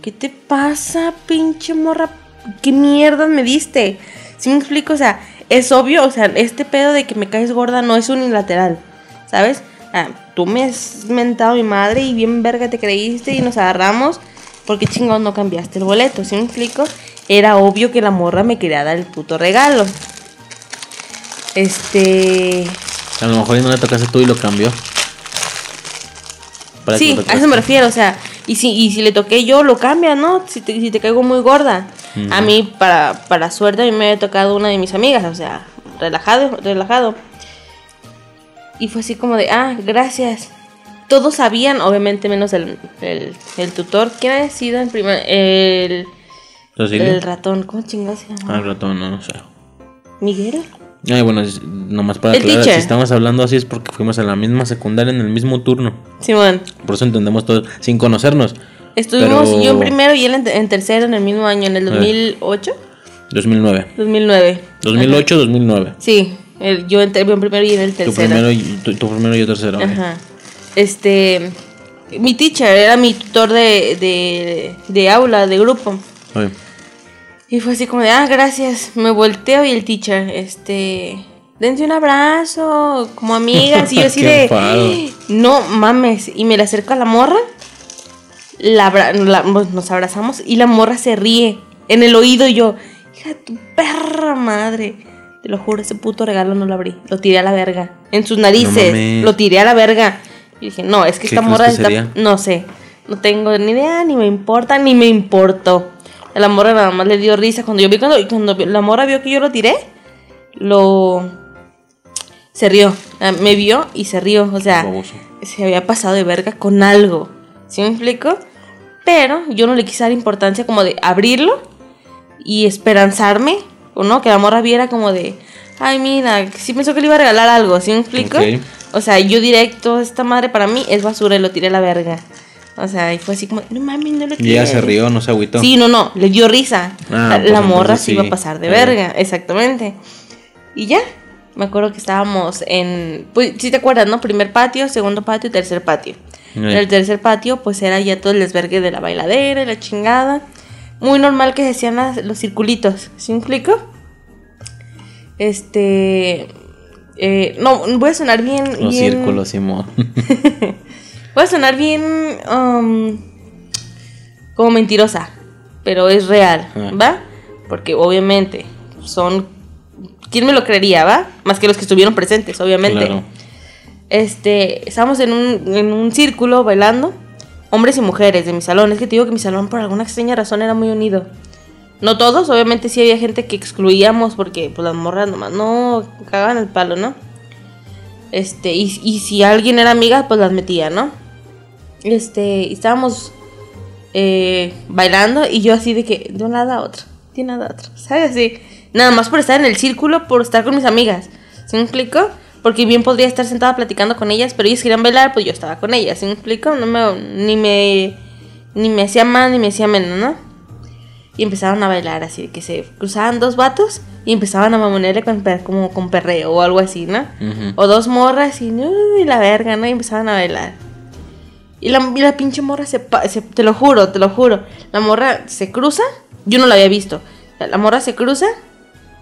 ¿qué te pasa, pinche morra? ¿Qué mierda me diste? Si me explico? O sea, es obvio, o sea, este pedo de que me caes gorda no es unilateral, ¿sabes? Ah, tú me has mentado a mi madre y bien verga te creíste y nos agarramos. porque chingón no cambiaste el boleto? Si me explico? Era obvio que la morra me quería dar el puto regalo. Este. A lo mejor no le tocaste tú y lo cambió. Para Sí, a eso me refiero, o sea, y si, y si le toqué yo, lo cambia, ¿no? Si te, si te caigo muy gorda. A mí, para, para suerte, a mí me había tocado una de mis amigas, o sea, relajado, relajado. Y fue así como de, ah, gracias. todos sabían, obviamente menos el, el, el tutor. ¿Quién ha sido el primer? El, el ratón. ¿Cómo chingados se Ah, llama? el ratón, no, no sé. ¿Miguel? Ay, bueno, es- nomás para El aclarar, teacher. si estamos hablando así es porque fuimos a la misma secundaria en el mismo turno. Simón. Por eso entendemos todo, sin conocernos. Estuvimos Pero- yo en primero y él en, en tercero en el mismo año, en el 2008. 2009. 2009. 2008, 2009. Sí, el- yo en, ter- en primero y en el Tu tercero. primero, tu, tu primero y yo tercero. Ajá. Este. Mi teacher era mi tutor de, de, de aula, de grupo. Ok. Y fue así como de, ah, gracias. Me volteo y el teacher, este. Dense un abrazo, como amigas. Y yo [LAUGHS] así de. enfado. No mames. Y me le acerco a la morra. La la- pues, nos abrazamos y la morra se ríe en el oído. Y yo, hija de tu perra madre. Te lo juro, ese puto regalo no lo abrí. Lo tiré a la verga. En sus narices. lo tiré a la verga. Y dije, no, es que ¿Qué esta morra que está. sería? No sé. No tengo ni idea, ni me importa, ni me importó. La morra nada más le dio risa. Cuando yo vi cuando, cuando la morra vio que yo lo tiré, lo. Se rió. Ah, Me vio y se rió. O sea, Baboso. se había pasado de verga con algo. ¿Sí me explico? Pero yo no le quise dar importancia como de abrirlo y esperanzarme. O no, que la morra viera como de. Ay, mira, sí pensó que le iba a regalar algo. ¿Sí me explico? Ok. O sea, yo directo, esta madre para mí es basura y lo tiré a la verga. O sea, y fue así como, no mames, no lo Y ella se tires". rió, no se agüitó. Sí, no, no, le dio risa. Ah, la, pues la morra se iba a sí. pasar de Eh. verga, exactamente. Y ya, me acuerdo que estábamos en, pues sí te acuerdas, ¿no? Primer patio, segundo patio tercer patio. Eh. En el tercer patio, pues era ya todo el desvergue de la bailadera y la chingada. Muy normal que se hacían las- los circulitos, ¿sí me explico? Este... eh, no, voy a sonar bien... Los bien- círculos, Simón. [LAUGHS] Voy a sonar bien um, como mentirosa, pero es real, Ah. ¿va? Porque obviamente son... ¿Quién me lo creería, va? Más que los que estuvieron presentes, obviamente. Claro. Este, estábamos en un, en un círculo bailando, hombres y mujeres de mi salón. Es que te digo que mi salón por alguna extraña razón era muy unido. No todos, obviamente sí había gente que excluíamos porque pues las morras nomás no cagaban el palo, ¿no? Este, y, si alguien era amiga, pues las metía, ¿no? Este, estábamos eh, bailando y yo así de que de un lado a otro, de un lado a otro, ¿sabes? Así, nada más por estar en el círculo, por estar con mis amigas, ¿sí me? Porque bien podría estar sentada platicando con ellas, pero ellas querían bailar, pues yo estaba con ellas, ¿sí me explico? No me, ni me, ni me hacía mal, ni me hacía menos, ¿no? Y empezaron a bailar así, de que se cruzaban dos vatos y empezaban a mamonearle con, como con perreo o algo así, ¿no? O dos morras y, uy, la verga, ¿no? Y empezaban a bailar. Y la, y la pinche morra se, se- Te lo juro, te lo juro. La morra se cruza. Yo no la había visto. La, la morra se cruza.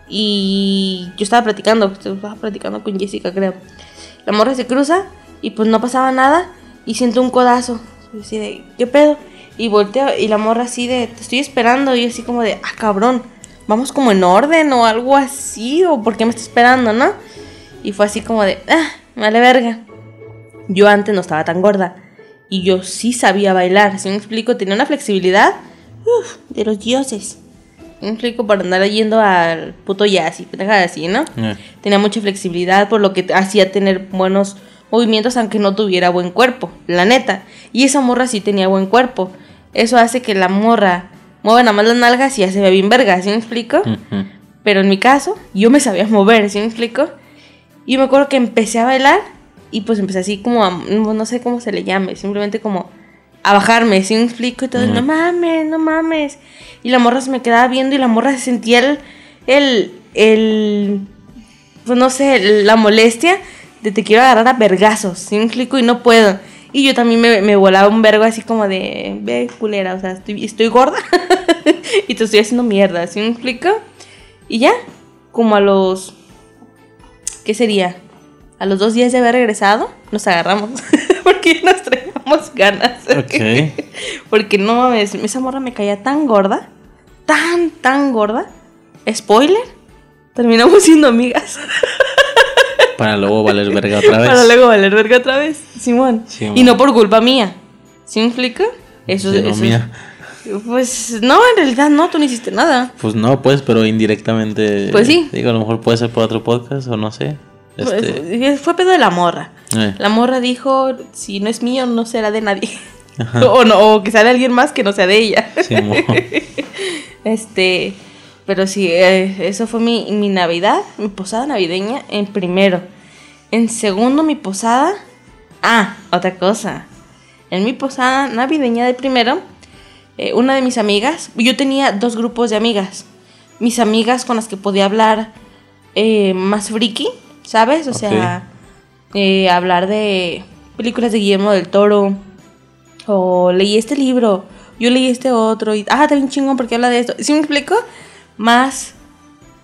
Y yo estaba platicando. Estaba platicando con Jessica, creo. La morra se cruza. Y pues no pasaba nada. Y siento un codazo. Y así de, ¿qué pedo? Y volteo. Y la morra así de, te estoy esperando. Y así como de, ah, cabrón. Vamos como en orden o algo así. O por qué me está esperando, ¿no? Y fue así como de, ah, vale verga. Yo antes no estaba tan gorda. Y yo sí sabía bailar. Si me explico, tenía una flexibilidad de los dioses. ¿Sí me explico, para andar yendo al puto jazz y pendejadas así, ¿no? Eh. Tenía mucha flexibilidad, por lo que hacía tener buenos movimientos, aunque no tuviera buen cuerpo, la neta. Y esa morra sí tenía buen cuerpo. Eso hace que la morra mueva nada más las nalgas y ya se ve bien verga, ¿sí me explico? Pero en mi caso, yo me sabía mover, ¿sí me explico? Y me acuerdo que empecé a bailar y pues empecé así como a, no sé cómo se le llame, simplemente como a bajarme, ¿sí me explico? Y todo, no mames, no mames. Y la morra se me quedaba viendo y la morra se sentía el, el, el, pues no sé, la molestia de te quiero agarrar a vergazos, ¿sí me explico? Y no puedo. Y yo también me, me volaba un vergo así como de, ve culera, o sea, estoy, estoy gorda [LAUGHS] y te estoy haciendo mierda, ¿sí me explico? Y ya, como a los, ¿qué sería? A los dos días de haber regresado, nos agarramos. [LAUGHS] Porque nos ganas. [LAUGHS] Ok. Porque no mames, esa morra me caía tan gorda. Tan, tan gorda. Spoiler. Terminamos siendo amigas. [LAUGHS] Para luego valer verga otra vez. Para luego valer verga otra vez. Simón. Y no por culpa mía. ¿Sí me explica? Eso, Sí, no, eso- mía. Pues no, en realidad no, tú no hiciste nada. Pues no, pues, pero indirectamente. Pues sí. Digo, a lo mejor puede ser por otro podcast o no sé. Este, Fue pedo de la morra. eh, La morra dijo, si no es mío, no será de nadie. [LAUGHS] o, no, o que sea de alguien más que no sea de ella. sí. [LAUGHS] Este, pero sí, eh, eso fue mi, mi Navidad, mi posada navideña en primero. En segundo, mi posada. Ah, otra cosa. En mi posada navideña de primero, eh, una de mis amigas, yo tenía dos grupos de amigas. Mis amigas con las que podía hablar eh, más friki, ¿sabes? O sea, eh, hablar de películas de Guillermo del Toro. O leí este libro, yo leí este otro. Y, ah, bien chingón porque habla de esto. ¿Sí me explico? Más,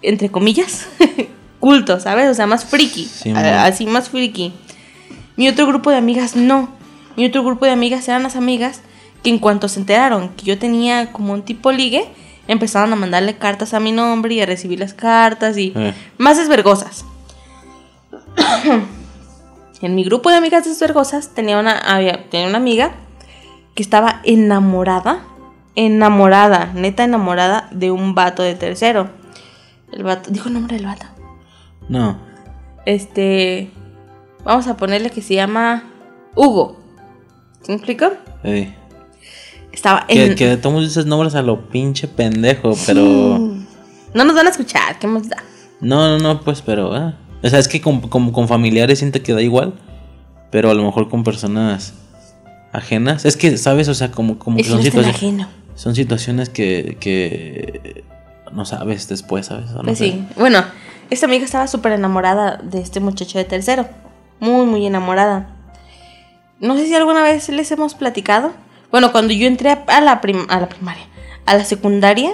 entre comillas, [LAUGHS] culto, ¿sabes? O sea, más friki. Sí, así, más friki. Mi otro grupo de amigas no. Mi otro grupo de amigas eran las amigas que en cuanto se enteraron que yo tenía como un tipo ligue, empezaron a mandarle cartas a mi nombre y a recibir las cartas y Eh. más desvergosas. [COUGHS] en mi grupo de amigas desvergosas tenía una, había, tenía una amiga que estaba enamorada, enamorada, neta enamorada de un vato de tercero. El vato, dijo el nombre del vato. No. Este, vamos a ponerle que se llama Hugo. ¿Sí me explico? eh. Estaba Que, en... que de todos dices nombres a lo pinche pendejo, pero. No nos van a escuchar, ¿qué más da? No, no, no, pues, pero. ah. O sea, es que con, con- con familiares siento que da igual. Pero a lo mejor con personas ajenas. Es que, ¿sabes? O sea, como, como que son situaciones. Son situaciones que, que no sabes después, ¿sabes? O no Pues sé. sí. Bueno, esta amiga estaba súper enamorada de este muchacho de tercero. Muy, muy enamorada. No sé si alguna vez les hemos platicado. Bueno, cuando yo entré a la, prim- a la primaria, a la secundaria,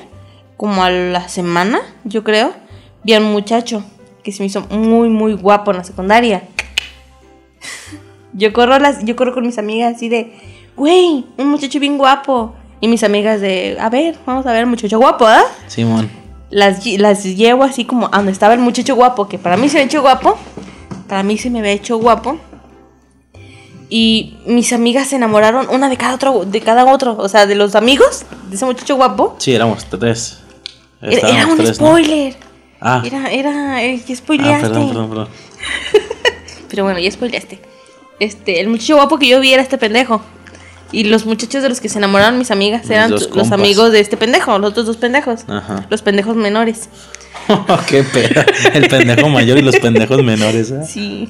como a la semana, yo creo, vi a un muchacho que se me hizo muy, muy guapo en la secundaria. Yo corro, las, yo corro con mis amigas así de, güey, un muchacho bien guapo. Y mis amigas de, a ver, vamos a ver, muchacho guapo, ¿ah? Simón. las, las llevo así como a donde estaba el muchacho guapo, que para mí se me ha hecho guapo. Para mí se me había hecho guapo. Y mis amigas se enamoraron, una de cada otro, de cada otro, o sea, de los amigos de ese muchacho guapo. Sí, éramos tres. Era, un tres, ¿no? Ah, Era, era, eh, ya ah, spoileaste. perdón, perdón, perdón. [LAUGHS] Pero bueno, ya spoileaste. Este, el muchacho guapo que yo vi era este pendejo. Y los muchachos de los que se enamoraron mis amigas eran los amigos de este pendejo, los otros dos pendejos. Ajá. Los pendejos menores. [LAUGHS] Qué pedo. El pendejo mayor y los pendejos menores. ¿eh? Sí.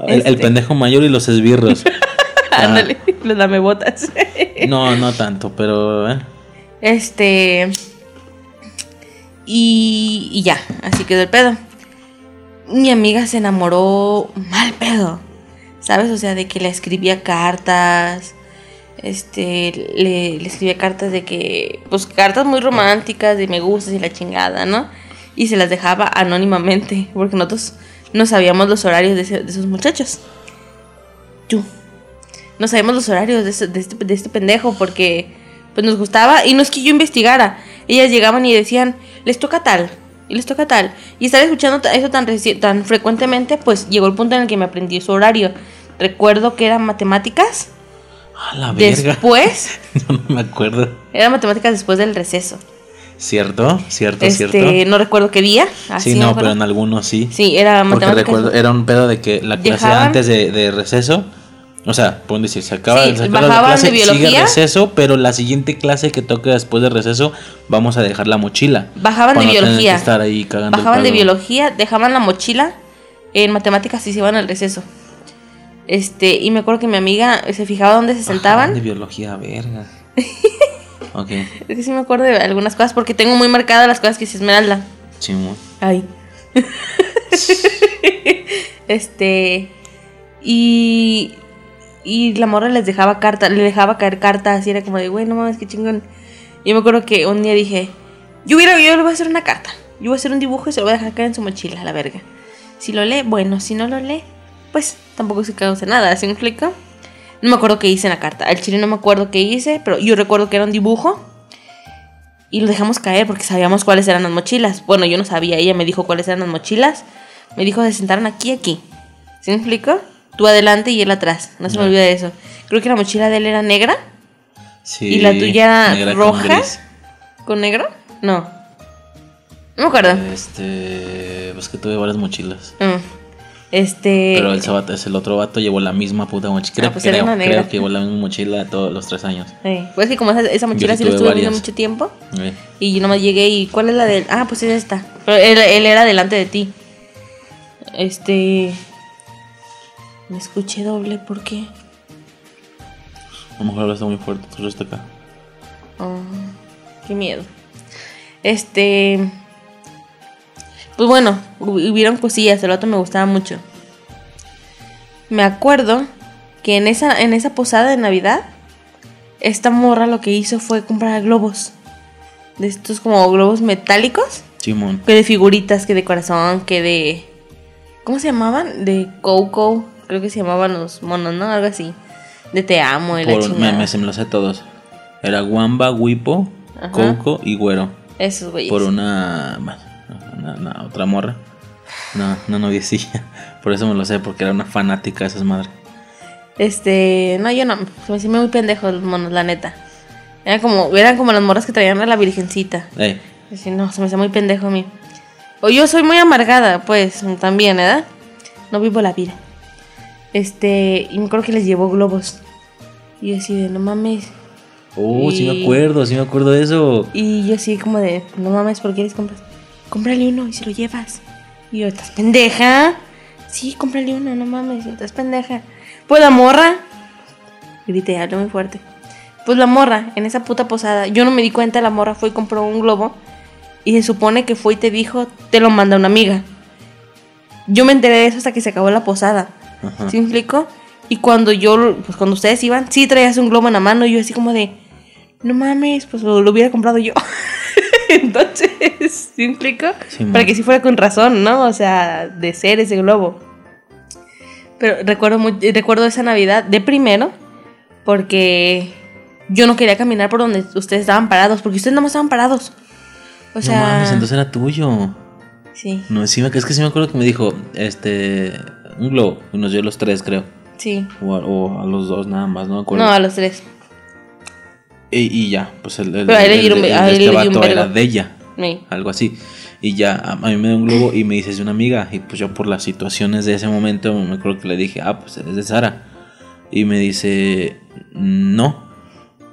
El, el Este. pendejo mayor y los esbirros. [LAUGHS] Ah. Ándale, los lamebotas. No, no tanto, pero. ¿eh? Este. Y, y ya, así quedó el pedo. Mi amiga se enamoró mal pedo. ¿Sabes? O sea, de que le escribía cartas. Este, le, escribía cartas de que. Pues cartas muy románticas, de me gustas y la chingada, ¿no? Y se las dejaba anónimamente, porque nosotros no sabíamos los horarios de, esos muchachos. Tú. No sabíamos los horarios de este, de este pendejo porque pues nos gustaba y no es que yo investigara. Ellas llegaban y decían, les toca tal y les toca tal. Y estar escuchando eso tan, tan frecuentemente, pues llegó el punto en el que me aprendí su horario. Recuerdo que eran matemáticas. A la verga. Después, [LAUGHS] no me acuerdo. eran matemáticas después del receso. ¿Cierto? ¿Cierto? Este, ¿Cierto? no recuerdo qué día. así Sí, no, pero en algunos sí. Sí, era Porque matemáticas. recuerdo, era un pedo de que la clase Dejaban- antes de, de receso, o sea, pueden decir, se acaba, Sí, se acaba la bajaban clase, de biología. sigue receso, pero la siguiente clase que toque después de receso, vamos a dejar la mochila. Bajaban de biología. que estar ahí cagando el Bajaban de biología, dejaban la mochila en matemáticas y se iban al receso. Este, y me acuerdo que mi amiga se fijaba dónde se sentaban. de biología, verga. [LAUGHS] ok, Es que sí me acuerdo de algunas cosas porque tengo muy marcadas las cosas que dice Esmeralda. chimo. Ay. [LAUGHS] este. Y. Y la morra les dejaba cartas, le dejaba caer cartas y era como de, güey, no mames, qué chingón. Yo me acuerdo que un día dije, yo, hubiera, yo le voy a hacer una carta. Yo voy a hacer un dibujo y se lo voy a dejar caer en su mochila, la verga. Si lo lee, bueno, si no lo lee, pues tampoco se causa nada, ¿sí me explico? No me acuerdo qué hice en la carta. Al chile no me acuerdo qué hice, pero yo recuerdo que era un dibujo. Y lo dejamos caer porque sabíamos cuáles eran las mochilas. Bueno, yo no sabía, ella me dijo cuáles eran las mochilas. Me dijo, se sentaron aquí, aquí. ¿Sí me explico? Tú adelante y él atrás. No se me olvida de eso. Creo que la mochila de él era negra. Sí, ¿Y la tuya negra roja? ¿Con negro? No. No me acuerdo. Este, pues que tuve varias mochilas. Mm. Este. Pero el, sabato, es el otro vato llevó la misma puta mochila. Creo, Ah, pues era creo, creo que llevó la misma mochila todos los tres años. eh, pues que como esa, esa mochila sí sí la tuve estuve viendo mucho tiempo. Y yo nomás llegué y ¿cuál es la de Ah, pues es esta. Pero él, él era delante de ti. Este. Me escuché doble, ¿por qué? A lo mejor hablaste muy fuerte, tú está acá. Oh, qué miedo. Este. Pues bueno, hu- hubieron cosillas, el otro me gustaba mucho. Me acuerdo que en esa, en esa posada de Navidad, esta morra lo que hizo fue comprar globos. De estos como globos metálicos. Simón. Que de figuritas, que de corazón, que de. ¿Cómo se llamaban? De Coco. Creo que se llamaban los monos, ¿no? Algo así. De Te amo y la Por, me, chingada. me, se me lo sé todos. Era Wamba, Wipo, Ajá. Coco y Güero. Esos güeyes. Por una, una, una otra morra. No, una noviecilla. [LAUGHS] Por eso me lo sé, porque era una fanática de esas madres. Este, no, yo no, se me hacían muy pendejos los monos, la neta. Eran como, eran como las morras que traían a la virgencita. Ey, Así, no, se me hacía muy pendejo a mí. O yo soy muy amargada, pues, también, ¿verdad? No vivo la vida. Este, y me acuerdo que les llevó globos. Y yo así de, no mames. Oh, sí me Y- acuerdo, sí me acuerdo de eso. Y yo así como de, no mames, ¿por qué les compras? Cómprale uno y se lo llevas. Y yo, ¿estás pendeja? Sí, cómprale uno, no mames, estás pendeja. Pues la morra. Grité, hablé muy fuerte. Pues la morra, en esa puta posada, yo no me di cuenta, la morra fue y compró un globo. Y se supone que fue y te dijo, te lo manda una amiga. Yo me enteré de eso hasta que se acabó la posada. Ajá. ¿Sí me explico? Y cuando yo, pues cuando ustedes iban, sí traías un globo en la mano y yo así como de, no mames, pues lo, lo hubiera comprado yo. [LAUGHS] Entonces, ¿sí me explico? Sí, Para que sí fuera con razón, ¿no? O sea, de ser ese globo. Pero recuerdo, muy- recuerdo esa Navidad de primero, porque yo no quería caminar por donde ustedes estaban parados, porque ustedes nada más estaban parados. O sea, no mames, entonces era tuyo. sí, No, sí es que sí me acuerdo que me dijo, este, un globo. Y nos dio los tres, creo. sí. O a, o a los dos nada más, no me acuerdo. No, a los tres. y, y ya, pues el, el, Pero el- el él este un vato era de ella. Sí. algo así. Y ya a, mí me dio un globo y me dice es de una amiga. Y pues yo por las situaciones de ese momento me acuerdo que le dije, ah, pues es de Sara. Y me dice, no,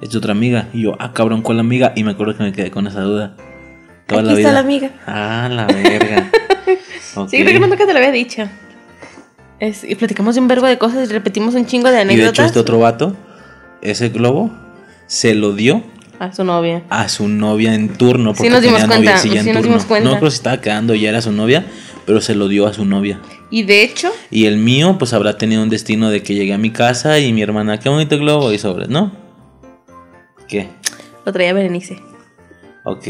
es de otra amiga. Y yo, ah, cabrón, ¿cuál amiga? Y me acuerdo que me quedé con esa duda. Toda Aquí la vida. está la amiga. Ah, la verga. [LAUGHS] Ok. Sí, creo que nunca te lo había dicho. Es- y platicamos un verbo de cosas y repetimos un chingo de Y anécdotas. de hecho este otro vato, ese globo, se lo dio A su novia. a su novia en turno. Sí Porque nos dimos tenía cuenta, noviecilla en sí nos turno. dimos cuenta. No creo si estaba quedando y ya era su novia, pero se lo dio a su novia. Y de hecho, Y el mío, pues habrá tenido un destino de que llegué a mi casa y mi hermana, qué bonito globo y sobres, ¿no? ¿Qué? lo traía Berenice. Ok.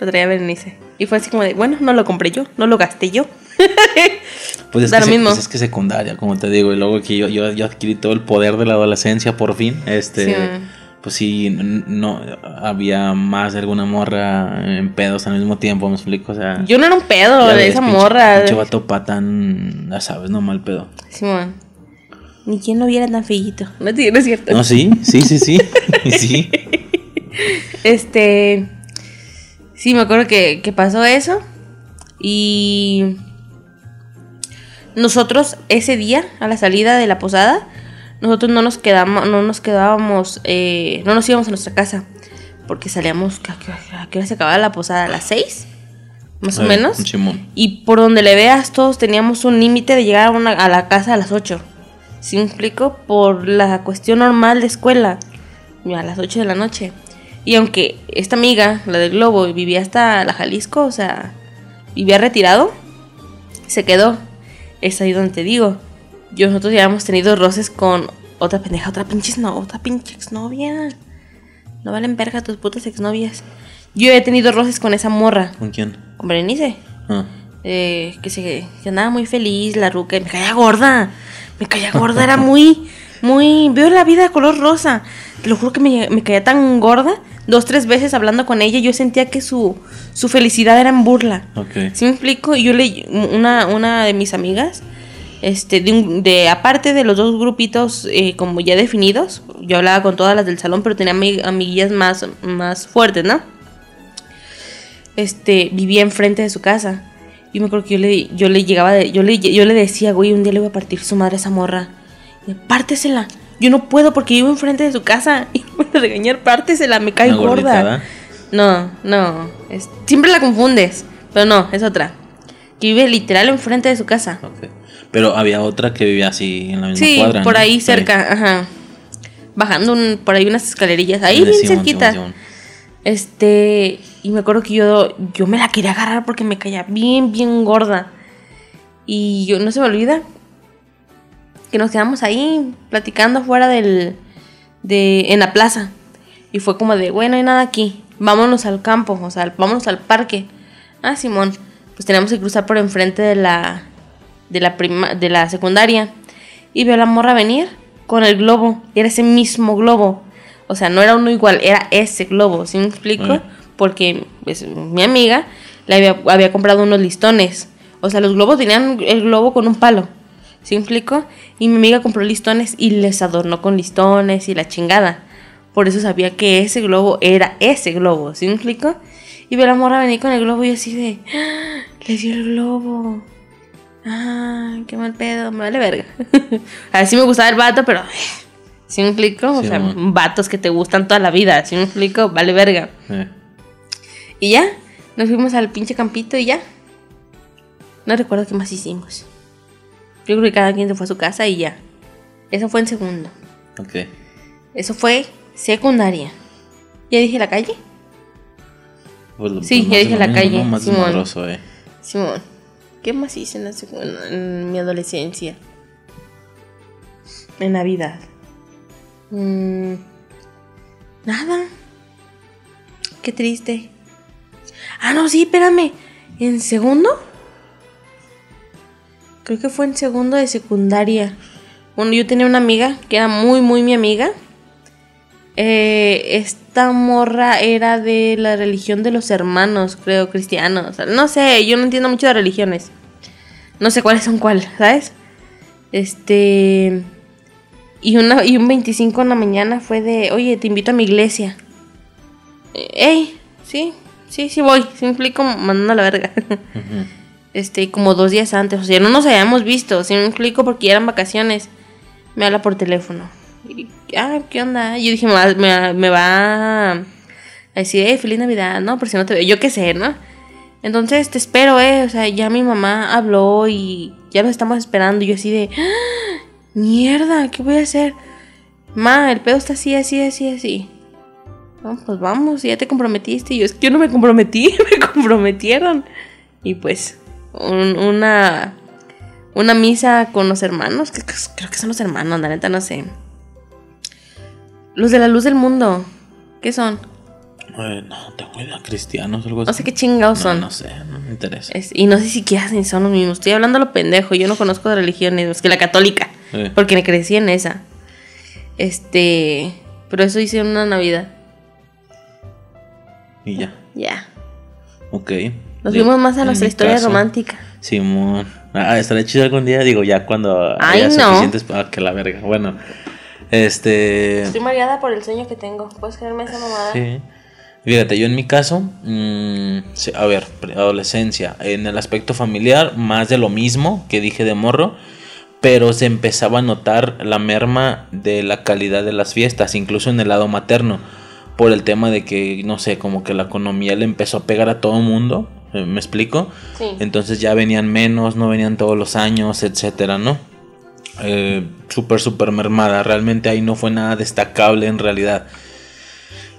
Lo traía Berenice. Y fue así como de, bueno, no lo compré yo, no lo gasté yo. [LAUGHS] Pues es, Da que lo se- mismo. pues es que secundaria, como te digo, y luego que yo, yo, yo adquirí todo el poder de la adolescencia por fin, este, Sí. pues sí, no, había más de alguna morra en pedos al mismo tiempo, me explico, o sea... Yo no era un pedo de ves, esa pinche- morra. Pinche vato patán, ya sabes, no mal pedo. Simón. Ni quien lo viera tan feillito. No, es- no es cierto. No, sí, sí, sí, sí, [LAUGHS] sí. Este. Sí, me acuerdo que, que pasó eso. Y. Nosotros, ese día, a la salida de la posada, nosotros no nos quedamos, no nos quedábamos, eh, no nos íbamos a nuestra casa. Porque salíamos, ¿a qué, a qué hora se acababa la posada? ¿A las seis? Más o menos. Y por donde le veas, todos teníamos un límite de llegar a, una- a la casa a las 8. ¿Sí me explico? Por la cuestión normal de escuela. A las 8 de la noche. Y aunque esta amiga, la del Globo, vivía hasta la Jalisco, o sea, vivía retirado, se quedó. Es ahí donde te digo. Yo, nosotros ya hemos tenido roces con otra pendeja, otra pinche, no, otra pinche exnovia. No valen verga tus putas exnovias. Yo he tenido roces con esa morra, ¿Con quién? con Berenice Ah. eh, que se que andaba muy feliz, la ruca, y me caía gorda. Me caía gorda, era muy, muy. Veo la vida de color rosa. Te lo juro que me, me caía tan gorda. Dos, tres veces hablando con ella, yo sentía que su, su felicidad era en burla. Ok. ¿Sí me explico? Y yo le. Una, una de mis amigas, este, de, un- de aparte de los dos grupitos eh, como ya definidos, yo hablaba con todas las del salón, pero tenía ami- amiguillas más, más fuertes, ¿no? este, vivía enfrente de su casa. Y me acuerdo que yo le, yo le llegaba, de- yo, le, yo le decía, güey, un día le voy a partir su madre a esa morra. Y, pártesela. Yo no puedo porque vivo enfrente de su casa. [LAUGHS] Y me a regañar, pártesela, me cae Una gorda. No, no. es- siempre la confundes. Pero no, es otra. Que vive literal enfrente de su casa. Pero había otra que vivía así en la misma Sí, cuadra. por ¿no? ahí cerca, ajá. Bajando un- por ahí unas escalerillas, ahí bien cerquita. Este, y me acuerdo que yo, yo me la quería agarrar porque me caía bien, bien gorda. Y yo no se me olvida que nos quedamos ahí platicando fuera del, de, en la plaza. Y fue como de, bueno, no hay nada aquí, vámonos al campo, o sea, vámonos al parque. Ah, Simón, pues teníamos que cruzar por enfrente de la, de la, prima, de la secundaria. Y veo a la morra venir con el globo. Y era ese mismo globo. O sea, no era uno igual, era ese globo. ¿Sí me explico? Porque pues, mi amiga le había, había comprado unos listones. O sea, los globos tenían el globo con un palo. ¿Sí me explico? Y mi amiga compró listones y les adornó con listones y la chingada. Por eso sabía que ese globo era ese globo. ¿Sí me explico? Y veo a la morra venir con el globo y así de... ¡Ah! Le dio el globo. Ah, qué mal pedo, me vale verga. [LAUGHS] Así me gustaba el vato, pero. ¿Sí me explico? O Sí, sea, vatos que te gustan toda la vida, ¿sí me explico? Vale verga. Eh. Y ya, nos fuimos al pinche campito y ya. No recuerdo qué más hicimos. Yo creo que cada quien se fue a su casa y ya. Eso fue en segundo. Ok. Eso fue secundaria. ¿Ya dije la calle? Pues, Sí, pues ya más dije la mismo, calle. Más Simón. eh. Simón. ¿Qué más hice en, la en mi adolescencia? En Navidad. Mm, nada. Qué triste. Ah, no, sí, espérame. ¿En segundo? Creo que fue en segundo de secundaria. Bueno, yo tenía una amiga que era muy, muy mi amiga. Eh, esta morra era de la religión de los hermanos, creo, cristianos. No sé, yo no entiendo mucho de religiones. No sé cuáles son cuáles, ¿sabes? Este. Y, una, y un 25 en la mañana fue de, oye, te invito a mi iglesia. Eh, Ey, sí, sí, sí voy. Sí me mandando a la verga. Ujú. Este, como dos días antes. O sea, no nos habíamos visto, si me explico, porque ya eran vacaciones. Me habla por teléfono. Y, ah, ¿qué onda? Yo dije, me va, me, va a decir, hey, feliz Navidad, ¿no? Por si no te veo. Yo qué sé, ¿no? Entonces te espero, ¿eh? O sea, ya mi mamá habló y ya lo estamos esperando. Y yo así de, ¡Ah! mierda, ¿qué voy a hacer? Ma, el pedo está así, así, así, así. No, pues vamos, ya te comprometiste. Y yo, es que yo no me comprometí, [LAUGHS] me comprometieron. Y pues, un- una, una misa con los hermanos, que, que- creo que son los hermanos, la neta no sé. Los de la luz del mundo, ¿qué son? Eh, no, tengo idea, cristianos o algo así. No sé qué chingados No, son. no sé, no me interesa. Es- y no sé siquiera si son los mismos. Estoy hablando a lo pendejo. Yo no conozco de religiones más que la católica. Porque me crecí en esa. Este. Pero eso hice en una Navidad. Y ya, Ya. ok. Nos fuimos más a en nuestra historia caso, romántica. Simón. Ah, estaría chido algún día, digo, ya cuando Ay, haya no. suficientes para que la verga. Bueno, este. Estoy mareada por el sueño que tengo. ¿Puedes creerme esa mamada? Sí. Fíjate, yo en mi caso, mm, sí, a ver, adolescencia, en el aspecto familiar, más de lo mismo que dije de morro, pero se empezaba a notar la merma de la calidad de las fiestas, incluso en el lado materno, por el tema de que, no sé, como que la economía le empezó a pegar a todo el mundo, ¿me explico? Sí. Entonces ya venían menos, no venían todos los años, etcétera, ¿no? Eh, súper, súper mermada. Realmente ahí no fue nada destacable en realidad.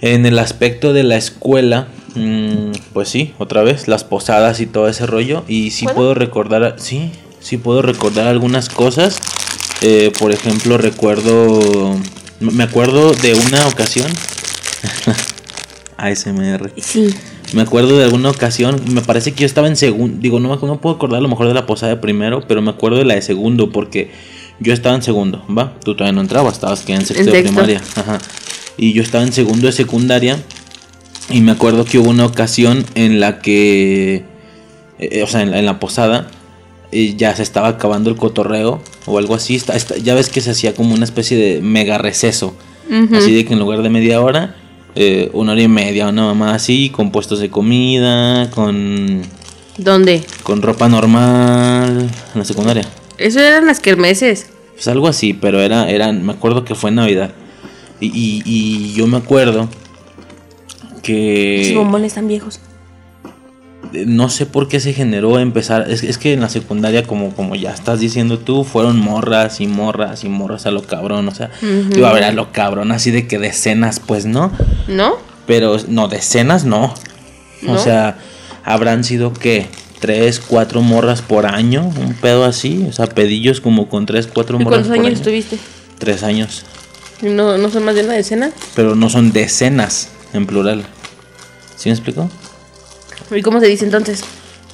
En el aspecto de la escuela, mm, pues sí, otra vez, las posadas y todo ese rollo. Y sí ¿Puedo? puedo recordar, sí, sí puedo recordar algunas cosas. Eh, por ejemplo, recuerdo, me acuerdo de una ocasión. [LAUGHS] ASMR. Sí. Me acuerdo de alguna ocasión, me parece que yo estaba en segundo, digo, no, me no puedo acordar a lo mejor de la posada de primero, pero me acuerdo de la de segundo, porque yo estaba en segundo, ¿va? Tú todavía no entrabas, estabas que en sexto de sexto. primaria, ajá. Y yo estaba en segundo de secundaria, y me acuerdo que hubo una ocasión en la que, eh, o sea, en la, en la posada, eh, ya se estaba acabando el cotorreo, o algo así, está- está- ya ves que se hacía como una especie de mega receso. Así de que en lugar de media hora, eh, una hora y media, una mamá así, con puestos de comida, con ¿Dónde? Con ropa normal en la secundaria. Eso eran las kermeses. Pues algo así, pero era, era me acuerdo que fue en Navidad. Y, y, y yo me acuerdo Los que bombones tan viejos. No sé por qué se generó empezar. Es, es que en la secundaria, como, como ya estás diciendo tú, fueron morras y morras y morras a lo cabrón. O sea, iba a ver a lo cabrón, así de que decenas, pues no. ¿No? Pero no, decenas no. O ¿No? sea, habrán sido que tres, cuatro morras por año, un pedo así. O sea, pedillos como con tres, cuatro ¿Y morras cuántos por años año. estuviste? Tres años. ¿No, ¿No son más de una decena? Pero no son decenas en plural. ¿Sí me explico? ¿Y cómo se dice entonces?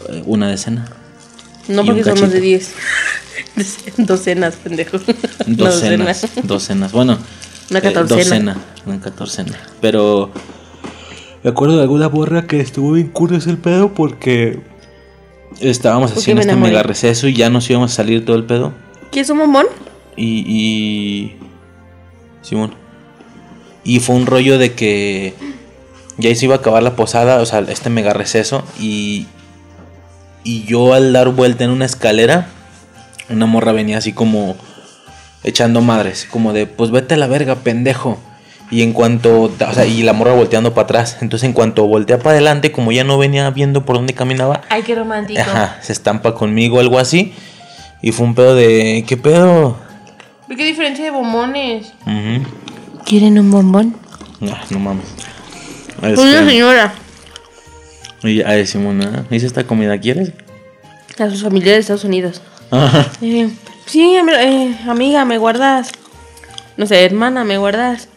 Eh, Una decena. No porque más de cachito. 10. [LAUGHS] Docenas, pendejo. [LAUGHS] Docenas. docenas. Docenas. Bueno. Una eh, catorcena. docena. Una catorcena. Pero. Me acuerdo de alguna borra que estuvo bien curioso el pedo porque. Estábamos ¿Por así qué en me este mega receso y ya nos íbamos a salir todo el pedo. ¿Quieres un bombón? Y. y Simón. Y fue un rollo de que. Ya se iba a acabar la posada, o sea, este mega receso. Y. Y yo al dar vuelta en una escalera, una morra venía así como echando madres, como de, pues vete a la verga, pendejo. Y en cuanto, o sea, y la morra volteando para atrás. Entonces en cuanto voltea para adelante, como ya no venía viendo por dónde caminaba, Ay, qué romántico. ajá, se estampa conmigo, algo así. Y fue un pedo de, ¿qué pedo? ¿Qué diferencia de bombones? ¿Quieren un bombón? Ah, no mames. Una Este, señora. y a Simona, ¿hice esta comida? ¿Quieres? A sus familiares de Estados Unidos. Ajá. Eh, sí, eh, amiga, me guardas. No sé, hermana, me guardas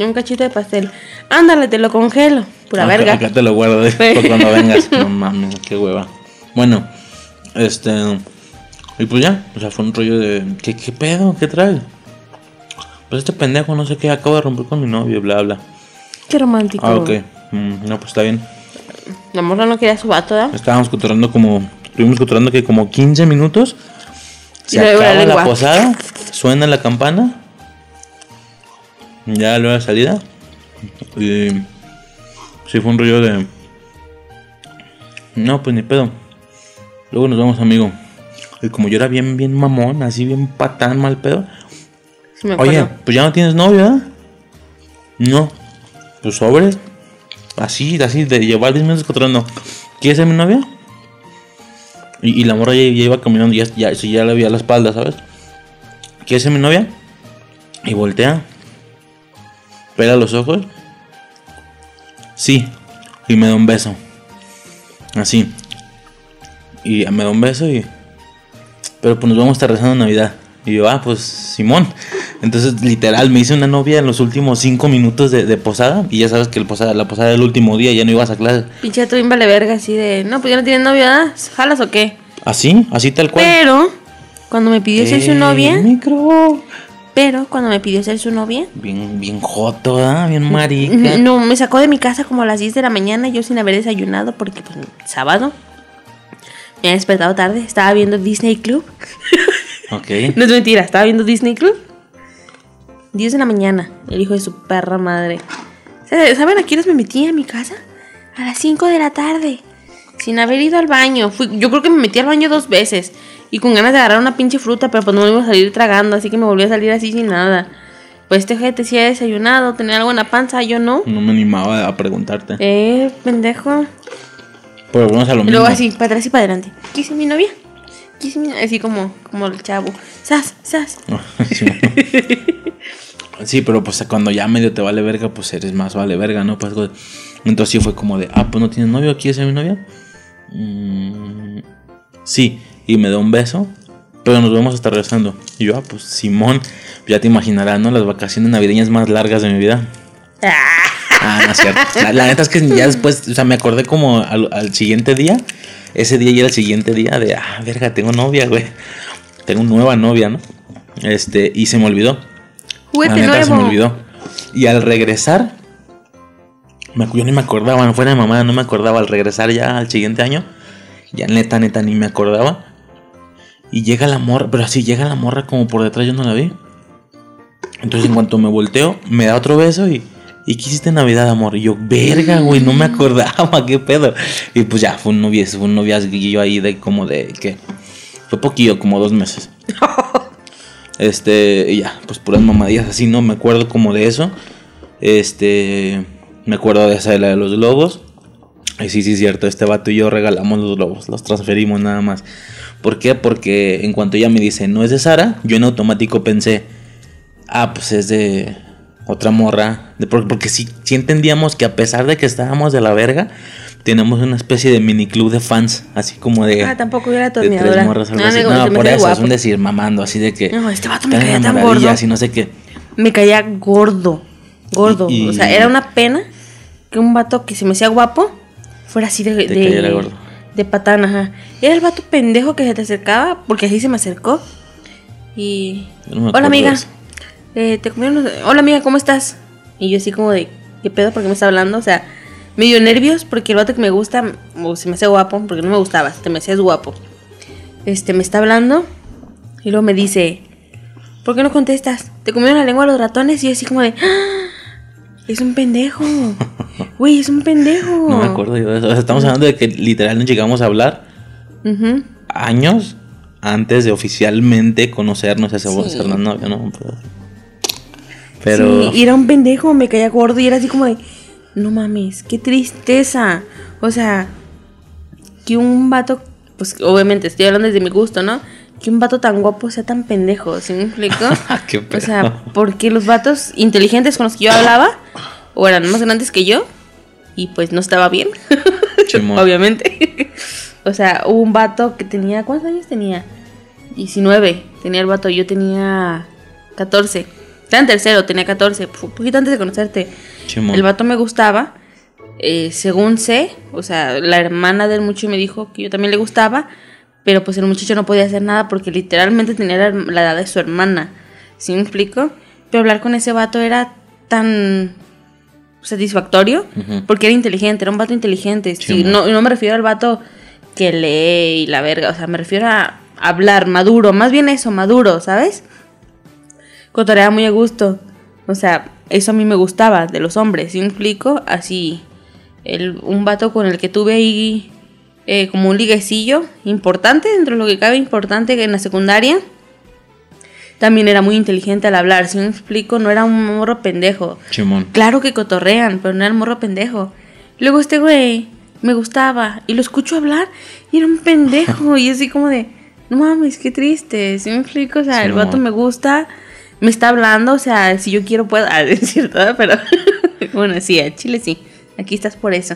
un cachito de pastel. Ándale, te lo congelo. Pura Acá- verga. Acá te lo guardo eh, por [LAUGHS] cuando vengas. No mames, qué hueva. Bueno, este. Y pues ya, o sea, fue un rollo de. ¿Qué, qué pedo? ¿Qué trae? Pues este pendejo, no sé qué, acabo de romper con mi novio, bla, bla. Qué romántico. Ah, ok. Mm, no, pues está bien. La morra no quería su vato, ¿verdad? Estábamos cotorando como. Estuvimos cotorando que como 15 minutos. Se la acaba la posada, suena la campana. Ya luego la salida. Y. Sí, fue un rollo de. No, pues ni pedo. Luego nos vamos, amigo. Y como yo era bien, bien mamón, así bien patán, mal pedo. Sí. Oye, pues ya no tienes novio, ¿verdad? No. Pues sobres. Así, así, de llevar 10 minutos cotorando. ¿Quieres ser mi novia? Y, y la morra ya, iba caminando, ya, ya, ya le veía la espalda, ¿sabes? ¿Quieres ser mi novia? Y voltea. Pega los ojos. Sí. Y me da un beso. Así. Y me da un beso y... Pero pues nos vamos a estar rezando Navidad. Y yo, ah, pues Simón. Entonces, literal, me hice una novia en los últimos cinco minutos de, de posada. Y ya sabes que el posada, la posada del último día ya no ibas a clase. Pinche bien vale verga, así de. No, pues ya no tienes novia, ¿verdad? ¿Jalas o qué? Así, así tal cual. Pero, cuando me pidió ser su Eh, novia. micro. Pero, cuando me pidió ser su novia. Bien, bien joto, ¿ah? Bien [LAUGHS] marica. No, me sacó de mi casa como a las 10 de la mañana, yo sin haber desayunado, porque pues sábado. Me había despertado tarde, estaba viendo Disney Club. Ok. [LAUGHS] No es mentira, estaba viendo Disney Club. 10 de la mañana, el hijo de su perra madre. ¿Saben a horas me metí a mi casa? A las 5 de la tarde. Sin haber ido al baño. Fui, yo creo que me metí al baño dos veces. Y con ganas de agarrar una pinche fruta, pero pues no me iba a salir tragando, así que me volví a salir así sin nada. Pues este gente sí ha desayunado, tenía algo en la panza, yo no. No me animaba a preguntarte. Eh, pendejo. Pero vamos a lo Y mismo. luego así, para atrás y para adelante. ¿Qué hice mi novia? ¿Qué hice mi novia? Así como, como el chavo. Sas, sas. [LAUGHS] [LAUGHS] Sí, pero pues cuando ya medio te vale verga, pues eres más vale verga, ¿no? Pues, entonces sí fue como de, ah, pues no tienes novio, ¿quieres ser mi novia? Mm, sí, y me da un beso, pero nos vamos a estar regresando. Y yo, ah, pues Simón, ya te imaginarás, ¿no? Las vacaciones navideñas más largas de mi vida. Ah, no es cierto. La, la neta es que ya después, o sea, me acordé como al, al siguiente día. Ese día y era el siguiente día de, ah, verga, tengo novia, güey. Tengo nueva novia, ¿no? Este, y se me olvidó. Juguete la neta se me nuevo. olvidó. Y al regresar, me, yo ni me acordaba, no fuera de mamá, no me acordaba. Al regresar ya al siguiente año, ya neta, neta, ni me acordaba. Y llega la morra, pero así llega la morra como por detrás, yo no la vi. Entonces en cuanto me volteo, me da otro beso y, ¿y qué hiciste en Navidad, amor? Y yo, verga, güey, no me acordaba, [LAUGHS] qué pedo. Y pues ya, fue un noviazgo, fue un noviazguillo ahí de como de, ¿qué? Fue poquillo, como dos meses. [LAUGHS] Este, y ya, pues puras mamadillas así, no me acuerdo como de eso. Este, me acuerdo de esa de la de los globos. Y sí, sí, es cierto, este vato y yo regalamos los globos, los transferimos nada más. ¿Por qué? Porque en cuanto ella me dice, no es de Sara, yo en automático pensé, ah, pues es de otra morra. De, porque sí, sí entendíamos que a pesar de que estábamos de la verga, tenemos una especie de mini club de fans, así como de. Ah, tampoco yo era de tres morras, algo No, así. digo, No, por eso, es un decir mamando, así de que. No, este vato me "Están caía tan maravillas", gordo. Y no sé qué. Me caía gordo. Gordo. Y- y- O sea, era una pena que un vato que se me hacía guapo fuera así de. De, cayera gordo. de patán, ajá. Era el vato pendejo que se te acercaba, porque así se me acercó. Y. Yo no me Hola, de amiga. eso. Eh, te comieron los- Hola, amiga, ¿cómo estás? Y yo así como de. ¿Qué pedo? ¿Por qué me está hablando? O sea, medio nervios porque el vato que me gusta, o se me hace guapo, porque no me gustaba, te me hacías guapo. Este, me está hablando y luego me dice, ¿por qué no contestas? ¿Te comieron la lengua los ratones? Y yo así como de, "Ah, es un pendejo. [LAUGHS] Güey, es un pendejo. No me acuerdo yo de eso. O sea, estamos hablando de que literal nos llegamos a hablar años antes de oficialmente conocernos y Sí. ser novia, ¿no? Pero. Pero Sí, y era un pendejo, me caía gordo y era así como de, no mames, qué tristeza. O sea, que un vato, pues obviamente estoy hablando desde mi gusto, ¿no? Que un vato tan guapo sea tan pendejo, ¿sí me explico? [LAUGHS] Qué o sea, porque los vatos inteligentes con los que yo hablaba, o eran más grandes que yo, y pues no estaba bien, [LAUGHS] obviamente. [LAUGHS] o sea, hubo un vato que tenía, ¿cuántos años tenía? 19, tenía el vato, yo tenía 14. Estaba en tercero, tenía 14, fu- un poquito antes de conocerte. Chimón. El vato me gustaba, eh, según sé, o sea, la hermana del muchacho me dijo que yo también le gustaba, pero pues el muchacho no podía hacer nada porque literalmente tenía la, la edad de su hermana, ¿sí me explico? Pero hablar con ese vato era tan satisfactorio porque era inteligente, era un vato inteligente. Sí, no, no me refiero al vato que lee y la verga, o sea, me refiero a hablar maduro, más bien eso, maduro, ¿sabes? Cotoreaba muy a gusto. O sea, eso a mí me gustaba de los hombres, ¿sí me explico? Así, el, un vato con el que tuve ahí eh, como un liguecillo importante, dentro de lo que cabe importante en la secundaria. También era muy inteligente al hablar, ¿sí me explico? No era un morro pendejo. Chimón. Claro que cotorrean, pero no era el morro pendejo. Luego este güey me gustaba y lo escucho hablar y era un pendejo. [LAUGHS] y así como de, no mames, qué triste. ¿Sí me explico? O sea, Sí, el vato me gusta, me está hablando, o sea, si yo quiero puedo. [LAUGHS] Ah, es cierto, ¿verdad? pero [LAUGHS] bueno, sí, a Chile sí. Aquí estás por eso.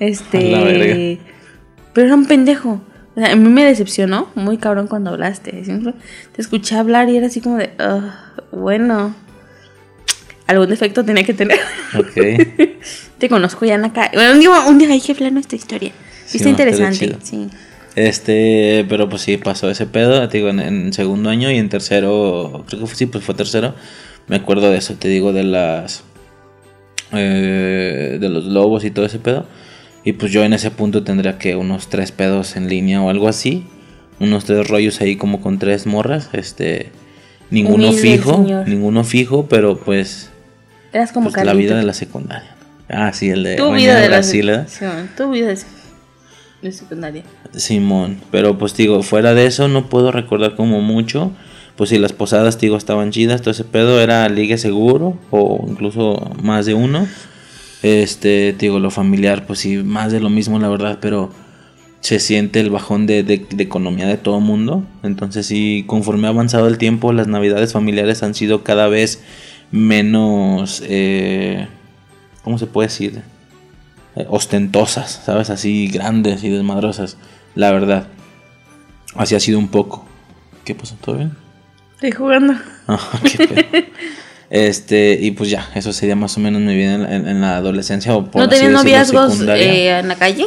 Este. Pero era un pendejo. O sea, a mí me decepcionó muy cabrón cuando hablaste. Te escuché hablar y era así como de, "Ugh, bueno, algún defecto tenía que tener. Ok. [LAUGHS] Te conozco ya en la calle. Bueno, un día, un día hablar nuestra historia. Sí, Está interesante. Sí. Este, pero pues sí, pasó ese pedo, te digo, en, en segundo año y en tercero, creo que fue, sí, pues fue tercero, me acuerdo de eso, te digo, de las, eh, de los lobos y todo ese pedo. Y pues yo en ese punto tendría que unos tres pedos en línea o algo así, unos tres rollos ahí como con tres morras, este, ninguno Humilde fijo, ninguno fijo, pero pues, Eras como pues la vida de la secundaria. Ah, sí, el de Tu vida de la tu vida de, de secundaria. Simón, pero pues digo, fuera de eso no puedo recordar como mucho. Pues si las posadas, digo, estaban chidas, todo ese pedo era ligue seguro o incluso más de uno. Este, te digo, lo familiar, pues sí, más de lo mismo, la verdad, pero se siente el bajón de, de- de economía de todo mundo. Entonces sí, conforme ha avanzado el tiempo, las navidades familiares han sido cada vez menos, eh, ¿cómo se puede decir? Eh, ostentosas, ¿sabes? Así grandes y desmadrosas, la verdad. Así ha sido un poco. ¿Qué pasó? ¿Todo bien? Estoy jugando. Ah, [LAUGHS] qué. Este, y pues ya, eso sería más o menos mi vida en, en- en la adolescencia o por ¿No tenías noviazgos eh, en la calle?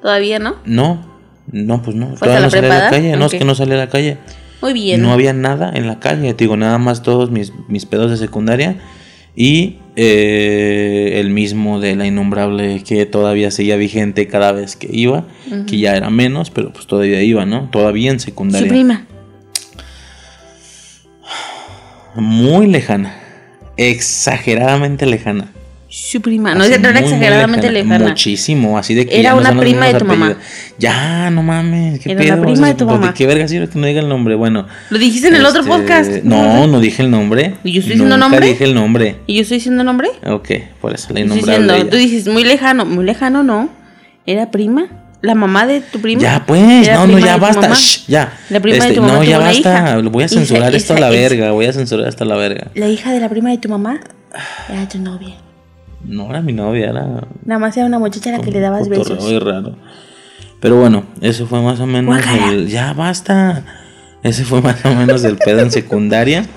Todavía, ¿no? No, no, pues no. ¿Fuiste Todavía no salí a la calle, no es que no salí a la calle. Muy bien. No había nada en la calle, te digo, nada más todos mis, mis pedos de secundaria y eh, el mismo de la innombrable que todavía seguía vigente cada vez que iba, que ya era menos, pero pues todavía iba, ¿no? Todavía en Su secundaria. prima. Muy lejana, exageradamente lejana. Su prima. No, no era exageradamente lejana. Muchísimo, así de que Era no una prima de tu mamá. Ya, no mames, qué Era la pedo. prima o sea, de tu ¿por mamá. ¿Qué verga sirve que no diga el nombre? Bueno. Lo dijiste en el otro este, podcast. No, no dije el nombre. ¿Y yo estoy diciendo Nunca nombre? dije el nombre. ¿Y yo estoy diciendo nombre? Ok, por eso le Estoy nombré diciendo, a ella. tú dices muy lejano. Muy lejano, no. Era prima. La mamá de tu prima. Ya pues, no, no, ya de basta. shh, ya. La prima de Este, tu mamá no, ya una basta. hija. Voy a censurar esto a la verga. Voy a censurar esto a la verga. La hija de la prima de tu mamá era tu novia. No era mi novia, era. Nada más era una muchacha a la que le dabas besos. muy raro. Pero bueno, eso fue más o menos el. Ya basta. Ese fue más o menos el pedo en secundaria. [LAUGHS]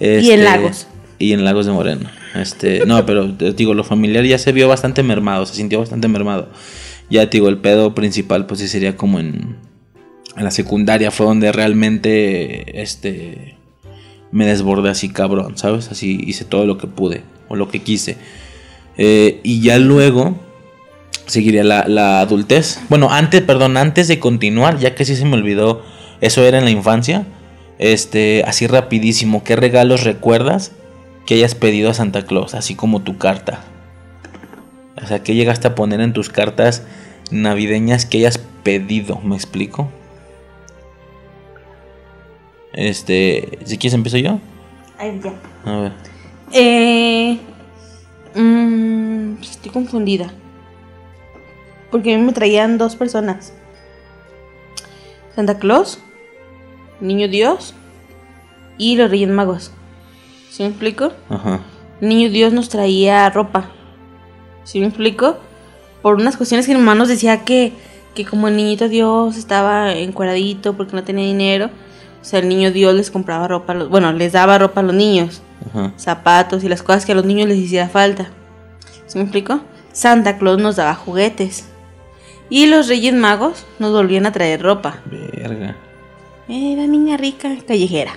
Y en Este, Lagos. Y en Lagos de Moreno. Este, no, pero te digo, lo familiar ya se vio bastante mermado, se sintió bastante mermado. Ya te digo, el pedo principal, pues sí sería como en, en la secundaria, fue donde realmente este me desbordé así cabrón, ¿sabes? Así hice todo lo que pude o lo que quise. Eh, y ya luego seguiría la, la adultez. Bueno, antes, perdón, antes de continuar, ya que sí se me olvidó, eso era en la infancia. Este, así rapidísimo, ¿qué regalos recuerdas que hayas pedido a Santa Claus? Así como tu carta. O sea, ¿qué llegaste a poner en tus cartas navideñas que hayas pedido? ¿Me explico? Este, si quieres empiezo yo. Ay, ya. A ver. Eh, mm, estoy confundida. Porque a mí me traían dos personas. Santa Claus, Niño Dios y los Reyes Magos. ¿Sí me explico? Ajá. Niño Dios nos traía ropa. ¿Sí me explico? Por unas cuestiones que mi mamá nos decía que, que como el niñito Dios estaba encueradito porque no tenía dinero, o sea, el niño Dios les compraba ropa, bueno, les daba ropa a los niños Ajá. zapatos y las cosas que a los niños les hiciera falta. ¿Se me explico? Santa Claus nos daba juguetes. Y los Reyes Magos nos volvían a traer ropa. Verga. Era niña rica, callejera.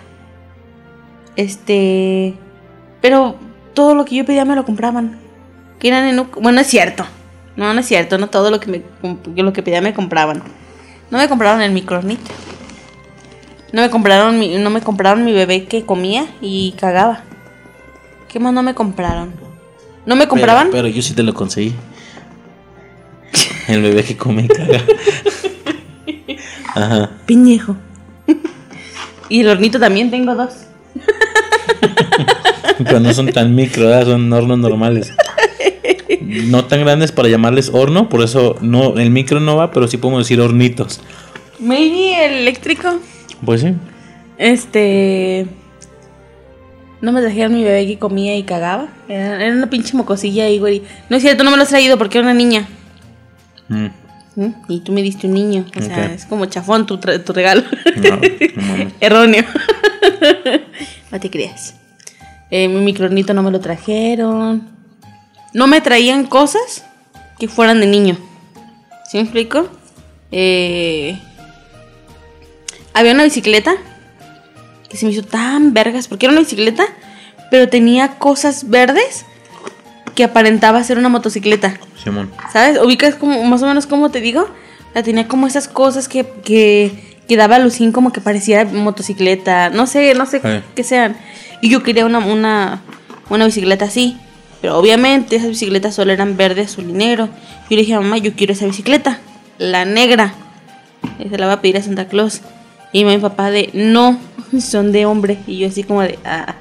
Este. Pero todo lo que yo pedía me lo compraban. Que eran en Bueno, es cierto. No, no es cierto. No todo lo que, me, lo que pedía me compraban. No me compraron el microornito. No me compraron mi, no me compraron mi bebé que comía y cagaba. ¿Qué más no me compraron? ¿No me compraban? Pero, pero yo sí te lo conseguí. El bebé que come y caga. Ajá. Piñejo. y el hornito también tengo dos. Pero no son tan micro, ¿verdad? son hornos normales. No tan grandes para llamarles horno, por eso no el micro no va, pero sí podemos decir hornitos. Maybe el eléctrico. Pues sí. Este. No me trajeron mi bebé que comía y cagaba. Era, era una pinche mocosilla ahí, güey. No es cierto, no me lo has traído porque era una niña. Mm, ¿Mm? Y tú me diste un niño. O sea, es como chafón tu, tu regalo. No, no mames. [LAUGHS] Erróneo. [LAUGHS] no te creas. Eh, mi micronito no me lo trajeron. No me traían cosas que fueran de niño. ¿Sí me explico? Eh, había una bicicleta que se me hizo tan vergas porque era una bicicleta, pero tenía cosas verdes que aparentaba ser una motocicleta. Simón. ¿Sabes? Ubicas como, más o menos como te digo. La tenía como esas cosas que, que, que daba a lucín como que pareciera motocicleta. No sé, no sé Sí. qué sean. Y yo quería una, una, una bicicleta así. Pero obviamente esas bicicletas solo eran verde, azul y negro. Yo le dije a mamá, yo quiero esa bicicleta. La negra. Y se la va a pedir a Santa Claus. Y mi papá de, no, [LAUGHS] son de hombre. Y yo así como de, ah.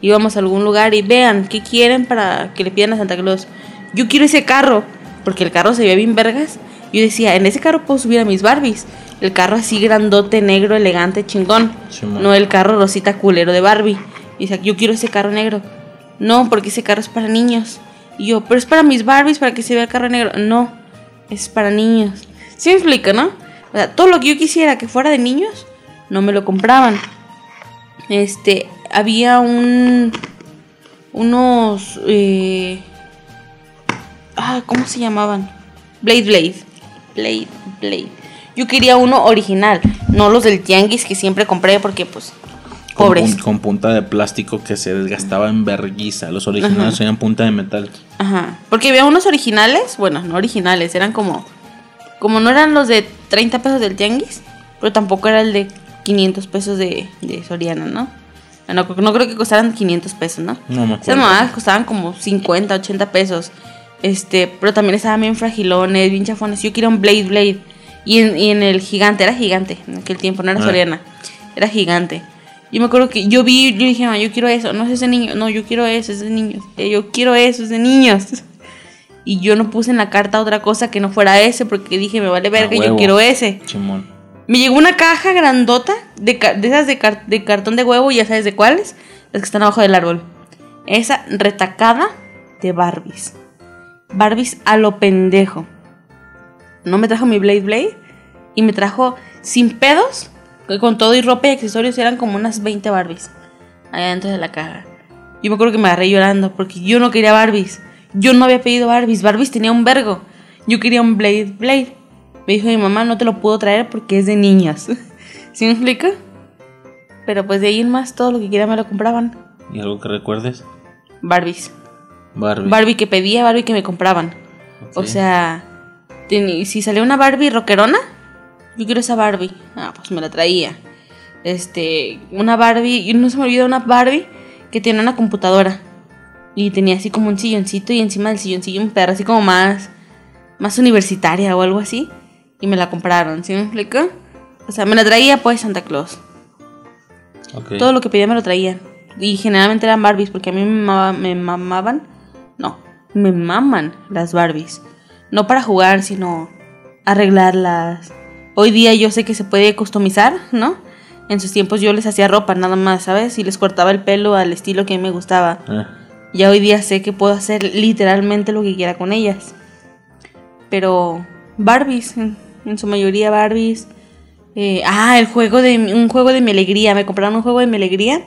Íbamos a algún lugar y vean, ¿qué quieren para que le pidan a Santa Claus? Yo quiero ese carro, porque el carro se veía bien vergas. Yo decía, en ese carro puedo subir a mis Barbies. El carro así grandote, negro, elegante, chingón. No el carro rosita culero de Barbie. Y decía, yo quiero ese carro negro. No, porque ese carro es para niños. Y yo, pero es para mis Barbies, para que se vea el carro negro. No, es para niños. ¿Sí me explica, no? O sea, todo lo que yo quisiera que fuera de niños, no me lo compraban. Este, había un. Unos. Eh, ah, ¿cómo se llamaban? Blade Blade. Blade Blade. Yo quería uno original, no los del tianguis que siempre compré porque, pues, pobres. con punta de plástico que se desgastaba en verguiza. Los originales eran punta de metal. Ajá. Porque había unos originales, bueno, no originales, eran como. Como no eran los de 30 pesos del tianguis, pero tampoco era el de 500 pesos de, de Soriana, ¿no? No, no creo que costaran 500 pesos, ¿no? No me Esas acuerdo. mamadas costaban como 50, 80 pesos. Este, pero también estaban bien fragilones, bien chafones. Yo quería un Blade Blade. Y en, y en el gigante, era gigante en aquel tiempo, no era Ah. Soriana. Era gigante. Yo me acuerdo que yo vi, yo dije, "Ah, yo quiero eso. No es ese niño, no, yo quiero eso, es de niños. Eh, Yo quiero eso, es de niños. [LAUGHS] Y yo no puse en la carta otra cosa que no fuera ese porque dije, me vale verga, yo quiero ese. Simón. Me llegó una caja grandota de, de esas de, car- de cartón de huevo, ya sabes de cuáles, las que están abajo del árbol. Esa retacada de Barbies. Barbies a lo pendejo. No me trajo mi Blade Blade y me trajo sin pedos, con todo y ropa y accesorios eran como unas 20 Barbies allá dentro de la caja. Yo me acuerdo que me agarré llorando porque yo no quería Barbies. Yo no había pedido Barbies. Barbies tenía un vergo. Yo quería un Blade Blade. Me dijo mi mamá, no te lo puedo traer porque es de niñas. [LAUGHS] ¿Sí me explica? Pero pues de ahí en más, todo lo que quería me lo compraban. ¿Y algo que recuerdes? Barbies. Barbie. Barbie que pedía, Barbie que me compraban. O sea, si salía una Barbie rockerona, yo quiero esa Barbie. Ah, pues me la traía. Este, una Barbie, y no se me olvida una Barbie que tenía una computadora. Y tenía así como un silloncito y encima del silloncillo un perro, así como más, más universitaria o algo así. Y me la compraron, ¿sí me explico? O sea, me la traía pues Santa Claus. Ok. Todo lo que pedía me lo traían. Y generalmente eran Barbies, porque a mí me, mamaba- me mamaban. No, me maman las Barbies. No para jugar, sino arreglarlas. Hoy día yo sé que se puede customizar, ¿no? En sus tiempos yo les hacía ropa nada más, ¿sabes? Y les cortaba el pelo al estilo que a mí me gustaba. Ah, Ya hoy día sé que puedo hacer literalmente lo que quiera con ellas. Pero Barbies, en, en su mayoría Barbies. Eh, ah, el juego de un juego de mi alegría. Me compraron un juego de mi alegría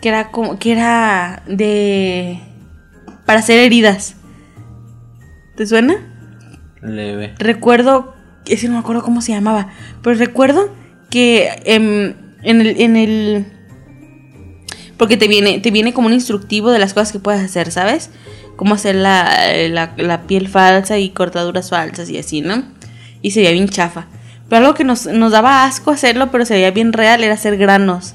que era como que era de para hacer heridas. ¿Te suena? leve. Recuerdo, ese no me acuerdo cómo se llamaba, pero recuerdo que em, en el, en el porque te viene, te viene como un instructivo de las cosas que puedes hacer, ¿sabes? Cómo hacer la, la, piel falsa y cortaduras falsas y así, ¿no? Y se veía bien chafa. Pero algo que nos, nos daba asco hacerlo, pero se veía bien real, era hacer granos.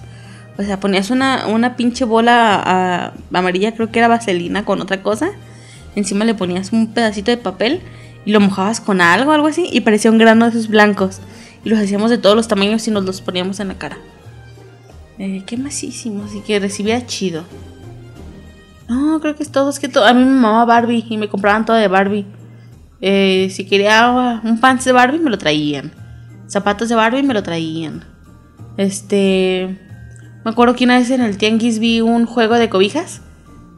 O sea, ponías una, una pinche bola amarilla, creo que era vaselina con otra cosa. Encima le ponías un pedacito de papel y lo mojabas con algo, algo así, y parecía un grano de esos blancos. Y los hacíamos de todos los tamaños y nos los poníamos en la cara. Eh, qué masísimo, así que recibía chido. No, creo que es todo. Es que to- a mí me mamaba Barbie y me compraban todo de Barbie. Eh, si quería un pants de Barbie, me lo traían. Zapatos de Barbie, me lo traían. Este. Me acuerdo que una vez en el Tianguis vi un juego de cobijas,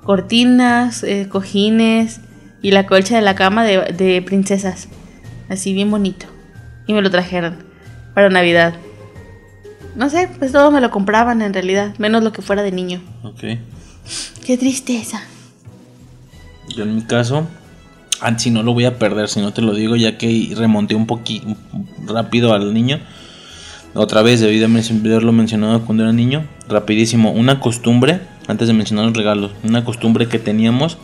cortinas, eh, cojines y la colcha de la cama de princesas. Así bien bonito. Y me lo trajeron para Navidad. No sé, pues todo me lo compraban en realidad, menos lo que fuera de niño. Ok. Qué tristeza. Yo en mi caso, ah, si no lo voy a perder, si no te lo digo, ya que remonté un poquito rápido al niño. Otra vez, debí de haberlo mencionado cuando era niño. Rapidísimo, una costumbre, antes de mencionar los regalos, una costumbre que teníamos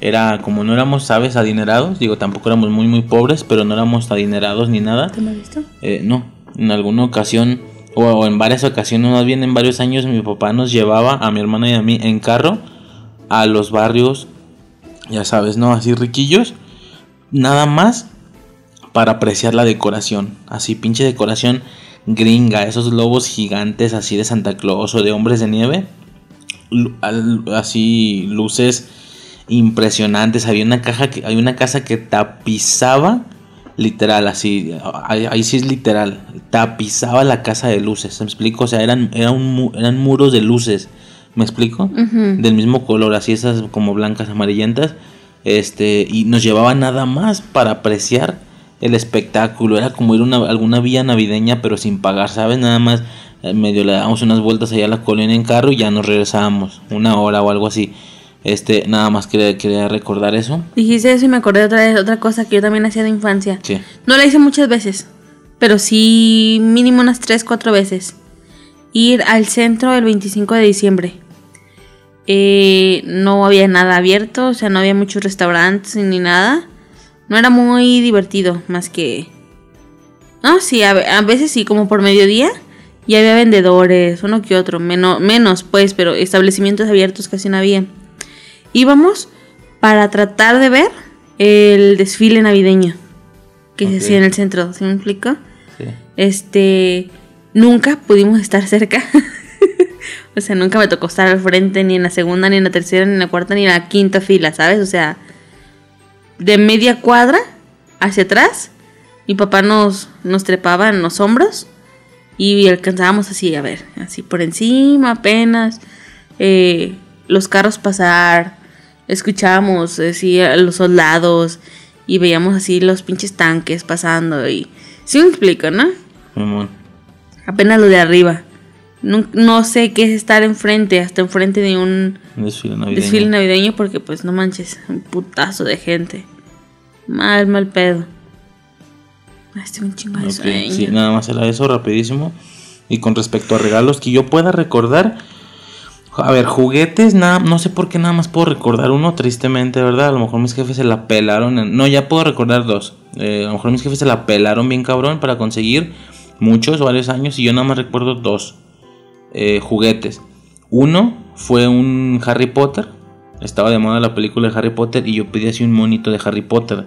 era como no éramos, sabes, adinerados, digo, tampoco éramos muy, muy pobres, pero no éramos adinerados ni nada. ¿Te me has visto? Eh, no, en alguna ocasión, o, en varias ocasiones, más bien en varios años, mi papá nos llevaba a mi hermana y a mí en carro a los barrios, ya sabes, ¿no? Así riquillos, nada más para apreciar la decoración, así pinche decoración gringa, esos lobos gigantes así de Santa Claus o de hombres de nieve, así luces impresionantes, había una caja que, hay una casa que tapizaba literal, así, ahí, ahí sí es literal, tapizaba la casa de luces, ¿me explico? O sea, eran, era un mu- eran muros de luces, ¿me explico? Del mismo color, así esas como blancas, amarillentas, este, y nos llevaba nada más para apreciar el espectáculo, era como ir a una, alguna villa navideña, pero sin pagar, ¿sabes? Nada más eh, medio le dábamos unas vueltas allá a la colonia en carro y ya nos regresábamos, una hora o algo así. Este, nada más quería, quería recordar eso. Dijiste eso y me acordé otra vez otra cosa que yo también hacía de infancia. Sí. No la hice muchas veces, pero sí mínimo unas 3, 4 veces. Ir al centro el 25 de diciembre. Eh, no había nada abierto, o sea, no había muchos restaurantes ni nada. No era muy divertido, más que... No, sí, a, a veces sí, como por mediodía. Y había vendedores, uno que otro, menos, menos pues, pero establecimientos abiertos casi no había. Íbamos para tratar de ver el desfile navideño que se hacía en el centro, ¿se me explica? Sí. Este, nunca pudimos estar [LAUGHS] cerca. o sea, nunca me tocó estar al frente, ni en la segunda, ni en la tercera, ni en la cuarta, ni en la quinta fila, ¿sabes? O sea, de media cuadra hacia atrás, mi papá nos, nos trepaba en los hombros y alcanzábamos así, a ver, así por encima apenas, eh, los carros pasar, escuchábamos así a los soldados y veíamos así los pinches tanques pasando y... ¿Sí me explico, no? Apenas lo de arriba. No, sé qué es estar enfrente, hasta enfrente de un desfile navideño. desfile navideño porque pues no manches, un putazo de gente. Mal, mal pedo. Este un chingo de Sí, nada más era eso, rapidísimo. Y con respecto a regalos que yo pueda recordar, a ver, juguetes, nada, no sé por qué nada más puedo recordar uno, tristemente, ¿verdad? A lo mejor mis jefes se la pelaron. no, ya puedo recordar dos. Eh, a lo mejor mis jefes se la pelaron bien cabrón para conseguir muchos, varios años, y yo nada más recuerdo dos eh, juguetes. Uno fue un Harry Potter. Estaba de moda la película de Harry Potter y yo pedí así un monito de Harry Potter.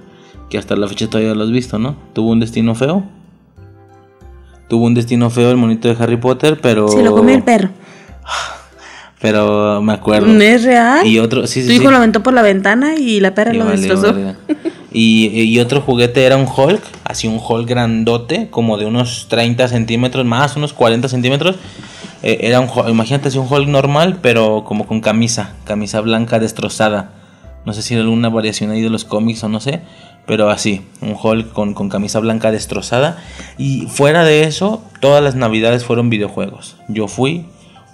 Que hasta la fecha todavía lo has visto, ¿no? Tuvo un destino feo. Tuvo un destino feo el monito de Harry Potter, pero. Se lo comió el perro. Pero me acuerdo. ¿Es real? Y otro, sí, Tu hijo lo aventó por la ventana y la perra lo destrozó. Y, y, otro juguete era un Hulk, así un Hulk grandote, como de unos 30 centímetros más, unos 40 centímetros. Eh, era un imagínate así un Hulk normal, pero como con camisa, camisa blanca destrozada. No sé si era alguna variación ahí de los cómics o no sé, pero así, un Hulk con, con camisa blanca destrozada. Y fuera de eso, todas las navidades fueron videojuegos. Yo fui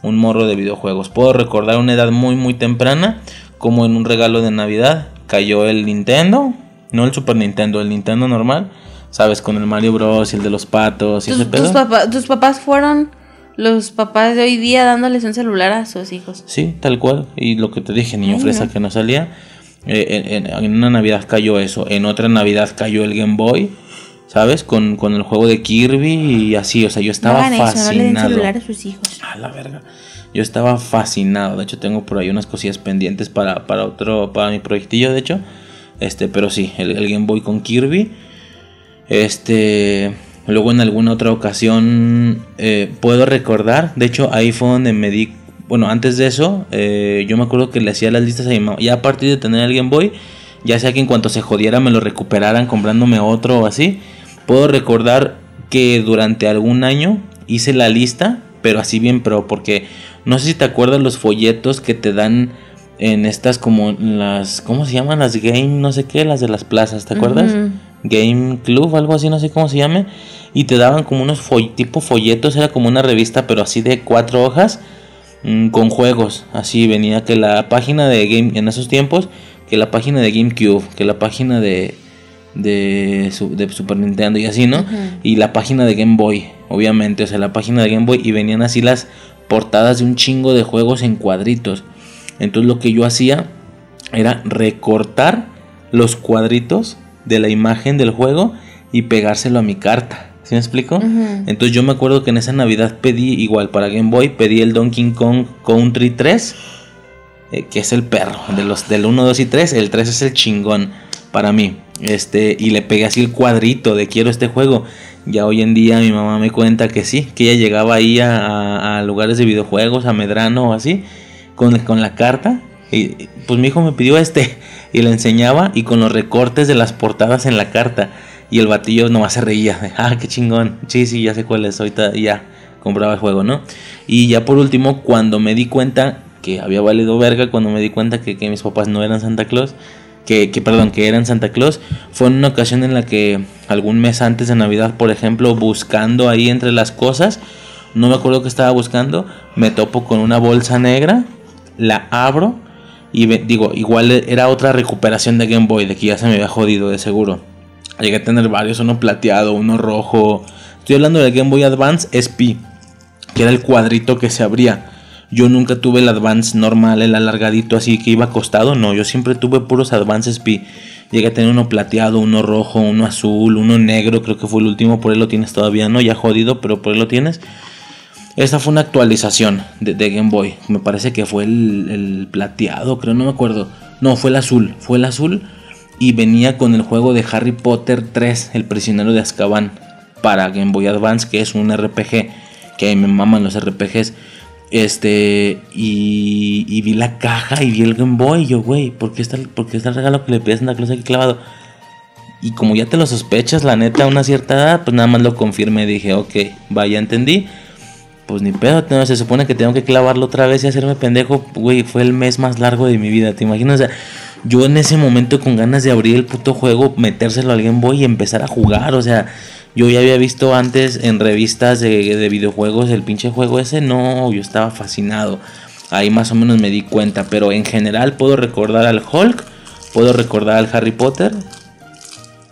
un morro de videojuegos. Puedo recordar una edad muy muy temprana, como en un regalo de Navidad cayó el Nintendo, no el Super Nintendo, el Nintendo normal, sabes, con el Mario Bros y el de los patos y tus, ese pedo. Tus, papás fueron los papás de hoy día dándoles un celular a sus hijos. Sí, tal cual. Y lo que te dije, niño fresa que no salía. Eh, en, una Navidad cayó eso. En otra Navidad cayó el Game Boy. ¿Sabes? Con, el juego de Kirby y así, o sea, yo estaba fascinado. a sus hijos. A la verga. Yo estaba fascinado. De hecho, tengo por ahí unas cosillas pendientes para, otro, para mi proyectillo, de hecho. Este, pero sí, el, Game Boy con Kirby. Este. Luego en alguna otra ocasión eh, puedo recordar. De hecho, ahí fue donde me di. Bueno, antes de eso, eh, yo me acuerdo que le hacía las listas a mi mamá. Ya a partir de tener el Game Boy, ya sea que en cuanto se jodiera me lo recuperaran comprándome otro o así Puedo recordar que durante algún año hice la lista, pero así bien pro, porque no sé si te acuerdas los folletos que te dan en estas como las, ¿cómo se llaman? Las game, no sé qué, las de las plazas, ¿te acuerdas? Game Club, algo así, no sé cómo se llame. Y te daban como unos tipo folletos, era como una revista, pero así de cuatro hojas, mm, con juegos. Así venía que la página de Game, en esos tiempos, que la página de GameCube, que la página de, de, Super Nintendo y así, ¿no? Y la página de Game Boy, obviamente, o sea, la página de Game Boy y venían así las portadas de un chingo de juegos en cuadritos. Entonces lo que yo hacía era recortar los cuadritos de la imagen del juego y pegárselo a mi carta. ¿Sí me explico? Entonces yo me acuerdo que en esa Navidad pedí igual para Game Boy, pedí el Donkey Kong Country 3, eh, que es el perro, de los del 1, 2 y 3, el 3 es el chingón para mí. Este, y le pegué así el cuadrito de quiero este juego. Ya hoy en día mi mamá me cuenta que sí, que ella llegaba ahí a, lugares de videojuegos, a Medrano o así, con, con la carta. Y pues mi hijo me pidió este y le enseñaba y con los recortes de las portadas en la carta. Y el batillo nomás se reía. Ah, qué chingón. Sí, sí, ya sé cuál es. Ahorita ya compraba el juego, ¿no? Y ya por último, cuando me di cuenta que había valido verga, cuando me di cuenta que, que mis papás no eran Santa Claus, que, perdón, que era en Santa Claus, fue en una ocasión en la que algún mes antes de Navidad, por ejemplo, buscando ahí entre las cosas, no me acuerdo que estaba buscando, me topo con una bolsa negra, la abro y digo, igual era otra recuperación de Game Boy, de que ya se me había jodido de seguro. Llegué a tener varios, uno plateado, uno rojo. Estoy hablando del Game Boy Advance SP, que era el cuadrito que se abría. Yo nunca tuve el Advance normal, el alargadito así que iba acostado. No, yo siempre tuve puros Advances Pi. Llegué a tener uno plateado, uno rojo, uno azul, uno negro. Creo que fue el último. Por él lo tienes todavía, ¿no? Ya jodido, pero por él lo tienes. Esta fue una actualización de, Game Boy. Me parece que fue el, el plateado, creo, no me acuerdo. No, fue el azul. Fue el azul. Y venía con el juego de Harry Potter 3, El prisionero de Azkaban. Para Game Boy Advance, que es un RPG. Que me maman los RPGs. Este, y, y vi la caja y vi el Game Boy. Y yo, güey, ¿por qué está, por está el regalo que le pides a Santa Claus aquí clavado? Y como ya te lo sospechas, la neta, a una cierta edad, pues nada más lo confirmé. Dije, ok, vaya, entendí. Pues ni pedo, no, se supone que tengo que clavarlo otra vez y hacerme pendejo. Güey, fue el mes más largo de mi vida, ¿te imaginas? O sea, yo en ese momento con ganas de abrir el puto juego, metérselo al Game Boy y empezar a jugar. O sea, yo ya había visto antes en revistas de, de videojuegos el pinche juego ese. No, yo estaba fascinado. Ahí más o menos me di cuenta. Pero en general puedo recordar al Hulk. Puedo recordar al Harry Potter.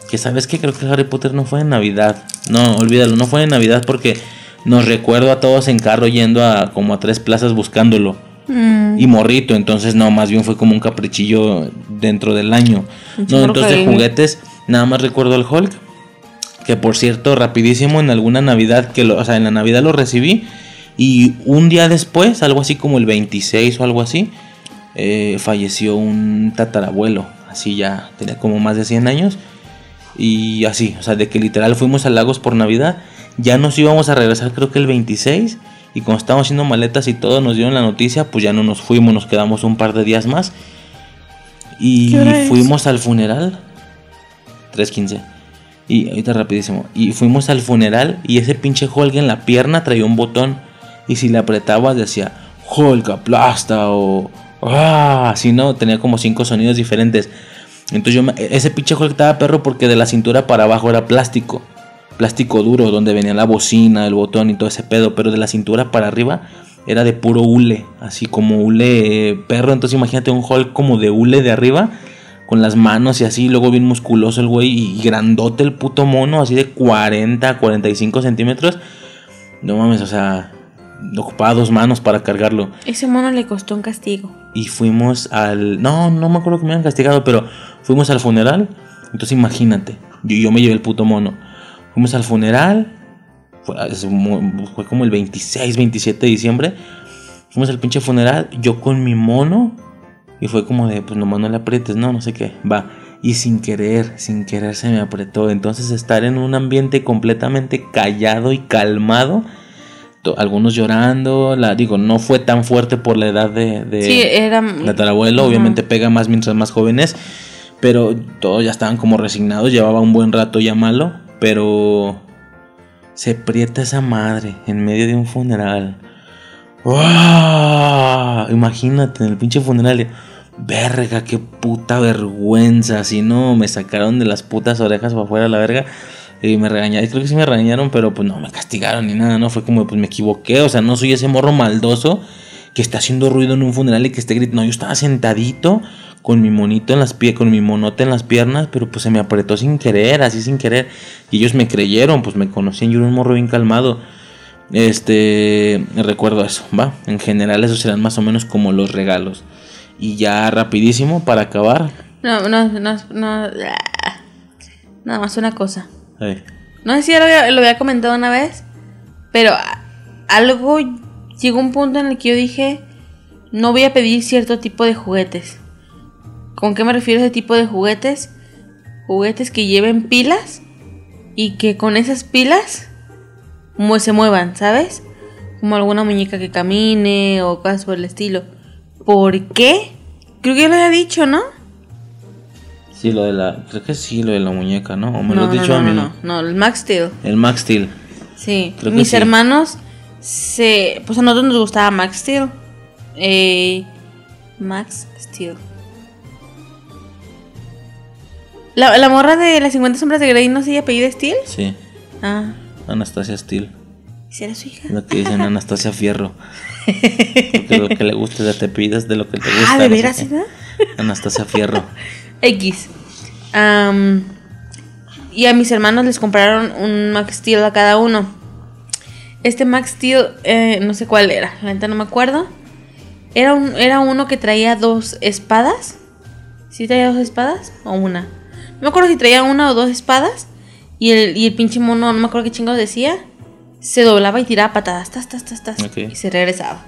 Que sabes que creo que Harry Potter no fue en Navidad. No, olvídalo, no fue en Navidad porque nos recuerdo a todos en carro yendo a como a tres plazas buscándolo. Mm. Y morrito, entonces no, más bien fue como un caprichillo dentro del año. No, entonces de juguetes, nada más recuerdo el Hulk. Que por cierto, rapidísimo en alguna Navidad, que lo, o sea, en la Navidad lo recibí. Y un día después, algo así como el 26 o algo así, eh, falleció un tatarabuelo. Así ya, tenía como más de 100 años. Y así, o sea, de que literal fuimos a Lagos por Navidad. Ya nos íbamos a regresar, creo que el 26. Y cuando estábamos haciendo maletas y todo, nos dieron la noticia, pues ya no nos fuimos, nos quedamos un par de días más. Y fuimos al funeral. 3.15. Y ahorita rapidísimo. Y fuimos al funeral y ese pinche Hulk en la pierna traía un botón. Y si le apretabas decía Hulk aplasta o... Ah, así no, tenía como cinco sonidos diferentes. Entonces yo me- ese pinche Hulk estaba perro porque de la cintura para abajo era plástico. Plástico duro, donde venía la bocina, el botón y todo ese pedo. Pero de la cintura para arriba era de puro hule. Así como hule perro. Entonces imagínate un Hulk como de hule de arriba. Con las manos y así. Luego bien musculoso el güey. Y grandote el puto mono. Así de 40, 45 centímetros. No mames, o sea. Ocupaba dos manos para cargarlo. Ese mono le costó un castigo. Y fuimos al. No, no me acuerdo que me habían castigado, pero fuimos al funeral. Entonces imagínate, yo, yo me llevé el puto mono. Fuimos al funeral. Fue, fue como el 26, 27 de diciembre. Fuimos al pinche funeral. Yo con mi mono. Y fue como de, pues nomás no le aprietes, no, no sé qué. Va. Y sin querer, sin querer se me apretó. Entonces estar en un ambiente completamente callado y calmado. Algunos llorando. La, digo, no fue tan fuerte por la edad de, de sí, era. tatarabuelo. Ajá. Obviamente pega más mientras más jóvenes. Pero todos ya estaban como resignados. Llevaba un buen rato ya malo. Pero se prieta esa madre en medio de un funeral. ¡Wow! Imagínate en el pinche funeral. Verga, qué puta vergüenza. Si no, me sacaron de las putas orejas para afuera la verga. Y me regañaron. Creo que sí me regañaron, pero pues no me castigaron ni nada. No fue como, pues me equivoqué. O sea, no soy ese morro maldoso que está haciendo ruido en un funeral y que esté gritando. No, yo estaba sentadito con mi monito en las piernas, con mi monote en las piernas, pero pues se me apretó sin querer, así sin querer. Y ellos me creyeron, pues me conocían. Yo era un morro bien calmado. Este, recuerdo eso, va. En general, esos serán más o menos como los regalos. Y ya rapidísimo para acabar. No, no, no, no. Nada más una cosa. No sé si ya lo había, lo había comentado una vez, pero algo llegó un punto en el que yo dije, no voy a pedir cierto tipo de juguetes. ¿Con qué me refiero a ese tipo de juguetes? Juguetes que lleven pilas y que con esas pilas se muevan, ¿sabes? Como alguna muñeca que camine o cosas por el estilo. ¿Por qué? Creo que ya lo había dicho, ¿no? Sí, lo de la. Creo que sí, lo de la muñeca, ¿no? O me no, lo has no, dicho no, a mí, no, ¿no? el Max Steel. El Max Steel. Sí, Creo que mis sí. hermanos se. Pues a nosotros nos gustaba Max Steel. Eh, Max Steel. La, la morra de las 50 sombras de Grey no se apellido Steel. Sí, Ah, Anastasia Steel. ¿Sí era su hija? Lo que dicen [LAUGHS] Anastasia Fierro. Porque lo que le gusta ya te pidas de lo que te gusta. Ah, ¿de no sé veras. Anastasia Fierro. [LAUGHS] X. Y a mis hermanos les compraron un Max Steel a cada uno. Este Max Steel, eh, no sé cuál era, la neta no me acuerdo. Era, un, era uno que traía dos espadas. ¿Sí traía dos espadas? ¿O una? No me acuerdo si traía una o dos espadas. Y el, y el pinche mono, no me acuerdo qué chingados decía. Se doblaba y tiraba patadas, tas, tas, tas, tas, y se regresaba.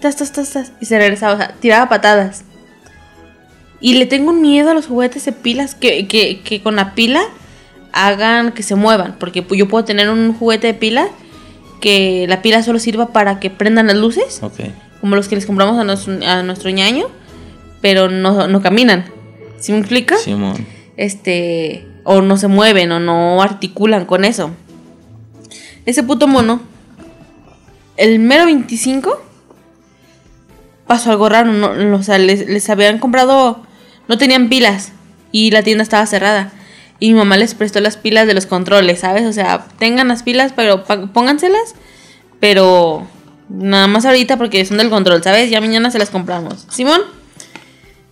Tas, tas, tas, tas, y se regresaba, o sea, tiraba patadas. Y le tengo un miedo a los juguetes de pilas que, que, que con la pila hagan que se muevan. Porque yo puedo tener un juguete de pila que la pila solo sirva para que prendan las luces, Ok. como los que les compramos a nuestro, a nuestro ñaño, pero no, no caminan. ¿Sí me explica? Simón. este o no se mueven o no articulan con eso. Ese puto mono, el mero 25 pasó algo raro, no, o sea, les, les habían comprado, no tenían pilas y la tienda estaba cerrada. Y mi mamá les prestó las pilas de los controles, ¿sabes? O sea, tengan las pilas, pero pónganselas, pero nada más ahorita porque son del control, ¿sabes? Ya mañana se las compramos. Simón.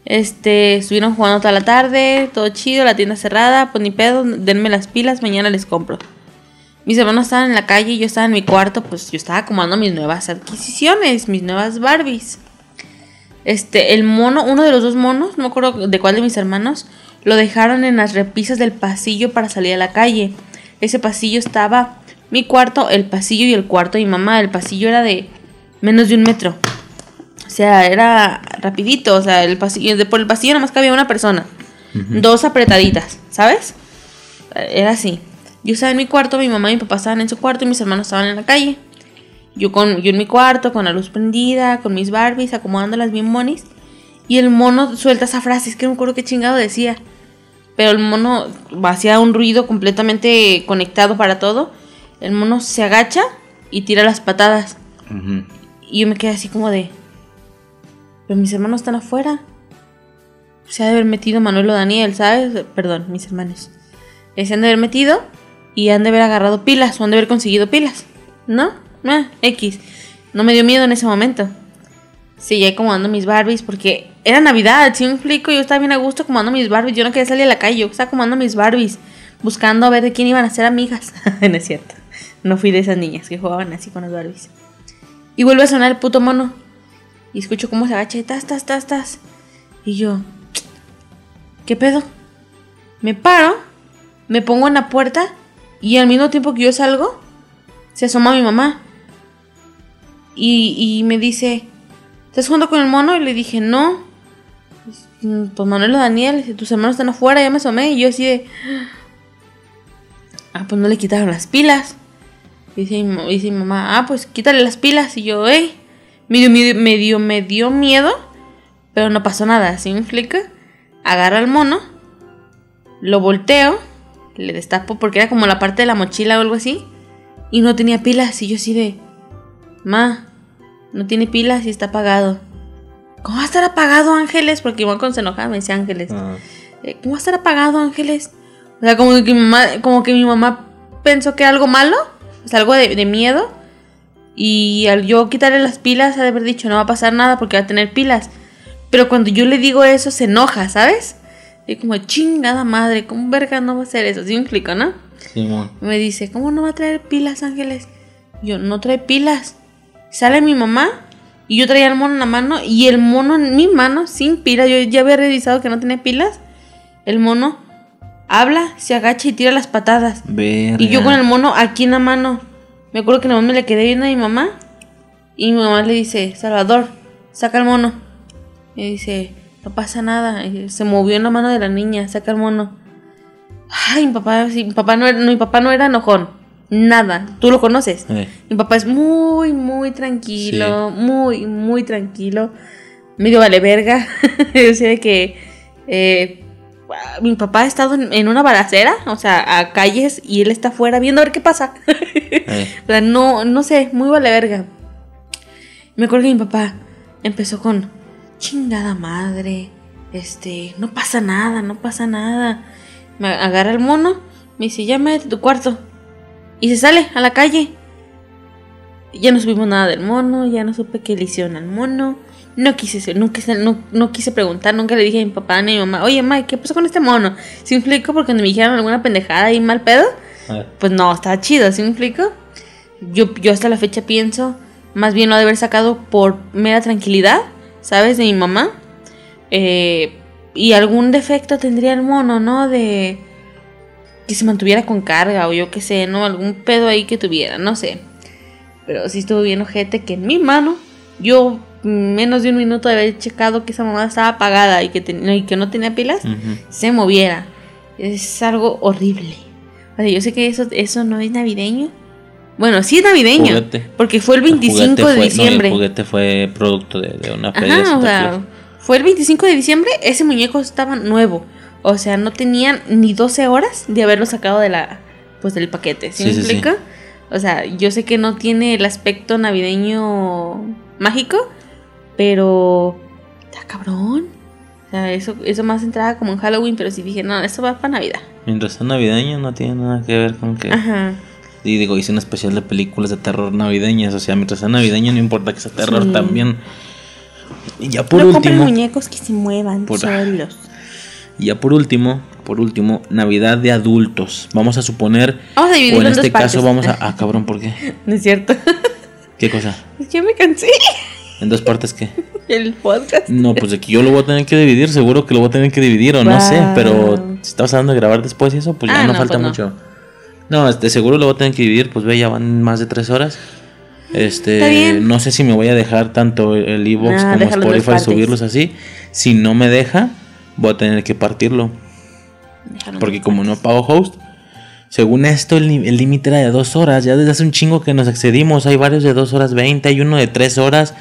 Este, estuvieron jugando toda la tarde, todo chido, la tienda cerrada, pues ni pedo, denme las pilas, mañana les compro. Mis hermanos estaban en la calle y yo estaba en mi cuarto, pues yo estaba acomodando mis nuevas adquisiciones, mis nuevas Barbies. Este, el mono, uno de los dos monos, no me acuerdo de cuál de mis hermanos, lo dejaron en las repisas del pasillo para salir a la calle. Ese pasillo estaba mi cuarto, el pasillo y el cuarto de mi mamá. El pasillo era de menos de un metro. O sea, era rapidito, o sea, el pasillo, por el pasillo nomás cabía una persona. Dos apretaditas, ¿sabes? Era así. Yo estaba en mi cuarto, mi mamá y mi papá estaban en su cuarto y mis hermanos estaban en la calle. Yo, con, yo en mi cuarto, con la luz prendida, con mis Barbies, acomodándolas bien monis. Y el mono suelta esa frase, es que no me acuerdo qué chingado decía. Pero el mono hacía un ruido completamente conectado para todo. El mono se agacha y tira las patadas. Y yo me quedé así como de. Pero mis hermanos están afuera. Se ha de haber metido Manuel o Daniel, ¿sabes? Perdón, mis hermanos. Se han de haber metido y han de haber agarrado pilas o han de haber conseguido pilas. ¿No? Ah, X. No me dio miedo en ese momento. Seguí acomodando mis Barbies porque era Navidad, si me explico, yo estaba bien a gusto acomodando mis Barbies. Yo no quería salir a la calle, yo estaba acomodando mis Barbies, buscando a ver de quién iban a ser amigas. [LAUGHS] no es cierto. No fui de esas niñas que jugaban así con las Barbies. Y vuelve a sonar el puto mono. Y escucho cómo se agacha tas, tas, tas, tas. Y yo, ¿qué pedo? Me paro, me pongo en la puerta y al mismo tiempo que yo salgo, se asoma mi mamá. Y, me dice, ¿estás jugando con el mono? Y le dije, no. "Mm, Pues Manuel o Daniel, tus hermanos están afuera, ya me asomé. Y yo así de, ah, pues no le quitaron las pilas. Dice mi, mamá, ah, pues quítale las pilas. Y yo, ey, medio, medio, medio, me dio miedo, pero no pasó nada, ¿sí me explica? Agarro al mono, lo volteo, le destapo porque era como la parte de la mochila o algo así, y no tenía pilas. Y yo así de, ma, no tiene pilas y está apagado. ¿Cómo va a estar apagado, Ángeles? Porque igual cuando se enojaba me decía Ángeles. Ah, Eh, ¿Cómo va a estar apagado, Ángeles? O sea, como que mi mamá, como que mi mamá pensó que era algo malo, o sea, algo de, de miedo. Y al yo quitarle las pilas, ha de haber dicho, no va a pasar nada porque va a tener pilas. Pero cuando yo le digo eso, se enoja, ¿sabes? Y como, chingada madre, ¿cómo verga no va a hacer eso? ¿Sí me explico, no? Simón. Me dice, ¿cómo no va a traer pilas, Ángeles? Y yo, no trae pilas. Sale mi mamá y yo traía el mono en la mano y el mono en mi mano, sin pilas, yo ya había revisado que no tenía pilas. El mono habla, se agacha y tira las patadas. Verga. Y yo con el mono aquí en la mano. Me acuerdo que nomás me le quedé viendo a mi mamá. Y mi mamá le dice, Salvador, saca el mono. Y dice, no pasa nada. Se movió en la mano de la niña, saca el mono. Ay, mi papá, sí, mi papá no era, mi papá no era enojón. Nada. Tú lo conoces. Mi papá es muy, muy tranquilo. Muy, muy tranquilo. Medio vale verga. [LAUGHS] o sea, que eh, mi papá ha estado en, en una balacera, o sea, a calles, y él está afuera viendo a ver qué pasa. [LAUGHS] eh. O sea, no, no sé, muy vale verga. Me acuerdo que mi papá empezó con chingada madre. Este, no pasa nada, no pasa nada. Me agarra el mono, me dice, ya a tu cuarto. Y se sale a la calle. Ya no supimos nada del mono, ya no supe qué le hicieron al mono. No quise, nunca, no, no quise preguntar, nunca le dije a mi papá ni a mi mamá, oye, Mike, ¿qué pasó con este mono? ¿Sí me explico? Porque cuando me dijeron alguna pendejada y mal pedo, pues no, estaba chido, ¿sí me explico? Yo, yo hasta la fecha pienso, más bien lo ha de haber sacado por mera tranquilidad, ¿sabes? De mi mamá. Eh, y algún defecto tendría el mono, ¿no? De... que se mantuviera con carga o yo qué sé, ¿no? Algún pedo ahí que tuviera, no sé. Pero sí estuvo bien ojete que en mi mano, yo menos de un minuto de haber checado que esa mamá estaba apagada y que, y que no tenía pilas, se moviera. Es algo horrible. O sea, yo sé que eso, eso no es navideño. Bueno, sí es navideño. Porque fue el 25 de diciembre. el juguete fue producto de, una feria. Ajá, o sea, fue el 25 de diciembre, ese muñeco estaba nuevo. O sea, no tenían ni 12 horas de haberlo sacado de la pues del paquete. ¿Sí, me explica? O sea, yo sé que no tiene el aspecto navideño mágico, pero está cabrón. O sea, eso, eso más entraba como en Halloween, pero sí dije, no, eso va para Navidad. Mientras sea navideño no tiene nada que ver con que... Ajá. Y digo, hice un especial de películas de terror navideñas. O sea, mientras sea navideño no importa que sea terror también. Y ya por último... muñecos que se muevan solos. Y ya por último, por último, Navidad de adultos. Vamos a suponer... Vamos a o en, este caso vamos a... Ah, cabrón, ¿por qué? [LAUGHS] No es cierto. ¿Qué cosa? [LAUGHS] Yo me cansé. ¿En dos partes qué? [LAUGHS] El podcast. No, pues aquí yo lo voy a tener que dividir, seguro que lo voy a tener que dividir, o no sé, pero si estás hablando de grabar después y eso, pues ya ah, no, falta pues mucho. No, este, seguro lo voy a tener que dividir, pues ve, ya van más de tres horas. Este, no sé si me voy a dejar tanto el e-box como Spotify subirlos así. Si no me deja, voy a tener que partirlo. Porque como no pago host, según esto el límite era de dos horas. Ya desde hace un chingo que nos excedimos. Hay varios de dos horas veinte, hay uno de tres horas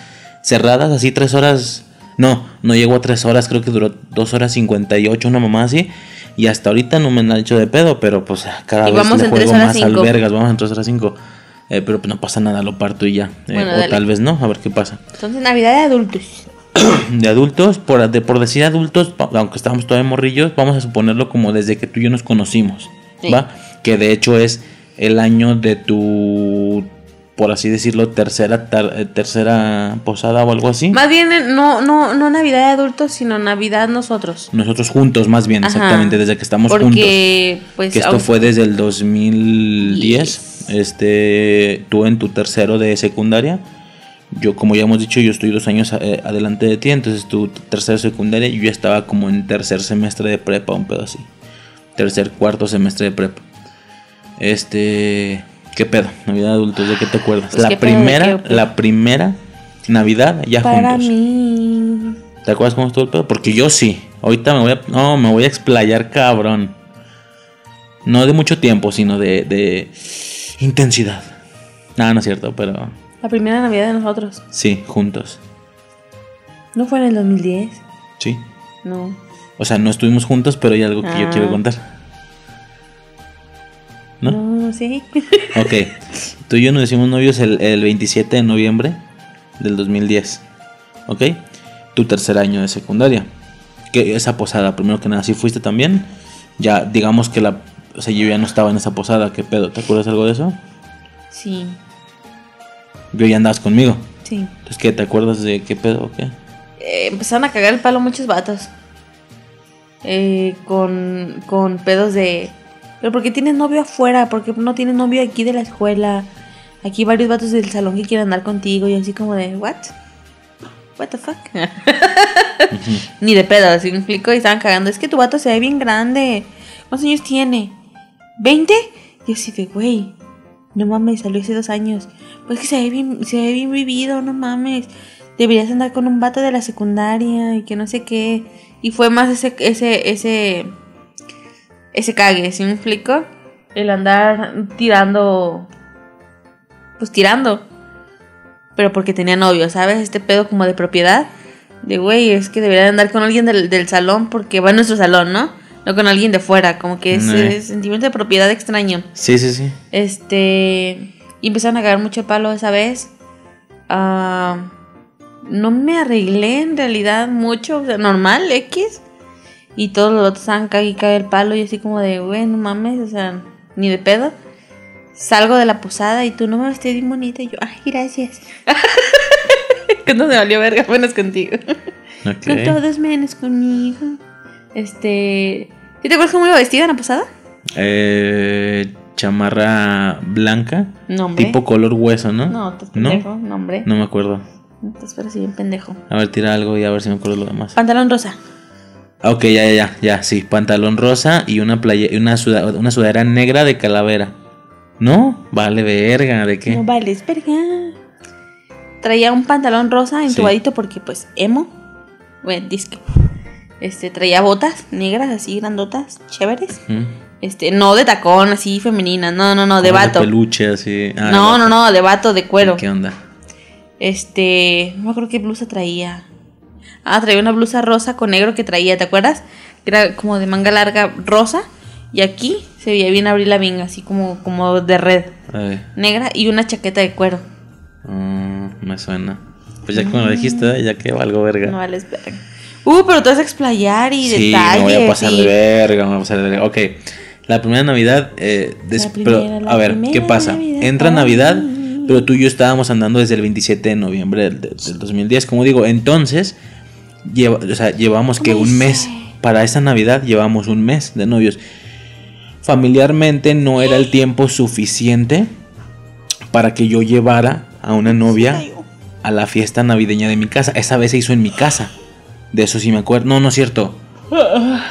cerradas, así tres horas. No, no llegó a tres horas, creo que duró dos horas cincuenta y ocho, una mamá así. Y hasta ahorita no me han hecho de pedo, pero pues cada vez le juego más albergas, vamos en tres horas cinco. Eh, pero pues no pasa nada, lo parto y ya. Eh, o tal vez no, a ver qué pasa. Entonces, Navidad de adultos. [CLEARS THROAT] de adultos, por, de, por decir adultos, aunque estábamos todavía morrillos, vamos a suponerlo como desde que tú y yo nos conocimos. ¿Va? Que de hecho es el año de tu por así decirlo, tercera eh, tercera posada o algo así. Más bien, eh, no, no, no Navidad de adultos, sino Navidad nosotros. Nosotros juntos, más bien, exactamente, desde que estamos Porque, juntos. Pues, que esto fue desde el 2010. Este, tú en tu tercero de secundaria. Yo, como ya hemos dicho, yo estoy dos años eh, adelante de ti, entonces tu tercero de secundaria, yo ya estaba como en tercer semestre de prepa, un pedo así. Tercer, cuarto semestre de prepa. Este ¿Qué pedo? Navidad de adultos, ¿de qué te acuerdas? Pues, la primera, la primera Navidad ya Para Mí. ¿Te acuerdas cómo estuvo el pedo? Porque yo sí. Ahorita me voy a. No, me voy a explayar, cabrón. No de mucho tiempo, sino de, de intensidad. Nada, no es cierto, pero. La primera Navidad de nosotros. Sí, juntos. ¿No fue en el 2010? Sí. No. O sea, no estuvimos juntos, pero hay algo que yo quiero ah. contar. ¿no? Sí. [LAUGHS] ok. Tú y yo nos hicimos novios el, 27 de noviembre del 2010. ¿Ok? Tu tercer año de secundaria. Que esa posada, primero que nada, si fuiste también. Ya, digamos que la. O sea, yo ya no estaba en esa posada. ¿Qué pedo? ¿Te acuerdas algo de eso? Sí. Yo ya andabas conmigo. Sí. Entonces, ¿qué? ¿Te acuerdas de qué pedo o qué? Eh, empezaron a cagar el palo muchos vatos. Eh, con, con pedos de pero ¿por qué tienes novio afuera? ¿Por qué no tienes novio aquí de la escuela? Aquí varios vatos del salón que quieren andar contigo y así como de, ¿what? ¿What the fuck? [LAUGHS] Ni de pedo, así me explico y estaban cagando. Es que tu vato se ve bien grande. ¿Cuántos años tiene? ¿20? Y así de, güey, no mames, salió hace dos años. Pues que se ve bien, se ve bien vivido, no mames. Deberías andar con un vato de la secundaria y que no sé qué. Y fue más ese, ese, ese ese cague, ¿sí me explico? El andar tirando, pues tirando. Pero porque tenía novio, ¿sabes? Este pedo como de propiedad. De güey, es que debería andar con alguien del, salón porque va a nuestro salón, ¿no? No con alguien de fuera, como que ese sentimiento de propiedad extraño. Sí, sí, sí. Este. Y empezaron a cagar mucho palo esa vez. Ah, no me arreglé en realidad mucho, o sea, normal, X. Y todos los otros cae y cae el palo y así como de, güey, no mames, o sea, ni de pedo. Salgo de la posada y tú no me ves bien bonita. Y yo, ay, gracias. [LAUGHS] que no se valió verga, menos contigo. Okay. Con todos menos conmigo. Este. ¿Y te acuerdas cómo iba vestida en la posada? Eh, chamarra blanca. Nombre. Tipo color hueso, ¿no? No, te pendejo, ¿No? nombre. No me acuerdo. Te espero si bien pendejo. A ver, tira algo y a ver si me acuerdo lo demás. Pantalón rosa. Ok, ya, ya, ya, ya, sí. Pantalón rosa y una playa, una, suda- una sudadera negra de calavera. ¿No? Vale, verga, ¿de qué? No vales, verga. Traía un pantalón rosa entubadito porque, pues, emo. Bueno, disque. Este, traía botas negras así, grandotas, chéveres. Este, no de tacón, así, femenina. No, no, no, de vato. peluche, así. Ah, de no, no, no, de vato, de cuero. ¿Qué onda? Este, no me acuerdo qué blusa traía. Ah, traía una blusa rosa con negro que traía, ¿te acuerdas? Era como de manga larga rosa. Y aquí se veía bien Abril Lavigne, así como, como de red A ver. negra y una chaqueta de cuero. Mm, me suena. Pues ya como lo dijiste, ya que valgo verga. No vales verga. Uh, pero te vas a explayar y sí, detalles. me voy a pasar y- de verga, me voy a pasar de verga. Ok, la primera Navidad, eh, des- La primera, pero, la a ver, ¿qué pasa? Navidad Entra Navidad, mí. pero tú y yo estábamos andando desde el 27 de noviembre del- del 2010, como digo, entonces, lleva, o sea, llevamos que ¿Cómo un mes, para esa Navidad llevamos un mes de novios. Familiarmente no era el tiempo suficiente para que yo llevara a una novia a la fiesta navideña de mi casa. Esa vez se hizo en mi casa. De eso sí me acuerdo. No, no es cierto.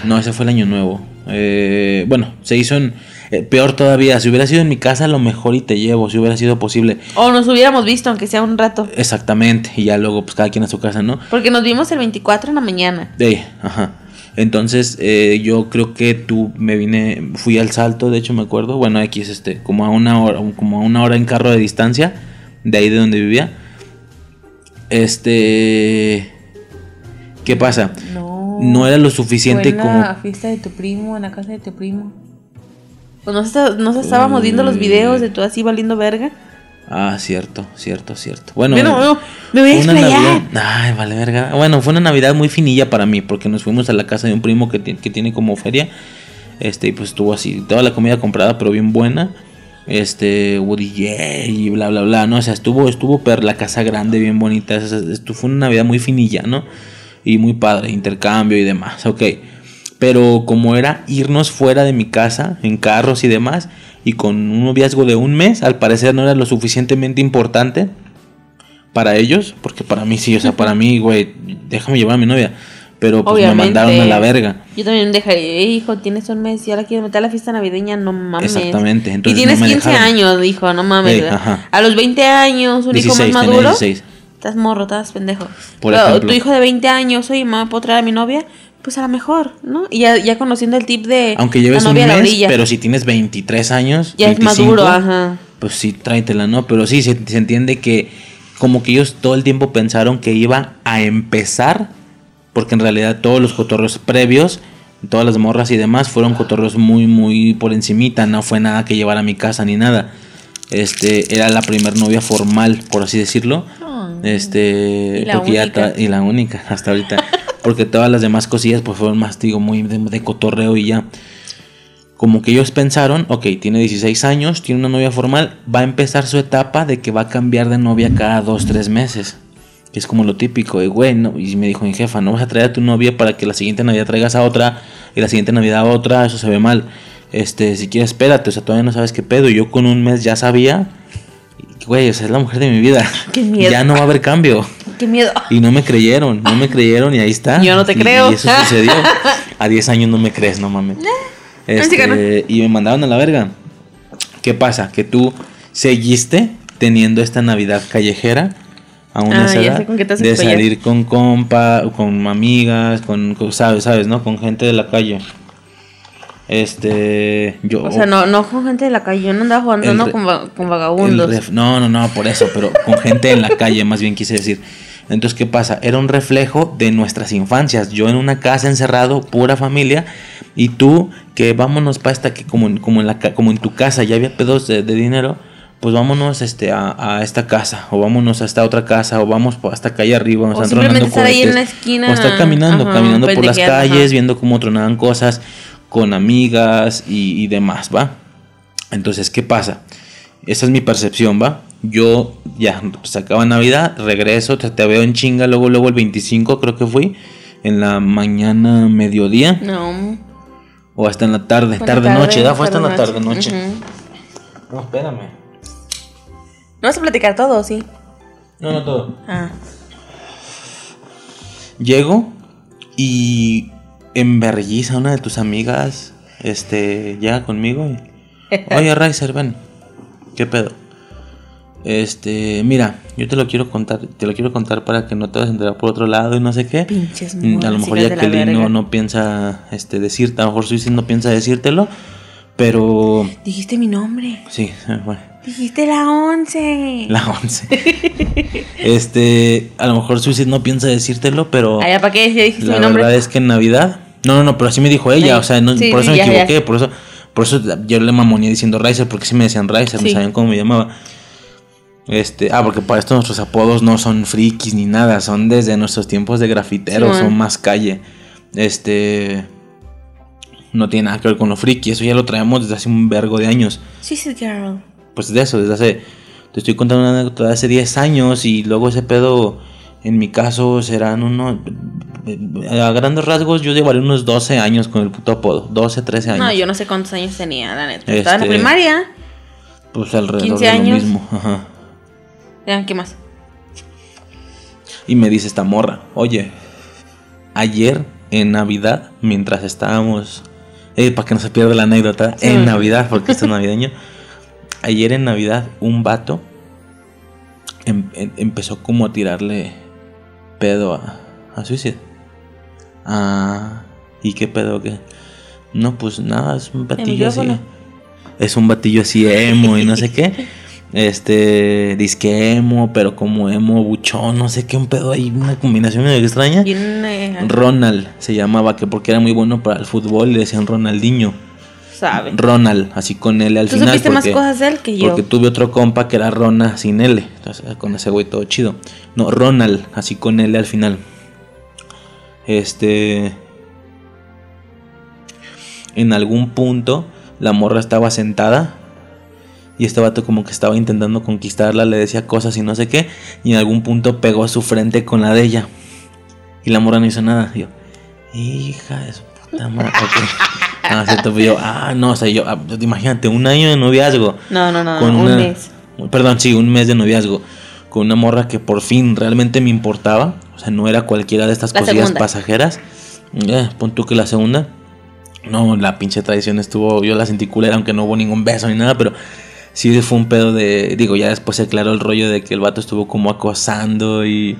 No, ese fue el año nuevo. Eh, bueno, se hizo en... eh, peor todavía, si hubiera sido en mi casa, a lo mejor y te llevo, si hubiera sido posible. O nos hubiéramos visto, aunque sea un rato. Exactamente. Y ya luego, pues cada quien a su casa, ¿no? Porque nos vimos el 24 en la mañana. De, ajá. Entonces, eh, yo creo que tú me vine, fui al salto, de hecho me acuerdo, bueno, X, este, como a una hora, como a una hora en carro de distancia, de ahí de donde vivía. Este, ¿qué pasa? No. No era lo suficiente Fue en como la fiesta de tu primo, en la casa de tu primo. Pues nos, está- nos estábamos viendo los videos de tú así valiendo verga. Ah, cierto, cierto, cierto. Bueno, bueno, me voy a una. Navidad. Ay, vale, verga. Bueno, fue una Navidad muy finilla para mí, porque nos fuimos a la casa de un primo que, tiene- que tiene como feria. Este, y pues estuvo así, toda la comida comprada, pero bien buena. Este, Woody J y bla, bla, bla, ¿no? O sea, estuvo, estuvo per la casa grande, bien bonita. o sea, esto fue una Navidad muy finilla, ¿no? Y muy padre, intercambio y demás, ok. Pero como era irnos fuera de mi casa, en carros y demás, y con un noviazgo de un mes, al parecer no era lo suficientemente importante para ellos, porque para mí sí, o sea, para [LAUGHS] mí, güey, déjame llevar a mi novia. Pero pues Obviamente. me mandaron a la verga. Yo también dejaría, "Eh, hijo, tienes un mes y ahora quieres meter a la fiesta navideña, no mames. Exactamente, entonces y tienes no me 15 dejaron. años, hijo, no mames. Ey. A los 20 años, un hijo 16, más tenía maduro. 16. Estás morro, estás pendejo. Por Pero ejemplo. tu hijo de 20 años, oye, mamá, ¿puedo traer a mi novia? Pues a lo mejor, ¿no? Y ya, ya conociendo el tip de Aunque lleves la un novia a la mes, orilla. pero si tienes 23 años, ya 25, es maduro, ajá. pues sí, tráetela, ¿no? Pero sí, se, se entiende que como que ellos todo el tiempo pensaron que iba a empezar, porque en realidad todos los cotorreos previos, todas las morras y demás, fueron cotorreos muy, muy por encimita, no fue nada que llevar a mi casa ni nada. Este, era la primer novia formal, por así decirlo. Este, Y la porque ya única. ta- y la única hasta ahorita. [LAUGHS] porque todas las demás cosillas pues fueron más, digo, muy de, de cotorreo y ya. Como que ellos pensaron, ok, tiene 16 años, tiene una novia formal, va a empezar su etapa de que va a cambiar de novia cada 2, 3 meses. Que es como lo típico, de güey, no, y me dijo mi jefa, no vas a traer a tu novia para que la siguiente Navidad traigas a otra y la siguiente Navidad a otra, eso se ve mal. Este, si quieres, espérate, o sea, todavía no sabes qué pedo. Y yo con un mes ya sabía, güey, o sea, es la mujer de mi vida. Qué miedo. Ya no va a haber cambio. Qué miedo. Y no me creyeron, no me creyeron y ahí está. Yo no te creo. Y, eso [LAUGHS] sucedió. A 10 años no me crees, no mames. Este, y me mandaron a la verga. ¿Qué pasa? Que tú seguiste teniendo esta Navidad callejera aún Ah, esa edad con de salir con compa, con amigas, con- sabes, sabes, ¿no? Con gente de la calle. Este, yo O sea, no, no con gente de la calle, yo no andaba jugando no con, va- con vagabundos. ref- no, no, no, por eso, pero con gente en la calle, más bien quise decir. Entonces, ¿qué pasa? Era un reflejo de nuestras infancias. Yo en una casa encerrado, pura familia, y tú, que vámonos para esta, que como, en- como, en la, como en tu casa ya había pedos de, de dinero, pues vámonos este, a, a esta casa, o vámonos a esta otra casa, o vamos pa- hasta calle arriba, O están simplemente estar ahí en cohetes, la esquina, O estar caminando, ajá, caminando por las calles, ajá. viendo cómo tronaban cosas con amigas y, y demás, ¿va? Entonces, ¿qué pasa? Esa es mi percepción, ¿va? Yo ya, se acaba Navidad, regreso, te, te veo en chinga, luego, luego el 25 creo que fui, en la mañana, mediodía, No. o hasta en la tarde, tarde, noche, ¿da? Fue hasta en la tarde, noche. No, espérame. ¿No vas a platicar todo, sí? No, no todo. Ah. Llego y en vergüenza una de tus amigas este llega conmigo y oye Riser ven qué pedo este mira yo te lo quiero contar te lo quiero contar para que no te vas a enterar por otro lado y no sé qué Pinches Mm, a lo mejor Jacqueline no, no piensa este decirte a lo mejor Suicide no piensa decírtelo pero Dijiste mi nombre. sí bueno Dijiste la 11. la 11 este a lo mejor Suicide no piensa decírtelo pero Ay, ¿para qué? Ya dijiste la mi nombre. verdad es que en Navidad. No, no, no, pero así me dijo ella. Sí. O sea, no- Sí, por eso sí, me ya, equivoqué. ya. Por eso, por eso yo le mamonía diciendo Riser, porque sí me decían Riser, no Sí. sabían cómo me llamaba. Este, ah, porque para esto nuestros apodos no son frikis ni nada, son desde nuestros tiempos de grafiteros, son más calle. Este. No tiene nada que ver con lo friki, eso ya lo traemos desde hace un vergo de años. Suicide Girl. Pues de eso, desde hace. Te estoy contando una anécdota de hace 10 años y luego ese pedo, en mi caso, serán unos. A grandes rasgos, yo llevaré unos 12 años con el puto apodo. 12, 13 años. No, yo no sé cuántos años tenía, la neta. Estaba en la Este- primaria. Pues alrededor 15 de lo mismo. Ajá. Ya, ¿qué más? Y me dice esta morra, oye, ayer en Navidad, mientras estábamos, eh, para que no se pierda la anécdota, Sí. en Navidad, porque esto es navideño, [LAUGHS] ayer en Navidad un vato em- em- empezó como a tirarle pedo a, a Suicide. Ah, ¿y qué pedo qué? No, pues nada, es un batillo así. Es un batillo así emo y no sé qué. [LAUGHS] Este, disque emo, pero como emo, buchón, no sé qué, un pedo ahí, una combinación medio extraña. Y Ronald se llamaba, que porque era muy bueno para el fútbol le decían Ronaldinho. sabe. Ronald, así con L al Tú final. supiste más porque- cosas de él que yo. Porque tuve otro compa que era Rona sin L. Entonces, con ese güey todo chido. No, Ronald, así con L al final. Este. En algún punto, la morra estaba sentada. Y este vato, como que estaba intentando conquistarla, le decía cosas y no sé qué. Y en algún punto pegó su frente con la de ella. Y la morra no hizo nada. Y yo, hija de su puta madre. [LAUGHS] ok. Ah, cierto, yo, ah, no, o sea, yo, ah, imagínate, un año de noviazgo No, no, no, con un una, mes. Perdón, sí, un mes de noviazgo. Con una morra que por fin realmente me importaba. O sea, no era cualquiera de estas La cosillas segunda. pasajeras. Eh, pon tú que la segunda. No, la pinche traición estuvo. Yo la sentí culera, aunque no hubo ningún beso ni nada, pero sí fue un pedo de. Digo, ya después se aclaró el rollo de que el vato estuvo como acosando y.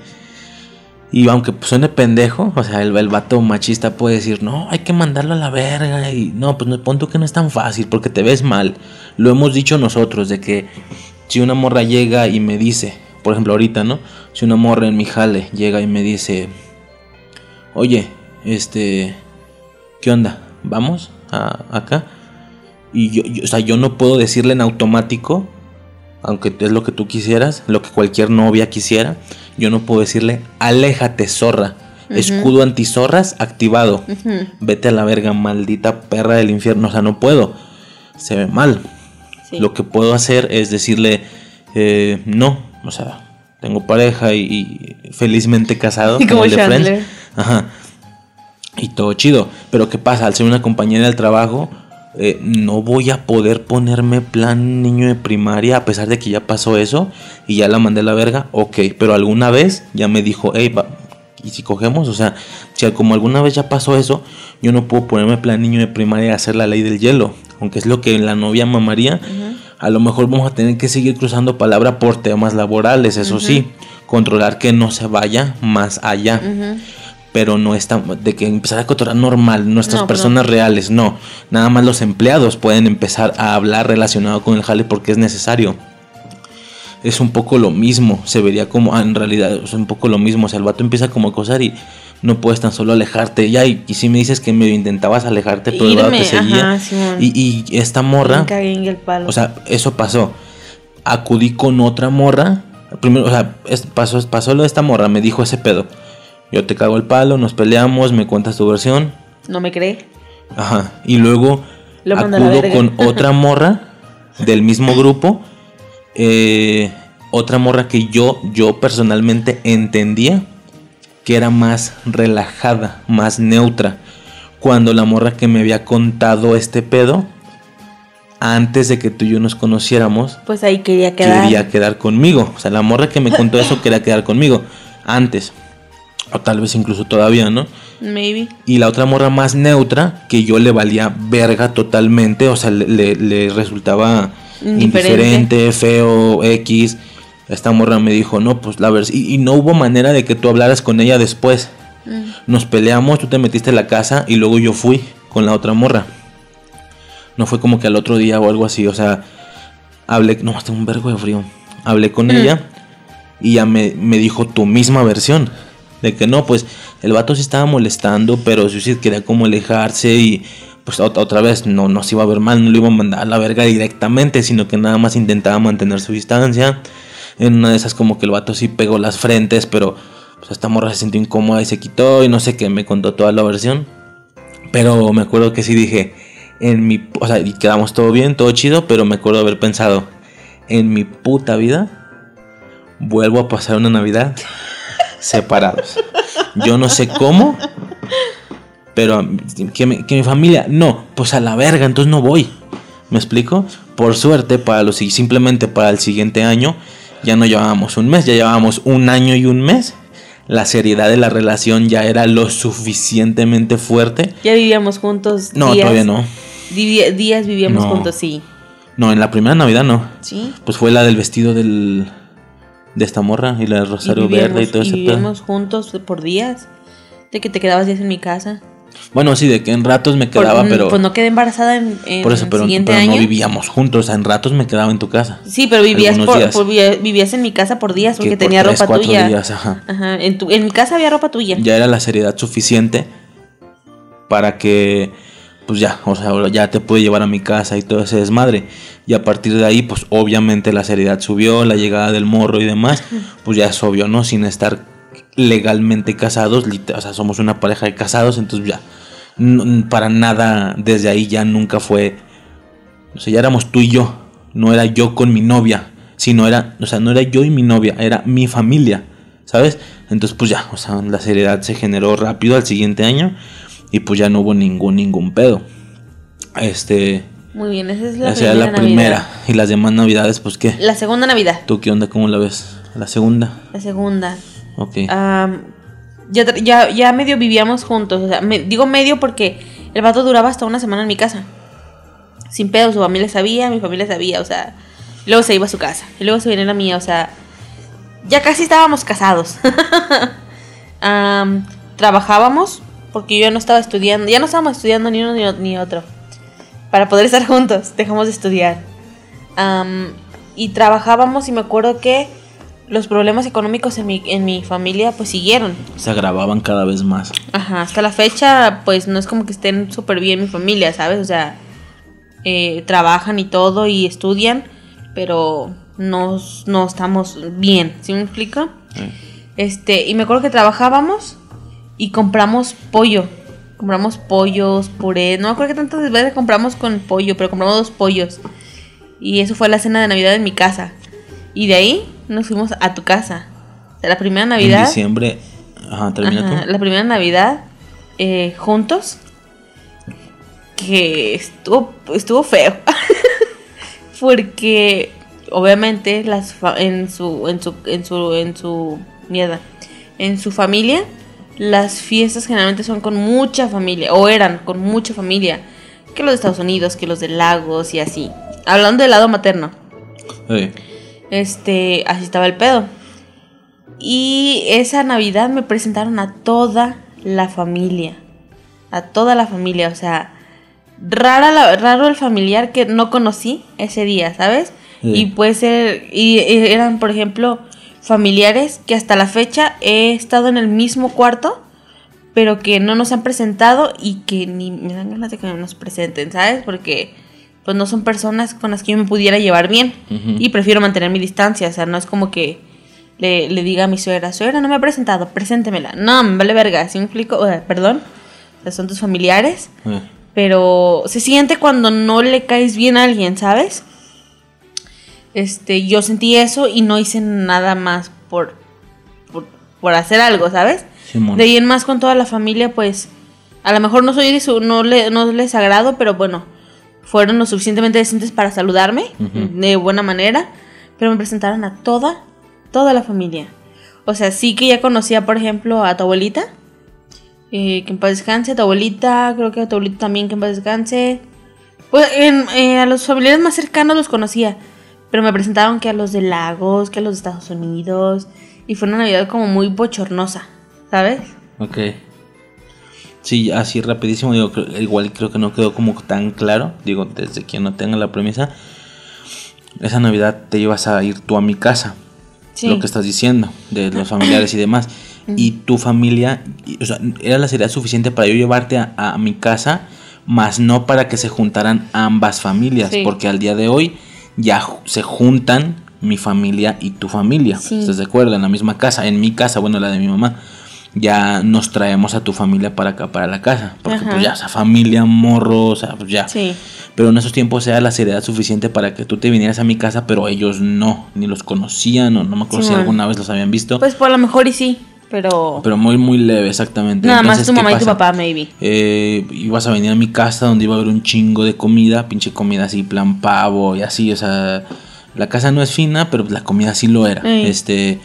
Y aunque pues, suene pendejo, o sea, el, el vato machista puede decir, no, hay que mandarlo a la verga. Y no, pues no, pon tú que no es tan fácil porque te ves mal. Lo hemos dicho nosotros, de que si una morra llega y me dice, por ejemplo, ahorita, ¿no? Si una morra en mi jale llega y me dice, oye, este, ¿qué onda? ¿Vamos a, acá? Y yo, yo- o sea, yo no puedo decirle en automático, aunque es lo que tú quisieras, lo que cualquier novia quisiera, yo no puedo decirle, aléjate, zorra. Escudo antizorras activado. Vete a la verga, maldita perra del infierno. O sea, no puedo. Se ve mal. sí. Lo que puedo hacer es decirle, eh, no, o sea, tengo pareja y, y felizmente casado. [LAUGHS] Y como el de Friends. Ajá. Y todo chido. Pero ¿qué pasa? Al ser una compañera del trabajo, eh, no voy a poder ponerme plan niño de primaria a pesar de que ya pasó eso y ya la mandé a la verga. Ok, pero alguna vez ya me dijo, hey, va, ¿y si cogemos? O sea, si como alguna vez ya pasó eso, yo no puedo ponerme plan niño de primaria a hacer la ley del hielo. Aunque es lo que la novia mamaría, a lo mejor vamos a tener que seguir cruzando palabra por temas laborales, eso sí, controlar que no se vaya más allá pero no está de que empezar a cotorrear normal, nuestras No, personas reales, no. Nada más los empleados pueden empezar a hablar relacionado con el jale porque es necesario. Es un poco lo mismo, se vería como, ah, en realidad es un poco lo mismo, o sea, el vato empieza como a acosar y no puedes tan solo alejarte, ya, y, y si me dices que medio intentabas alejarte, pero el te seguía, ajá, y, y esta morra, Me cagué en el palo. o sea, eso pasó. Acudí con otra morra. Primero, o sea, es- pasó, pasó lo de esta morra, me dijo ese pedo. Yo te cago el palo, nos peleamos, me cuentas tu versión. no me cree. Ajá. Y luego Lo acudo con [LAUGHS] otra morra del mismo grupo. eh, otra morra que yo, yo personalmente entendía que era más relajada, más neutra. Cuando la morra que me había contado este pedo, antes de que tú y yo nos conociéramos, Pues ahí quería quedar. quería quedar conmigo. O sea, la morra que me contó eso quería quedar conmigo antes. O tal vez incluso todavía, ¿no? Maybe. Y la otra morra más neutra, que yo le valía verga totalmente, o sea, le, resultaba Indiferente. indiferente, feo, X. Esta morra me dijo, no, pues la verdad, y, y no hubo manera de que tú hablaras con ella después. Mm. Nos peleamos, tú te metiste a la casa y luego yo fui con la otra morra. No fue como que al otro día o algo así, o sea, hablé, no, tengo un vergo de frío. Hablé con Mm. ella y ya me, me dijo tu misma versión. De que no, pues el vato sí estaba molestando, pero sí quería como alejarse y pues ot- otra vez no, no se iba a ver mal, no lo iba a mandar a la verga directamente, sino que nada más intentaba mantener su distancia. En una de esas como que el vato sí pegó las frentes, pero pues esta morra se sintió incómoda y se quitó y no sé qué, me contó toda la versión. Pero me acuerdo que sí dije, en mi, o sea, y quedamos todo bien, todo chido, pero me acuerdo haber pensado, en mi puta vida vuelvo a pasar una Navidad [LAUGHS] separados. Yo no sé cómo, pero que mi, que mi familia, no, pues a la verga, entonces no voy. ¿Me explico? Por suerte, para los, si- simplemente para el siguiente año, ya no llevábamos un mes, ya llevábamos un año y un mes. La seriedad de la relación ya era lo suficientemente fuerte. Ya vivíamos juntos. No, días. todavía no. Días vivíamos No. juntos, sí. No, en la primera Navidad no. Sí. Pues fue la del vestido del de esta morra y la del rosario verde y todo y ese pedo. vivíamos juntos por días. De que te quedabas días en mi casa. Bueno, sí, de que en ratos me quedaba, mm, pero Pues no quedé embarazada en, en por eso, pero, el siguiente pero año. no vivíamos juntos, o sea, en ratos me quedaba en tu casa. Sí, pero vivías, por, vivías en mi casa por días porque Que por tenía tres, ropa tuya. días, ajá. Ajá, En, tu, en mi casa había ropa tuya. Ya era la seriedad suficiente para que pues ya, o sea, ya te pude llevar a mi casa y todo ese desmadre. Y a partir de ahí, pues obviamente la seriedad subió, la llegada del morro y demás, pues ya es obvio, ¿no? Sin estar legalmente casados, o sea, somos una pareja de casados, entonces ya, para nada desde ahí ya nunca fue, o sea, ya éramos tú y yo, no era yo con mi novia, sino era, o sea, no era yo y mi novia, era mi familia, ¿sabes? Entonces pues ya, o sea, la seriedad se generó rápido al siguiente año y pues ya no hubo ningún, ningún pedo. Este, Muy bien, esa es la esa era primera la primera. Y las demás navidades, pues qué. La segunda Navidad. ¿Tú qué onda? ¿Cómo la ves? La segunda. La segunda. Am, ya, ya, ya medio vivíamos juntos. O sea, me- digo medio porque el vato duraba hasta una semana en mi casa. Sin pedo, su familia sabía, mi familia sabía, o sea. luego se iba a su casa. Y luego se venía a la mía, o sea. Ya casi estábamos casados. [LAUGHS] Am, trabajábamos porque yo no estaba estudiando. Ya no estábamos estudiando ni uno ni, otro. Para poder estar juntos. Dejamos de estudiar. Am, y trabajábamos y me acuerdo que los problemas económicos en mi, en mi familia pues siguieron. Se agravaban cada vez más. Ajá, hasta la fecha pues no es como que estén súper bien mi familia, ¿sabes? O sea, eh, trabajan y todo y estudian, pero no, no estamos bien, ¿sí me explico? Este, y me acuerdo que trabajábamos y compramos pollo. Compramos pollos, puré. No me acuerdo que tantas veces compramos con pollo, pero compramos dos pollos. Y eso fue la cena de Navidad en mi casa. Y de ahí nos fuimos a tu casa. La primera En Navidad. diciembre. Ajá, termina Ajá, tú. la primera Navidad eh, juntos. Que estuvo, estuvo feo. [LAUGHS] Porque obviamente las fa- en su en su en su en su mierda, en su familia las fiestas generalmente son con mucha familia o eran con mucha familia, que los de Estados Unidos, que los de Lagos y así. Hablando del lado materno. Eh, Este, así estaba el pedo. Y esa Navidad me presentaron a toda la familia. A toda la familia, o sea, rara la- raro el familiar que no conocí ese día, ¿sabes? Sí. Y puede ser, y, y eran, por ejemplo, familiares que hasta la fecha he estado en el mismo cuarto, pero que no nos han presentado y que ni me dan ganas de que nos presenten, ¿sabes? Porque pues no son personas con las que yo me pudiera llevar bien y prefiero mantener mi distancia, o sea, no es como que le, le diga a mi suegra, suegra, no me ha presentado, preséntemela. No, me vale verga, ¿sí me explico? O sea, perdón, o sea, son tus familiares, eh. pero se siente cuando no le caes bien a alguien, ¿sabes? Este, yo sentí eso y no hice nada más por, por, por hacer algo, ¿sabes? Simón. De ahí en más con toda la familia, pues a lo mejor no soy de su, no, le, no les agrado, pero bueno, fueron lo suficientemente decentes para saludarme de buena manera, pero me presentaron a toda, toda la familia. O sea, sí que ya conocía, por ejemplo, a tu abuelita, Eh, que en paz descanse. A tu abuelita, creo que a tu abuelita también que en paz descanse. Pues en- eh, a los familiares más cercanos los conocía. Pero me presentaron que a los de Lagos, que a los de Estados Unidos. Y fue una Navidad como muy bochornosa, ¿sabes? Ok. Sí, así rapidísimo, digo, igual creo que no quedó como tan claro, digo, desde quien no tenga la premisa, esa Navidad te ibas a ir tú a mi casa, Sí. lo que estás diciendo, de los familiares y demás, [CLEARS THROAT] y tu familia, o sea, era la seriedad suficiente para yo llevarte a, a mi casa, más no para que se juntaran ambas familias, Sí. porque al día de hoy ya se juntan mi familia y tu familia, Sí. ¿estás de acuerdo? En la misma casa, en mi casa, bueno, la de mi mamá ya nos traemos a tu familia para acá, para la casa. Porque Ajá. pues ya, esa familia, morro, o sea, pues ya. Sí. Pero en esos tiempos era la seriedad suficiente para que tú te vinieras a mi casa, pero ellos no, ni los conocían, o no me acuerdo si alguna vez los habían visto. Pues por lo mejor y sí, pero... pero muy, muy leve, exactamente. nada más tu ¿qué mamá y tu papá, maybe. Eh, ibas a venir a mi casa donde iba a haber un chingo de comida, pinche comida así, plan pavo y así, o sea, la casa no es fina, pero la comida sí lo era. Ey. Este,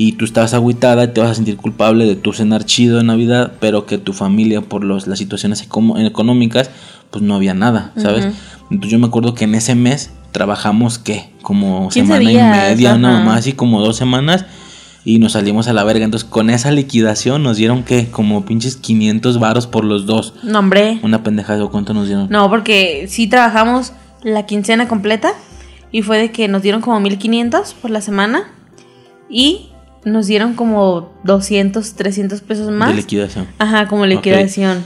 y tú estabas agüitada y te vas a sentir culpable de tu cenar chido de Navidad, pero que tu familia, por los, las situaciones económicas, pues no había nada, ¿sabes? Ujú. Entonces yo me acuerdo que en ese mes trabajamos, ¿qué? Como 15 semana días, y media, una mamá así como dos semanas. Y nos salimos a la verga. Entonces, con esa liquidación nos dieron que como pinches 500 varos por los dos. No, hombre. Una pendejada, ¿o ¿cuánto nos dieron? No, porque sí trabajamos la quincena completa y fue de que nos dieron como 1500 por la semana y nos dieron como 200, 300 pesos más. De liquidación. Ajá, como liquidación.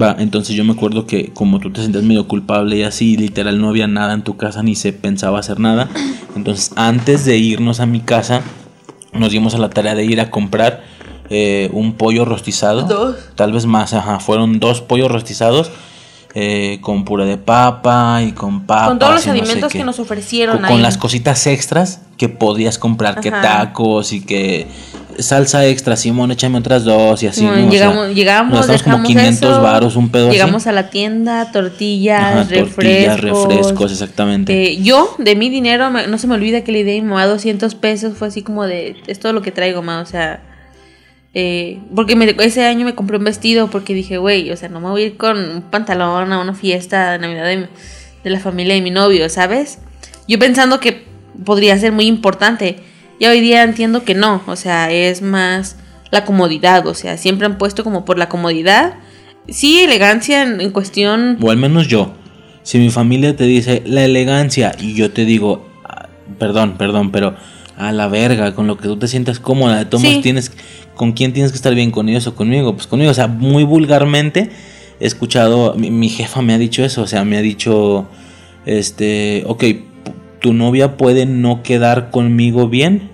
Va, entonces yo me acuerdo que como tú te sentías medio culpable y así, literal no había nada en tu casa ni se pensaba hacer nada. Entonces antes de irnos a mi casa, nos dimos a la tarea de ir a comprar eh, un pollo rostizado. Dos. Tal vez más, ajá. Fueron dos pollos rostizados eh, con puré de papa y con papas. Con todos los y no sé alimentos que nos ofrecieron con, ahí. con las cositas extras que podías comprar, que tacos y que salsa extra, Simón, échame otras dos y así. Simón, ¿no? O sea, llegamos, llegamos, como dejamos 500 eso, varos, un pedo Llegamos así. a la tienda, tortillas, Ajá, refrescos. tortillas, refrescos, exactamente. Eh, yo, de mi dinero, no se me olvida que le di a mi mamá 200 pesos. Fue así como de, es todo lo que traigo, mamá. O sea, eh, porque ese año me compré un vestido porque dije, güey, o sea, no me voy a ir con un pantalón a una fiesta de Navidad de la familia de mi novio, ¿sabes? Yo pensando que podría ser muy importante. Y hoy día entiendo que no, o sea, es más la comodidad, o sea, siempre han puesto como por la comodidad. Sí, elegancia en, en cuestión O al menos yo. Si mi familia te dice la elegancia y yo te digo, ah, perdón, perdón, pero a la verga, con lo que tú te sientas cómoda, de todos Sí. tienes, ¿con quién tienes que estar bien? ¿Con ellos o conmigo? Pues conmigo, o sea, muy vulgarmente he escuchado, mi, mi jefa me ha dicho eso, o sea, me ha dicho, este, ok, tu novia puede no quedar conmigo bien,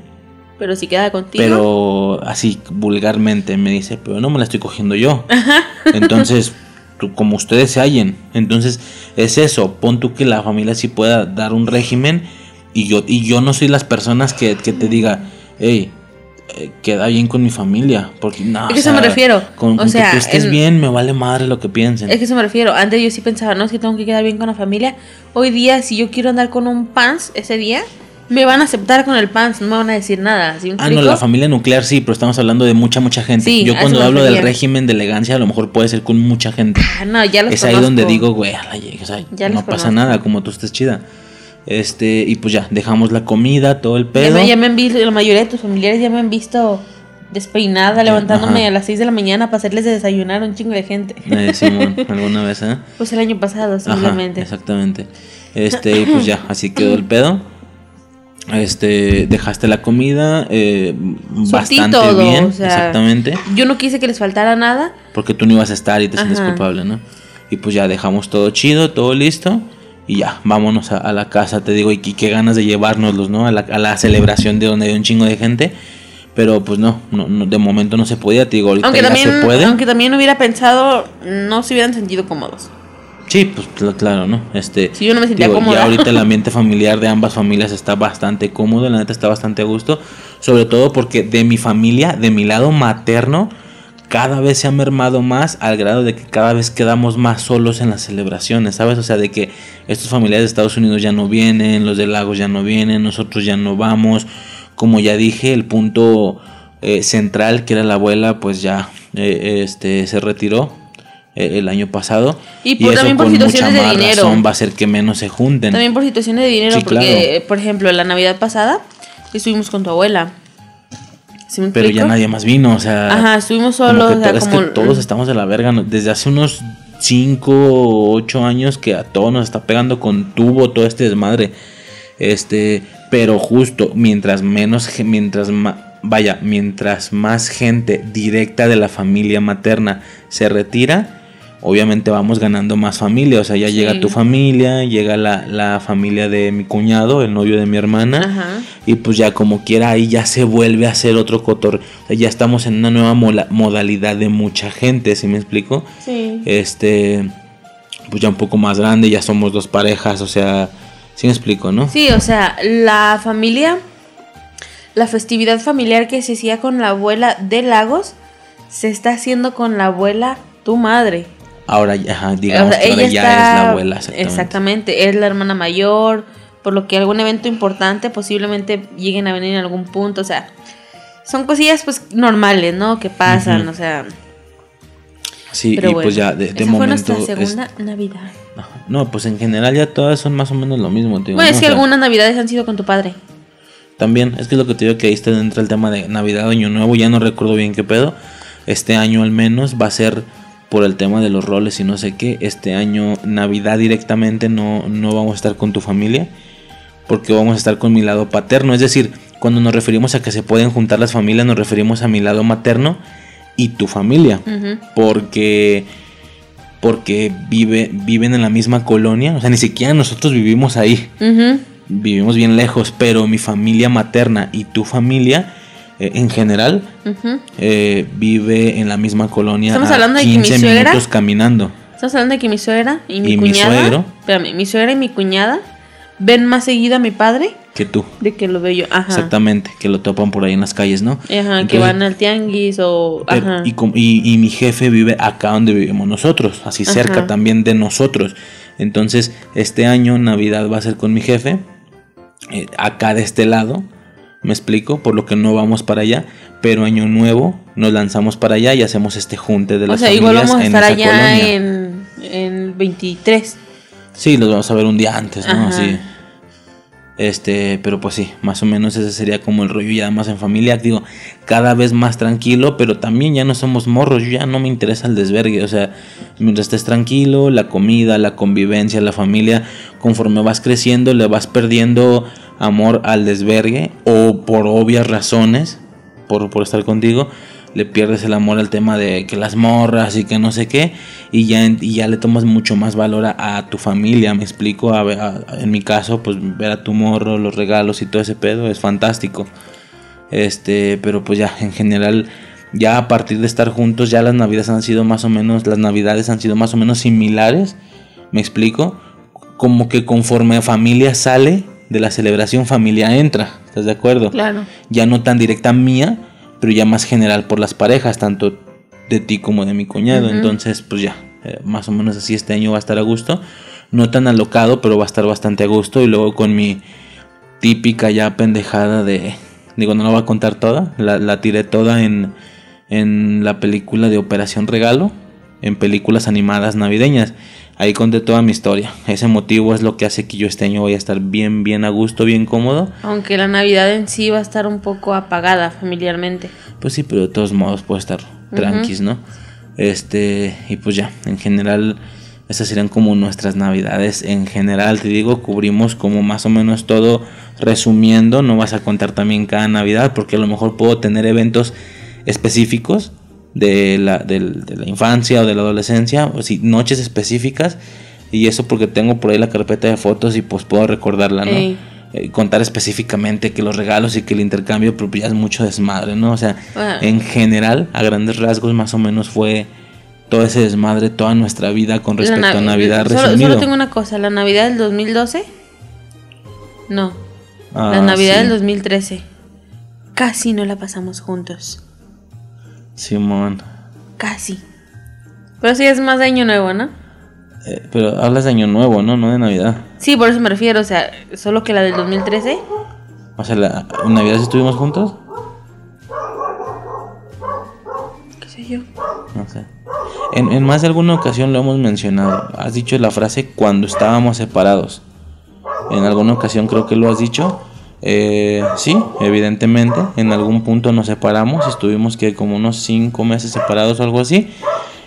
Pero si queda contigo. pero así vulgarmente me dice, pero no me la estoy cogiendo yo. [LAUGHS] Entonces, tú- como ustedes se hallen. Entonces, es eso. Pon tú que la familia sí pueda dar un régimen y yo, y yo no soy las personas que, que te diga, hey, eh, queda bien con mi familia. Porque no, Es que eso me refiero. Con, O sea, que tú estés en- bien, me vale madre lo que piensen. Es que eso me refiero. Antes yo sí pensaba, no, es que tengo que quedar bien con la familia. Hoy día, si yo quiero andar con un pants ese día, me van a aceptar con el pants, no me van a decir nada. ¿sí Ah, no, la familia nuclear sí, pero estamos hablando de mucha, mucha gente. Sí, Yo cuando hablo del régimen de elegancia, a lo mejor puede ser con mucha gente. Ah, no, ya los es ahí conozco. donde digo, güey, o sea, Ya no pasa conozco. nada, como tú estés chida. Este, y pues ya, dejamos la comida, todo el pedo. ya me han visto, la mayoría de tus familiares ya me han visto despeinada, levantándome ajá. a las 6 de la mañana para hacerles de desayunar a un chingo de gente. Eh, [LAUGHS] Simón, alguna vez, ¿eh? Pues el año pasado, Ajá, simplemente. exactamente. Este, y pues ya, así quedó el pedo. Este, dejaste la comida eh, bastante todo, bien, o sea, exactamente. Yo no quise que les faltara nada. Porque tú no ibas a estar y te sientes culpable, ¿no? Y pues ya dejamos todo chido, todo listo. Y ya, vámonos a, a la casa, te digo, y, y qué ganas de llevárnoslos, ¿no? A la, a la celebración de donde hay un chingo de gente. Pero pues no, no, no, de momento no se podía, te digo, ahorita Aunque ya también, se puede. aunque también hubiera pensado, no se hubieran sentido cómodos. Sí, pues cl- claro, ¿no? Este, Sí, yo no me sentía digo, cómoda. Ya ahorita el [LAUGHS] ambiente familiar de ambas familias está bastante cómodo, la neta está bastante a gusto. Sobre todo porque de mi familia, de mi lado materno, cada vez se ha mermado más al grado de que cada vez quedamos más solos en las celebraciones, ¿sabes? O sea, de que estos familiares de Estados Unidos ya no vienen, los de Lagos ya no vienen, nosotros ya no vamos. Como ya dije, el punto eh, central, que era la abuela, pues ya eh, este, se retiró eh, el año pasado. Y por- también por situaciones de dinero. razón va a ser que menos se junten. También por situaciones de dinero, Sí, porque, por ejemplo, la Navidad pasada estuvimos con tu abuela. ¿Sí me pero ya nadie más vino, o sea... Ajá, estuvimos como solos, que o sea, to- es como- que todos estamos de la verga, desde hace unos 5 o 8 años que a todos nos está pegando con tubo todo este desmadre. Este, pero justo mientras menos mientras vaya, mientras más gente directa de la familia materna se retira, obviamente vamos ganando más familia, o sea, ya Sí. llega tu familia, llega la, la familia de mi cuñado, el novio de mi hermana, Ajá. y pues ya como quiera ahí ya se vuelve a hacer otro cotor. O sea, ya estamos en una nueva mola- modalidad de mucha gente, ¿sí me explico? Sí. Este, pues ya un poco más grande, ya somos dos parejas, o sea, ¿sí me explico, no? Sí, o sea, la familia, la festividad familiar que se hacía con la abuela de Lagos, se está haciendo con la abuela tu madre. Ahora, ya, ajá, digamos que ahora ya está- es la abuela, exactamente. exactamente, es la hermana mayor, por lo que algún evento importante posiblemente lleguen a venir en algún punto, o sea, son cosillas pues normales, ¿no? Que pasan, o sea, Sí, pero y bueno, pues ya de, de esa fue momento... nuestra es- segunda Navidad. No, pues en general ya todas son más o menos lo mismo, tío. Bueno, ¿no? es O que sea, algunas Navidades han sido con tu padre. También, es que lo que te digo que ahí está dentro el tema de Navidad, Año Nuevo, ya no recuerdo bien qué pedo. Este año al menos va a ser por el tema de los roles y no sé qué. Este año Navidad directamente no, no vamos a estar con tu familia, porque vamos a estar con mi lado paterno. Es decir, cuando nos referimos a que se pueden juntar las familias, nos referimos a mi lado materno y tu familia, porque porque vive, viven en la misma colonia, o sea, ni siquiera nosotros vivimos ahí vivimos bien lejos, pero mi familia materna y tu familia eh, en general eh, vive en la misma colonia. Estamos a hablando de que mi 15 suegra- minutos caminando. Estamos hablando de que mi suegra y mi ¿Y mi cuñada. suegro? Espérame, mi suegra y mi cuñada ven más seguido a mi padre Que tú. de que lo veo yo. Ajá. Exactamente, que lo topan por ahí en las calles, ¿no? Ajá, que van al tianguis o. Ajá. y, com- y- y mi jefe vive acá donde vivimos nosotros, así Ajá. cerca también de nosotros. Entonces, este año Navidad va a ser con mi jefe, eh, acá de este lado, me explico, por lo que no vamos para allá, pero año nuevo nos lanzamos para allá y hacemos este junte de o las sea, igual familias vamos a en estar esa allá colonia. en, en 23. Sí, los vamos a ver un día antes, ¿no? Ajá. Así. Este, pero pues sí, más o menos ese sería como el rollo ya más en familia, digo, cada vez más tranquilo, pero también ya no somos morros, yo ya no me interesa el desvergue, o sea, mientras estés tranquilo, la comida, la convivencia, la familia, conforme vas creciendo, le vas perdiendo amor al desvergue, o por obvias razones, por, por estar contigo, le pierdes el amor al tema de que las morras y que no sé qué, y ya, y ya le tomas mucho más valor a, tu familia, me explico, en mi caso, pues ver a tu morro, los regalos y todo ese pedo es fantástico. Este, pero pues ya en general, ya a partir de estar juntos, ya las navidades han sido más o menos, las navidades han sido más o menos similares, me explico, como que conforme familia sale de la celebración, familia entra, ¿estás de acuerdo? Claro. ya no tan directa mía, pero ya más general por las parejas, tanto de ti como de mi cuñado. Entonces, pues ya, eh, más o menos así este año va a estar a gusto. No tan alocado, pero va a estar bastante a gusto. Y luego con mi típica ya pendejada de... Digo, no la voy a contar toda. La, la tiré toda en, en la película de Operación Regalo. En películas animadas navideñas. Ahí conté toda mi historia. Ese motivo es lo que hace que yo este año voy a estar bien, bien a gusto, bien cómodo. Aunque la Navidad en sí va a estar un poco apagada familiarmente. Pues sí, pero de todos modos puede estar tranquis, ¿no? Este, y pues ya, en general, esas serían como nuestras navidades. En general, te digo, cubrimos como más o menos todo resumiendo. No vas a contar también cada navidad, porque a lo mejor puedo tener eventos específicos de la, del- de la infancia o de la adolescencia, o si noches específicas. Y eso porque tengo por ahí la carpeta de fotos y pues puedo recordarla, ¿no? Ey. Eh, contar específicamente que los regalos y que el intercambio, pero ya es mucho desmadre, ¿no? O sea, Ah. en general, a grandes rasgos, más o menos fue todo ese desmadre, toda nuestra vida con respecto a Navi- Navidad solo, solo tengo una cosa, la Navidad del 2012. No, Ah, la Navidad sí. del 2013. Casi no la pasamos juntos. Simón. Casi. Pero sí es más de año nuevo, ¿no? Eh, pero hablas de Año Nuevo, ¿no? No de Navidad. Sí, por eso me refiero, o sea, solo que la del 2013. O sea, la, ¿en Navidad sí estuvimos juntos? ¿Qué oye? yo? No sé. En, en más de alguna ocasión lo hemos mencionado. Has dicho la frase cuando estábamos separados. En alguna ocasión creo que lo has dicho. Eh, sí, evidentemente. En algún punto nos separamos. Estuvimos que como unos cinco meses separados o algo así.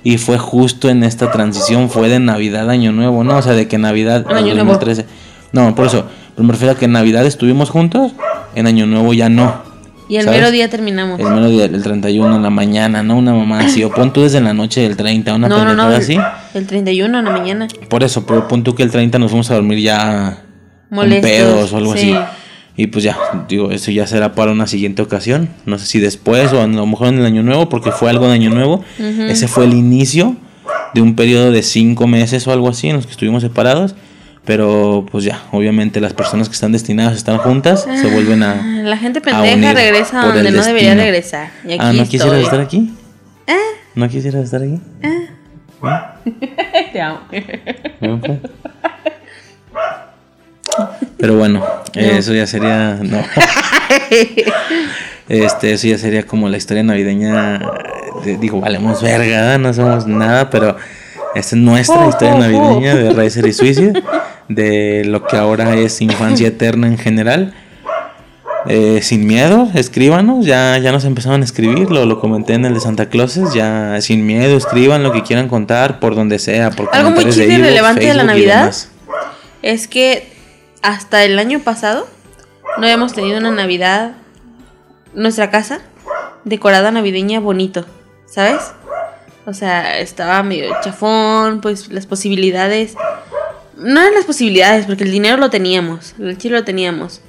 Y fue justo en esta transición. Fue de Navidad, Año Nuevo, ¿no? O sea, de que Navidad. Año del Nuevo. 2013. No, por eso. Pero me refiero a que en Navidad estuvimos juntos. En Año Nuevo ya no. Y el ¿Sabes? mero día terminamos. El mero día, el 31 en la mañana, ¿no? Una mamá así. O pon tú desde la noche del 30, una no, no, no. así. El 31 en la mañana. Por eso, pero pon tú que el 30 nos fuimos a dormir ya con Molestos, pedos o algo sí. así. Y pues ya, digo, eso ya será para una siguiente ocasión. No sé si después o a lo mejor en el año nuevo, porque fue algo de año nuevo. Ese fue el inicio de un periodo de cinco meses o algo así en los que estuvimos separados. Pero pues ya, obviamente las personas que están destinadas a estar juntas se vuelven a... Ah, La gente a pendeja unir regresa donde no debería destino. regresar. Y aquí ah, ¿no quisieras estar aquí? Ah, ¿No quisieras estar aquí? te amo. [LAUGHS] Pero bueno, eh, eso ya sería. No. [LAUGHS] Este, eso ya sería como la historia navideña. de- digo, valemos verga, no somos nada, pero esta es nuestra historia navideña de Racer y Suicide. De lo que ahora es infancia eterna en general. Eh, sin miedo, escríbanos. Ya, ya nos empezaron a escribir, lo, lo comenté en el de Santa Clauses. Ya sin miedo, escriban lo que quieran contar, por donde sea. Por Algo muy comentarios de chido y Ivo, relevante de la Navidad. Es que hasta el año pasado no habíamos tenido una Navidad, nuestra casa, decorada navideña bonito, ¿sabes? O sea, estaba medio chafón, pues las posibilidades... No eran las posibilidades, porque el dinero lo teníamos, el chile lo teníamos.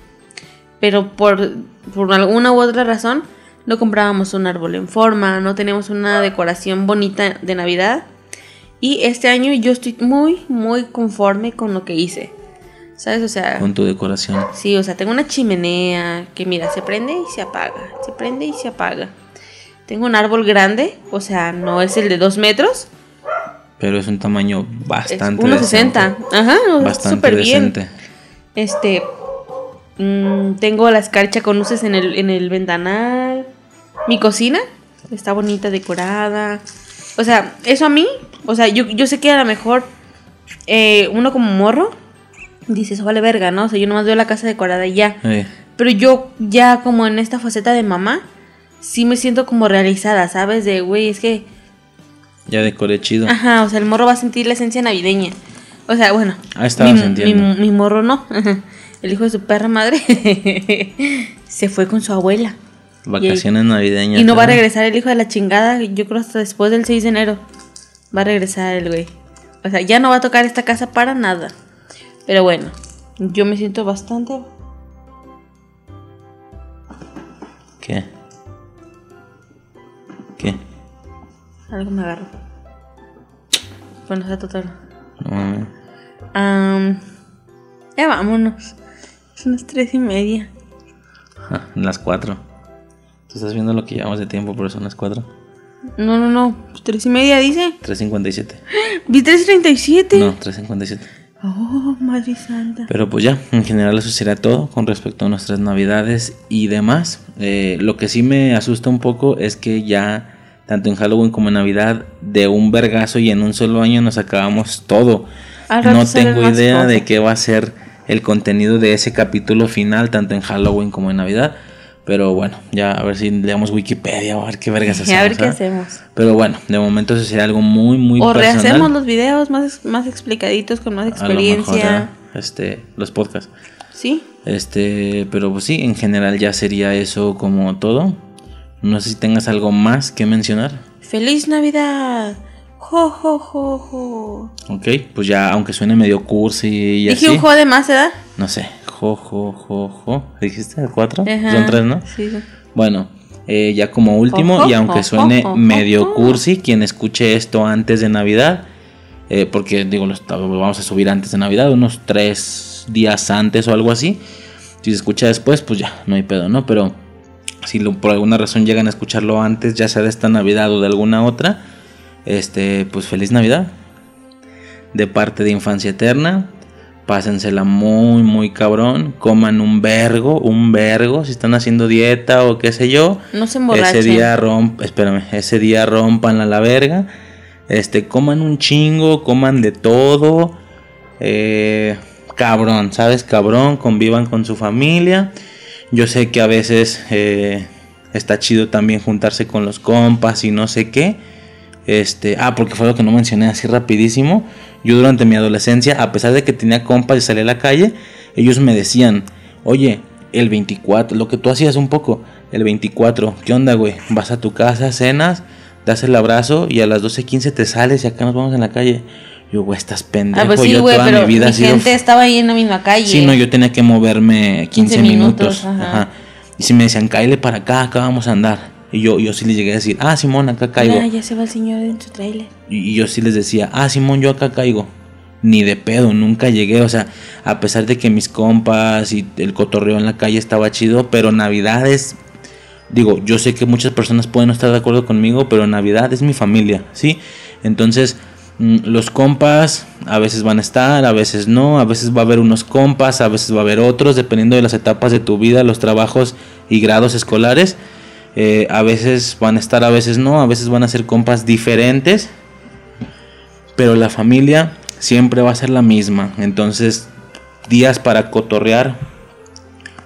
Pero por, por alguna u otra razón no comprábamos un árbol en forma, no teníamos una decoración bonita de Navidad. Y este año yo estoy muy, muy conforme con lo que hice. ¿Sabes? O sea, Con tu decoración. sí, o sea, tengo una chimenea que mira, se prende y se apaga, se prende y se apaga. Tengo un árbol grande, o sea, no es el de dos metros, Pero es un tamaño bastante 1,60. decente. Ajá, o sea, Bastante súper bien. Este, mm, tengo la escarcha con luces en el, en el ventanal. Mi cocina está bonita, decorada. O sea, eso a mí, o sea, yo, yo sé que a lo mejor eh, uno como morro dice, eso vale verga, ¿no? O sea, yo nomás veo la casa decorada y ya. Eh, Pero yo ya como en esta faceta de mamá, sí me siento como realizada, ¿sabes? De, güey, es que ya decoré chido. Ajá, o sea, el morro va a sentir la esencia navideña. O sea, bueno. Ah, estaba mi, sintiendo. mi- mi morro no. [LAUGHS] El hijo de su perra madre [LAUGHS] se fue con su abuela. Vacaciones navideñas. Y no va a ¿verdad? regresar el hijo de la chingada, yo creo hasta después del 6 de enero. Va a regresar el güey. O sea, ya no va a tocar esta casa para nada. Pero bueno, yo me siento bastante... ¿Qué? ¿Qué? Algo me agarró. Bueno, está total. No. Am, ya vámonos. Son las tres y media. Ah, las 4. Tú estás viendo lo que llevamos de tiempo, pero son las 4. No, no, no. Tres y media dice. 3.57. [GASPS] Vi 3.37. No, 3.57. Oh, madre santa. Pero pues ya, en general eso sería todo con respecto a nuestras navidades y demás. Eh, lo que sí me asusta un poco es que ya, tanto en Halloween como en Navidad, de un vergazo y en un solo año nos acabamos todo. No tengo idea de qué va a ser el contenido de ese capítulo final, tanto en Halloween como en Navidad. Pero bueno, ya a ver si leamos Wikipedia o a ver qué vergas hacemos. [LAUGHS] a ver qué ¿ah? hacemos. Pero bueno, de momento eso sería algo muy, muy o personal. rehacemos los videos más, más explicaditos, con más A lo mejor, experiencia. ¿ah? este, los podcasts. ¿Sí? Este, pero pues sí, en general ya sería eso como todo. No sé si tengas algo más que mencionar. ¡Feliz Navidad! ¡Jo, jo, jo, jo! Ok, pues ya, aunque suene medio cursi y Dije así. un jo de más. No sé, jo, jo, jo, jo. ¿Dijiste cuatro? Ajá. Son tres, ¿no? Sí. Bueno, eh, ya como último, Ojo, y aunque suene ojo, medio cursi, quien escuche esto antes de Navidad, eh, porque digo, lo vamos a subir antes de Navidad, unos tres días antes o algo así. Si se escucha después, pues ya, no hay pedo, ¿no? Pero si lo- por alguna razón llegan a escucharlo antes, ya sea de esta Navidad o de alguna otra, este, pues feliz Navidad. De parte de Infancia Eterna, Pásensela muy, muy cabrón. Coman un vergo, un vergo. Si están haciendo dieta o qué sé yo. No se Ese día romp, espérame, ese día rompan a la verga. Este, coman un chingo, coman de todo. Eh, cabrón, ¿sabes? Cabrón, convivan con su familia. Yo sé que a veces eh, está chido también juntarse con los compas y no sé qué. Este, ah, porque fue lo que no mencioné así rapidísimo. Yo durante mi adolescencia, a pesar de que tenía compas y salía a la calle, ellos me decían, oye, el 24, lo que tú hacías un poco, el 24, ¿qué onda, güey? Vas a tu casa, cenas, das el abrazo y a las 12.15 te sales y acá nos vamos en la calle. Yo, güey, estás pendejo. Ah, pues sí, yo güey, toda pero mi vida mi sido gente estaba ahí en la misma calle. Sí, no, yo tenía que moverme 15, 15 minutos. minutos, ajá. ajá. Y si me decían, cáele para acá, acá vamos a andar. Y yo, yo sí les llegué a decir, ah, Simón, acá caigo. Ah, ya se va el señor en su trailer. Y, y yo sí les decía, ah, Simón, yo acá caigo. Ni de pedo, nunca llegué. O sea, a pesar de que mis compas y el cotorreo en la calle estaba chido, pero Navidad es. Digo, yo sé que muchas personas pueden no estar de acuerdo conmigo, pero Navidad es mi familia, ¿sí? Entonces, mm, los compas a veces van a estar, a veces no, a veces va a haber unos compas, a veces va a haber otros, dependiendo de las etapas de tu vida, los trabajos y grados escolares. Eh, a veces van a estar, a veces no, a veces van a ser compas diferentes, pero la familia siempre va a ser la misma. Entonces, días para cotorrear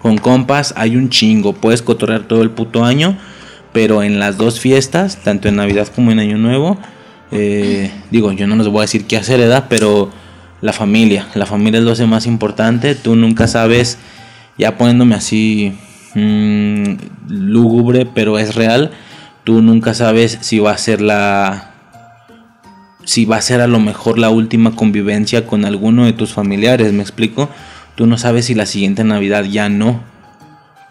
con compas hay un chingo. Puedes cotorrear todo el puto año, pero en las dos fiestas, tanto en Navidad como en Año Nuevo, eh, digo, yo no les voy a decir qué hacer, edad, pero la familia, la familia es lo más importante. Tú nunca sabes, ya poniéndome así mm, lúgubre, pero es real. Tú nunca sabes si va a ser la. Si va a ser a lo mejor la última convivencia con alguno de tus familiares, ¿me explico? Tú no sabes si la siguiente Navidad ya no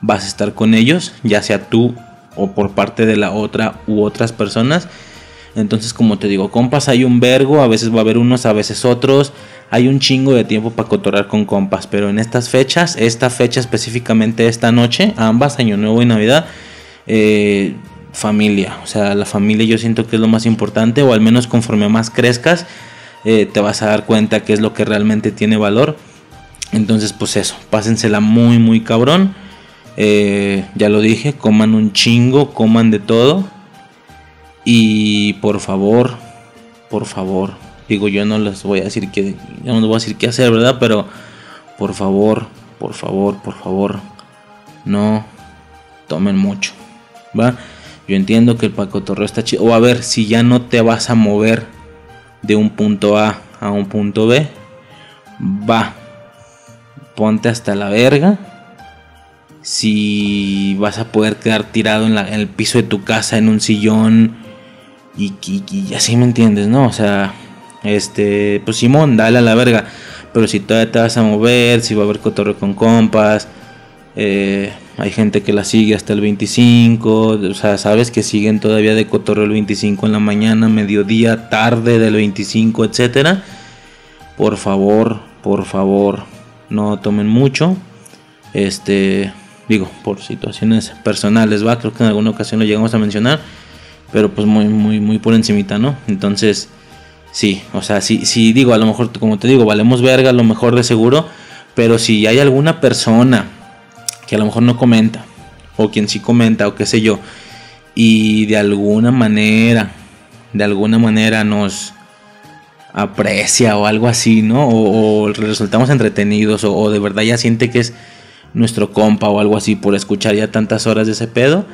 vas a estar con ellos, ya sea tú o por parte de la otra u otras personas. Entonces, como te digo, compas hay un vergo, a veces va a haber unos, a veces otros. Hay un chingo de tiempo para cotorrar con compas, pero en estas fechas, esta fecha específicamente esta noche, ambas, Año Nuevo y Navidad, eh, familia. O sea, la familia yo siento que es lo más importante, o al menos conforme más crezcas, eh, te vas a dar cuenta que es lo que realmente tiene valor. Entonces, pues eso, pásensela muy, muy cabrón. Eh, ya lo dije, coman un chingo, coman de todo. Y por favor, por favor, digo yo no les voy a decir que, no les voy a decir qué hacer, ¿verdad? Pero por favor, por favor, por favor, no tomen mucho, ¿va? Yo entiendo que el pacotorreo está chido. O a ver, si ya no te vas a mover de un punto A a un punto B, va, ponte hasta la verga. Si vas a poder quedar tirado en, la- en el piso de tu casa, en un sillón, y, y- y así me entiendes, ¿no? O sea, este, pues Simón, dale a la verga. Pero si todavía te vas a mover, si va a haber cotorreo con compas, eh, hay gente que la sigue hasta el 25, o sea, sabes que siguen todavía de cotorreo el 25 en la mañana, mediodía, tarde del 25, etcétera. Por favor, por favor, no tomen mucho. Este, digo, por situaciones personales, va, creo que en alguna ocasión lo llegamos a mencionar, pero pues muy, muy, muy por encimita, ¿no? Entonces, sí, o sea, sí, digo, a lo mejor, como te digo, valemos verga, a lo mejor de seguro, pero si hay alguna persona que a lo mejor no comenta, o quien sí comenta, o qué sé yo, y de alguna manera, de alguna manera nos aprecia o algo así, ¿no? O, o resultamos entretenidos, o, o de verdad ya siente que es nuestro compa o algo así por escuchar ya tantas horas de ese pedo.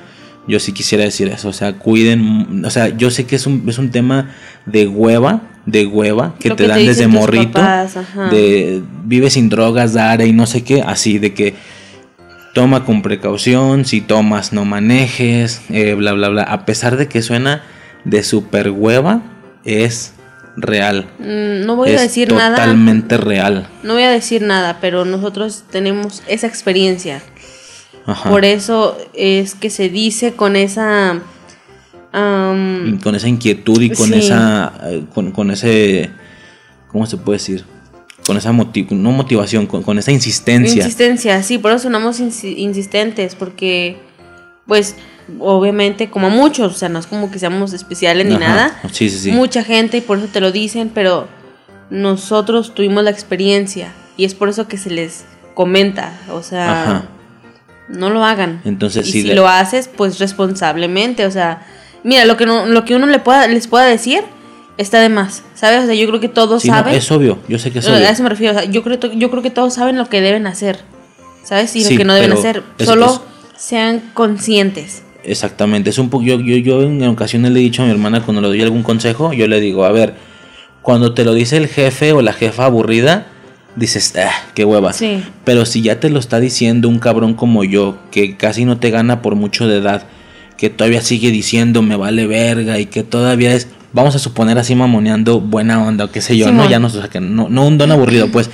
Yo sí quisiera decir eso, o sea, cuiden, o sea, yo sé que es un, es un tema de hueva, de hueva, que Lo te que dan desde morrito, papás, de vive sin drogas, dare y no sé qué, así de que toma con precaución, si tomas no manejes, eh, bla, bla, bla. A pesar de que suena de super hueva, es real. Mm, No voy es a decir nada. totalmente real. No voy a decir nada, pero nosotros tenemos esa experiencia. Ajá. Por eso es que se dice con esa... con esa inquietud y con Sí. esa eh, con, con ese ¿cómo se puede decir? Con esa motiv no motivación, con, con esa insistencia. Insistencia, sí, por eso sonamos insi- insistentes, porque, pues, obviamente, como muchos, o sea, no es como que seamos especiales ni Ajá. nada. Sí, sí, sí. Mucha gente, y por eso te lo dicen, pero nosotros tuvimos la experiencia y es por eso que se les comenta, o sea, Ajá. no lo hagan. Entonces, y si le- lo haces, pues responsablemente, o sea, mira, lo que no, lo que uno le pueda, les pueda decir está de más, ¿sabes? O sea, yo creo que todos Sí, no, saben. es obvio, yo sé que es obvio. a eso me refiero, o sea, yo creo, yo creo que todos saben lo que deben hacer, ¿sabes? Y Sí, lo que no deben hacer, es- solo es- sean conscientes. Exactamente, es un poco, yo, yo, yo en ocasiones le he dicho a mi hermana cuando le doy algún consejo, yo le digo, a ver, cuando te lo dice el jefe o la jefa aburrida, dices, ah, qué hueva. Sí. Pero si ya te lo está diciendo un cabrón como yo, que casi no te gana por mucho de edad, que todavía sigue diciendo me vale verga y que todavía es, vamos a suponer así mamoneando buena onda o qué sé yo, ¿no? Ya no, o sea, que no, no un don aburrido, pues.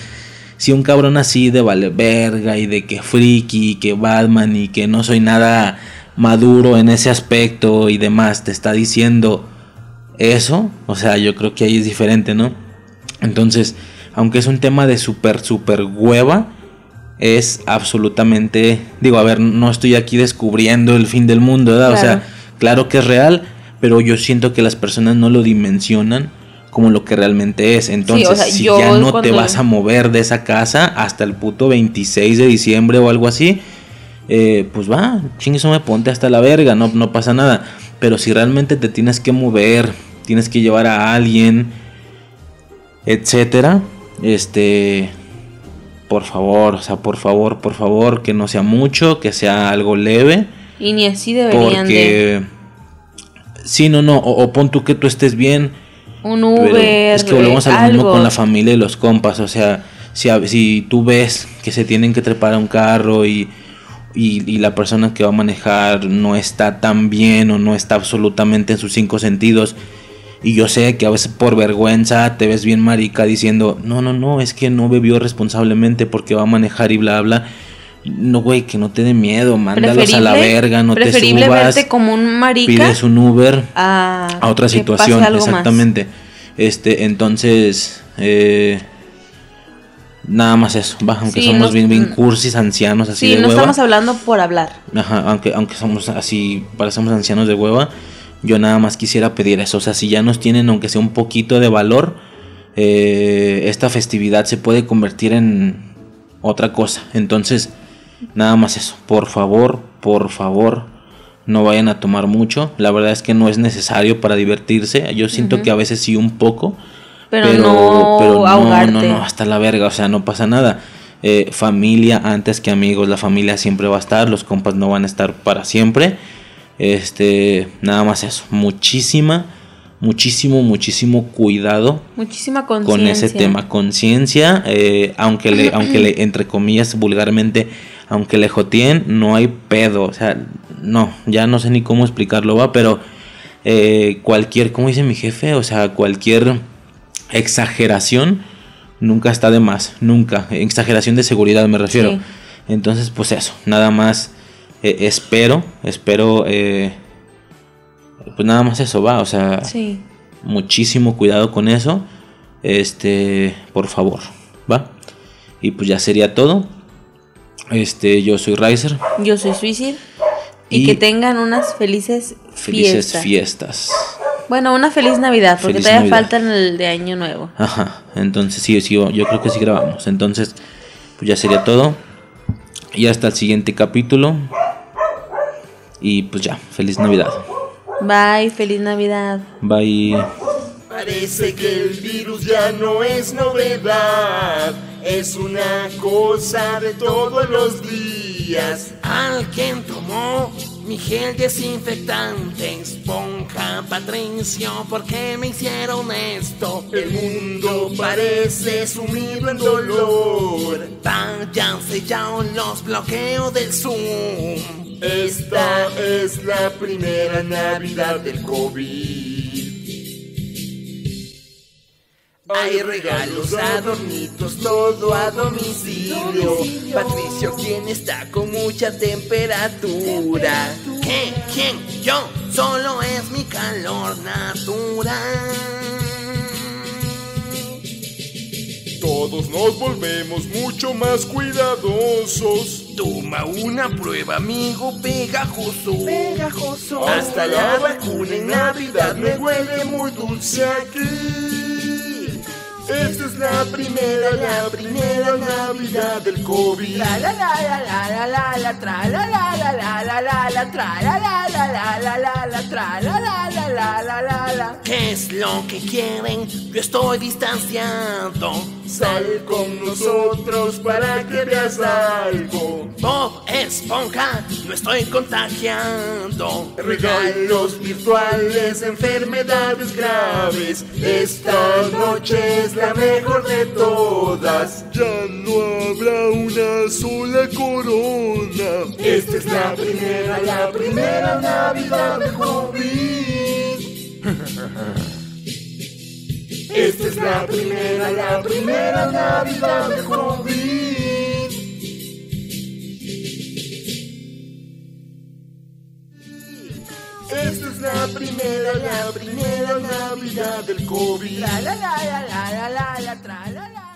Si un cabrón así de vale verga y de que friki, y que Batman y que no soy nada maduro en ese aspecto y demás te está diciendo eso, o sea, yo creo que ahí es diferente, ¿no? Entonces, aunque es un tema de súper, súper hueva, es absolutamente, digo, a ver, no estoy aquí descubriendo el fin del mundo, ¿verdad? O Claro. sea, claro que es real, pero yo siento que las personas no lo dimensionan como lo que realmente es. Entonces, o sea, si ya no te vas a mover de esa casa hasta el puto 26 de diciembre o algo así, eh, pues va, chingue me ponte hasta la verga, no, no pasa nada. Pero si realmente te tienes que mover, tienes que llevar a alguien, etcétera, este, por favor, o sea, por favor, por favor, que no sea mucho, que sea algo leve, Y ni así deberían de. porque, sí, no, no, o, o pon tú que tú estés bien, Un Uber, es que volvemos eh, a lo mismo algo. con la familia y los compas. O sea, si, si tú ves que se tienen que trepar a un carro y, y, y la persona que va a manejar no está tan bien o no está absolutamente en sus cinco sentidos. Y yo sé que a veces por vergüenza te ves bien marica diciendo, no, no, no, es que no bebió responsablemente porque va a manejar y bla, bla. No, güey, que no te dé miedo, mándalos a la verga, no te subas, verte como un marica pides un Uber a, a otra situación, más. exactamente. Este, entonces, eh, nada más eso, va, aunque Sí, somos no- bien, bien cursis, ancianos, así Sí, de no hueva. estamos hablando por hablar. Ajá, aunque, aunque somos así, parecemos ancianos de hueva, yo nada más quisiera pedir eso. O sea, si ya nos tienen, aunque sea un poquito de valor, eh, esta festividad se puede convertir en otra cosa. Entonces, nada más eso. Por favor, por favor, no vayan a tomar mucho. La verdad es que no es necesario para divertirse. Yo siento que a veces sí un poco. Pero no pero ahogarte. no, no, hasta la verga, o sea, no pasa nada. Eh, familia antes que amigos, la familia siempre va a estar, los compas no van a estar para siempre. Este, nada más eso, muchísima, muchísimo, muchísimo cuidado Muchísima conciencia. con ese tema, conciencia, eh, aunque le, aunque le, entre comillas, vulgarmente, aunque le joteen, no hay pedo, o sea, no, ya no sé ni cómo explicarlo, va, pero eh, cualquier, como dice mi jefe, o sea, cualquier exageración nunca está de más, nunca, exageración de seguridad me refiero. Sí. Entonces, pues eso, nada más eh, espero, espero, eh, pues nada más eso va, o sea, Sí. muchísimo cuidado con eso. Este, por favor, ¿va? Y pues ya sería todo. Este, yo soy Riser. Yo soy Suicide. Y, Y que tengan unas felices, Felices fiestas. fiestas. Bueno, una feliz Navidad, porque Feliz todavía Navidad. faltan el de Año Nuevo. Ajá. Entonces sí, sí, yo creo que sí grabamos. Entonces, pues ya sería todo. Y hasta el siguiente capítulo. Y pues ya, feliz Navidad. Bye, feliz Navidad. Bye. Parece que el virus ya no es novedad, es una cosa de todos los días. Alguien tomó mi gel desinfectante, esponja, Patricio, ¿por qué me hicieron esto? El mundo parece sumido en dolor. Váyanse ya los bloqueos del Zoom. Esta es la primera Navidad del COVID. Hay regalos, adornitos, todo a domicilio. Patricio, quien está con mucha temperatura. ¿Qué? ¿Quién? Yo. Solo es mi calor natural. Todos nos volvemos mucho más cuidadosos. Toma una prueba, amigo pegajoso. Pegajoso. Hasta la vacuna en Navidad me huele muy dulce aquí. Este es es la primera, la primera Navidad del COVID. La la la la la la la la tra la la la la la la la tra la la la la la la la tra la la la la la la la ¿Qué es lo que quieren? Yo estoy distanciado. Sal con nosotros para que veas algo. Bob Esponja, no estoy contagiando. Regalos virtuales, enfermedades graves. Esta noche es la mejor de todas. Ya no habrá una sola corona. Esta es la primera, la primera Navidad de COVID. Esta es la primera, la primera Navidad de COVID. Esta es la primera, la primera Navidad del COVID. La la la la la la la la la la